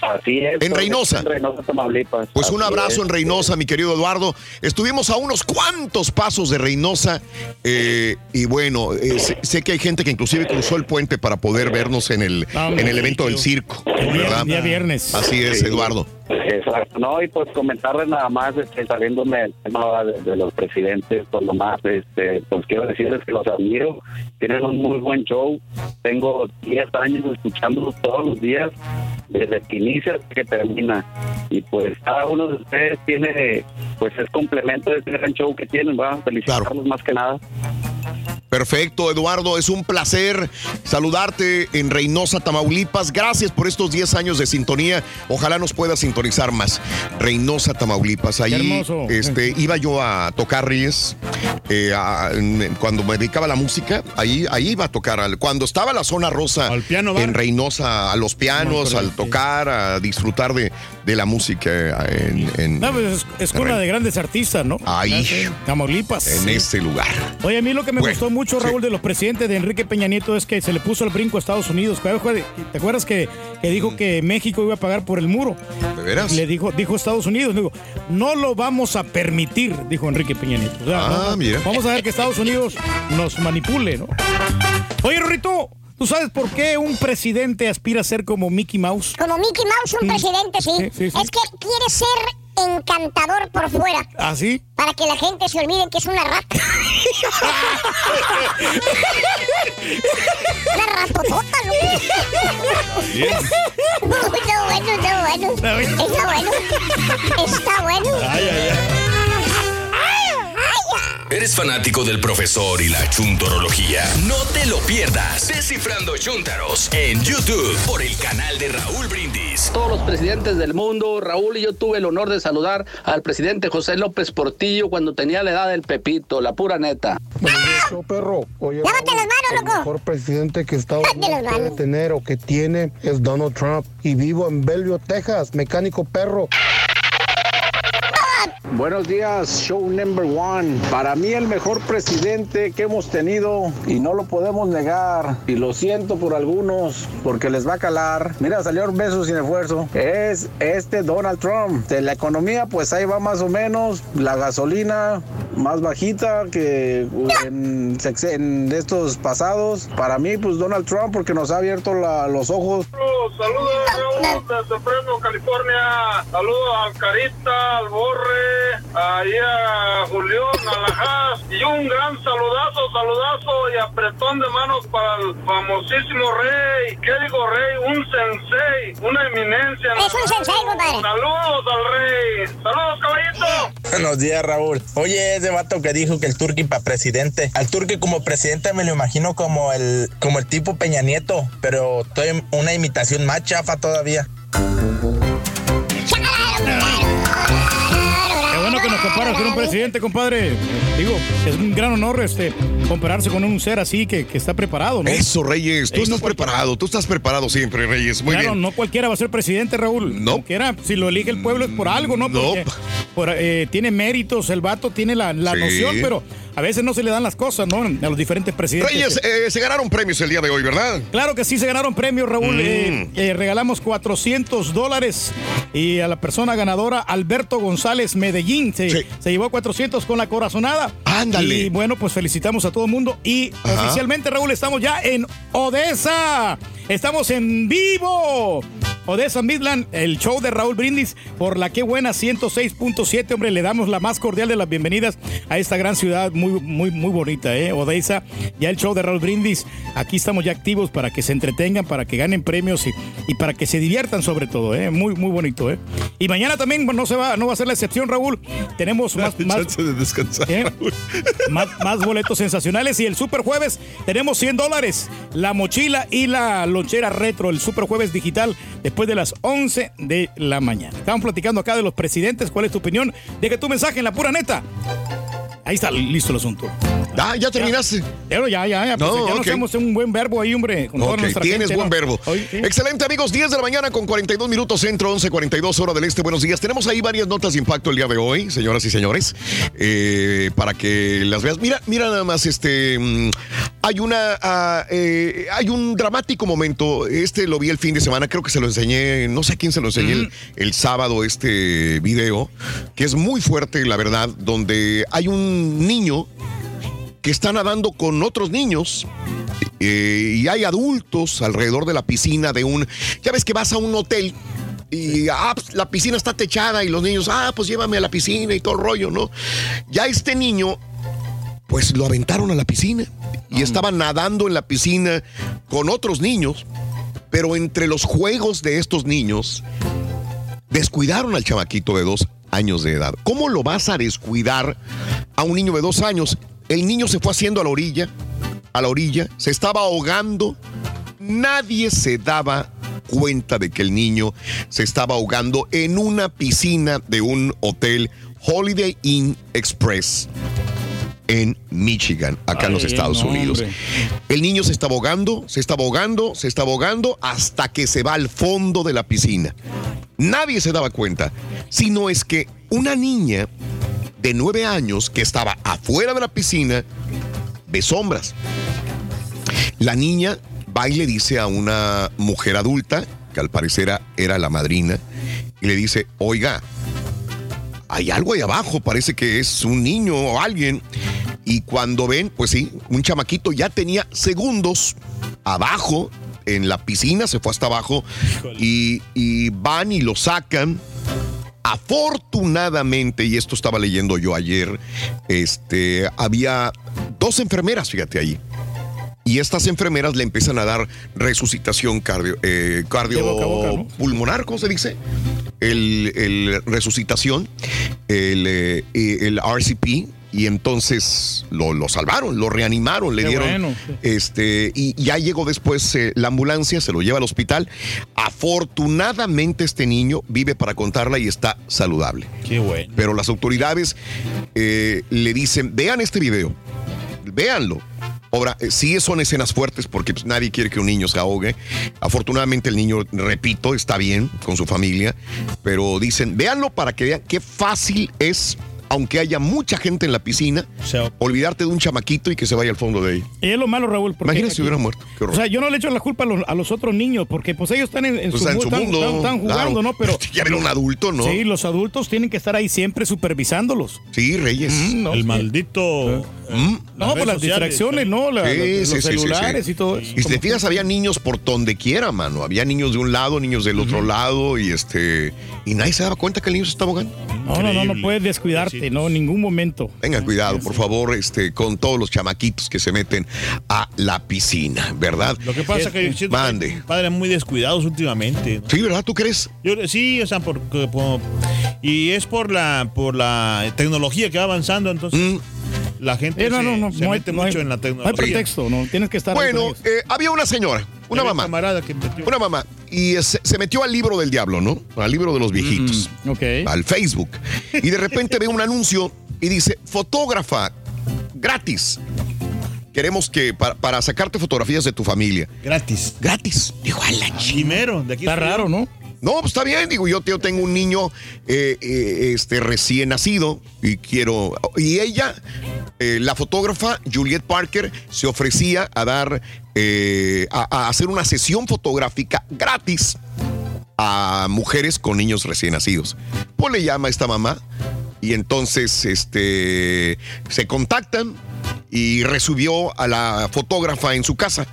Speaker 65: Así es.
Speaker 14: En Reynosa.
Speaker 65: En Reynosa, Tamaulipas.
Speaker 14: Pues un abrazo
Speaker 65: es.
Speaker 14: en Reynosa, mi querido Eduardo. Estuvimos a unos cuantos pasos de Reynosa eh, y bueno, eh, sé, sé que hay gente que inclusive cruzó el puente para poder vernos en el, en el evento del circo, ¿verdad?
Speaker 9: día viernes.
Speaker 14: Así es,
Speaker 65: Sí.
Speaker 14: Eduardo.
Speaker 65: Exacto, no, y pues comentarles nada más, este, saliéndome del tema de, de los presidentes, por lo más, este, pues quiero decirles que los admiro, tienen un muy buen show, tengo 10 años escuchándolos todos los días, desde que inicia hasta que termina, y pues cada uno de ustedes tiene, pues es complemento de ese gran show que tienen, va felicitarlos más que nada.
Speaker 14: Perfecto, Eduardo, es un placer saludarte en Reynosa, Tamaulipas. Gracias por estos 10 años de sintonía. Ojalá nos pueda sintonizar más. Reynosa, Tamaulipas. Ahí este, iba yo a tocar Ries eh, a- cuando me dedicaba a la música. Ahí, ahí iba a tocar. al- Cuando estaba la zona rosa en Reynosa, a los pianos, al tocar, a disfrutar de, de la música en, en-
Speaker 9: No, pues es, es cuna de grandes artistas, ¿no?
Speaker 14: Ahí.
Speaker 9: Sí, Tamaulipas.
Speaker 14: en este lugar.
Speaker 9: Oye, a mí lo que me
Speaker 14: Bueno,
Speaker 9: gustó mucho, Raúl, de los presidentes de Enrique Peña Nieto es que se le puso el brinco a Estados Unidos. ¿Te acuerdas que, que dijo que México iba a pagar por el muro?
Speaker 14: ¿De veras?
Speaker 9: Le dijo, dijo Estados Unidos, dijo, no lo vamos a permitir, dijo Enrique Peña Nieto. O sea,
Speaker 14: Ah,
Speaker 9: no-
Speaker 14: mira.
Speaker 9: Vamos a ver que Estados Unidos nos manipule, ¿no? Oye, Rorrito, ¿tú sabes por qué un presidente aspira a ser como Mickey Mouse?
Speaker 13: Como Mickey Mouse, un
Speaker 9: Mm.
Speaker 13: presidente, sí.
Speaker 9: Sí, sí, sí.
Speaker 13: Es que quiere ser encantador por fuera.
Speaker 9: ¿Ah, sí?
Speaker 13: Para que la gente se olvide que es una rata. una ratotota, loco.
Speaker 3: Bien.
Speaker 13: Está bueno, está bueno. Está bueno. Está bueno.
Speaker 3: Ay, ay, ay.
Speaker 4: ¿Eres fanático del profesor y la chuntorología? No te lo pierdas. Descifrando Chuntaros en YouTube por el canal de Raúl Brindis.
Speaker 66: Todos los presidentes del mundo, Raúl y yo tuve el honor de saludar al presidente José López Portillo cuando tenía la edad del Pepito, la pura neta.
Speaker 67: Yo, perro. Oye,
Speaker 13: Lávate las manos,
Speaker 67: el
Speaker 13: loco.
Speaker 67: mejor presidente que Estados Unidos puede tener o que tiene es Donald Trump. Y vivo en Bellevue, Texas, mecánico perro.
Speaker 66: Buenos días, show number one. Para mí el mejor presidente que hemos tenido y no lo podemos negar y lo siento por algunos porque les va a calar. Mira, salió un beso sin esfuerzo. Es este Donald Trump. De la economía pues ahí va más o menos. La gasolina más bajita que en, estos pasados. Para mí pues Donald Trump porque nos ha abierto los ojos.
Speaker 68: Saludos, desde Fresno, California. Saludos al Carita, al Borre, ahí a Julián, a Lajas. Y un gran saludazo, saludazo y apretón de manos para el famosísimo rey. ¿Qué digo rey? Un sensei, una eminencia.
Speaker 69: Es un sensei, compadre.
Speaker 68: Saludos al rey. Saludos, caballito.
Speaker 13: Buenos días, Raúl. Oye, ese vato que dijo que el Turqui para presidente. Al Turqui como presidente me lo imagino como el, como el tipo Peña Nieto, pero estoy una imitación más chafa todavía.
Speaker 9: Comparas con un presidente, compadre. Digo, es un gran honor este compararse con un ser así que, que está preparado, ¿no?
Speaker 14: Eso, Reyes. Tú
Speaker 9: Ey,
Speaker 14: estás
Speaker 9: no
Speaker 14: preparado. Tú estás preparado siempre, Reyes. Muy
Speaker 9: claro,
Speaker 14: bien.
Speaker 9: no cualquiera va a ser presidente, Raúl. No. Cualquiera, si lo elige el pueblo es por algo, ¿no? Porque por, eh, tiene méritos, el vato tiene la, la
Speaker 14: Sí.
Speaker 9: noción, pero a veces no se le dan las cosas, ¿no? A los diferentes presidentes.
Speaker 14: Reyes, eh, se ganaron premios el día de hoy, ¿verdad?
Speaker 9: Claro que sí se ganaron premios, Raúl.
Speaker 14: Mm.
Speaker 9: Eh, eh, regalamos 400 dólares y a la persona ganadora, Alberto González Medellín, se, se llevó 400 con la corazonada.
Speaker 14: Ándale.
Speaker 9: Y bueno, pues felicitamos a todo el mundo. Y
Speaker 14: Ajá.
Speaker 9: oficialmente, Raúl, estamos ya en Odessa. Estamos en vivo. Odessa Midland, el show de Raúl Brindis por la que buena 106.7, hombre, le damos la más cordial de las bienvenidas a esta gran ciudad muy muy muy bonita, eh, Odessa. Ya el show de Raúl Brindis, aquí estamos ya activos para que se entretengan, para que ganen premios y, y para que se diviertan sobre todo, eh, muy muy bonito, eh. Y mañana también no se va no va a ser la excepción, Raúl. Tenemos más más
Speaker 1: de descansar.
Speaker 9: ¿Eh? más, más boletos sensacionales y el Super Jueves tenemos 100 dólares, la mochila y la retro, el Super Jueves digital después de las 11 de la mañana. Estamos platicando acá de los presidentes, ¿cuál es tu opinión? Deja tu mensaje en la pura neta. Ahí está, listo el asunto.
Speaker 14: Ah, ya terminaste.
Speaker 9: Ya, ya, ya, ya, pues,
Speaker 14: No,
Speaker 9: ya nos
Speaker 14: ok.
Speaker 9: hacemos un buen verbo ahí, hombre. Con toda
Speaker 14: Ok,
Speaker 9: nuestra
Speaker 14: tienes
Speaker 9: gente,
Speaker 14: buen
Speaker 9: ¿no?
Speaker 14: verbo.
Speaker 9: Hoy, sí.
Speaker 14: Excelente, amigos. 10 de la mañana con 42 minutos centro, 11, 42 hora del este. Buenos días. Tenemos ahí varias notas de impacto el día de hoy, señoras y señores, eh, para que las veas. Mira, mira nada más, este, mm, hay una, eh, hay un dramático momento. Este lo vi el fin de semana, creo que se lo enseñé, no sé a quién se lo enseñé el, el sábado, este video, que es muy fuerte, la verdad, donde hay un niño que está nadando con otros niños eh, y hay adultos alrededor de la piscina de un... Ya ves que vas a un hotel y ah, pues, la piscina está techada y los niños, ah, pues llévame a la piscina y todo el rollo, ¿no? Ya este niño, pues lo aventaron a la piscina y estaba nadando en la piscina con otros niños, pero entre los juegos de estos niños, descuidaron al chamaquito de dos años de edad. ¿Cómo lo vas a descuidar a un niño de dos años? El niño se fue haciendo a la orilla, a la orilla, se estaba ahogando. Nadie se daba cuenta de que el niño se estaba ahogando en una piscina de un hotel Holiday Inn Express en Michigan, acá en los Estados
Speaker 9: no,
Speaker 14: Unidos.
Speaker 9: hombre.
Speaker 14: El niño se está ahogando, se está ahogando, se está ahogando hasta que se va al fondo de la piscina. Nadie se daba cuenta, sino es que una niña de nueve años que estaba afuera de la piscina ve sombras. La niña va y le dice a una mujer adulta, que al parecer era- era la madrina, y le dice, oiga, hay algo ahí abajo, parece que es un niño o alguien. Y cuando ven, pues sí, un chamaquito ya tenía segundos abajo en la piscina, se fue hasta abajo y, y van y lo sacan. Afortunadamente, y esto estaba leyendo yo ayer, este, había dos enfermeras, fíjate ahí. Y estas enfermeras le empiezan a dar resucitación cardio, eh, cardiopulmonar, ¿cómo se dice? El, el resucitación, el, eh, el RCP, y entonces lo, lo salvaron, lo reanimaron, le
Speaker 9: Qué
Speaker 14: dieron.
Speaker 9: bueno.
Speaker 14: Este, y ya llegó después eh, la ambulancia, se lo lleva al hospital. Afortunadamente, este niño vive para contarla y está saludable.
Speaker 9: Qué bueno.
Speaker 14: Pero las autoridades eh, le dicen: vean este video, véanlo. Ahora, eh, sí son escenas fuertes porque pues, nadie quiere que un niño se ahogue. Afortunadamente el niño, repito, está bien con su familia, pero dicen, véanlo para que vean qué fácil es aunque haya mucha gente en la piscina, olvidarte de un chamaquito y que se vaya al fondo de ahí.
Speaker 9: Y es lo malo, Raúl.
Speaker 14: Imagínate si hubiera muerto. Qué horror.
Speaker 9: O sea, yo no le echo la culpa a los, a los otros niños, porque pues ellos están en, en
Speaker 14: Pues
Speaker 9: su,
Speaker 14: en su mundo,
Speaker 9: están- están jugando,
Speaker 14: claro.
Speaker 9: ¿no? Pero
Speaker 14: Ya era un adulto, ¿no?
Speaker 9: Sí, los adultos tienen que estar ahí siempre supervisándolos.
Speaker 14: Sí, Reyes.
Speaker 9: Mm, no,
Speaker 3: el
Speaker 9: sí.
Speaker 3: maldito.
Speaker 9: No, por las distracciones, ¿no? La-
Speaker 14: Sí,
Speaker 9: los
Speaker 14: sí,
Speaker 9: celulares
Speaker 14: sí.
Speaker 9: y todo eso.
Speaker 14: Y si te fijas, había niños por donde quiera, mano. Había niños de un lado, niños del otro lado, y este. Y nadie se daba cuenta que el niño se estaba ahogando.
Speaker 9: No, no, no, no puedes descuidarte, no, en ningún momento.
Speaker 14: Tengan cuidado, por favor, este, con todos los chamaquitos que se meten a la piscina, ¿verdad?
Speaker 3: Lo que pasa es que yo siento que
Speaker 14: Mande.
Speaker 3: hay padres muy descuidados últimamente. ¿no?
Speaker 14: Sí, ¿verdad? ¿Tú crees?
Speaker 3: Yo, sí, o sea, porque, por- y es por la por la tecnología que va avanzando, entonces la gente
Speaker 9: Eh, no,
Speaker 3: se,
Speaker 9: no, no,
Speaker 3: se
Speaker 9: no hay-
Speaker 3: mete
Speaker 9: no hay-
Speaker 3: mucho en la
Speaker 9: No
Speaker 3: tecnología.
Speaker 9: hay pretexto, no, tienes que estar
Speaker 14: Bueno, eh, había una señora, una
Speaker 3: Había
Speaker 14: mamá.
Speaker 3: camarada que metió-
Speaker 14: Una mamá. Y eh, se, se metió al libro del diablo, ¿no? Al libro de los viejitos.
Speaker 9: ok.
Speaker 14: Al Facebook. Y de repente ve un anuncio y dice, fotógrafa, gratis. Queremos que para, para sacarte fotografías de tu familia.
Speaker 3: Gratis.
Speaker 14: Gratis. Dijo, a la
Speaker 3: Primero, de aquí
Speaker 9: Está raro, ¿no?
Speaker 14: No, pues está bien, digo, yo, yo tengo un niño eh, eh, este, recién nacido y quiero... Y ella, eh, la fotógrafa Juliet Parker, se ofrecía a dar, a, hacer una sesión fotográfica gratis a mujeres con niños recién nacidos. Pues le llama a esta mamá y entonces este, se contactan y recibió a la fotógrafa en su casa.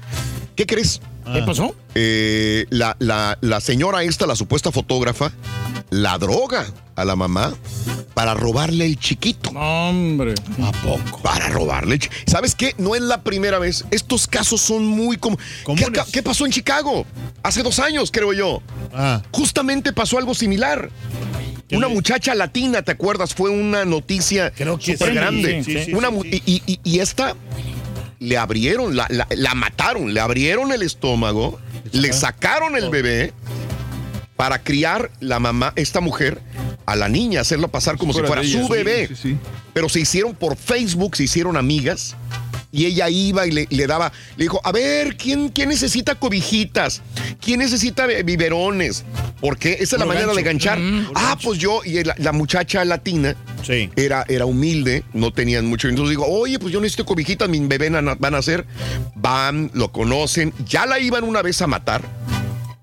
Speaker 14: ¿Qué crees?
Speaker 9: ¿Qué pasó?
Speaker 14: Eh, la, la- la señora esta, la supuesta fotógrafa, la droga a la mamá para robarle el chiquito.
Speaker 9: Hombre.
Speaker 3: ¿A poco?
Speaker 14: Para robarle ¿Sabes qué? No es la primera vez. Estos casos son muy como. ¿Qué,
Speaker 3: Comunes.
Speaker 14: qué pasó en Chicago? Hace dos años, creo yo.
Speaker 3: Ah,
Speaker 14: Justamente pasó algo similar.
Speaker 3: ¿Qué
Speaker 14: Una muchacha latina, ¿te acuerdas? Fue una noticia
Speaker 3: Creo que
Speaker 14: súper
Speaker 3: sí,
Speaker 14: grande.
Speaker 3: sí, sí,
Speaker 14: Una
Speaker 3: sí,
Speaker 14: mu-
Speaker 3: sí.
Speaker 14: Y, y- y esta le abrieron, la, la- la mataron, le abrieron el estómago, le sacaron el bebé para criar la mamá, esta mujer, a la niña, hacerla pasar como si
Speaker 1: Fuera
Speaker 14: su bebé. Pero se hicieron por Facebook, se hicieron amigas. Y ella iba y le, le daba, le dijo, a ver, ¿quién, ¿quién necesita cobijitas? ¿Quién necesita be- biberones? Porque esa es la manera de ganchar.
Speaker 3: Puro
Speaker 14: ah, pues yo, y la, la muchacha latina
Speaker 3: sí.
Speaker 14: era, era humilde, no tenían mucho. Entonces digo, oye, pues yo necesito cobijitas, mi bebé van a hacer. Van, lo conocen, ya la iban una vez a matar.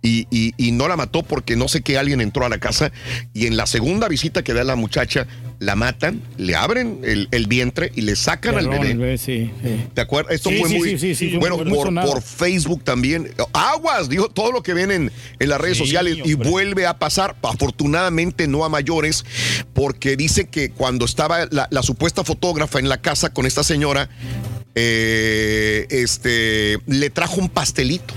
Speaker 14: Y, y- y no la mató porque no sé qué alguien entró a la casa y en la segunda visita que da la muchacha la matan, le abren el, el vientre y le sacan al bebé.
Speaker 9: bebé, sí, sí.
Speaker 14: ¿Te acuerdas? Esto
Speaker 9: Sí,
Speaker 14: fue
Speaker 9: sí,
Speaker 14: muy,
Speaker 9: sí, sí, sí,
Speaker 14: bueno por, Facebook también. Aguas, digo, todo lo que ven en, en las redes
Speaker 3: Sí,
Speaker 14: sociales y
Speaker 3: hombre.
Speaker 14: vuelve a pasar, afortunadamente no a mayores, porque dice que cuando estaba la, la supuesta fotógrafa en la casa con esta señora, eh, este, le trajo un pastelito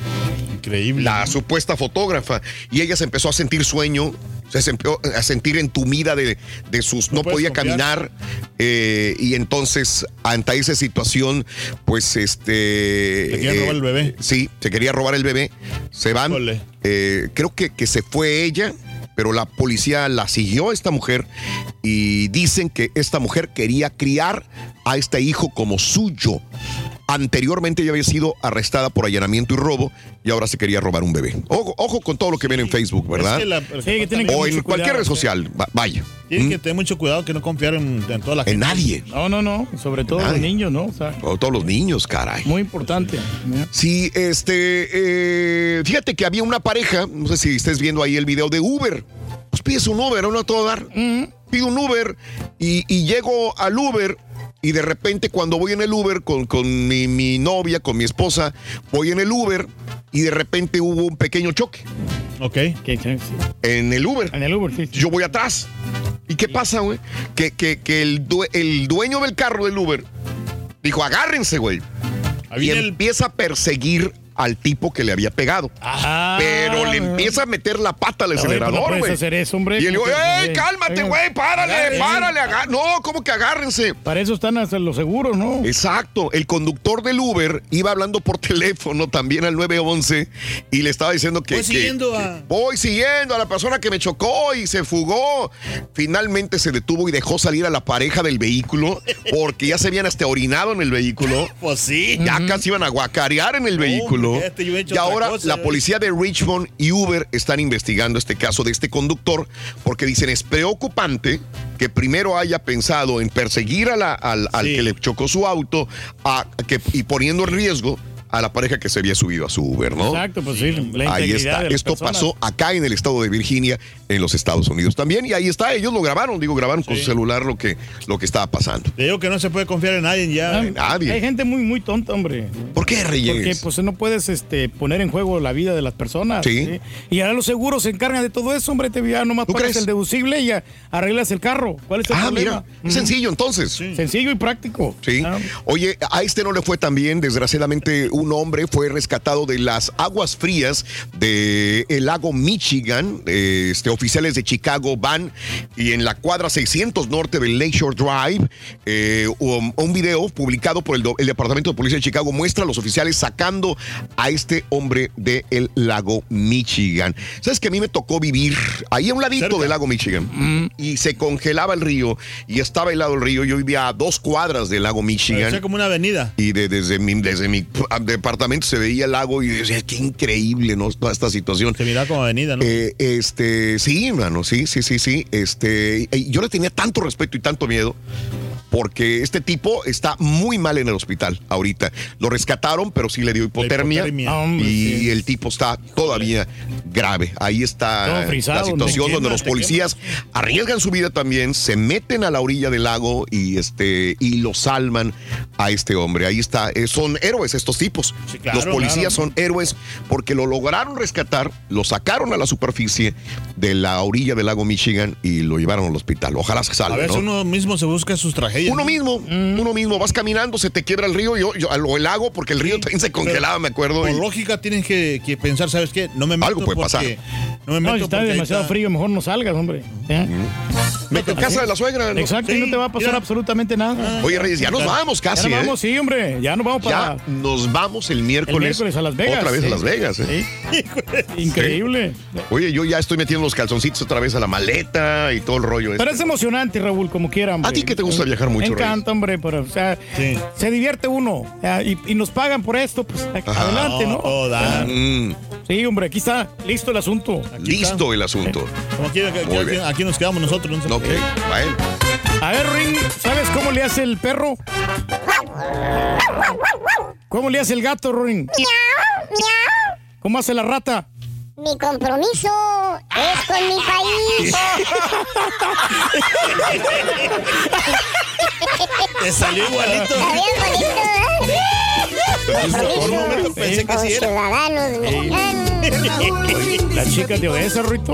Speaker 3: Increíble.
Speaker 14: la supuesta fotógrafa y ella se empezó a sentir sueño se empezó a sentir entumida de, de sus no, podía
Speaker 3: confiar.
Speaker 14: caminar eh, y entonces ante esa situación pues este
Speaker 3: Le querían robar el bebé.
Speaker 14: sí se quería robar el bebé se van eh, creo que, que se fue ella pero la policía la siguió a esta mujer y dicen que esta mujer quería criar a este hijo como suyo. Anteriormente ya había sido arrestada por allanamiento y robo y ahora se quería robar un bebé. Ojo, ojo con todo lo que ven en Facebook, ¿verdad?
Speaker 3: Es que la-
Speaker 9: Sí, que tienen que
Speaker 14: o en cualquier
Speaker 9: cuidado,
Speaker 14: red
Speaker 9: sí.
Speaker 14: social, va- vaya.
Speaker 3: Tienes
Speaker 14: ¿Mm?
Speaker 3: que tener mucho cuidado que no confiar en, en toda la gente.
Speaker 14: En nadie.
Speaker 9: No, no, no. Sobre todo los niños, ¿no? O sea,
Speaker 14: O todos los niños, caray.
Speaker 9: muy importante.
Speaker 14: Sí, este, eh, fíjate que había una pareja, no sé si estés viendo ahí el video de Uber. Pues pides un Uber, no a todo dar. Pido un Uber y, y llego al Uber y de repente cuando voy en el Uber con, con mi, mi novia, con mi esposa, voy en el Uber y de repente hubo un pequeño choque
Speaker 3: Ok.
Speaker 14: En el Uber.
Speaker 9: En el Uber, sí. sí.
Speaker 14: Yo voy atrás. ¿Y qué pasa, güey? Que, que- que el, due- el dueño del carro del Uber dijo, agárrense, güey. Y
Speaker 3: el-
Speaker 14: empieza a perseguir al tipo que le había pegado. Pero le empieza a meter la pata al
Speaker 9: no
Speaker 14: acelerador, güey.
Speaker 9: hacer eso, hombre.
Speaker 14: Y él dijo,
Speaker 9: ¿Cómo puedes
Speaker 14: ¡ey, cálmate, güey! ¡Párale,
Speaker 9: agárrense.
Speaker 14: párale! No, ¿cómo que agárrense?
Speaker 9: Para eso están hasta los seguros, ¿no?
Speaker 14: Exacto. El conductor del Uber iba hablando por teléfono también al 911 y le estaba diciendo que...
Speaker 3: Voy
Speaker 14: que-
Speaker 3: siguiendo
Speaker 14: que
Speaker 3: a-
Speaker 14: voy siguiendo a la persona que me chocó y se fugó. Finalmente se detuvo y dejó salir a la pareja del vehículo porque ya se habían hasta orinado en el vehículo.
Speaker 3: Pues sí.
Speaker 14: Ya casi iban a guacarear en el vehículo.
Speaker 3: He hecho
Speaker 14: y ahora
Speaker 3: cosa,
Speaker 14: la policía de Richmond y Uber están investigando este caso de este conductor porque dicen es preocupante que primero haya pensado en perseguir a la- al, al que le chocó su auto a- que, y poniendo en riesgo a la pareja que se había subido a su Uber, ¿no?
Speaker 9: Exacto, pues sí. La
Speaker 14: Ahí está.
Speaker 9: de
Speaker 14: Esto
Speaker 9: personas.
Speaker 14: pasó acá en el estado de Virginia, en los Estados Unidos también. Y ahí está, ellos lo grabaron, digo, grabaron con su celular lo que, lo que estaba pasando.
Speaker 3: Te digo que no se puede confiar en nadie ya.
Speaker 9: Ah, Hay gente muy, muy tonta, hombre.
Speaker 14: ¿Por qué, Reyes?
Speaker 9: Porque pues no puedes este, poner en juego la vida de las personas.
Speaker 14: Sí.
Speaker 9: Y ahora los seguros se encargan de todo eso, hombre. Te ya nomás pagas
Speaker 14: crees?
Speaker 9: el deducible y ya arreglas el carro. ¿Cuál es el
Speaker 14: Ah,
Speaker 9: problema?
Speaker 14: mira, es sencillo entonces.
Speaker 9: Sencillo y práctico.
Speaker 14: Sí. Oye, a este no le fue tan bien. Desgraciadamente, un hombre fue rescatado de las aguas frías del lago Michigan. Este, oficiales de Chicago van y en la cuadra 600 norte del Lakeshore Drive, eh, un, un video publicado por el, Departamento de Policía de Chicago muestra a los oficiales sacando a este hombre del lago Michigan. ¿Sabes que a mí me tocó vivir ahí a un ladito del lago Michigan? Y se congelaba el río y estaba helado el río. Yo vivía a dos cuadras del lago Michigan.
Speaker 3: Parecía como una avenida.
Speaker 14: Y de- desde, mi, desde mi departamento se veía el lago y decía, qué increíble, ¿no? Toda esta situación.
Speaker 3: Se mira como avenida, ¿no?
Speaker 14: Eh, este, sí, mano, sí, sí, sí, sí. Este, yo le tenía tanto respeto y tanto miedo porque este tipo está muy mal en el hospital ahorita. Lo rescataron, pero sí le dio hipotermia.
Speaker 3: hipotermia.
Speaker 9: Ah,
Speaker 3: Hombre,
Speaker 14: y
Speaker 3: sí.
Speaker 14: el tipo está todavía grave. Ahí está
Speaker 3: frisado,
Speaker 14: la situación donde los policías arriesgan su vida también, se meten a la orilla del lago y este y lo salvan a este hombre. Ahí está, eh, son héroes estos tipos.
Speaker 3: claro,
Speaker 14: los policías
Speaker 3: claro.
Speaker 14: son héroes porque lo lograron rescatar, lo sacaron a la superficie de la orilla del lago Michigan y lo llevaron al hospital. Ojalá se
Speaker 3: A
Speaker 14: salve,
Speaker 3: veces
Speaker 14: ¿no?
Speaker 3: uno mismo se busca sus tragedias.
Speaker 14: Uno
Speaker 3: ¿no?
Speaker 14: mismo, uno mismo, vas caminando, se te quiebra el río yo, yo- o el lago, porque el río también se congelaba, me acuerdo.
Speaker 3: Por
Speaker 14: y-
Speaker 3: lógica tienes que, que pensar, ¿sabes qué? No me meto
Speaker 14: Algo puede pasar.
Speaker 3: No me
Speaker 9: No,
Speaker 3: meto
Speaker 9: si está demasiado
Speaker 3: está-
Speaker 9: frío, mejor no salgas, hombre. ¿Eh?
Speaker 14: Vete a casa de la suegra. ¿no?
Speaker 9: Exacto, y no te va a pasar absolutamente nada.
Speaker 14: Oye, Reyes, ya nos vamos casi,
Speaker 9: Ya nos
Speaker 14: ¿eh?
Speaker 9: vamos, sí, hombre. Ya nos vamos para.
Speaker 14: Ya nos vamos el miércoles.
Speaker 9: El miércoles a Las Vegas,
Speaker 14: Otra vez
Speaker 9: sí.
Speaker 14: a Las Vegas, ¿eh?
Speaker 9: Increíble.
Speaker 14: Oye, yo ya estoy metiendo los calzoncitos otra vez a la maleta y todo el rollo.
Speaker 9: Pero
Speaker 14: este.
Speaker 9: es emocionante, Raúl, como quiera. hombre.
Speaker 14: ¿A ti que te gusta viajar mucho,
Speaker 9: Me encanta, hombre, pero, o sea, se divierte uno. y, y nos pagan por esto, pues
Speaker 14: Ajá.
Speaker 9: adelante, ¿no?
Speaker 3: Oh, da.
Speaker 14: Mm,
Speaker 9: Sí, hombre, aquí está listo el asunto.
Speaker 14: listo el asunto.
Speaker 3: Como aquí, aquí- nos quedamos nosotros. ¿no?
Speaker 14: Ok, bueno.
Speaker 9: A ver, Ring, ¿sabes cómo le hace el perro? ¿Cómo le hace el gato, Ring? ¿Cómo hace la rata?
Speaker 13: Mi compromiso es con mi país.
Speaker 3: Te salió igualito.
Speaker 13: ¿eh?
Speaker 3: momento pensé que sí era.
Speaker 13: ciudadanos mexicanos.
Speaker 9: La chica de Odessa, Rito.